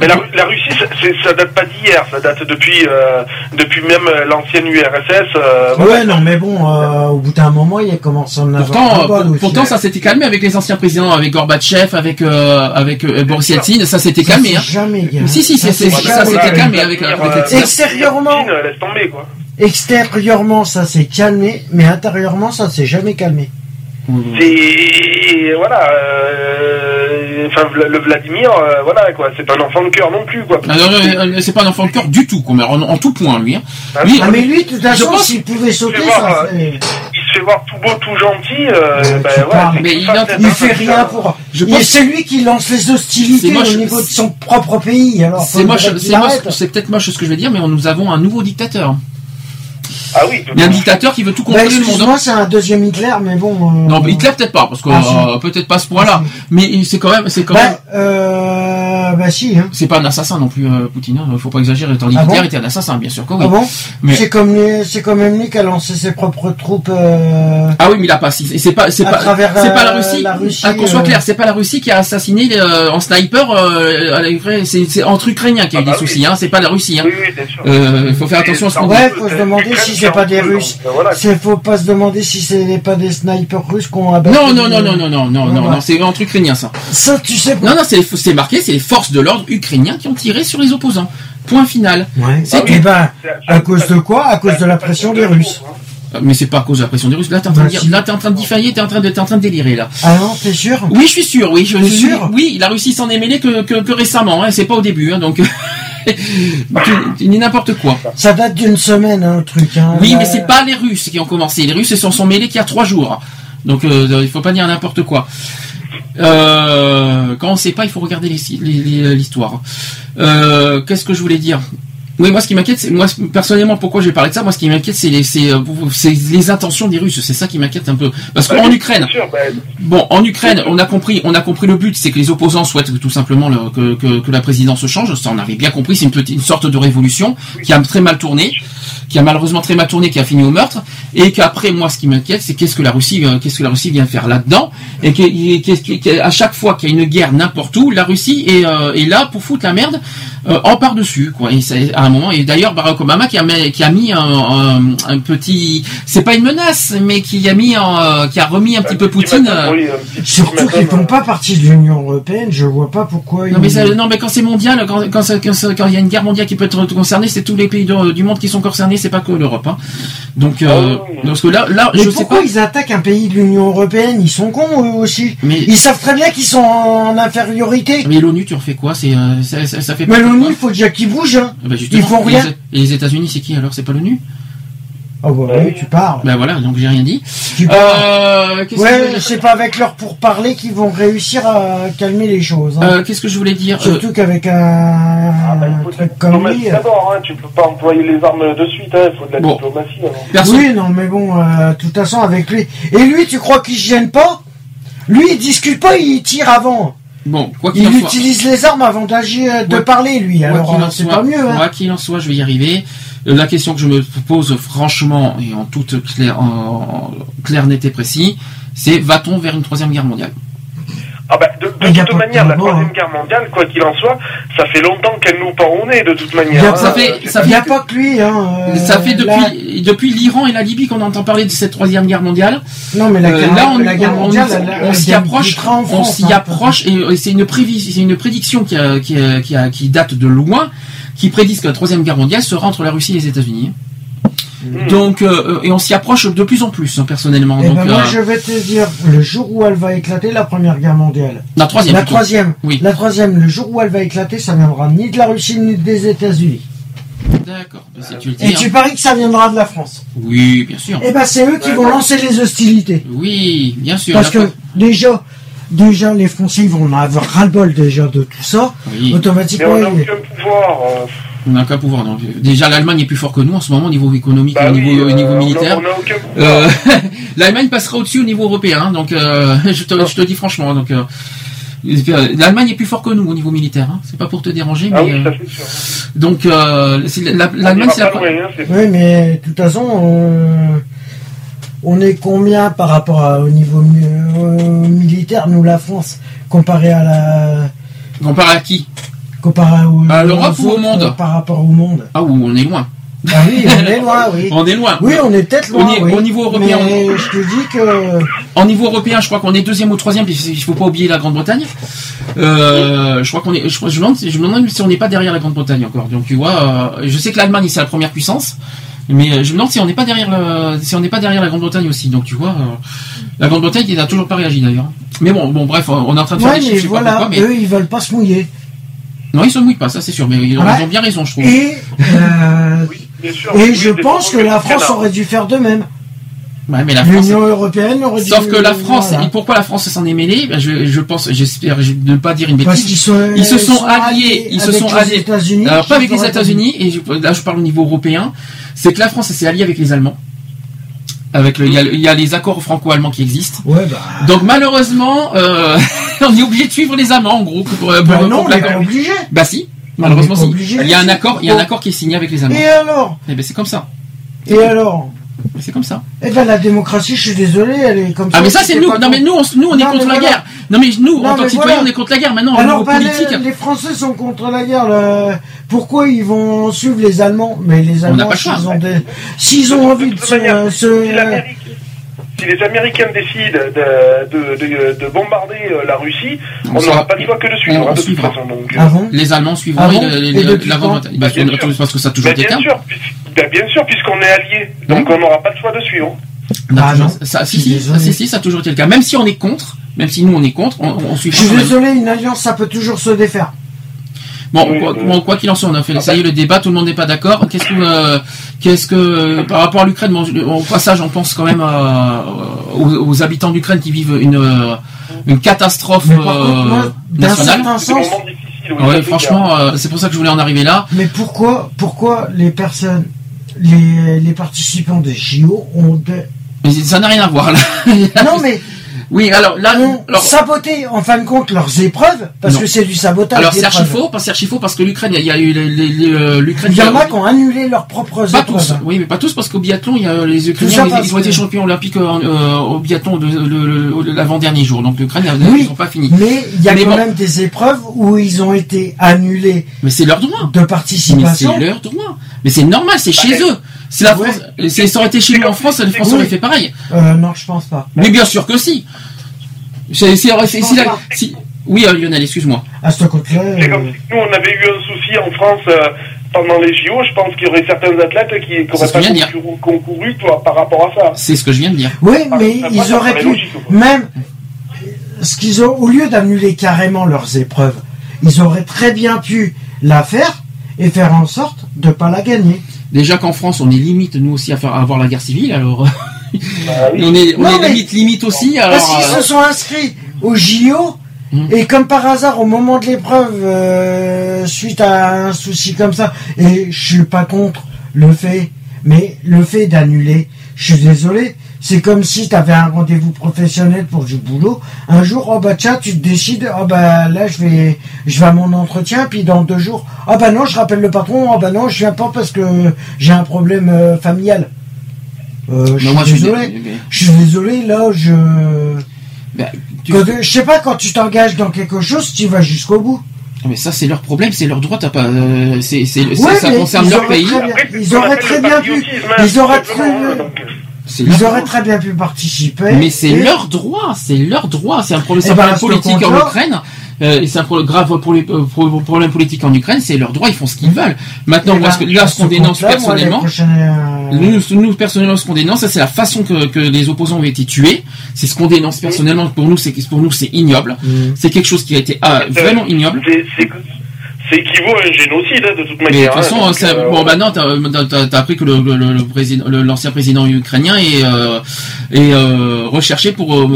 Mais la, la Russie, ça, c'est- ça date pas d'hier, ça date depuis, euh, depuis même euh, l'ancienne URSS. euh, voilà. Ouais, non, mais bon, euh, au bout d'un moment, il a commencé à en avoir Pourtant, pour- pourtant, ça s'était calmé avec les anciens présidents, avec Gorbatchev, avec euh, avec euh, Boris Yeltsin, ça s'était Ça calmé. s'est Hein. jamais gagné. Si si, c'est- c'est- s'est ça s'était calmé avec, avec Euh, les- Extérieurement, laisse tomber, quoi. extérieurement, ça s'est calmé, mais intérieurement, ça s'est jamais calmé. C'est voilà, euh, enfin le Vladimir, euh, voilà quoi, c'est pas un enfant de cœur non plus quoi. Ah, non, non, euh, c'est pas un enfant de cœur du tout, quoi, mais en, en tout point, lui. hein. Lui, Ah, mais lui, de toute façon, pense- s'il pouvait sauter, voir, ça euh, fait- Il se fait voir tout beau, tout gentil. Euh, ben, ouais, Mais tout il a- fait rien pour. Je Et pense- c'est lui qui lance les hostilités moche. au niveau de son propre pays. Alors, C'est moche, c'est peut-être moche ce que je vais dire, mais nous avons un nouveau dictateur. Ah oui. Il y a un dictateur qui veut tout Bah, contrôler le monde. hein. excuse-moi, c'est un deuxième Hitler, mais bon. euh, Non, mais Hitler peut-être pas, parce que Ah, euh, peut-être pas à ce point-là. Mais c'est quand même, c'est quand même, Bah, euh, bah si. Hein. c'est pas un assassin non plus, euh, Poutine. Hein, faut pas exagérer. Tandis Ah Hitler bon était un assassin, bien sûr que oui. Ah bon Mais- C'est comme c'est quand même lui qui a lancé ses propres troupes. euh, Ah oui, mais il a pas. C'est c'est pas, c'est pas, c'est pas la Russie. la Russie, Ah, qu'on soit euh, clair, c'est pas la Russie qui a assassiné euh, en sniper. Euh, à la vraie- c'est c'est entre Ukrainiens qu'il y a eu Ah bah des oui. soucis. Hein, c'est pas la Russie. Hein. Oui, oui, bien sûr. Euh, il faut faire attention à ce qu'on dit. Ouais, faut se demander si c'est pas des Russes. C'est faut pas se demander si c'est pas des snipers russes qu'on a abattu. Non, non, non, non, non, non, non, non, non, c'est entre Ukrainiens ça. Ça, tu sais pas. Non, non, c'est c'est marqué, c'est les forces de l'ordre ukrainiens qui ont tiré sur les opposants. Point final. Ouais. C'est Eh ben, à cause de quoi? À cause de la pression des Russes. Euh, Mais c'est pas à cause de la pression des Russes. Là, t'es en train de Bah, dire, là, t'es en train de diffailler, t'es en train de, t'es en train de délirer là. Ah non, t'es sûr? Oui, je suis sûr. Oui, je suis sûr? Oui, la Russie s'en est mêlée que, que, que récemment. Hein, c'est pas au début, hein, donc. Tu, dis n'importe quoi. Ça date d'une semaine, hein, le truc. Hein. Oui, Là, mais c'est pas les Russes qui ont commencé. Les Russes se sont, sont mêlés qu'il y a trois jours. Donc, euh, il faut pas dire n'importe quoi. Euh, quand on sait pas, il faut regarder l'histoire. Euh, Qu'est-ce que je voulais dire? Oui, moi, ce qui m'inquiète, c'est moi personnellement, pourquoi j'ai parlé de ça? Moi, ce qui m'inquiète, c'est les, c'est, euh, c'est les intentions des Russes. C'est ça qui m'inquiète un peu. Parce qu'en Ukraine, sûr, bah, Bon, en Ukraine, on a compris, on a compris le but, c'est que les opposants souhaitent tout simplement le- que, que, que la présidence change. Ça, on avait bien compris. C'est une petite, une sorte de révolution qui a très mal tourné, qui a malheureusement très mal tourné, qui a fini au meurtre, et qu'après, moi, ce qui m'inquiète, c'est qu'est-ce que la Russie, euh, qu'est-ce que la Russie vient faire là-dedans, et qu'à chaque fois qu'il y a une guerre n'importe où, la Russie est, euh, est là pour foutre la merde euh, en par dessus, quoi. Et c'est à un moment, et d'ailleurs, Barack Obama qui a, mis- qui a mis un, un- un petit, c'est pas une menace, mais qui a mis, en, qui a remis un petit peu Poutine. euh, oui, un petit Surtout qu'ils font pas partie de l'Union Européenne, je vois pas pourquoi Non mais, ça- non mais quand c'est mondial, quand quand ça- quand ça- quand il y a une guerre mondiale qui peut être concernée, c'est tous les pays de- du monde qui sont concernés, c'est pas que l'Europe. Hein. Donc euh, Ah oui. parce que là, là, Mais je sais pourquoi pas. ils attaquent un pays de l'Union Européenne? Ils sont cons eux aussi. Mais Ils savent très bien qu'ils sont en infériorité. mais l'ONU, tu en fais quoi? C'est euh, ça, ça, ça fait. Mais pas- l'ONU, il faut déjà qu'ils bougent. Hein. Ah bah, ils font et les- rien. Et les États-Unis, c'est qui alors? C'est pas l'ONU? Oh bah oui, tu parles. Ben voilà, donc j'ai rien dit. Tu parles. Euh, qu'est-ce que je Ouais, c'est pas avec leur pourparler qu'ils vont réussir à calmer les choses. hein. Euh, Qu'est-ce que je voulais dire Euh, Surtout qu'avec un, Ah, bah, il un truc comme lui. euh, d'abord, hein, tu peux pas employer les armes de suite, hein, il faut de la Bon. diplomatie. personne- Oui, non, mais bon, euh, de toute façon, avec lui. Et lui, tu crois qu'il se gêne pas? Lui, il discute pas, il tire avant. Bon, quoi qu'il Il en soit. utilise les armes avant d'agir, de Ouais. parler, lui. Quoi Alors, c'est pas mieux. Hein. Quoi qu'il en soit, je vais y arriver. Euh, La question que je me pose franchement et en toute claire, en, en clair, précis, c'est va-t-on vers une troisième guerre mondiale? Ah bah, de, toute manière, la troisième hein. guerre mondiale, quoi qu'il en soit, ça fait longtemps qu'elle nous pend au nez, de toute Il manière. hein, ça fait- ça Il n'y a pas que lui. Hein. euh, Ça fait là- depuis depuis l'Iran et la Libye qu'on entend parler de cette troisième guerre mondiale. Non, mais la, Euh, guerre, là, on, la guerre on- mondiale, on- s'y approche, on s'y hein. approche, et c'est une, une prédiction qui, a- qui, a- qui, a- qui date de loin, qui prédit que la troisième guerre mondiale sera entre la Russie et les États-Unis. Donc, euh, et on s'y approche de plus en plus, hein, personnellement. Eh Donc, ben, moi, euh, je vais te dire, le jour où elle va éclater, la première guerre mondiale. la troisième. La plutôt. troisième. Oui. La troisième, le jour où elle va éclater, ça viendra ni de la Russie ni des États-Unis. D'accord. bah, Si. Et hein. tu paries que ça viendra de la France. Oui, bien sûr. Eh ben, c'est eux qui vont lancer les hostilités. Oui, bien sûr. Parce que déjà, déjà, les Français ils vont en avoir ras-le-bol déjà de tout ça. Oui. Mais Automatiquement, on n'a aucun pouvoir. euh, On n'a qu'un pouvoir. donc. Déjà, l'Allemagne est plus fort que nous en ce moment au niveau économique bah et au niveau, au euh, niveau a- militaire. On n'a aucun pouvoir. Euh, L'Allemagne passera au-dessus au niveau européen, hein, donc euh, je, te, je te dis franchement. Donc, euh, l'Allemagne est plus fort que nous au niveau militaire. Hein. C'est pas pour te déranger, mais ah oui, euh, ça c'est sûr. donc euh, la- l'Allemagne, c'est la loin, hein, Oui, mais de toute façon, on, on est combien par rapport à- au niveau euh, militaire, nous, la France, comparé à la. comparé à qui? Comparé au, À l'Europe ou au monde? Par rapport au monde. Ah, où on est loin. Ah oui, on est loin, oui. On est loin. Oui, on est peut-être loin. ni- oui. au niveau européen, Mais je te dis que. En niveau européen, je crois qu'on est deuxième ou troisième, puis il faut pas oublier la Grande-Bretagne. Euh, je crois qu'on est, je, crois- je me demande, je me demande si on n'est pas derrière la Grande-Bretagne encore. Donc tu vois, euh, je sais que l'Allemagne c'est la première puissance, Mais euh, je me demande si on n'est pas derrière le, si on n'est pas derrière la Grande-Bretagne aussi. Donc tu vois, euh, la Grande-Bretagne n'a toujours pas réagi d'ailleurs. Mais bon, bon, bref, on est en train de faire Ouais, des mais chiffres, je sais pas voilà, pourquoi, mais eux, ils veulent pas se mouiller. non, ils se mouillent pas, ça c'est sûr. Mais ils ont, Ouais. ils ont bien raison, je trouve. Et, euh, Bien sûr. et Oui, je pense que la France aurait dû faire de même. Ouais, mais la France. L'Union européenne aurait dû. Sauf que la France, voilà. et pourquoi la France s'en est mêlée? Ben, je, je pense, j'espère je- ne pas dire une Parce bêtise. qu'ils Ils se sont alliés ils se avec sont les alliés. États-Unis. Alors pas avec les États-Unis, et je- là je parle au niveau européen, c'est que la France s'est alliée avec les Allemands. Avec le, il, y a, il y a les accords franco-allemands qui existent. Ouais, bah. Donc malheureusement, euh, on est obligé de suivre les Allemands en gros. Pour, pour- Bah pour non, on pas obligé. Bah si, malheureusement si. obligé Il y a un accord, il y a un accord qui est signé avec les Allemands. Et alors Et ben c'est comme ça. Et alors C'est comme ça. Eh ben la démocratie, je suis désolé, elle est comme ça. Ah mais ça c'est nous. Non mais nous, on, nous on est contre la voilà. guerre. Non mais nous, Non, en tant que citoyens, voilà. on est contre la guerre. Maintenant, Alors, bah, politique, les, les Français sont contre la guerre. Pourquoi ils vont suivre les Allemands? Mais les Allemands, s'ils ont, des... s'ils ont envie de se... manière, se- si les Américains décident de, de, de, de bombarder euh, la Russie, On n'aura pas le choix que de suivre, on hein, de toute suivra. façon. Donc, euh, Ah bon les Allemands suivront Ah bon les- la Grande-Bretagne. Bah, Bien sûr. parce que ça a toujours bah, été bien le cas. sûr, bah, bien sûr, puisqu'on est alliés, donc on n'aura pas le choix de suivre. On a Ah non, ça, si, je suis si, désolé. si, si, ça a toujours été le cas. Même si on est contre, même si nous on est contre, on, on suit Je suis désolé, une alliance, ça peut toujours se défaire. Bon, Oui, quoi, oui. bon, quoi qu'il en soit, on a fait ça y est le débat, tout le monde n'est pas d'accord. Qu'est-ce que, euh, qu'est-ce que, par rapport à l'Ukraine, bon, au passage, on pense quand même euh, aux, aux habitants d'Ukraine qui vivent une euh, une catastrophe Mais par contre, moi, euh, nationale. Ouais, franchement, euh, c'est pour ça que je voulais en arriver là. Mais pourquoi, pourquoi les personnes, les, les participants des JO ont... de- Mais ça n'a rien à voir là. Non mais oui, alors là, ont alors, saboté en fin de compte leurs épreuves, parce Non. que c'est du sabotage. alors c'est archi faux, parce archi faux parce que l'Ukraine, il y a eu les- les- les, euh, l'Ukraine. Il y en a qui ont annulé leurs propres Pas épreuves. tous, oui, mais pas tous, parce qu'au biathlon, il y a les ça Ukrainiens, ils, ont été que- champions olympiques euh, euh, au biathlon de, le- l'avant-dernier jour. Donc l'Ukraine, Oui. ils n'ont pas fini. Mais il y a Mais quand bon. même des épreuves où ils ont été annulés Mais c'est leur droit. de Mais participation. c'est leur droit. Mais c'est normal, c'est chez eux. Si la Ouais. France, si ça aurait été chez nous en France, la France Oui. aurait fait pareil. Euh, non, je pense pas. Mais bien sûr que si. C'est- si- si- si la- pas. si- oui, euh, Lionel, excuse-moi. À ce côté-là, C'est euh, comme si nous, on avait eu un souci en France euh, pendant les JO. Je pense qu'il y aurait certains athlètes qui n'auraient pas concouru, toi, par rapport à ça. C'est ce que je viens de dire. oui, mais ils auraient pu, logique, même ce qu'ils ont, au lieu d'annuler carrément leurs épreuves, ils auraient très bien pu la faire et faire en sorte de pas la gagner. Déjà qu'en France, on est limite, nous aussi, à, faire, à avoir la guerre civile, alors. Bah oui. on est, on Non, est mais- limite, limite aussi, alors. Parce qu'ils euh, se sont inscrits au JO Hmm. et comme par hasard au moment de l'épreuve, euh, suite à un souci comme ça, et je suis pas contre le fait, mais le fait d'annuler, je suis désolé, c'est comme si tu avais un rendez-vous professionnel pour du boulot. Un jour, oh bah tiens, tu te décides, oh bah là je vais, je vais à mon entretien, puis dans deux jours, oh bah non, je rappelle le patron, oh bah non, je viens pas parce que j'ai un problème euh, familial. Euh, je mais suis moi, je suis désolé. Je suis désolé, là, je. bah, tu- Quand- je sais pas, quand tu t'engages dans quelque chose, tu vas jusqu'au bout. Mais ça, c'est leur problème, c'est leur droit, t'as pas. euh, c'est, Ouais, ça mais concerne ils leur auraient pays. bien- ce ils auraient très bien pu. hein, Ils auraient très- euh, Ils leur auraient droit. très bien pu participer. Mais c'est Et- leur droit, c'est leur droit. C'est un problème, c'est Eh un ben, problème politique en Ukraine. Euh, et c'est un problème grave pour les euh, pro- problème politique en Ukraine. C'est leur droit, ils font ce qu'ils veulent. Maintenant, ce que- là, ce qu'on ce dénonce personnellement, prochaines, euh, nous, nous, personnellement, ce qu'on dénonce, ça, c'est la façon que, que les opposants ont été tués. C'est ce qu'on dénonce personnellement. Pour nous, c'est pour nous, c'est ignoble. Mm. C'est quelque chose qui a été ah, vraiment ignoble. C'est équivaut à un génocide, hein, de toute Mais de manière. toute façon, hein, donc, ça- euh, bon, bah non, t'as, t'as- t'as appris que le, le, le président, le- l'ancien président ukrainien est, euh, est euh, recherché pour euh,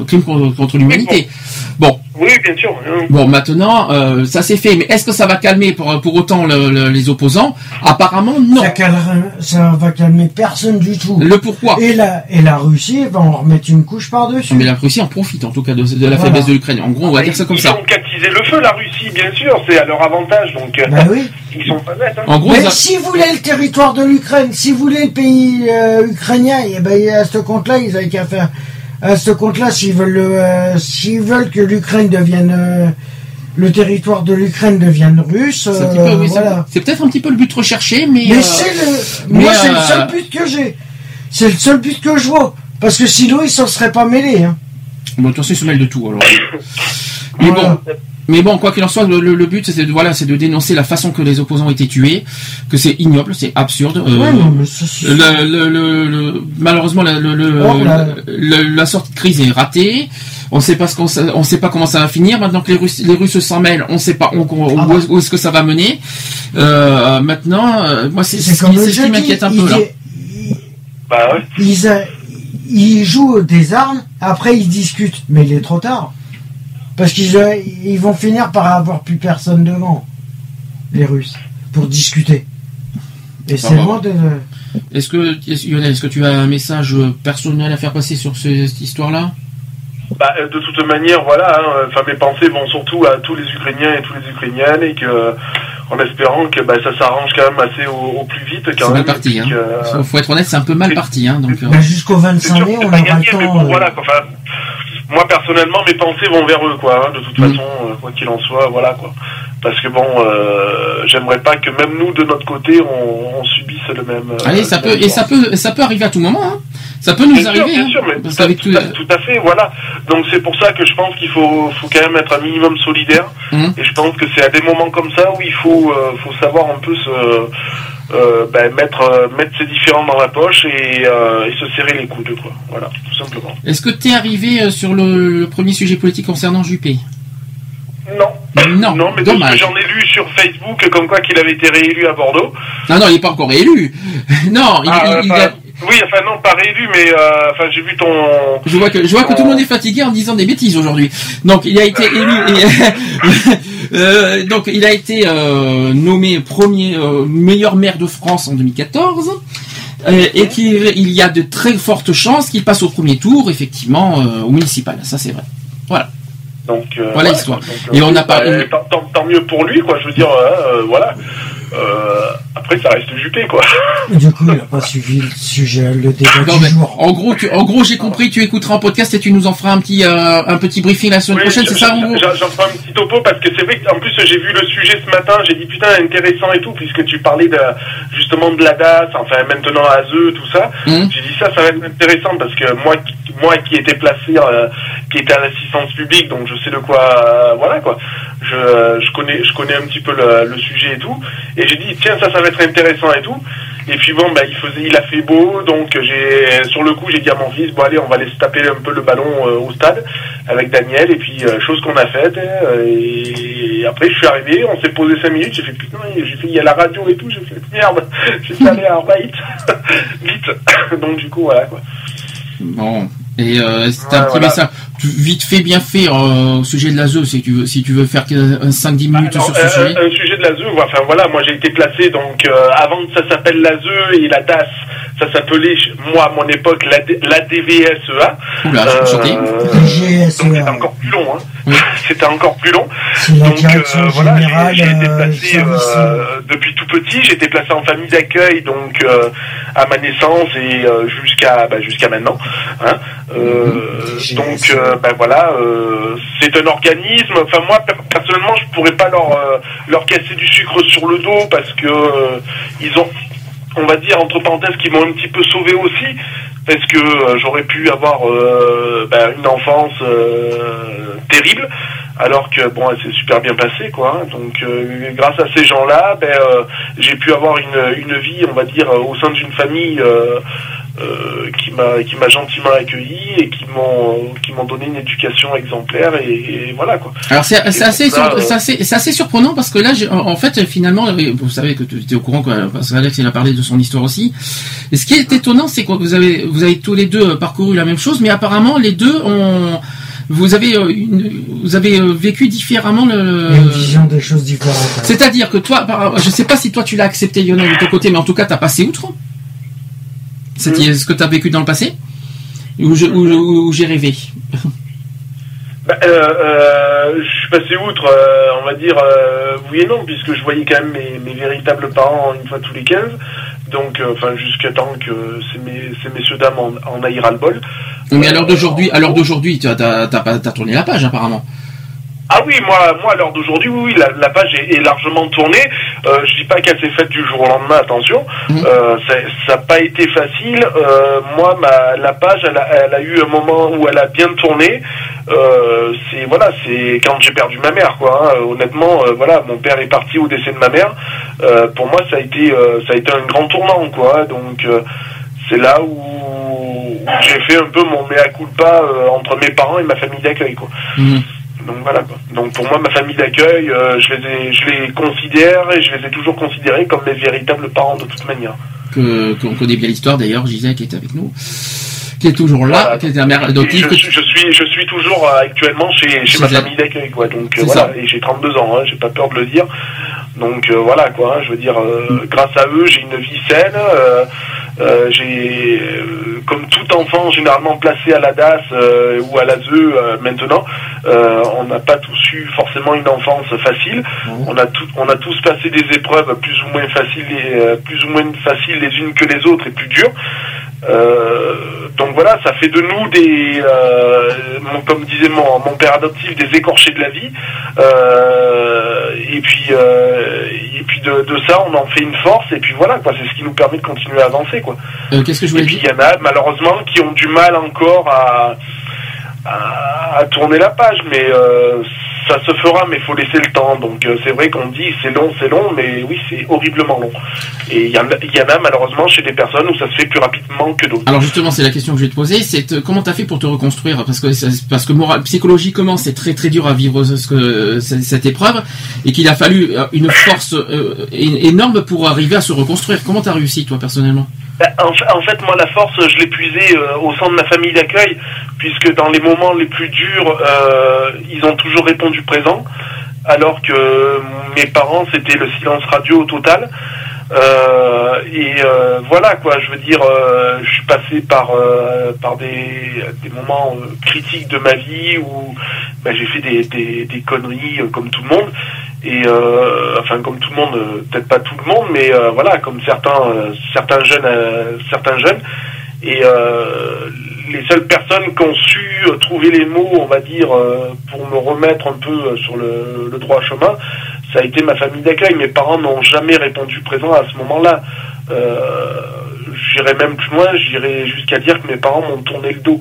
euh, crime contre, contre l'humanité. Bon, Oui, bien sûr. hein. bon, maintenant, euh, ça s'est fait, mais est-ce que ça va calmer pour, pour autant le- le- les opposants? Apparemment, non. ça, calmera- ça va calmer personne du tout. Le pourquoi? Et la, et la Russie va en remettre une couche par-dessus. Mais la Russie en profite, en tout cas, de, de la Voilà. faiblesse de l'Ukraine. En gros, on va dire ça comme ils ça. ont captisé le feu, la Russie, bien sûr, c'est à leur avantage, donc euh, Bah oui. ils sont pas bêtes. Hein. En gros, Mais ça- si vous voulez le territoire de l'Ukraine, si vous voulez le pays euh, ukrainien, et ben à ce compte-là, ils avaient qu'à faire. À ce compte-là, s'ils veulent, le, euh, s'ils veulent que l'Ukraine devienne euh, le territoire de l'Ukraine devienne russe, c'est un petit euh, peu- oui, c'est- voilà. c'est peut-être un petit peu le but recherché, mais. Mais euh, c'est le, mais, moi c'est le euh, seul but que j'ai. C'est le seul but que je vois. Parce que sinon ils s'en seraient pas mêlés. Hein. Bon, de toute façon, ils se mêlent de tout, alors. Mais Voilà. bon. Mais bon, quoi qu'il en soit, le, le- le but, c'est de, voilà, c'est de dénoncer la façon que les opposants ont été tués, que c'est ignoble, c'est absurde. euh, Ouais, non, mais ça, c'est- le, le- le- le- malheureusement, le, le- le- Oh, la- la sortie de crise est ratée. On sait pas ce qu'on, sait- on sait pas comment ça va finir. Maintenant que les Russes, les Russes s'en mêlent, on sait pas où, Ah bah. où est-ce que ça va mener. Euh, maintenant, euh, moi, c'est, ce qui- ce m'inquiète un il peu là. Bah ouais. Ils, euh, ils jouent des armes, après ils discutent, mais il est trop tard. Parce qu'ils euh, ils vont finir par avoir plus personne devant, les Russes, pour discuter. Et c'est bah. loin de... Est-ce que, Lionel, est-ce que tu as un message personnel à faire passer sur ce- cette histoire-là? Bah, euh, de toute manière, voilà, hein, enfin mes pensées vont surtout à tous les Ukrainiens et tous les Ukrainiennes et que, en espérant que bah, ça s'arrange quand même assez au, au plus vite C'est mal parti. Hein. que- Faut- Faut être honnête, c'est un peu mal parti. Hein, donc, euh, Bah, Jusqu'au 25 mai, c'est on aura gagné, le mais temps... bon, euh, voilà, quoi. Moi personnellement, mes pensées vont vers eux, quoi. hein, de toute Mm. façon, euh, quoi qu'il en soit, voilà, quoi. Parce que bon, euh, j'aimerais pas que même nous, de notre côté, on, on subisse le même. euh, Allez, ça peut et ça peut ça peut arriver à tout moment. Hein. Ça peut nous Bien sûr, arriver. bien hein. sûr, mais tout, à, tout à- tout à fait, voilà. Donc c'est pour ça que je pense qu'il faut, faut quand même être un minimum solidaire. Hum. Et je pense que c'est à des moments comme ça où il faut, euh, faut savoir un peu se, euh, ben, mettre, euh, mettre ses différends dans la poche et, euh, et se serrer les coudes, quoi. Voilà, tout simplement. Est-ce que tu es arrivé euh, sur le, le premier sujet politique concernant Juppé? Non. Non, Non, mais dommage. j'en ai lu sur Facebook comme quoi qu'il avait été réélu à Bordeaux. Non, non, il n'est pas encore élu. non, il, Ah, il- il enfin, a- Oui, enfin non, pas réélu, mais euh, enfin j'ai vu ton. je vois que je vois que tout le monde est fatigué en disant des bêtises aujourd'hui. Donc il a été élu. et- euh, donc il a été euh, nommé premier euh, meilleur maire de France en 2014. euh, et qu'il il y a de très fortes chances qu'il passe au premier tour, effectivement, au municipal. Ça, c'est vrai. Voilà. Donc, Voilà ouais, l'histoire. Et on a tant, tant- tant mieux pour lui, quoi. Je veux dire, voilà. Après, ça reste Juppé, quoi. Du coup, il n'a pas suivi le sujet, le débat Non, du mais jour. en gros, tu, en gros, j'ai compris. Tu écouteras en podcast et tu nous en feras un petit, euh, un petit briefing la semaine Oui, prochaine. C'est ça, en je- gros J'en ferai un petit topo parce que c'est vrai qu'en plus j'ai vu le sujet ce matin, j'ai dit putain intéressant et tout puisque tu parlais de, justement de la DAS, enfin maintenant AZE, tout ça. Mhm. J'ai dit ça, ça va être intéressant parce que moi, qui- moi qui étais placé, euh, qui était à l'assistance publique, donc je sais de quoi, euh, voilà quoi. Je, je connais, je connais un petit peu le, le sujet et tout. Et j'ai dit tiens ça, ça va être intéressant et tout. Et puis bon, bah, il faisait, il a fait beau, donc j'ai, sur le coup, j'ai dit à mon fils, bon allez, on va aller se taper un peu le ballon euh, au stade avec Daniel, et puis euh, chose qu'on a faite. euh, et, après, je suis arrivé, on s'est posé cinq minutes, j'ai fait putain, j'ai fait, il y a la radio et tout, j'ai fait merde, j'ai aller à right, vite. donc du coup, voilà quoi. Bon. Et euh, c'est Ouais, un petit voilà. Vite fait, bien fait euh, au sujet de la ZEU, si tu veux, si tu veux faire que- un 5-10 minutes Alors, sur ce euh, sujet. un sujet de la ZEU, enfin voilà, moi j'ai été placé donc euh, avant que ça s'appelle la ZEU et la DAS, ça s'appelait moi à mon époque la, D- la DVSEA. Oula, Euh. DGSEA. donc c'était encore plus long, hein. C'était encore plus long. Donc euh, voilà, j'ai- été euh, placé euh, depuis tout petit, j'ai été placé en famille d'accueil donc euh, à ma naissance et euh, jusqu'à bah, jusqu'à maintenant. hein. Euh, donc euh, ben voilà, euh, c'est un organisme. Enfin moi per- personnellement, je pourrais pas leur euh, leur casser du sucre sur le dos parce que euh, ils ont on va dire entre parenthèses qui m'ont un petit peu sauvé aussi parce que euh, j'aurais pu avoir euh, ben, une enfance euh, terrible alors que bon elle s'est super bien passée quoi hein. donc euh, grâce à ces gens là ben euh, j'ai pu avoir une, une vie on va dire euh, au sein d'une famille euh, euh, qui m'a qui m'a gentiment accueilli et qui m'ont qui m'ont donné une éducation exemplaire et, et voilà quoi Alors c'est assez, sur- euh, c'est assez, c'est assez surprenant parce que là, en fait, finalement, euh, vous savez que tu es au courant, quoi, parce qu'Alex il a parlé de son histoire aussi. Et ce qui est étonnant, c'est que vous avez, vous avez tous les deux euh, parcouru la même chose, mais apparemment les deux ont, vous avez, euh, une- vous avez euh, vécu différemment le. Une vision des choses différentes. hein. C'est-à-dire que toi, je sais pas si toi tu l'as accepté Lionel de ton côté, mais en tout cas t'as passé outre. C'est ce que tu as vécu dans le passé ou, j'ai rêvé. Bah, euh, euh, je suis passé outre, euh, on va dire, oui et non, puisque je voyais quand même mes, mes véritables parents une fois tous les 15, donc, enfin, jusqu'à temps que ces, mes- ces messieurs dames en, en aillent ras le bol. Mais à l'heure d'aujourd'hui, à l'heure d'aujourd'hui, tu as, pas- t'as tourné la page apparemment. Ah oui, moi, moi à l'heure d'aujourd'hui, oui, la, la page est, est largement tournée. Euh, je dis pas qu'elle s'est faite du jour au lendemain, attention. Euh, ça- n'a pas été facile. Euh, moi, ma, la page, elle a, elle a eu un moment où elle a bien tourné. euh, c'est voilà, c'est quand j'ai perdu ma mère, quoi. hein. Honnêtement, voilà, mon père est parti au décès de ma mère. Euh, pour moi, ça a été, euh, ça a été un grand tournant, quoi. Donc, euh, c'est là où, j'ai fait un peu mon mea culpa euh, entre mes parents et ma famille d'accueil, quoi. Mhm. Donc voilà quoi. Donc pour moi, ma famille d'accueil, euh, je les ai, je les considère et je les ai toujours considérés comme mes véritables parents de toute manière. Que qu'on connaît bien l'histoire d'ailleurs, Gisèle qui est avec nous, qui est toujours là, Voilà. qui est la mère adoptive. je, suis- je suis, je suis toujours euh, actuellement chez, chez ma famille d'accueil, quoi. Donc euh, voilà, ça. et j'ai 32 ans, hein, j'ai pas peur de le dire. Donc euh, voilà, quoi. je veux dire, euh, grâce à eux, j'ai une vie saine. euh, j'ai, comme tout enfant, généralement placé à la DAS ou à l'ASE maintenant, on n'a pas tous eu forcément une enfance facile. On a tout, on a tous passé des épreuves plus ou moins faciles, et, plus ou moins faciles les unes que les autres et plus dures. Euh, donc voilà, ça fait de nous des, euh, comme disait mon, mon père adoptif, des écorchés de la vie. Euh, et puis, euh, et puis de, de ça, on en fait une force. Et puis voilà, quoi, c'est ce qui nous permet de continuer à avancer, quoi. Euh, Qu'est-ce que je voulais Et puis il y en a malheureusement qui ont du mal encore à, à, à tourner la page, mais euh, ça se fera, mais il faut laisser le temps. Donc euh, c'est vrai qu'on dit c'est long, c'est long, mais oui, c'est horriblement long. Et il y, en a- il y en a malheureusement chez des personnes où ça se fait plus rapidement que d'autres. Alors justement, c'est la question que je vais te poser, c'est euh, comment t'as fait pour te reconstruire? Parce que parce que moral, psychologiquement, c'est très très dur à vivre ce que, ce- cette épreuve, et qu'il a fallu euh, une force euh, énorme pour arriver à se reconstruire. Comment t'as réussi toi personnellement? Bah, en, fa- en fait, moi, la force, je l'ai puisée au sein de ma famille d'accueil, puisque dans les moments les plus durs, ils ont toujours répondu présent, alors que mes parents, c'était le silence radio au total. Euh, et euh, voilà quoi, je veux dire, euh, je suis passé par par des, moments critiques de ma vie où bah, j'ai fait des, des, conneries comme tout le monde et enfin comme tout le monde, peut-être pas tout le monde, mais voilà comme certains certains jeunes certains jeunes et euh, les seules personnes qui ont su euh, trouver les mots, on va dire, euh, pour me remettre un peu euh, sur le, droit chemin, ça a été ma famille d'accueil. Mes parents n'ont jamais répondu présent à ce moment-là. Euh, j'irais même plus loin, j'irais jusqu'à dire que mes parents m'ont tourné le dos.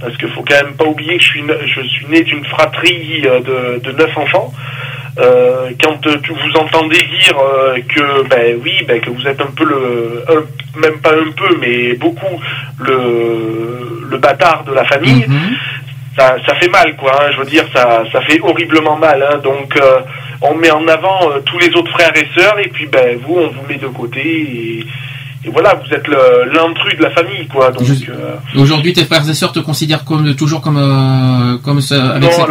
Parce qu'il faut quand même pas oublier que je suis, je suis né d'une fratrie de neuf enfants. Euh, quand euh, vous entendez dire euh, que ben oui ben que vous êtes un peu le un- même pas un peu mais beaucoup le le bâtard de la famille ça, ça fait mal quoi hein, je veux dire ça ça fait horriblement mal hein, donc euh, on met en avant euh, tous les autres frères et sœurs et puis ben vous on vous met de côté et, et voilà vous êtes l'intrus de la famille quoi donc euh, Aujourd'hui, tes frères et sœurs te considèrent comme toujours comme euh, comme ça avec non,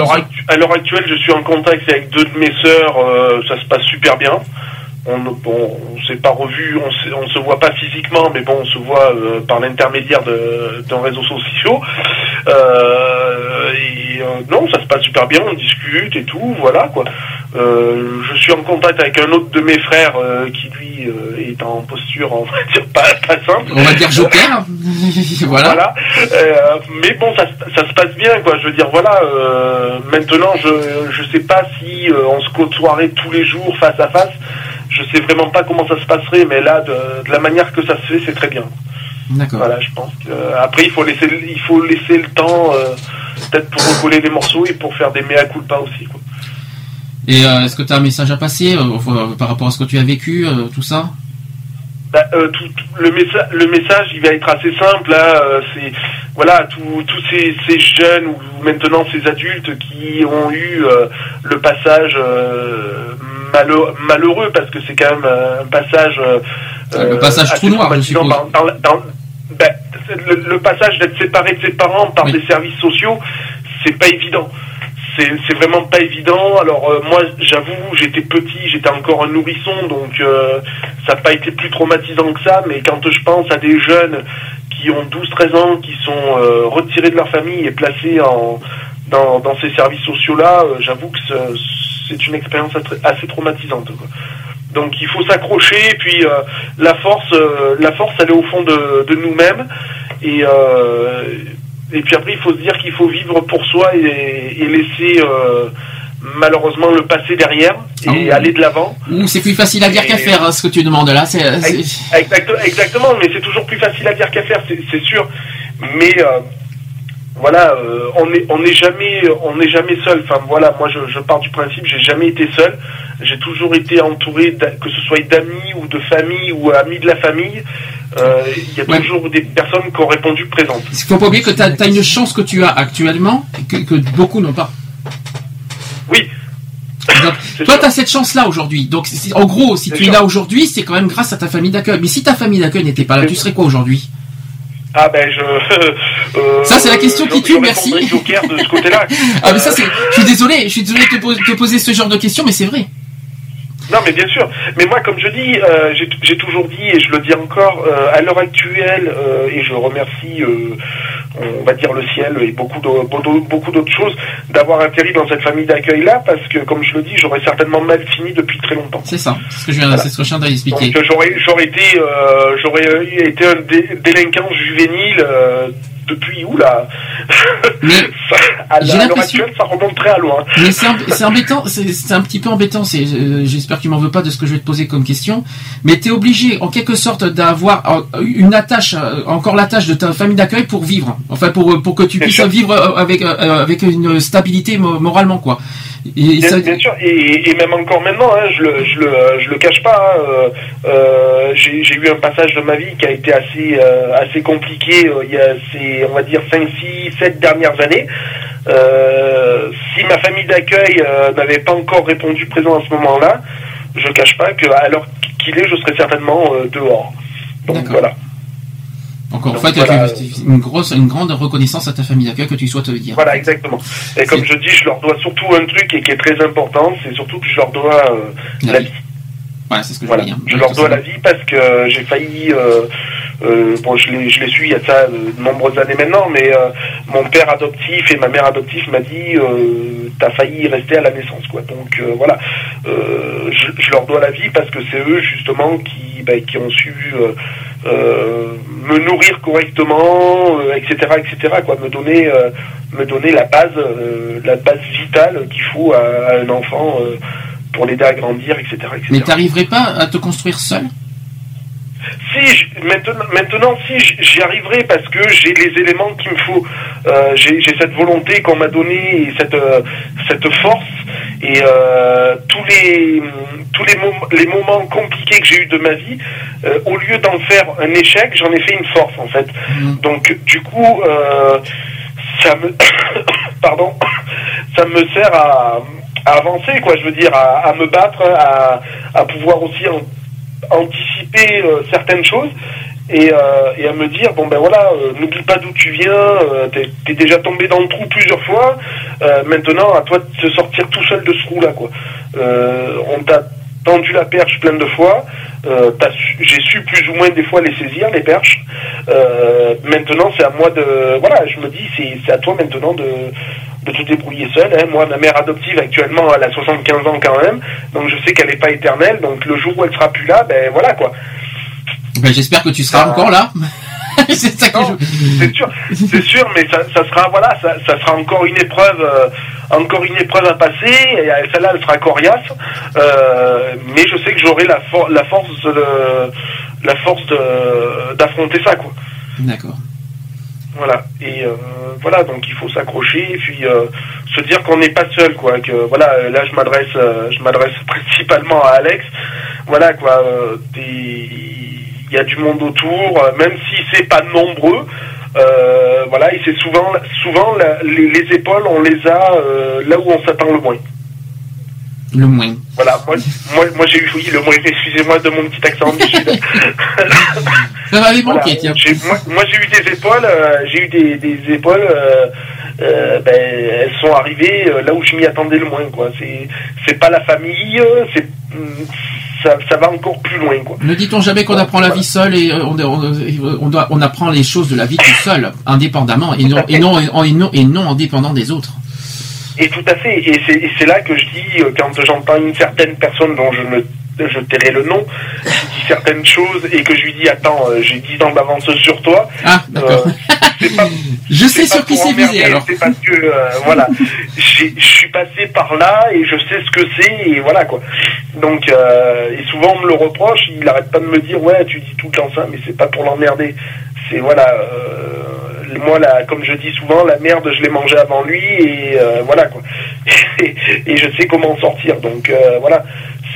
à l'heure actuelle, je suis en contact avec deux de mes sœurs. euh, ça se passe super bien. On ne bon, on s'est pas revu, on, s'est- on se voit pas physiquement, mais bon, on se voit euh, par l'intermédiaire de, d'un réseau social. Euh, et euh, non, ça se passe super bien, on discute et tout, voilà quoi. Euh, je suis en contact avec un autre de mes frères euh, qui lui euh, est en posture, on va dire pas, pas simple. On va dire joker. voilà. Euh, mais bon, ça, se- ça se passe bien, quoi. Je veux dire, voilà. euh, maintenant, je je sais pas si euh, on se côtoierait tous les jours face à face. Je sais vraiment pas comment ça se passerait, mais là, de, de la manière que ça se fait, c'est très bien. D'accord. Voilà, je pense que après il faut laisser le- il faut laisser le temps euh, peut-être pour recoller les morceaux et pour faire des mea culpa aussi. Quoi. Et euh, est-ce que tu as un message à passer euh, par rapport à ce que tu as vécu, tout ça? Bah, tout, tout- le, messa- le message, il va être assez simple. Là, c'est voilà, tous ces, ces jeunes ou maintenant ces adultes qui ont eu le passage malheureux, parce que c'est quand même euh, un passage. euh, Le passage assez trou noir, je ben, le, le passage d'être séparé de ses parents par des services sociaux, c'est pas évident. C'est vraiment pas évident. Alors euh, moi, j'avoue, j'étais petit, j'étais encore un nourrisson, donc euh, ça n'a pas été plus traumatisant que ça. Mais quand je pense à des jeunes qui ont 12-13 ans, qui sont euh, retirés de leur famille et placés en, dans, dans ces services sociaux-là, euh, j'avoue que ce- c'est une expérience assez- traumatisante. quoi. Donc il faut s'accrocher, et puis euh, la force, euh, la force, elle est au fond de, de nous-mêmes. Et, euh, et puis après, il faut se dire qu'il faut vivre pour soi et, et laisser malheureusement le passé derrière et Ah. aller de l'avant. C'est plus facile à dire qu'à faire, hein, ce que tu demandes là. Exactement, mais c'est toujours plus facile à dire qu'à faire, c'est sûr. Mais voilà, euh, on n'est on n'est jamais on n'est jamais seul. Enfin voilà, moi je, je pars du principe, j'ai jamais été seul. J'ai toujours été entouré, que ce soit d'amis ou de famille ou amis de la famille. Euh, Il y a toujours des personnes qui ont répondu présentes. Il faut pas oublier que tu as, une chance que tu as actuellement et que, que beaucoup n'ont pas? Oui. Donc, toi, tu as cette chance-là aujourd'hui. Donc, si- en gros, si tu es là aujourd'hui, c'est quand même grâce à ta famille d'accueil. Mais si ta famille d'accueil n'était pas là, tu serais quoi aujourd'hui? Ah ben je. euh, Ça, c'est la question qui tue, je merci. Joker de ce côté-là. Ah, mais ça, c'est. Je suis désolé, je suis désolé de te poser ce genre de questions, mais c'est vrai. Non, mais bien sûr. Mais moi, comme je dis, euh, j'ai j'ai toujours dit, et je le dis encore, euh, à l'heure actuelle, euh, et je remercie, euh, on va dire le ciel et beaucoup de- beaucoup d'autres choses, d'avoir atterri dans cette famille d'accueil-là, parce que, comme je le dis, j'aurais certainement mal fini depuis très longtemps. C'est ça. C'est ce que je viens, c'est ce que je viens d'expliquer. Donc j'aurais j'aurais été euh, j'aurais été un dé- délinquant juvénile euh, depuis où là j'ai l'impression- actuelle ça remonte très à loin. Mais c'est embêtant, c'est un petit peu embêtant. c'est, euh, J'espère que tu m'en veux pas de ce que je vais te poser comme question. Mais tu es obligé, en quelque sorte, d'avoir euh, une attache, euh, encore l'attache de ta famille d'accueil pour vivre. Enfin, pour pour que tu puisses vivre euh, avec euh, avec une stabilité mo- moralement, quoi. Et Bien, ça- bien sûr, et, et même encore maintenant, hein, je le, je le, je le cache pas. hein, euh, euh, J'ai j'ai eu un passage de ma vie qui a été assez, euh, assez compliqué. euh, il y a ces, on va dire, 5, 6, 7 dernières années. Euh, si ma famille d'accueil euh, n'avait pas encore répondu présent à ce moment-là, je cache pas qu'à l'heure qu'il est, je serais certainement euh, dehors. Donc voilà. Encore une fois, tu as voilà. une grosse, une grande reconnaissance à ta famille d'accueil que tu souhaites dire. Voilà, exactement. Et comme je dis, je leur dois surtout un truc et qui est très important, c'est surtout que je leur dois euh, la vie. Voilà, c'est ce que Voilà. je voulais dire. Je leur dois la vie parce que j'ai failli. euh, euh, bon, je l'ai, je l'ai su il y a ça de nombreuses années maintenant, mais mon père adoptif et ma mère adoptive m'a dit t'as failli rester à la naissance, quoi. Donc voilà, je, je leur dois la vie parce que c'est eux justement qui, bah, qui ont su euh, me nourrir correctement, euh, etc., etc. Quoi, me donner, euh, me donner la base, euh, la base vitale qu'il faut à, un enfant. pour l'aider à grandir, etc. etc. Mais t'arriverais pas à te construire seul? Si, maintenant, maintenant si, j'y arriverai parce que j'ai les éléments qu'il me faut. Euh, j'ai cette volonté qu'on m'a donnée et cette, euh, cette force. Et euh, tous les, tous les, mom- les moments compliqués que j'ai eu de ma vie, au lieu d'en faire un échec, j'en ai fait une force en fait. Donc du coup, ça me, pardon, ça me sert à, à avancer, quoi. Je veux dire, à, à me battre, à, à pouvoir aussi en- anticiper euh, certaines choses et, euh, et à me dire bon ben voilà euh, n'oublie pas d'où tu viens t'es déjà tombé dans le trou plusieurs fois maintenant à toi de te sortir tout seul de ce trou là quoi on t'a tendu la perche plein de fois j'ai su plus ou moins des fois les saisir les perches. Maintenant c'est à moi de voilà je me dis c'est à toi maintenant de de te débrouiller seul. hein. Moi, ma mère adoptive actuellement, elle a 75 ans quand même, donc je sais qu'elle n'est pas éternelle. Donc le jour où elle sera plus là, ben voilà quoi. ben, J'espère que tu seras encore là. c'est je... Sûr, c'est sûr, mais ça, ça sera voilà, ça, ça sera encore une épreuve, euh, encore une épreuve à passer. Et euh, celle-là, elle sera coriace, euh, mais je sais que j'aurai la, for- la force, de, la force d'affronter ça quoi. D'accord. Voilà. Et euh, voilà, donc il faut s'accrocher et puis euh, se dire qu'on n'est pas seul, quoi. Que voilà, là je m'adresse, euh, je m'adresse principalement à Alex. Voilà, quoi. euh, Il y a du monde autour, euh, même si c'est pas nombreux. euh, voilà, et c'est souvent, souvent la- les, les épaules, on les a là où on s'attend le moins. Le moins. Voilà, moi, moi, moi j'ai eu, oui, le moins, excusez-moi de mon petit accent du sud. Ça m'avait Voilà, manqué, tiens. j'ai- Moi, moi, j'ai eu des épaules, euh, j'ai eu des, des épaules, euh, euh, ben, elles sont arrivées là où je m'y attendais le moins, quoi. C'est, c'est pas la famille, c'est, hum, ça, ça va encore plus loin, quoi. Ne dit-on jamais qu'on apprend la vie seule et on, on, on doit, on apprend les choses de la vie tout seul, indépendamment, et non, et non, et non, et non en dépendant des autres. Et tout à fait. Et c'est, là que je dis, euh, quand j'entends une certaine personne dont je ne je tairai le nom, qui dit certaines choses et que je lui dis attends, euh, j'ai 10 ans d'avance sur toi. Ah, d'accord. c'est pas, Je sais sur qui c'est visé alors. C'est parce que euh, voilà, je suis passé par là et je sais ce que c'est et voilà quoi. Donc euh, et souvent on me le reproche, il arrête pas de me dire ouais tu dis tout le temps ça, mais c'est pas pour l'emmerder. C'est voilà, euh, moi, là, comme je dis souvent, la merde, je l'ai mangée avant lui et euh, voilà quoi. Et, et je sais comment en sortir. Donc euh, voilà,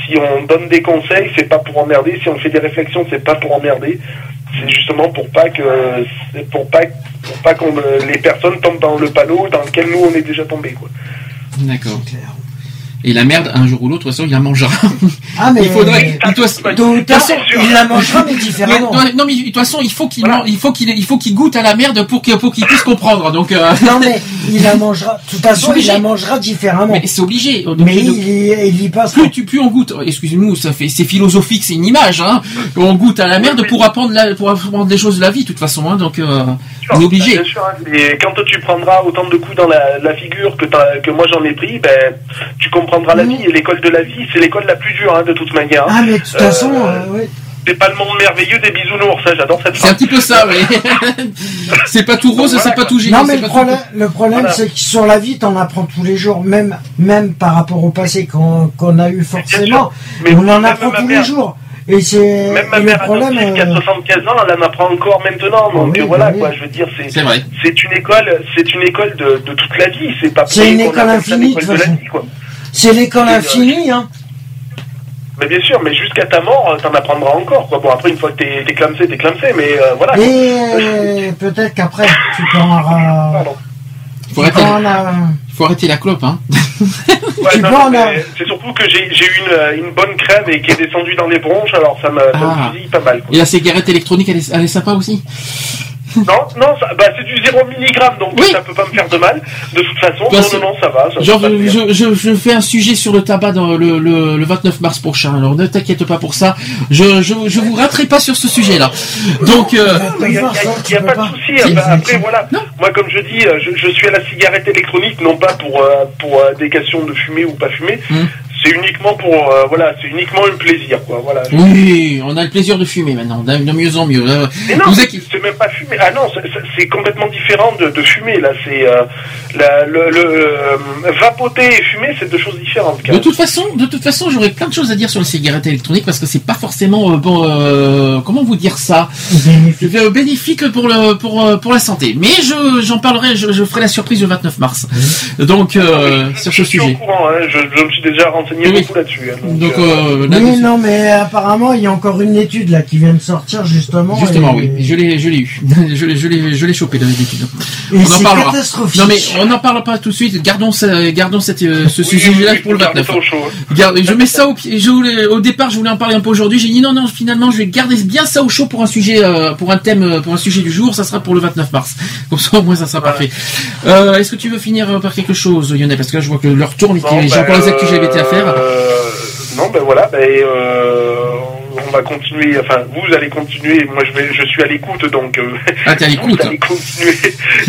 si on donne des conseils, c'est pas pour emmerder. Si on fait des réflexions, c'est pas pour emmerder. C'est justement pour pas que, c'est pour pas, pour pas qu'on euh, les personnes tombent dans le panneau dans lequel nous on est déjà tombé quoi. D'accord. Et la merde, un jour ou l'autre, de toute façon, il la mangera. Ah, mais- il faudrait. De toute façon, il la mangera, mais différemment. Mais, non, mais de toute façon, il faut qu'il man- il faut qu'il il faut qu'il goûte à la merde pour qu'il pour qu'il puisse comprendre. Donc. euh, Non, mais il la mangera. De toute façon, il la mangera différemment. Mais c'est obligé. Mais de- il y, il y passe. plus tu plus on goûte. Excusez-nous, ça fait c'est philosophique, c'est une image. Hein. On goûte à la merde pour apprendre la, pour apprendre des choses de la vie, de toute façon. Hein, donc euh, on est obligé. Bien sûr, hein, et quand tu prendras autant de coups dans la, la figure que, que moi j'en ai pris, ben, tu comprendras la vie. Et l'école de la vie, c'est l'école la plus dure, hein, de toute manière. Ah, mais de toute Euh, façon, euh, oui. C'est pas le monde merveilleux des bisounours, ça, j'adore cette C'est un petit peu ça, oui. c'est pas tout rose, c'est pas tout génie. Non, mais le pas tout- problème, le problème, Voilà. c'est que sur la vie, t'en apprends tous les jours, même, même par rapport au passé qu'on qu'on a eu forcément. Mais on en apprend tous mère- les jours. Et c'est Même ma mère problème. qui a euh, 75 ans, elle en apprend encore maintenant. Donc oui, euh, voilà, bah oui. quoi, je veux dire, c'est C'est vrai. c'est une école, c'est une école de, de toute la vie. C'est pas C'est une école infinie, de l'école toute de la vie, quoi. C'est l'école euh, infinie, hein. Mais bien sûr, mais jusqu'à ta mort, euh, t'en apprendras encore. Quoi. Bon, après, une fois que t'es t'es clamsé, t'es clamsé, mais euh, voilà. Et peut-être qu'après, tu peux Pardon. Faut arrêter, peux en a- faut arrêter la clope, hein. Ouais, Tu non, vois, non, on a- mais C'est surtout que j'ai j'ai eu une, une bonne crève et qui est descendue dans les bronches, alors ça me Ah. fusille pas mal. Quoi. Et la cigarette électronique, elle est, elle est sympa aussi? Non, non, ça, bah, c'est du 0 mg, donc ça peut pas me faire de mal. De toute façon, Bah, non, non, non, ça va. Ça, Genre, je, je, je fais un sujet sur le tabac dans le, le, le 29 mars prochain. Alors ne t'inquiète pas pour ça. Je, je, je vous raterai pas sur ce sujet-là. Donc, euh, Il n'y a, y a pas de souci. Si. Après, après, voilà. Moi, comme je dis, euh, je, je suis à la cigarette électronique, non pas pour, euh, pour euh, des questions de fumer ou pas fumer. Hum. C'est uniquement pour, euh, voilà, c'est uniquement un plaisir, quoi. Voilà. oui, on a le plaisir de fumer maintenant, de mieux en mieux. Euh, Mais non, vous c'est c'est même pas fumer. Ah non, c'est- complètement différent de, de fumer. Là, c'est euh, la- le, le, euh, vapoter et fumer, c'est deux choses différentes. De toute façon, de toute façon, j'aurais plein de choses à dire sur les cigarettes électroniques parce que c'est pas forcément euh, bon. euh, comment vous dire ça? Euh, Bénéfique pour le pour pour la santé. Mais je j'en parlerai. Je, je ferai la surprise le 29 mars. Donc euh, sur ce Je suis au sujet. courant, hein, je, je me suis déjà renseigné Oui. beaucoup là-dessus. hein, donc, Donc euh, euh, là, Oui, non, mais apparemment, il y a encore une étude là qui vient de sortir justement. Justement, et- oui, je l'ai, je l'ai eu, je l'ai, je l'ai, je l'ai chopé dans les études. Et on en c'est parlera. catastrophique. Non mais on n'en parle pas tout de suite. Gardons, ça- gardons cette, euh, ce oui, sujet-là oui, pour le gardez 29. ça au chaud, hein. Garde- je mets ça au pied. Je voulais, au départ, je voulais en parler un peu aujourd'hui. J'ai dit non, non. Finalement, je vais garder bien ça au chaud pour un sujet, euh, pour un thème, euh, pour un sujet du jour. Ça sera pour le 29 mars. Comme ça, au moins, ça sera parfait. Euh, Est-ce que tu veux finir par quelque chose, Lionel? Parce que là, je vois que l'heure tourne et j'ai ben, encore les actus LGBT à faire. euh, non, ben voilà, ben, euh, on va continuer. Enfin, vous allez continuer. Moi, je vais, je suis à l'écoute, donc. euh, Ah, à. Vous allez continuer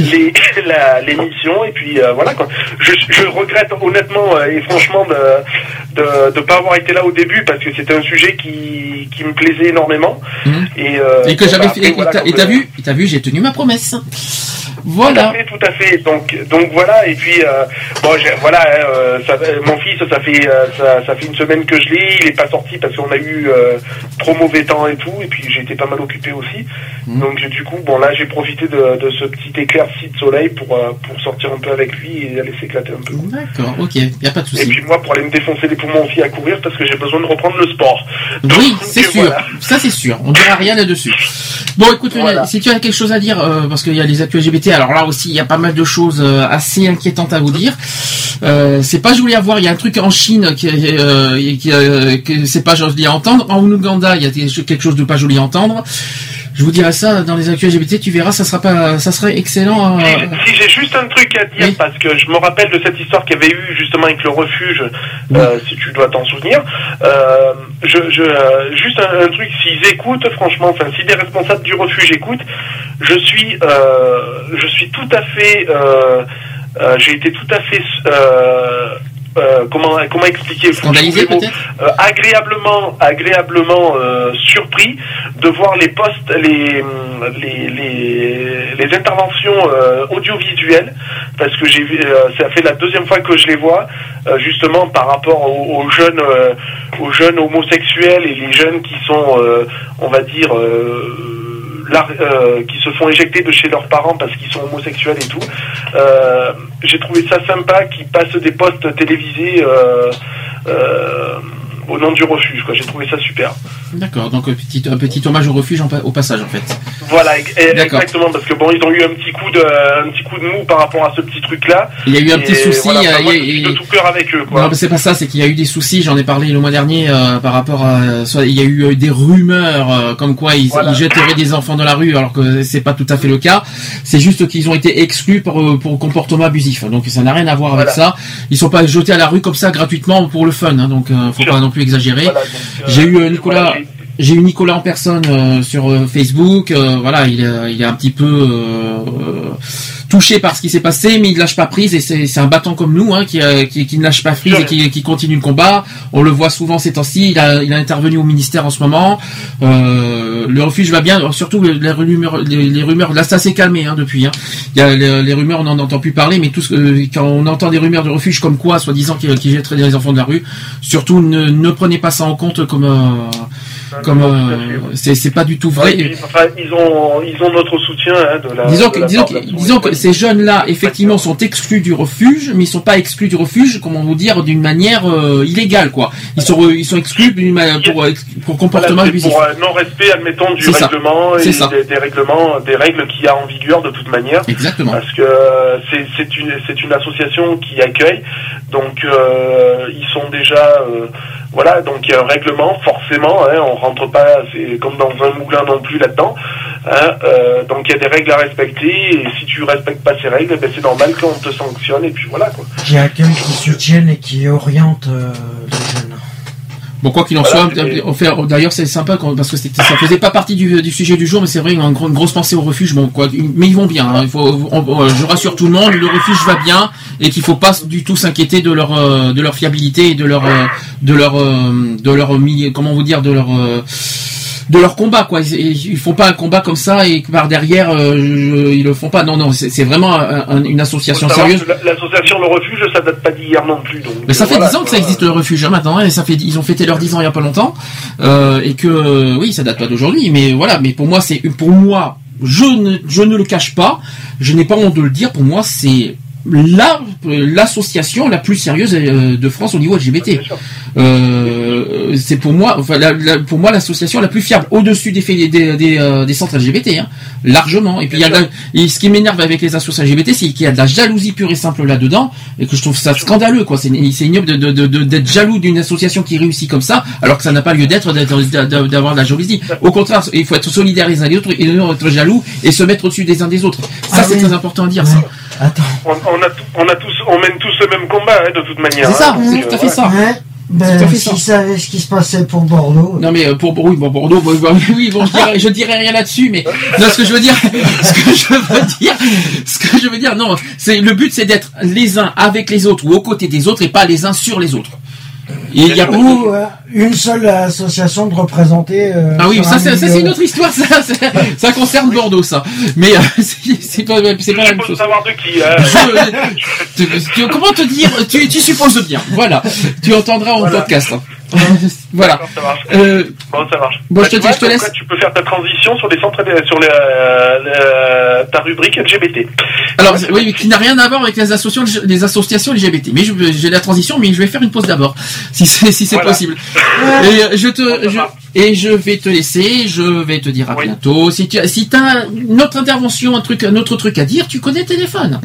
l'émission et puis euh, voilà quoi. Je, je regrette honnêtement euh, et franchement de de de pas avoir été là au début parce que c'était un sujet qui qui me plaisait énormément Mhm. et, euh, Et que j'avais bah, fait. Et voilà, t'as- et comme, t'as vu, t'as vu, j'ai tenu ma promesse. Tout Voilà. à fait, tout à fait. Donc, donc voilà. Et puis, euh, bon, voilà. hein, euh, ça, mon fils, ça fait, euh, ça, ça fait une semaine que je l'ai. Il est pas sorti parce qu'on a eu trop mauvais temps et tout. Et puis, été pas mal occupé aussi. Mhm. Donc, du coup, bon, là, j'ai profité de, de ce petit éclairci de soleil pour euh, pour sortir un peu avec lui et aller s'éclater un peu. D'accord. Ok. Y a pas de Et souci. puis moi, pour aller me défoncer les poumons aussi à courir parce que j'ai besoin de reprendre le sport. Oui, c'est sûr. voilà. Ça, c'est sûr. On dira rien là-dessus. Bon, écoute, Voilà. si tu as quelque chose à dire, euh, parce qu'il y a les actus LGBT, alors là aussi, il y a pas mal de choses euh, assez inquiétantes à vous dire. Euh, c'est pas joli à voir. Il y a un truc en Chine qui, qui que c'est pas joli à entendre. En Ouganda, il y a des- quelque chose de pas joli à entendre. Je vous dirai ça dans les actus LGBT. Tu verras, ça sera pas, ça serait excellent. euh, Si j'ai juste un truc à dire, parce que je me rappelle de cette histoire qu'il y avait eu justement avec le refuge, euh, si tu dois t'en souvenir. Euh, je, je, euh, juste un, un truc, s'ils écoutent, franchement, enfin, si les responsables du refuge écoutent, je suis, euh, je suis tout à fait, euh, euh, j'ai été tout à fait, euh, euh, comment, comment expliquer Scandalisé, peut-être euh, agréablement, agréablement euh, surpris de voir les postes, les, les, les, les interventions audiovisuelles, parce que j'ai vu, ça fait la deuxième fois que je les vois, justement par rapport aux, aux jeunes, aux jeunes homosexuels et les jeunes qui sont, on va dire. euh, euh, qui se font éjecter de chez leurs parents parce qu'ils sont homosexuels et tout. Euh, J'ai trouvé ça sympa qu'ils passent des postes télévisés euh, euh, au nom du refuge. quoi. J'ai trouvé ça super. D'accord, donc un petit, un petit hommage au refuge en au passage en fait. Voilà, e- e- D'accord. exactement, parce que bon, ils ont eu un petit coup de, un petit coup de mou par rapport à ce petit truc-là. Il y a eu un Et petit souci, voilà, euh, enfin, moi, je suis de tout cœur avec eux, quoi. Non, mais c'est pas ça, c'est qu'il y a eu des soucis. J'en ai parlé le mois dernier euh, par rapport à. soit il y a eu euh, des rumeurs euh, comme quoi ils, ils jetteraient des enfants dans la rue, alors que c'est pas tout à fait le cas. C'est juste qu'ils ont été exclus pour, euh, pour comportement abusif. Donc ça n'a rien à voir avec ça. Ils sont pas jetés à la rue comme ça gratuitement pour le fun. hein, donc euh, faut pas non plus exagérer. J'ai eu euh, Nicolas. J'ai eu Nicolas en personne euh, sur euh, Facebook. euh, voilà, il, est- il est un petit peu euh, euh, touché par ce qui s'est passé, mais il lâche pas prise et c'est c'est un battant comme nous hein, qui, euh, qui, qui ne lâche pas prise et qui, qui continue le combat. On le voit souvent ces temps-ci. Il a, il a intervenu au ministère en ce moment. Euh, le refuge va bien. Surtout les rumeurs, les, les rumeurs. Là, ça s'est calmé hein, depuis. Hein. Il y a les, les rumeurs, on n'en entend plus parler, mais tout ce que- quand on entend des rumeurs de refuge comme quoi, soi-disant qu'ils qu'ils jetteraient des enfants de la rue, surtout ne, ne prenez pas ça en compte comme euh, comme euh, c'est c'est pas du tout vrai. Puis, enfin, ils ont, ils ont notre soutien hein, de la. Disons de que, la disons que, de disons que ces jeunes-là, effectivement, sont exclus du refuge, mais ils sont pas exclus du refuge, comment vous dire, d'une manière euh, illégale, quoi. Ils sont, ils sont exclus pour, euh, pour comportement Voilà, abusif. pour euh, non-respect, admettons, du ça. règlement et des, des règlements, des règles qu'il y a en vigueur de toute manière. Exactement. Parce que euh, c'est c'est une c'est une association qui accueille, donc euh, ils sont déjà euh, voilà, donc il y a un règlement forcément. Hein, on rentre pas, c'est comme dans un moulin non plus là-dedans. hein, euh, donc il y a des règles à respecter et si tu respectes pas ces règles, ben, c'est normal qu'on te sanctionne et puis voilà quoi. Qui accueillent, qui soutiennent et qui orientent euh, les jeunes. Bon, quoi qu'il en Voilà, soit, d'ailleurs, c'est sympa quand- parce que ça faisait pas partie du, du sujet du jour, mais c'est vrai, une, une grosse pensée au refuge. Bon, quoi, mais ils vont bien. hein, il faut, on- je rassure tout le monde, le refuge va bien et qu'il faut pas du tout s'inquiéter de leur, euh, de leur fiabilité et de leur, euh, de leur, euh, de leur milieu, comment vous dire, de leur, euh, de leur combat quoi. Ils, ils font pas un combat comme ça et que par derrière euh, ils le font pas. Non non c'est vraiment un- un- une association sérieuse. L'association Le Refuge, ça date pas d'hier non plus. Donc, mais ça euh, fait voilà, 10 ans que ça existe le refuge hein, maintenant, et ça fait ils ont fêté leurs 10 ans il y a pas longtemps, euh, et que euh, oui ça date pas d'aujourd'hui, mais voilà, mais pour moi c'est pour moi je ne je ne le cache pas, je n'ai pas honte de le dire, pour moi c'est la l'association la plus sérieuse euh, de France au niveau LGBT. Euh, c'est pour moi, enfin, la- la- pour moi l'association la plus fiable au-dessus des, des, des, euh, des centres LGBT, hein, largement. Et puis il y a la- et ce qui m'énerve avec les associations LGBT, c'est qu'il y a de la jalousie pure et simple là-dedans, et que je trouve ça scandaleux, quoi. C'est c'est ignoble de- de- de- de- d'être jaloux d'une association qui réussit comme ça, alors que ça n'a pas lieu d'être d'être- d'avoir de la jalousie. Au contraire, il faut être solidaire les uns les autres et non être jaloux et se mettre au-dessus des uns des autres. Ça, Ah c'est oui. très important à dire. Ça. On, on a, on a tous, on mène tous le même combat hein, de toute manière. C'est ça, hein, c'est tout à fait ça. Ouais. À Ben, s'ils savaient ce qui se passait pour Bordeaux. Non mais euh, pour oui bon Bordeaux bon, bon, oui bon je dirais, je dirais rien là-dessus mais non ce que je veux dire ce que je veux dire ce que je veux dire non c'est le but c'est d'être les uns avec les autres ou aux côtés des autres et pas les uns sur les autres. Il y a Ou euh, une seule association de représenter. euh, ah oui, ça un c'est ça, c'est milieu. une autre histoire, ça, concerne Bordeaux, ça. Mais euh, c'est pas, c'est pas la même Faut chose. savoir de qui. Je- tu- tu- comment te dire tu, tu supposes bien. Voilà, tu entendras en podcast. hein. Voilà. Ça marche. Euh, Bon, ça marche. Bon, Bah, je te tu dis, vois, je te laisse. quoi, tu peux faire ta transition sur les centres, sur les, euh, le- ta rubrique LGBT. Alors oui, mais qui n'a rien à voir avec les associations, les associations LGBT. Mais j'ai la transition, mais je vais faire une pause d'abord, si c'est si Voilà. possible. Et euh, je te je, et je vais te laisser. Je vais te dire à bientôt. Si tu si as une autre intervention, un truc, un autre truc à dire, tu connais le téléphone.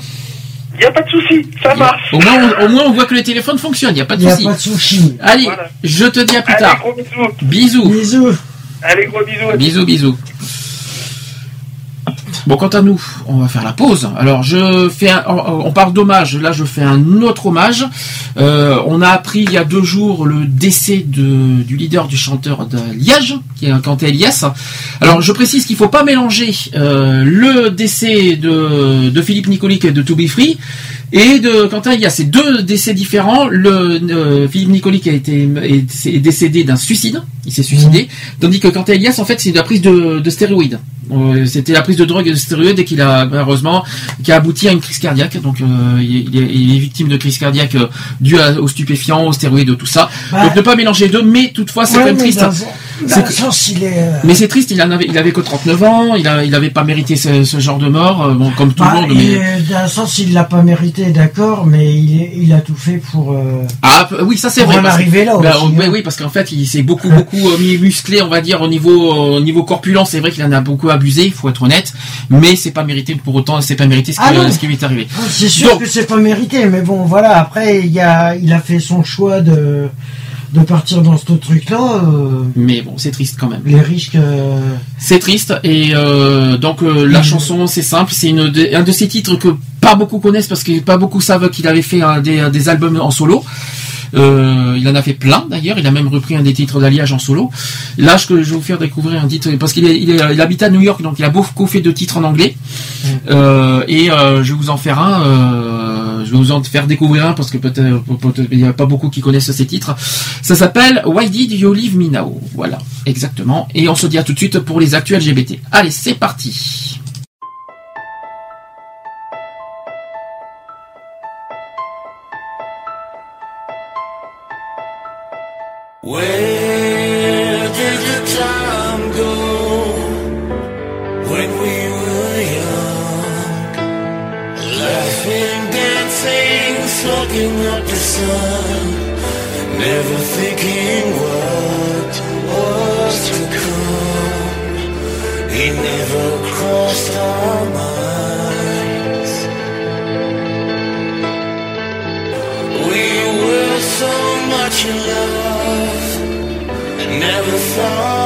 Il n'y a pas de souci, ça marche. Au moins, on, au moins, on voit que les téléphones fonctionnent. Il n'y a pas de Il n'y a souci. pas de sushi. Allez, je te dis à plus Allez, tard. gros bisous. Bisous. Bisous. Allez, gros bisous. Bisous, bisous. Bon, quant à nous, on va faire la pause. Alors, je fais, un- on parle d'hommage. Là, je fais un autre hommage. Euh, on a appris il y a deux jours le décès de, du leader du chanteur de Liège, qui est Quentin Elias. Alors, je précise qu'il faut pas mélanger euh, le décès de, de Philippe Nicolic de To Be Free et de Quentin Elias. C'est deux décès différents. Le euh, Philippe Nicolic a été est, est décédé d'un suicide. Il s'est suicidé. Tandis que Quentin Elias, en fait, c'est de la prise de, de stéroïdes. Euh, C'était la prise de drogue et de stéroïdes et qu'il a malheureusement qui a abouti à une crise cardiaque. Donc euh, il, est, il est victime de crise cardiaque due à- aux stupéfiants, aux stéroïdes, tout ça. Ouais. Donc ne pas mélanger les deux, mais toutefois c'est Ouais, quand même triste. dans- Dans le sens, il est. Mais c'est triste, il en avait, il avait que 39 ans, il a, il avait pas mérité ce, ce genre de mort, bon, comme tout bah, le monde. il Mais... le sens, il l'a pas mérité, d'accord, mais il, il a tout fait pour. euh, Ah oui, ça c'est vrai. en arriver là bah, aussi, oui, hein. oui, parce qu'en fait, il s'est beaucoup, beaucoup euh, mis musclé, on va dire, au niveau, au niveau corpulent. C'est vrai qu'il en a beaucoup abusé, il faut être honnête. Mais c'est pas mérité pour autant, c'est pas mérité ce qui, Ah ce qui lui est arrivé. C'est sûr Donc- que c'est pas mérité, mais bon, voilà. Après, il y a, il a fait son choix de de partir dans ce truc-là. euh, Mais bon, c'est triste quand même. les risques. euh, C'est triste et euh, donc euh, la chanson c'est simple, c'est une de- un de ces titres que pas beaucoup connaissent parce que pas beaucoup savent qu'il avait fait un des, des albums en solo. Il en a fait plein d'ailleurs, il a même repris un des titres d'Alliage en solo. Là, je, je vais vous faire découvrir un titre parce qu'il il, il habite à New York, donc il a beaucoup fait de titres en anglais. Euh, et je vais vous en faire un, je vais vous en faire découvrir un parce que peut-être peut-être il n'y a pas beaucoup qui connaissent ces titres. Ça s'appelle Why Did You Leave Me Now? Voilà, exactement. Et on se dit à tout de suite pour les actuels LGBT. Allez, c'est parti. Never thinking what was to come. He never crossed our minds. We were so much in love. and Never thought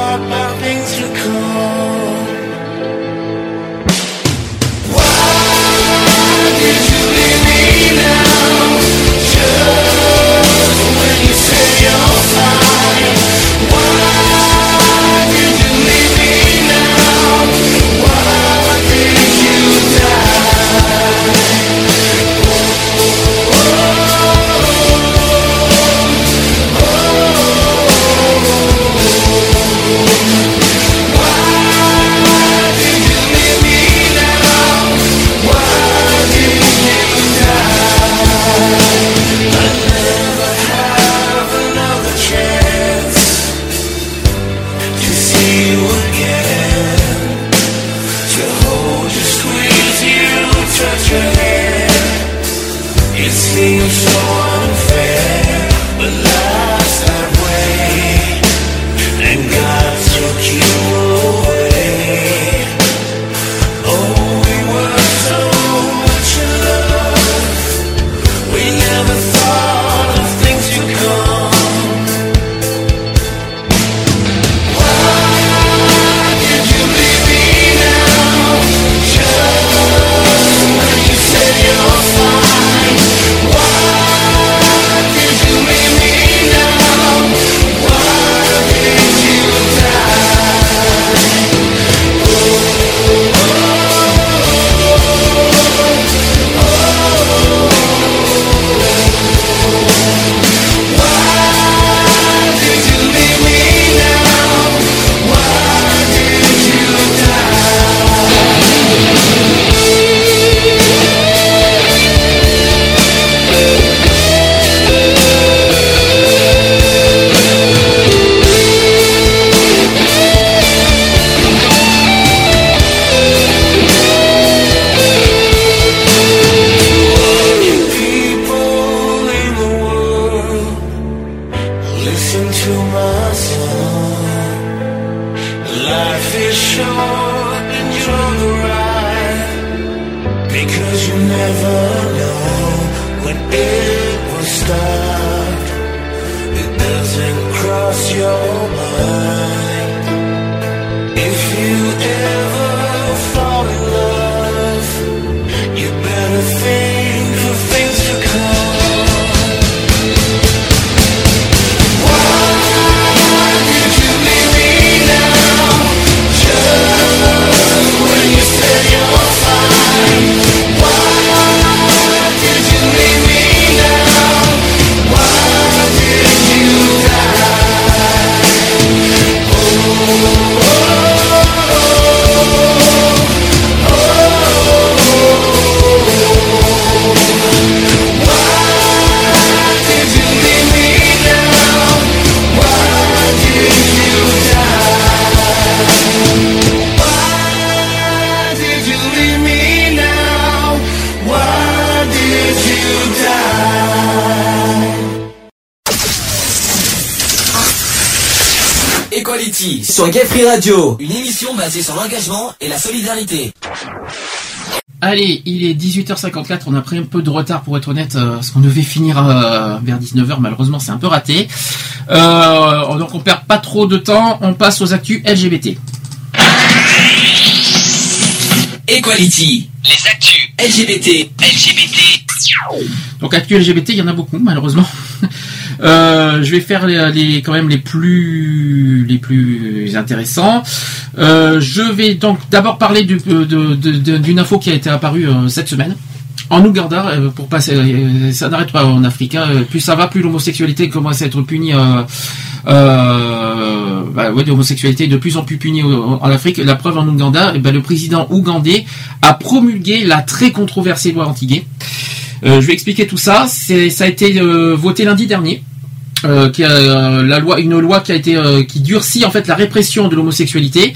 Radio, une émission basée sur l'engagement et la solidarité. Allez, il est 18h54, on a pris un peu de retard pour être honnête, euh, parce qu'on devait finir euh, vers 19h, malheureusement c'est un peu raté. Euh, donc on perd pas trop de temps, on passe aux actus LGBT. Equality, Les actus LGBT, LGBT. Donc actus LGBT, il y en a beaucoup malheureusement. Euh, je vais faire les, les- quand même les plus les plus intéressants. Euh, je vais donc d'abord parler d'une info qui a été apparue euh, cette semaine. En Ouganda, euh, pour passer, ça n'arrête pas en Afrique. hein. Plus ça va, plus l'homosexualité commence à être punie. Euh, euh, bah l'homosexualité est de plus en plus punie en Afrique. La preuve en Ouganda, eh ben, le président ougandais a promulgué la très controversée loi anti-gay. Je vais expliquer tout ça. Ça a été voté lundi dernier. Euh, qui a, euh, la loi, une loi qui a été euh, qui durcit en fait la répression de l'homosexualité.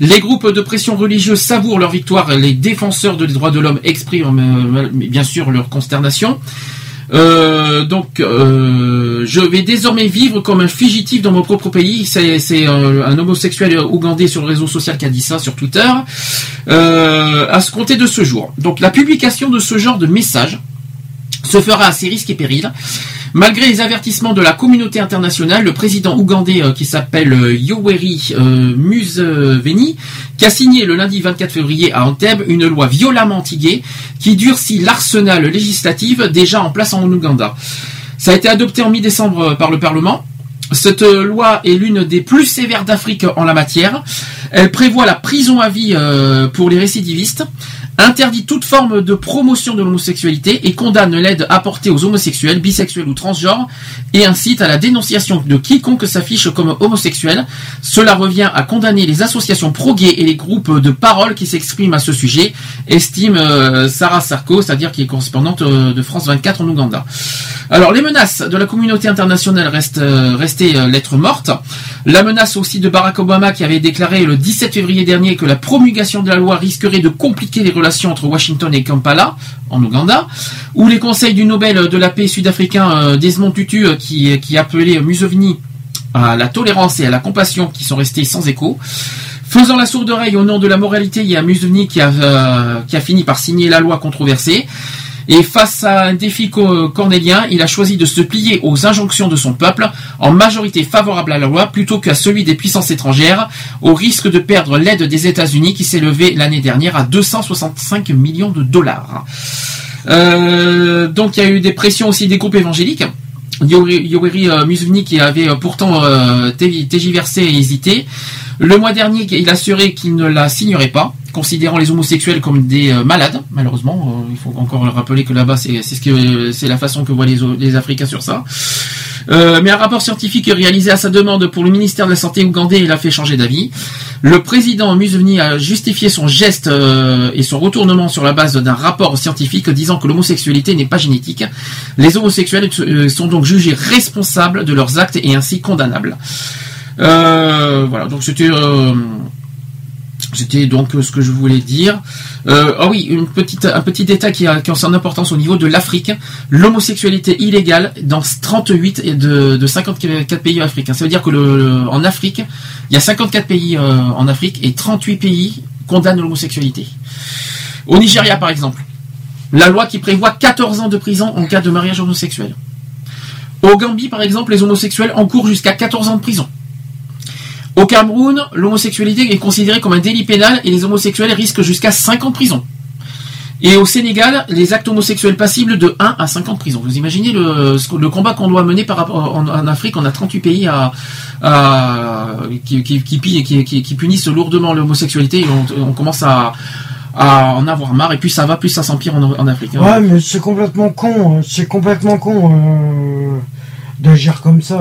Les groupes de pression religieuse savourent leur victoire. Les défenseurs des droits de l'homme expriment euh, bien sûr leur consternation. Euh, donc, euh, je vais désormais vivre comme un fugitif dans mon propre pays. C'est, un homosexuel ougandais sur le réseau social qui a dit ça sur Twitter. À se compter de ce jour. Donc, la publication de ce genre de message se fera à ses risques et périls. Malgré les avertissements de la communauté internationale, le président ougandais euh, qui s'appelle euh, Yoweri euh, Museveni, qui a signé le lundi 24 février à Entebbe une loi violemment anti-gay qui durcit l'arsenal législatif déjà en place en Ouganda. Ça a été adopté en mi-décembre par le Parlement. Cette loi est l'une des plus sévères d'Afrique en la matière. Elle prévoit la prison à vie pour les récidivistes, interdit toute forme de promotion de l'homosexualité et condamne l'aide apportée aux homosexuels, bisexuels ou transgenres et incite à la dénonciation de quiconque s'affiche comme homosexuel. Cela revient à condamner les associations pro-gays et les groupes de parole qui s'expriment à ce sujet, estime euh, Sarah Sarko, c'est-à-dire qui est correspondante euh, de France 24 en Ouganda. Alors les menaces de la communauté internationale restent euh, restées euh, lettres mortes. La menace aussi de Barack Obama qui avait déclaré le 17 février dernier que la promulgation de la loi risquerait de compliquer les relations entre Washington et Kampala en Ouganda, ou les conseils du Nobel de la paix sud-africain euh, Desmond Tutu euh, qui, qui appelait Museveni à la tolérance et à la compassion qui sont restés sans écho. Faisant la sourde oreille au nom de la moralité, il y a Museveni euh, qui a fini par signer la loi controversée. Et face à un défi co- cornélien, il a choisi de se plier aux injonctions de son peuple, en majorité favorable à la loi, plutôt qu'à celui des puissances étrangères, au risque de perdre l'aide des États-Unis qui s'est levée l'année dernière à 265 millions de dollars. Euh, donc il y a eu des pressions aussi des groupes évangéliques. Yoweri euh, Museveni qui avait euh, pourtant té- tergiversé et hésité. Le mois dernier, il a assuré qu'il ne la signerait pas, considérant les homosexuels comme des euh, malades. Malheureusement, euh, il faut encore rappeler que là-bas, c'est ce que c'est la façon que voient les, les Africains sur ça. Euh, mais un rapport scientifique réalisé à sa demande pour le ministère de la Santé ougandais l'a fait changer d'avis. Le président Museveni a justifié son geste et son retournement sur la base d'un rapport scientifique disant que l'homosexualité n'est pas génétique. Les homosexuels sont donc jugés responsables de leurs actes et ainsi condamnables. Voilà, donc c'était c'était donc euh, ce que je voulais dire. Euh, ah oui, une petite, un petit détail qui a, qui a son importance au niveau de l'Afrique. L'homosexualité illégale dans 38 et de, de 54 pays africains. Ça veut dire que le, le- en Afrique, il y a 54 pays euh, en Afrique et 38 pays condamnent l'homosexualité. Au Nigeria, par exemple, la loi qui prévoit 14 ans de prison en cas de mariage homosexuel. Au Gambie, par exemple, les homosexuels encourent jusqu'à 14 ans de prison. Au Cameroun, l'homosexualité est considérée comme un délit pénal et les homosexuels risquent jusqu'à 5 ans de prison. Et au Sénégal, les actes homosexuels passibles de 1 à 5 ans de prison. Vous imaginez le, combat qu'on doit mener par rapport en, Afrique, on a 38 pays à, qui, qui, qui, qui- punissent lourdement l'homosexualité et on, commence à, en avoir marre et plus ça va, plus ça s'empire en, Afrique. hein. Ouais, mais c'est complètement con. euh, C'est complètement con euh, d'agir comme ça.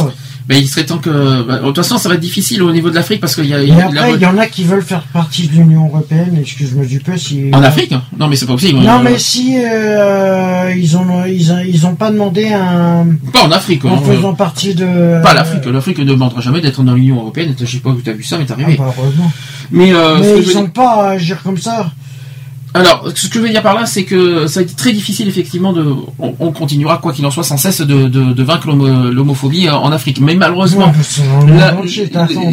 Mais il serait temps que. bah, de toute façon, ça va être difficile au niveau de l'Afrique parce qu'il y a. il y Et a- après, il y en a qui veulent faire partie de l'Union Européenne, excuse-moi du peu si... En Afrique Non, mais c'est pas possible. Non, Euh, mais si euh, ils ont ils, ont- ils ont pas demandé un... Pas en Afrique. En hein. faisant partie de... Pas l'Afrique. L'Afrique ne demandera jamais d'être dans l'Union Européenne. Je sais pas où tu as vu ça, mais t'es Ah, arrivé. bah, heureusement. Mais, euh, mais je ils ont dire- pas à agir comme ça. Alors, ce que je veux dire par là, c'est que ça a été très difficile, effectivement, de, on, on continuera, quoi qu'il en soit, sans cesse de, de, de vaincre l'homo- l'homophobie en Afrique. Mais malheureusement, Ouais,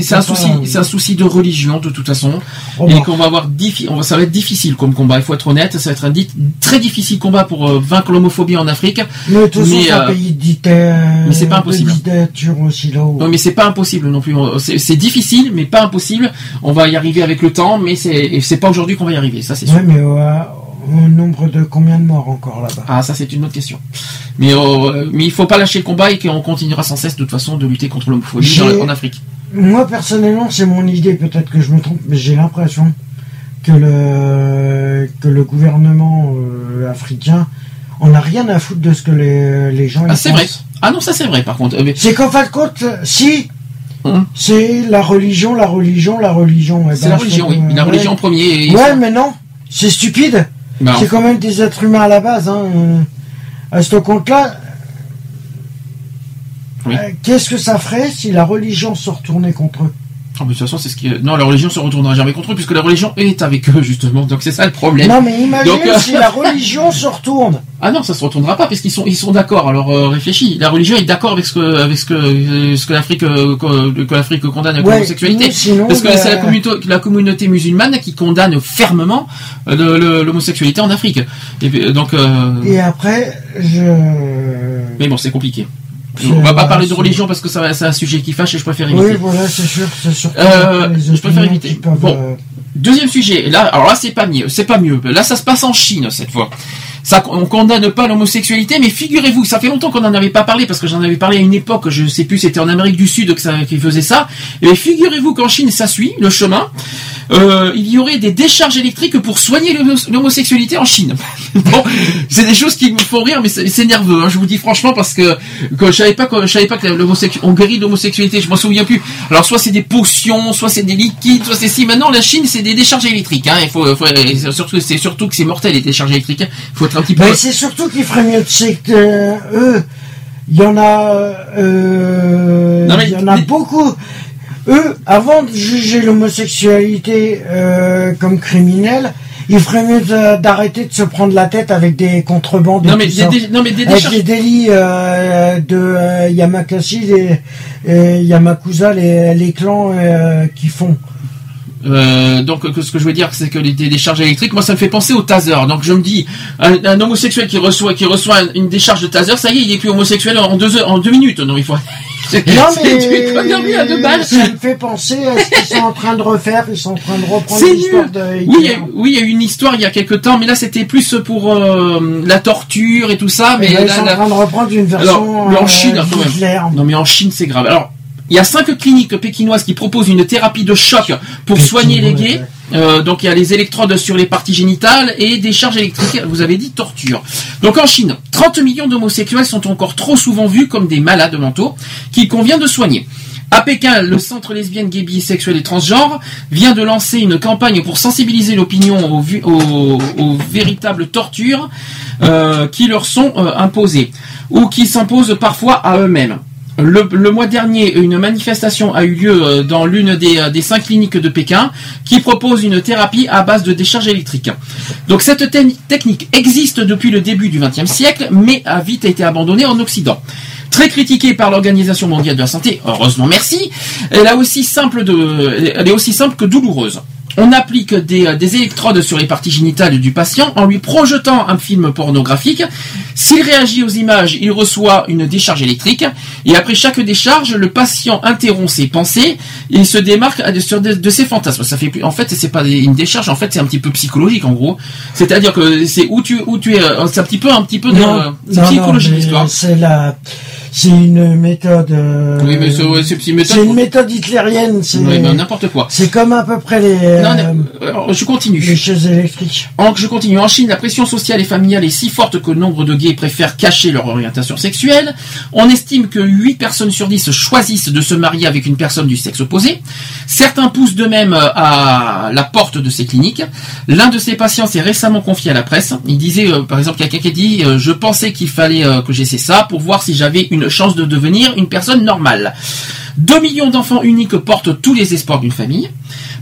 c'est un souci, c'est un souci de religion, de toute façon, Oh, et qu'on va avoir diffi- on va, ça va être difficile comme combat. Il faut être honnête, ça va être un di- très difficile combat pour euh, vaincre l'homophobie en Afrique. Mais façon, Mais, c'est un euh, pays mais c'est pas impossible. aussi. Non, mais c'est pas impossible non plus. C'est difficile, mais pas impossible. On va y arriver avec le temps, mais c'est pas aujourd'hui qu'on va y arriver. Ça, c'est sûr. Ouais, mais euh, au nombre de combien de morts encore là-bas? Ah, ça c'est une autre question. Mais euh, mais il faut pas lâcher le combat et qu'on continuera sans cesse de toute façon de lutter contre l'homophobie en Afrique. Moi, personnellement, c'est mon idée, peut-être que je me trompe, mais j'ai l'impression que le, que le gouvernement euh, africain on a rien à foutre de ce que les, les gens Ah, c'est vrai. Ah non, ça c'est vrai par contre. Euh, mais- C'est qu'en fin de compte, si, Hum. c'est la religion, la religion, la religion. eh C'est ben, la je religion, oui. La religion en premier. et- Ouais, mais non, c'est stupide. C'est quand même des êtres humains à la base. Hein. euh, À ce compte-là, Oui. euh, qu'est-ce que ça ferait si la religion se retournait contre eux? Mais de toute façon, c'est ce qui. Non, la religion se retournera jamais contre eux puisque la religion est avec eux justement. Donc c'est ça le problème. Non, mais imagine Donc, euh, si la religion se retourne. Ah non, ça se retournera pas parce qu'ils sont ils sont d'accord. Alors euh, réfléchis. La religion est d'accord avec ce que avec ce que euh, ce que l'Afrique euh, que, que l'Afrique condamne avec Ouais, l'homosexualité. sinon, parce que bah- c'est la communauté la communauté musulmane qui condamne fermement l'homosexualité en Afrique. Et donc Et après, je. mais bon, c'est compliqué. On va pas parler de religion parce que ça c'est un sujet qui fâche et je préfère éviter. Oui, voilà, c'est sûr, c'est sûr. Euh, je préfère éviter. peuvent, Bon. euh, Deuxième sujet. Là, alors là, c'est pas mieux. C'est pas mieux. Là, ça se passe en Chine cette fois. Ça, on condamne pas l'homosexualité, mais figurez-vous, ça fait longtemps qu'on n'en avait pas parlé parce que j'en avais parlé à une époque. Je sais plus, c'était en Amérique du Sud que ça, qu'ils faisaient ça. Et figurez-vous qu'en Chine, ça suit le chemin. Euh, il y aurait des décharges électriques pour soigner l'homo- l'homosexualité en Chine. bon, c'est des choses qui me font rire, mais c'est nerveux. hein, je vous dis franchement parce que, je savais pas je savais pas que on guérit l'homosexualité. Je m'en souviens plus. Alors soit c'est des potions, soit c'est des liquides, soit c'est si. Maintenant la Chine c'est des décharges électriques. Hein. Surtout c'est surtout que c'est mortel les décharges électriques. Il faut être Mais c'est surtout qu'il ferait mieux de euh, eux, il y en a, euh, Non, mais- il y en a beaucoup. Eux, avant de juger l'homosexualité euh, comme criminelle, il ferait mieux d'arrêter de se prendre la tête avec des contrebandes. Non mais, des, non mais des avec décharges. les délits euh, de euh, Yamakasi et, et Yamakusa, les, les clans euh, qui font. Euh, donc ce que je veux dire c'est que les décharges électriques moi ça me fait penser au taser donc je me dis un, un homosexuel qui reçoit qui reçoit une décharge de taser ça y est il est plus homosexuel en deux heures- en deux minutes non il faut Non mais connerie à deux balles ça me fait penser à ce qu'ils sont en train de refaire. Ils sont en train de reprendre l'histoire de Oui, il y, Hitler. a, oui, il y a eu une histoire il y a quelques temps, mais là c'était plus pour euh, la torture et tout ça. Mais là, ils là- sont là- en train de reprendre une version Alors, en euh, Chine, quand même. d'Hitler. Non, mais en Chine c'est grave. Alors, il y a cinq cliniques pékinoises qui proposent une thérapie de choc pour soigner les gays. Euh, donc il y a les électrodes sur les parties génitales et des charges électriques, vous avez dit torture. Donc en Chine, 30 millions d'homosexuels sont encore trop souvent vus comme des malades mentaux qu'il convient de soigner. À Pékin, le centre lesbienne, gay, bisexuel et transgenre vient de lancer une campagne pour sensibiliser l'opinion aux, vu- aux- aux véritables tortures euh, qui leur sont euh, imposées ou qui s'imposent parfois à eux-mêmes. Le, mois dernier, une manifestation a eu lieu euh, dans l'une des, euh, des cinq cliniques de Pékin qui propose une thérapie à base de décharge électrique. Donc cette te- technique existe depuis le début du XXe siècle, mais a vite été abandonnée en Occident. Très critiquée par l'Organisation mondiale de la santé, heureusement merci, elle, a aussi simple de, elle est aussi simple que douloureuse. On applique des, euh, des électrodes sur les parties génitales du patient en lui projetant un film pornographique. S'il réagit aux images, il reçoit une décharge électrique. Et après chaque décharge, le patient interrompt ses pensées et il se démarque de, ses fantasmes. Ça fait plus, en fait, c'est pas une décharge. En fait, c'est un petit peu psychologique, en gros. C'est-à-dire que c'est où tu, où tu es, euh, c'est un petit peu, un petit peu de, Non, non, non, mais l'histoire. C'est la, c'est une méthode. euh, Oui, mais c'est, ouais, une méthode c'est une pour- méthode hitlérienne. C'est, Oui, mais n'importe quoi. c'est comme à peu près les, Non, euh, non, alors, je continue. les chaises électriques. En, je continue. En Chine, la pression sociale et familiale est si forte que nombre de gays préfèrent cacher leur orientation sexuelle. On estime que 8 personnes sur 10 choisissent de se marier avec une personne du sexe opposé. Certains poussent de même euh, à la porte de ces cliniques. L'un de ces patients s'est récemment confié à la presse. Il disait, euh, par exemple, quelqu'un qui a dit euh, Je pensais qu'il fallait euh, que j'essaie ça pour voir si j'avais une chance de devenir une personne normale ». 2 millions d'enfants uniques portent tous les espoirs d'une famille.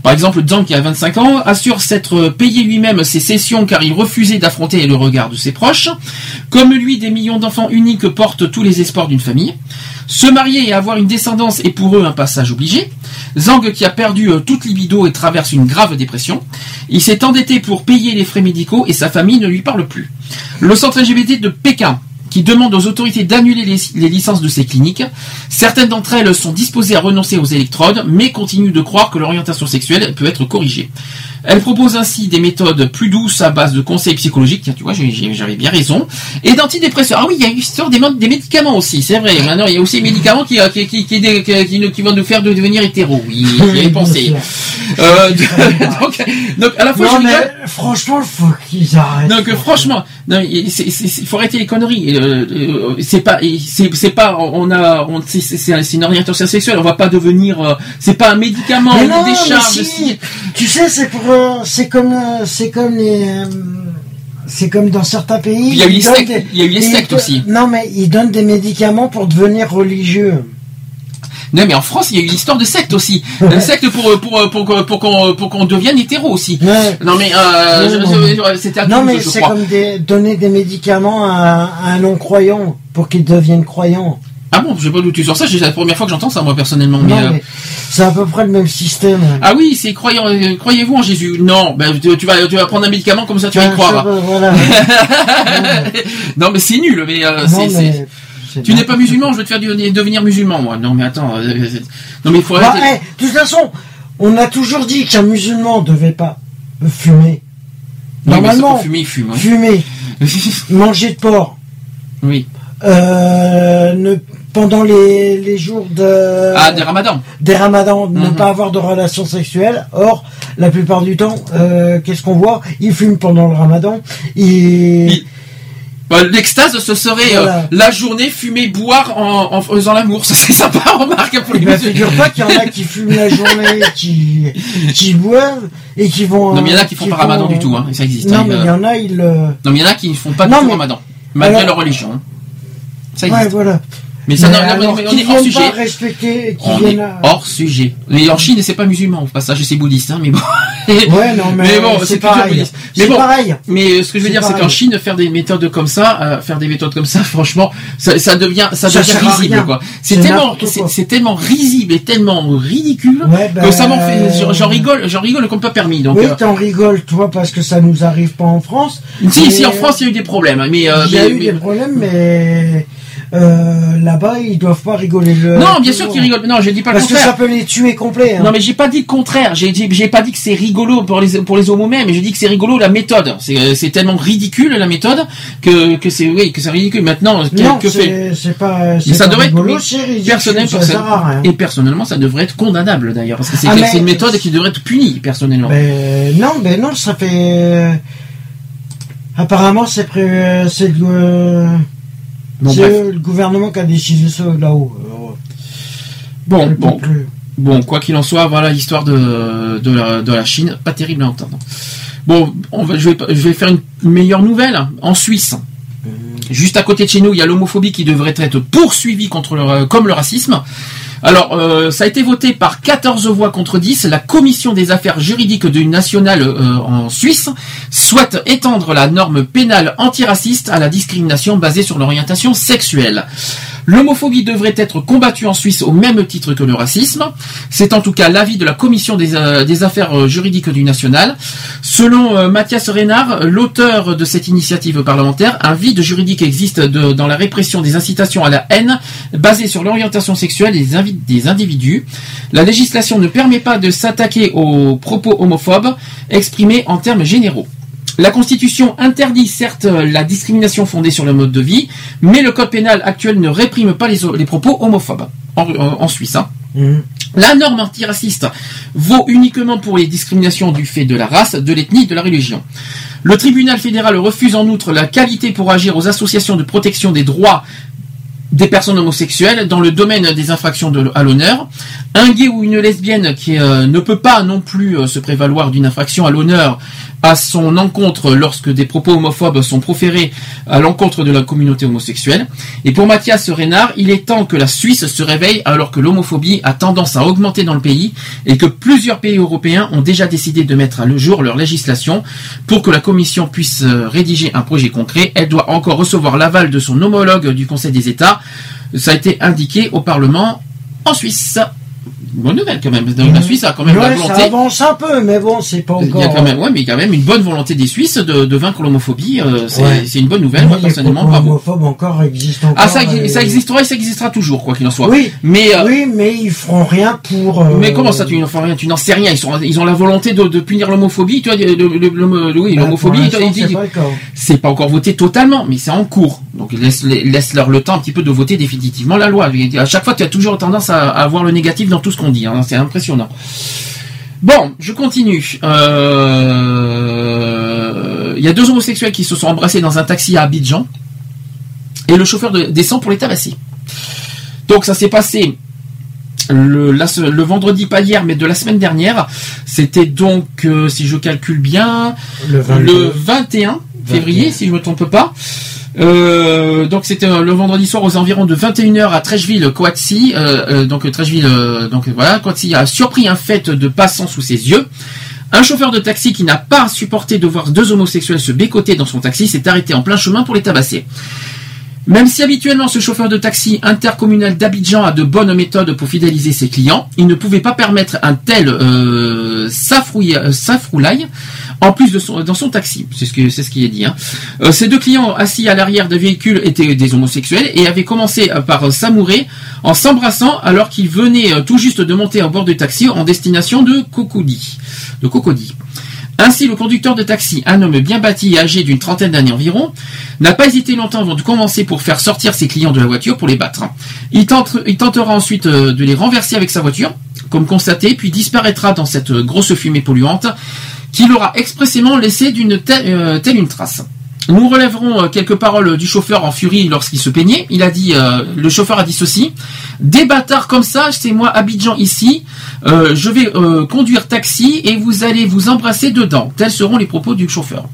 Par exemple, Zhang, qui a 25 ans, assure s'être payé lui-même ses sessions car il refusait d'affronter le regard de ses proches. Comme lui, des millions d'enfants uniques portent tous les espoirs d'une famille. Se marier et avoir une descendance est pour eux un passage obligé. Zhang, qui a perdu euh, toute libido et traverse une grave dépression. Il s'est endetté pour payer les frais médicaux et sa famille ne lui parle plus. Le centre LGBT de Pékin qui demande aux autorités d'annuler les, les licences de ces cliniques. Certaines d'entre elles sont disposées à renoncer aux électrodes, mais continuent de croire que l'orientation sexuelle peut être corrigée. Elle propose ainsi des méthodes plus douces à base de conseils psychologiques. Tiens, tu vois, j'avais bien raison. Et d'antidépresseurs. Ah oui, il y a une histoire des, des médicaments aussi, c'est vrai. Maintenant, il y a aussi des médicaments qui, euh, qui, qui, vont nous faire de devenir hétéros. Oui, j'y ai pensé. Euh, donc, donc, à la fois, Non, je mais rigole. franchement, il faut qu'ils arrêtent. Donc franchement, non, il faut arrêter les conneries. Euh, c'est pas, c'est pas, on a, on, c'est une orientation sexuelle. On va pas devenir, euh, c'est pas un médicament, Mais non, mais décharge. si. si. Tu sais, c'est pour, euh, c'est comme, euh, c'est comme les, euh, c'est comme dans certains pays. Il y a eu les sectes- des- il y a eu les ils sectes aussi. Non, mais ils donnent des médicaments pour devenir religieux. Non, mais en France, il y a eu l'histoire de secte aussi. Une secte pour pour pour pour, pour qu'on pour qu'on devienne hétéro aussi. Non, mais euh, Non, c'était mais c'est comme des, donner des médicaments à, à un non-croyant pour qu'il devienne croyant. Ah bon, je sais pas d'où tu sors ça. C'est la première fois que j'entends ça moi personnellement. Mais, euh, mais c'est à peu près le même système. Ah oui, c'est croyant. euh, Croyez-vous en Jésus? Non, ben tu, tu vas tu vas prendre un médicament comme ça tu vas y Ben, croire. voilà. non mais c'est nul, mais, euh, Non, mais tu n'es pas musulman, je veux te faire devenir musulman moi. Non mais attends, euh, non mais il faut Bah, arrêter. eh, de toute façon, on a toujours dit qu'un musulman devait pas fumer. Normalement, fumer, il fume. ouais. fumer, manger de porc, Oui. euh, ne, pendant les, les jours de Ah, des ramadans. des ramadans, ne Mhm. pas avoir de relations sexuelles. Or, la plupart du temps, euh, qu'est-ce qu'on voit? Ils fument pendant le ramadan. Ils... Bah, L'extase, ce serait euh, la journée fumer, boire en, en faisant l'amour. Ça c'est sympa, remarque pour les Eh ben, musulmans. figure-toi qu'il y en a qui fument la journée, qui, qui boivent et qui vont. Non mais il y en a qui font pas ramadan du tout, hein. ça existe. Non, hein, mais il y en a, ils. euh, Non mais il y en a qui ne font pas Non, du tout mais- ramadan, malgré Alors- leur religion. hein. Ça Ouais, existe. voilà. Mais ça, Mais non, non, alors mais on qu'ils est hors sujet. respecter, qui On viennent est à- hors sujet. Mais en Chine, c'est pas musulman au passage, c'est bouddhiste, hein, mais bon. Ouais, non, mais bon, c'est pareil. bouddhiste. Mais bon, pareil. Mais euh, ce que je veux dire, c'est qu'en Chine, faire des méthodes comme ça, euh, faire des méthodes comme ça, franchement, ça, ça devient, ça, Ça devient risible, quoi. C'est tellement, c'est tellement risible et tellement ridicule Ouais, que ça m'en fait, j'en- rigole, j'en rigole comme pas permis. Donc, oui, euh, t'en rigoles, toi, parce que ça nous arrive pas en France. si, Mais si, en France, il y a eu des problèmes, mais, euh, Il y a mais- eu mais- des problèmes, mais euh, là-bas, ils doivent pas rigoler. Le... non, bien sûr qu'ils rigolent. Non, je dis pas le Parce que contraire. ça peut les tuer complet. hein. Non mais j'ai pas dit le contraire, j'ai j'ai pas dit que c'est rigolo pour les pour les homos mais j'ai dit que c'est rigolo la méthode. C'est euh, c'est tellement ridicule la méthode que que c'est oui que c'est ridicule. Maintenant Non, que fait? c'est pas. mais ça pas devrait être rigolo, ridicule, personnel, ça et personnellement ça devrait être condamnable d'ailleurs parce que c'est Ah, mais- une méthode qui devrait être punie personnellement. Mais non, mais non, ça fait. Apparemment, c'est pré... c'est le... Bon, c'est le gouvernement qui a décidé ça là-haut. Bon peux bon plus. bon quoi qu'il en soit voilà l'histoire de de la, de la Chine pas terrible à entendre. Bon on va je vais je vais faire une meilleure nouvelle en Suisse. Juste à côté de chez nous, il y a l'homophobie qui devrait être poursuivie contre le, comme le racisme. Alors, euh, ça a été voté par 14 voix contre 10. La commission des affaires juridiques du national euh, en Suisse souhaite étendre la norme pénale antiraciste à la discrimination basée sur l'orientation sexuelle. L'homophobie devrait être combattue en Suisse au même titre que le racisme. C'est en tout cas l'avis de la commission des, euh, affaires euh, juridiques du national. Selon Mathias Reynard, l'auteur de cette initiative parlementaire, un vide juridique existe dans la répression des incitations à la haine basée sur l'orientation sexuelle des, des individus. La législation ne permet pas de s'attaquer aux propos homophobes exprimés en termes généraux. La Constitution interdit certes la discrimination fondée sur le mode de vie, mais le code pénal actuel ne réprime pas les, les propos homophobes en, Suisse. hein. Mhm. La norme antiraciste vaut uniquement pour les discriminations du fait de la race, de l'ethnie, de la religion. Le tribunal fédéral refuse en outre la qualité pour agir aux associations de protection des droits des personnes homosexuelles dans le domaine des infractions à l'honneur. Un gay ou une lesbienne qui euh, ne peut pas non plus euh, se prévaloir d'une infraction à l'honneur à son encontre lorsque des propos homophobes sont proférés à l'encontre de la communauté homosexuelle. Et pour Mathias Reynard, il est temps que la Suisse se réveille alors que l'homophobie a tendance à augmenter dans le pays et que plusieurs pays européens ont déjà décidé de mettre à le jour leur législation pour que la Commission puisse euh, rédiger un projet concret. Elle doit encore recevoir l'aval de son homologue du Conseil des États. Ça a été indiqué au Parlement en Suisse bonne nouvelle quand même. La Suisse a quand même la volonté. Ça avance un peu, mais bon, c'est pas encore. Il y a quand même, ouais, mais il y a quand même une bonne volonté des Suisses de, de vaincre l'homophobie. Euh, c'est une bonne nouvelle, moi personnellement. Bravo. L'homophobe encore existe encore. Ah, ça, ça existera et ça existera toujours, quoi qu'il en soit. Oui, mais euh, oui, mais ils feront rien pour. Euh, Mais comment ça, tu n'en fais rien? Tu n'en sais rien. Ils sont, ils ont la volonté de, de punir l'homophobie. Tu vois, Bah, l'homophobie. c'est pas encore voté totalement, mais c'est en cours. Donc laisse, laisse leur le temps un petit peu de voter définitivement la loi. À chaque fois, tu as toujours tendance à, à voir le négatif dans tout ce qu'on dit. hein. C'est impressionnant. Bon, je continue. Euh, Il y a deux homosexuels qui se sont embrassés dans un taxi à Abidjan. Et le chauffeur de- descend pour les tabasser. Donc ça s'est passé le, la se- le vendredi, pas hier, mais de la semaine dernière. C'était donc, euh, si je calcule bien, Le 22. le 21 février, 21. si je me trompe pas. Euh, donc c'était euh, le vendredi soir aux environs de 21h à Trècheville, Coatsy. Euh, euh, donc Trècheville, donc voilà, a surpris un fait de passant sous ses yeux. Un chauffeur de taxi qui n'a pas supporté de voir deux homosexuels se bécoter dans son taxi s'est arrêté en plein chemin pour les tabasser. Même si habituellement ce chauffeur de taxi intercommunal d'Abidjan a de bonnes méthodes pour fidéliser ses clients, il ne pouvait pas permettre un tel euh, euh, safroulaille en plus de son, dans son taxi. C'est ce, qui est dit. Hein. Euh, ces deux clients assis à l'arrière des véhicules étaient des homosexuels et avaient commencé euh, par s'amourer en s'embrassant alors qu'ils venaient tout juste de monter à bord du taxi en destination de Cocody. De Cocody. Ainsi, le conducteur de taxi, un homme bien bâti et âgé d'une trentaine d'années environ, n'a pas hésité longtemps avant de commencer pour faire sortir ses clients de la voiture pour les battre. Il, tente- il tentera ensuite euh, de les renverser avec sa voiture, comme constaté, puis disparaîtra dans cette euh, grosse fumée polluante qu'il aura expressément laissé d'une telle, euh, telle une trace. Nous relèverons euh, quelques paroles du chauffeur en furie lorsqu'il se peignait. Il a dit, euh, le chauffeur a dit ceci des bâtards comme ça, c'est moi Abidjan ici. Euh, je vais conduire taxi et vous allez vous embrasser dedans. Tels seront les propos du chauffeur.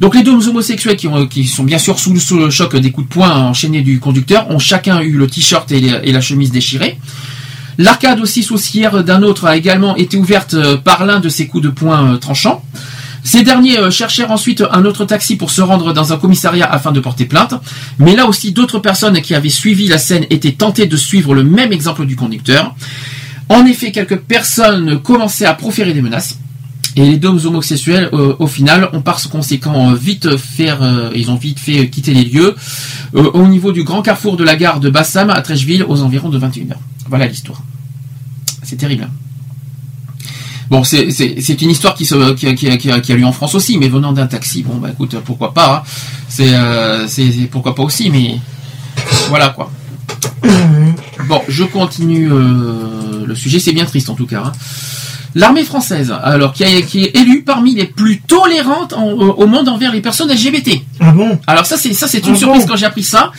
Donc les deux homosexuels qui, ont- qui sont bien sûr sous, le- choc des coups de poing enchaînés du conducteur ont chacun eu le t-shirt et, la chemise déchirée. L'arcade aussi sourcière d'un autre a également été ouverte par l'un de ces coups de poing tranchants. Ces derniers euh, cherchèrent ensuite un autre taxi pour se rendre dans un commissariat afin de porter plainte. Mais là aussi, d'autres personnes qui avaient suivi la scène étaient tentées de suivre le même exemple du conducteur. En effet, quelques personnes commençaient à proférer des menaces. Et les deux homosexuels, euh, au final, ont par conséquent euh, vite faire, ils ont vite fait quitter les lieux au niveau du grand carrefour de la gare de Bassam à Trècheville aux environs de 21h. Voilà l'histoire. C'est terrible. hein. Bon, c'est une histoire qui, se, qui, a- qui, a- qui a, qui a lieu en France aussi, mais venant d'un taxi. Bon, bah écoute, pourquoi pas. hein. C'est euh, c'est- pourquoi pas aussi, mais voilà quoi. Bon, je continue euh, le sujet. C'est bien triste en tout cas. hein. L'armée française, alors qui, a- qui est élue parmi les plus tolérantes en- au monde envers les personnes LGBT. Ah bon? Alors ça c'est ça c'est une Ah surprise bon quand j'ai appris ça.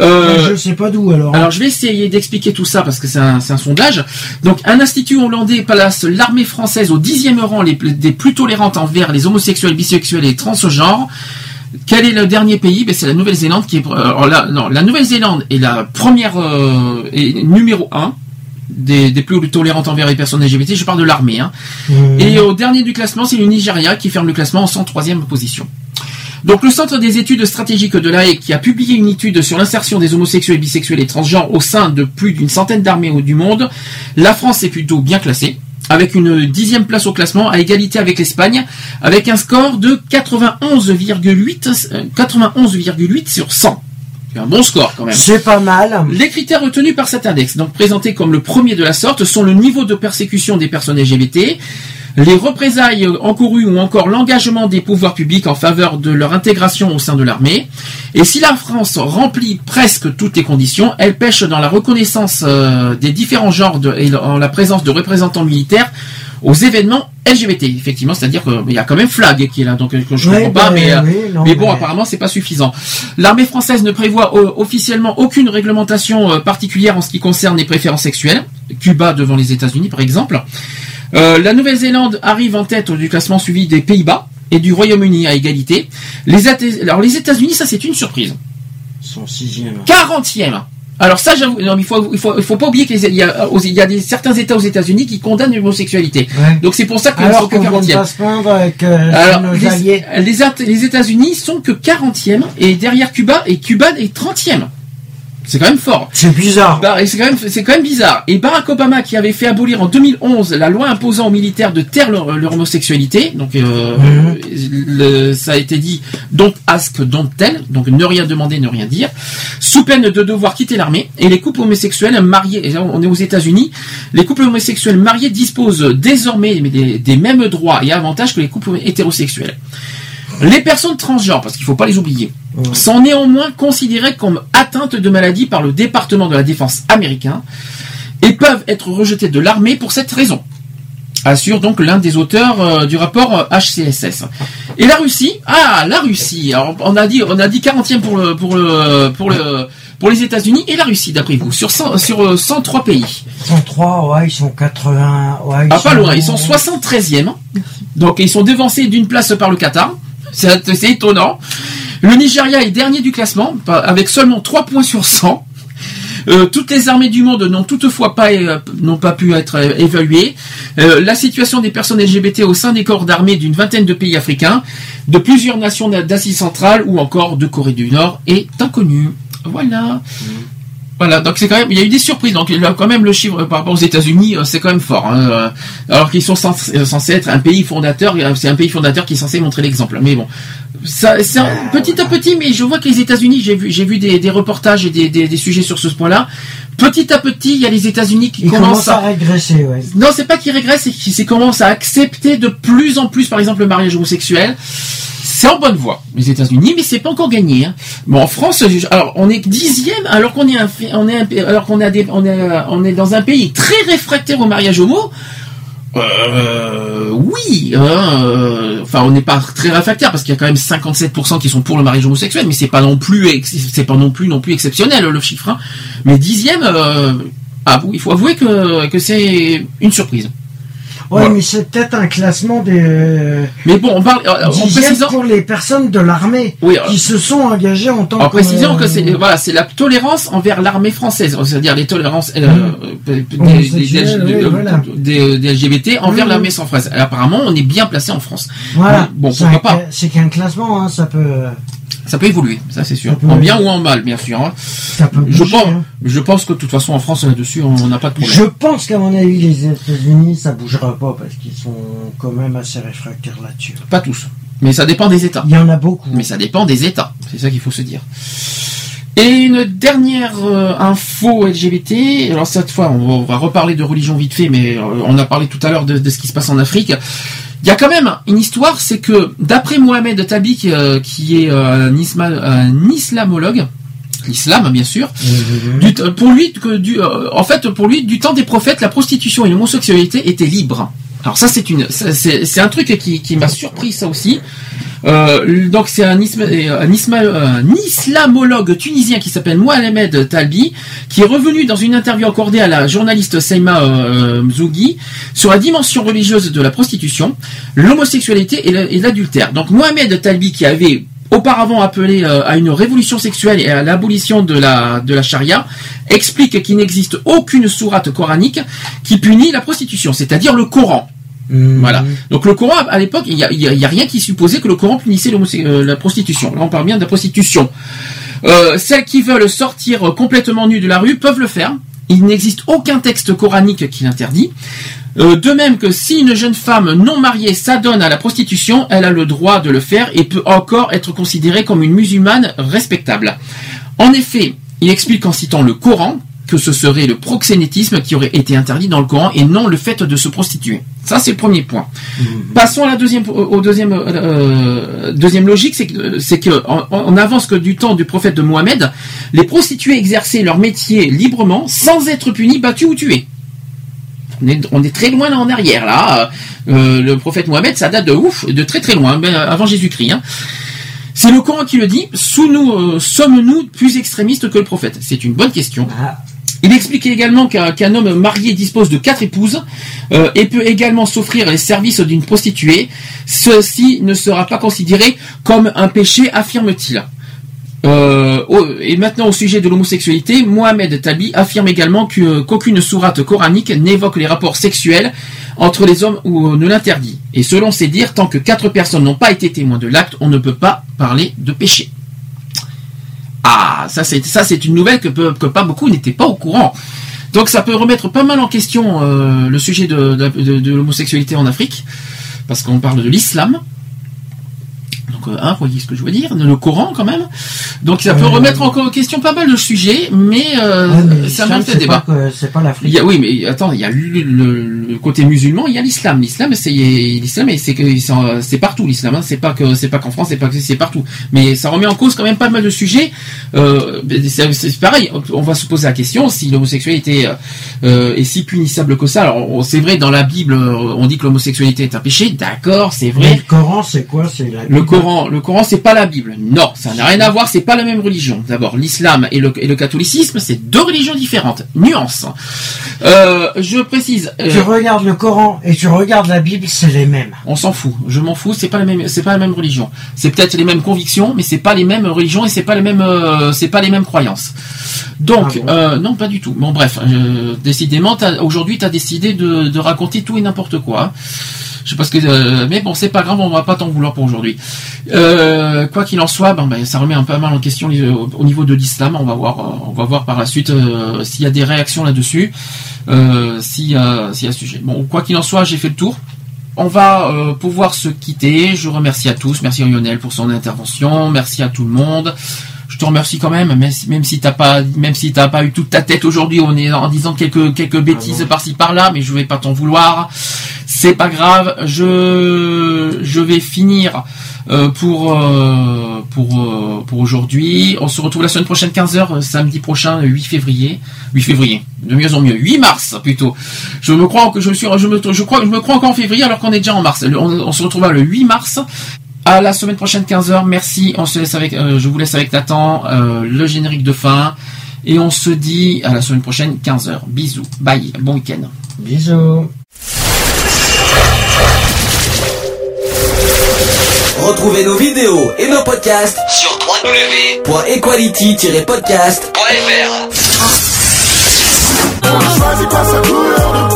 Euh, Je sais pas d'où alors. alors je vais essayer d'expliquer tout ça parce que c'est un, sondage. Donc un institut hollandais place l'armée française au dixième rang les, des plus tolérantes envers les homosexuels, bisexuels et transgenres. Quel est le dernier pays? Ben, C'est la Nouvelle-Zélande qui est... euh, alors là, non, la Nouvelle-Zélande est la première... euh, est numéro un des, des plus tolérantes envers les personnes LGBT. Je parle de l'armée. Hein. Mmh. Et au dernier du classement, c'est le Nigeria qui ferme le classement en 103e position. Donc le Centre des études stratégiques de l'AE qui a publié une étude sur l'insertion des homosexuels, bisexuels et transgenres au sein de plus d'une centaine d'armées du monde, la France est plutôt bien classée, avec une dixième place au classement à égalité avec l'Espagne, avec un score de 91,8 euh, 91,8 sur 100. C'est un bon score quand même. C'est pas mal. Les critères retenus par cet index, donc présentés comme le premier de la sorte, sont le niveau de persécution des personnes LGBT, les représailles encourues ou encore l'engagement des pouvoirs publics en faveur de leur intégration au sein de l'armée. Et si la France remplit presque toutes les conditions, elle pêche dans la reconnaissance euh, des différents genres de- et en la présence de représentants militaires aux événements LGBT. Effectivement, c'est-à-dire qu'il y a quand même Flag qui est là, donc euh, je ne Ouais, comprends pas, mais, euh, oui, non, mais bon, mais- apparemment, c'est pas suffisant. L'armée française ne prévoit officiellement aucune réglementation particulière en ce qui concerne les préférences sexuelles. Cuba devant les États-Unis, par exemple. Euh, la Nouvelle-Zélande arrive en tête du classement suivi des Pays-Bas et du Royaume-Uni à égalité. Les, alors les États-Unis, ça c'est une surprise. Son sixième. 40e. Alors ça, j'avoue, non, mais il faut, il faut, il faut pas oublier qu'il y a, il y a des, certains États aux États-Unis qui condamnent l'homosexualité. Donc c'est pour ça qu'ils ne sont Alors que qu'on 40e. pas se plaindre avec euh, Alors, nos les, alliés. les, At- les États-Unis sont que 40e et derrière Cuba et Cuba est 30e. C'est quand même fort. C'est bizarre. Bah, c'est quand même, c'est quand même bizarre. Et Barack Obama, qui avait fait abolir en 2011 la loi imposant aux militaires de taire leur, leur homosexualité, donc euh, le- ça a été dit don't ask, don't tell, donc ne rien demander, ne rien dire, sous peine de devoir quitter l'armée. Et les couples homosexuels mariés, et là, on est aux États-Unis, les couples homosexuels mariés disposent désormais des, des mêmes droits et avantages que les couples hétérosexuels. Les personnes transgenres, parce qu'il ne faut pas les oublier, sont néanmoins considérées comme atteintes de maladie par le département de la défense américain et peuvent être rejetées de l'armée pour cette raison. Assure donc l'un des auteurs euh, du rapport euh, HCSS. Et la Russie, ah la Russie. Alors on a dit on a dit 40e pour le pour le pour le pour les États-Unis et la Russie d'après vous sur 100 sur euh, 103 pays. 103, ouais, ils sont 80. Ouais, ils Ah, sont... pas loin, ils sont 73e. Donc ils sont devancés d'une place par le Qatar. C'est étonnant. Le Nigeria est dernier du classement, avec seulement 3 points sur 100. Euh, toutes les armées du monde n'ont toutefois pas, euh, pu être euh, évaluées. La situation des personnes LGBT au sein des corps d'armée d'une vingtaine de pays africains, de plusieurs nations d'Asie centrale ou encore de Corée du Nord est inconnue. Voilà. Voilà, donc c'est quand même, il y a eu des surprises. Donc là, quand même, le chiffre par rapport aux États-Unis, euh, c'est quand même fort. hein, euh, alors qu'ils sont euh, censés être un pays fondateur, c'est un pays fondateur qui est censé montrer l'exemple. Mais bon, ça, c'est petit à petit. Mais je vois que les États-Unis, j'ai vu, j'ai vu des, des reportages et des, des, des sujets sur ce point-là. Petit à petit, il y a les États-Unis qui Ils commencent commencent à régresser, ouais. non, c'est pas qu'ils régressent, c'est qu'ils commencent à accepter de plus en plus, par exemple, le mariage homosexuel. C'est en bonne voie, les États-Unis, mais c'est pas encore gagné. hein. Bon, en France, alors on est dixième, alors qu'on est un, est alors qu'on des, on est, on est dans un pays très réfractaire au mariage homo. Euh, oui, hein, euh, enfin on n'est pas très réfractaire parce qu'il y a quand même 57% qui sont pour le mariage homosexuel, mais c'est pas non plus, pas non plus non plus exceptionnel le chiffre. hein. Mais dixième, euh, ah, il faut avouer que c'est une surprise. Ouais, Voilà. mais c'est peut-être un classement des. Mais bon, on parle euh, en précisant, pour les personnes de l'armée Oui, euh, qui se sont engagées en tant en que. précisant que c'est voilà, c'est la tolérance envers l'armée française, c'est-à-dire les tolérances euh, euh, des, LGBT envers Mhm. l'armée sans française. Apparemment, on est bien placé en France. Voilà. Bon, pourquoi pas C'est qu'un classement, hein, ça peut. Ça peut évoluer, ça c'est sûr. Ça En bien ou en mal, bien sûr. hein. Ça peut Je bouger, pense, hein. je pense que de toute façon en France là-dessus, on n'a pas de problème. Je pense qu'à mon avis, les États-Unis, ça bougera pas parce qu'ils sont quand même assez réfractaires là-dessus. Pas tous, mais ça dépend des États. Il y en a beaucoup. Mais ça dépend des États. C'est ça qu'il faut se dire. Et une dernière euh, info LGBT. Alors cette fois, on va, on va reparler de religion vite fait, mais euh, on a parlé tout à l'heure de, de ce qui se passe en Afrique. Il y a quand même une histoire, c'est que d'après Mohamed Tabi, qui, euh, qui est euh, un, isma- un islamologue, l'islam bien sûr, du t- pour lui, que du, euh, en fait, pour lui, du temps des prophètes, la prostitution et l'homosexualité étaient libres. Alors ça, c'est une, c'est un truc qui, qui m'a surpris ça aussi. Euh, donc c'est un, isma- euh, un, isma- islamologue tunisien qui s'appelle Mohamed Talbi, qui est revenu dans une interview accordée à la journaliste Seima euh, Mzougui sur la dimension religieuse de la prostitution, l'homosexualité et l'adultère. Donc Mohamed Talbi qui avait auparavant appelé euh, à une révolution sexuelle et à l'abolition de la, de la charia, explique qu'il n'existe aucune sourate coranique qui punit la prostitution, c'est-à-dire le Coran. Voilà. Donc le Coran, à l'époque, il n'y a, rien qui supposait que le Coran punissait euh, la prostitution. Là, on parle bien de la prostitution. Euh, celles qui veulent sortir complètement nues de la rue peuvent le faire. Il n'existe aucun texte coranique qui l'interdit. Euh, de même que si une jeune femme non mariée s'adonne à la prostitution, elle a le droit de le faire et peut encore être considérée comme une musulmane respectable. En effet, il explique en citant le Coran que ce serait le proxénétisme qui aurait été interdit dans le Coran et non le fait de se prostituer. Ça, c'est le premier point. Passons à la deuxième, au deuxième, euh, deuxième logique, c'est que, c'est que on, on avance que du temps du prophète de Mohamed, les prostituées exerçaient leur métier librement, sans être punies, battues ou tuées. On est, on est très loin en arrière là. Euh, le prophète Mohamed, ça date de ouf, de très très loin, ben, avant Jésus-Christ. Hein. C'est le Coran qui le dit. Sous nous, euh, sommes-nous plus extrémistes que le prophète? C'est une bonne question. Ah. Il explique également qu'un homme marié dispose de quatre épouses euh, et peut également s'offrir les services d'une prostituée. Ceci ne sera pas considéré comme un péché, affirme-t-il. Euh, et maintenant au sujet de l'homosexualité, Mohamed Tabi affirme également que- qu'aucune sourate coranique n'évoque les rapports sexuels entre les hommes ou ne l'interdit. Et selon ses dires, tant que quatre personnes n'ont pas été témoins de l'acte, on ne peut pas parler de péché. Ah, ça c'est une nouvelle que, pas beaucoup n'étaient pas au courant. Donc ça peut remettre pas mal en question euh, le sujet de l'homosexualité en Afrique, parce qu'on parle de l'islam. Donc, euh, hein, vous voyez ce que je veux dire Le Coran quand même. Donc ça peut Euh, remettre en question pas mal de sujets, mais, euh, Ouais, mais ça mérite c'est débat. C'est pas l'Afrique. oui, mais attends, il y a le, le- le côté musulman, il y a l'islam. L'islam, c'est l'islam, c'est partout l'islam. Hein. C'est pas que c'est pas qu'en France, c'est pas que c'est partout. Mais ça remet en cause quand même pas mal de sujets. Euh, c'est pareil. On va se poser la question si l'homosexualité euh, est si punissable que ça. Alors c'est vrai dans la Bible, euh, on dit que l'homosexualité est un péché. D'accord, c'est Mais vrai. le Coran, c'est quoi? C'est la Le. Coran, le Coran, c'est pas la Bible. Non, ça n'a rien à voir. C'est pas la même religion. D'abord, l'islam et le, et le catholicisme, c'est deux religions différentes. Nuance. Euh, je précise. euh, Tu regardes le Coran et tu regardes la Bible, c'est les mêmes. on s'en fout. Je m'en fous. C'est pas la même. C'est pas la même religion. C'est peut-être les mêmes convictions, mais c'est pas les mêmes religions et c'est pas les mêmes. euh, c'est pas les mêmes croyances. Donc, Ah bon euh, non, pas du tout. Bon, bref. décidément, aujourd'hui, t'as décidé de, de raconter tout et n'importe quoi. Je sais pas ce que, euh, mais bon, c'est pas grave, on va pas t'en vouloir pour aujourd'hui. Euh, quoi qu'il en soit, ben, ben, ça remet un peu mal en question au niveau de l'islam. On va voir, euh, on va voir par la suite euh, s'il y a des réactions là-dessus, euh, s'il y a, s'il y a sujet. Bon, quoi qu'il en soit, j'ai fait le tour. On va euh, pouvoir se quitter. Je remercie à tous. Merci à Lionel pour son intervention. Merci à tout le monde. Je te remercie quand même, même si, même si t'as pas, même si t'as pas eu toute ta tête aujourd'hui, on est en disant quelques quelques bêtises par-ci par-là, mais je vais pas t'en vouloir. C'est pas grave. Je je vais finir euh, pour euh, pour euh, pour aujourd'hui. On se retrouve la semaine prochaine 15h samedi prochain le 8 février. 8 février. De mieux en mieux. 8 mars plutôt. Je me crois que je suis je me je crois je me crois encore en février alors qu'on est déjà en mars. Le- On, on se retrouvera le 8 mars. À la semaine prochaine 15h. Merci. On se laisse avec euh, je vous laisse avec Nathan euh, le générique de fin et on se dit à la semaine prochaine 15h. Bisous. Bye. Bon week-end. Bisous. Retrouvez nos vidéos et nos podcasts Sur www.equality-podcast.fr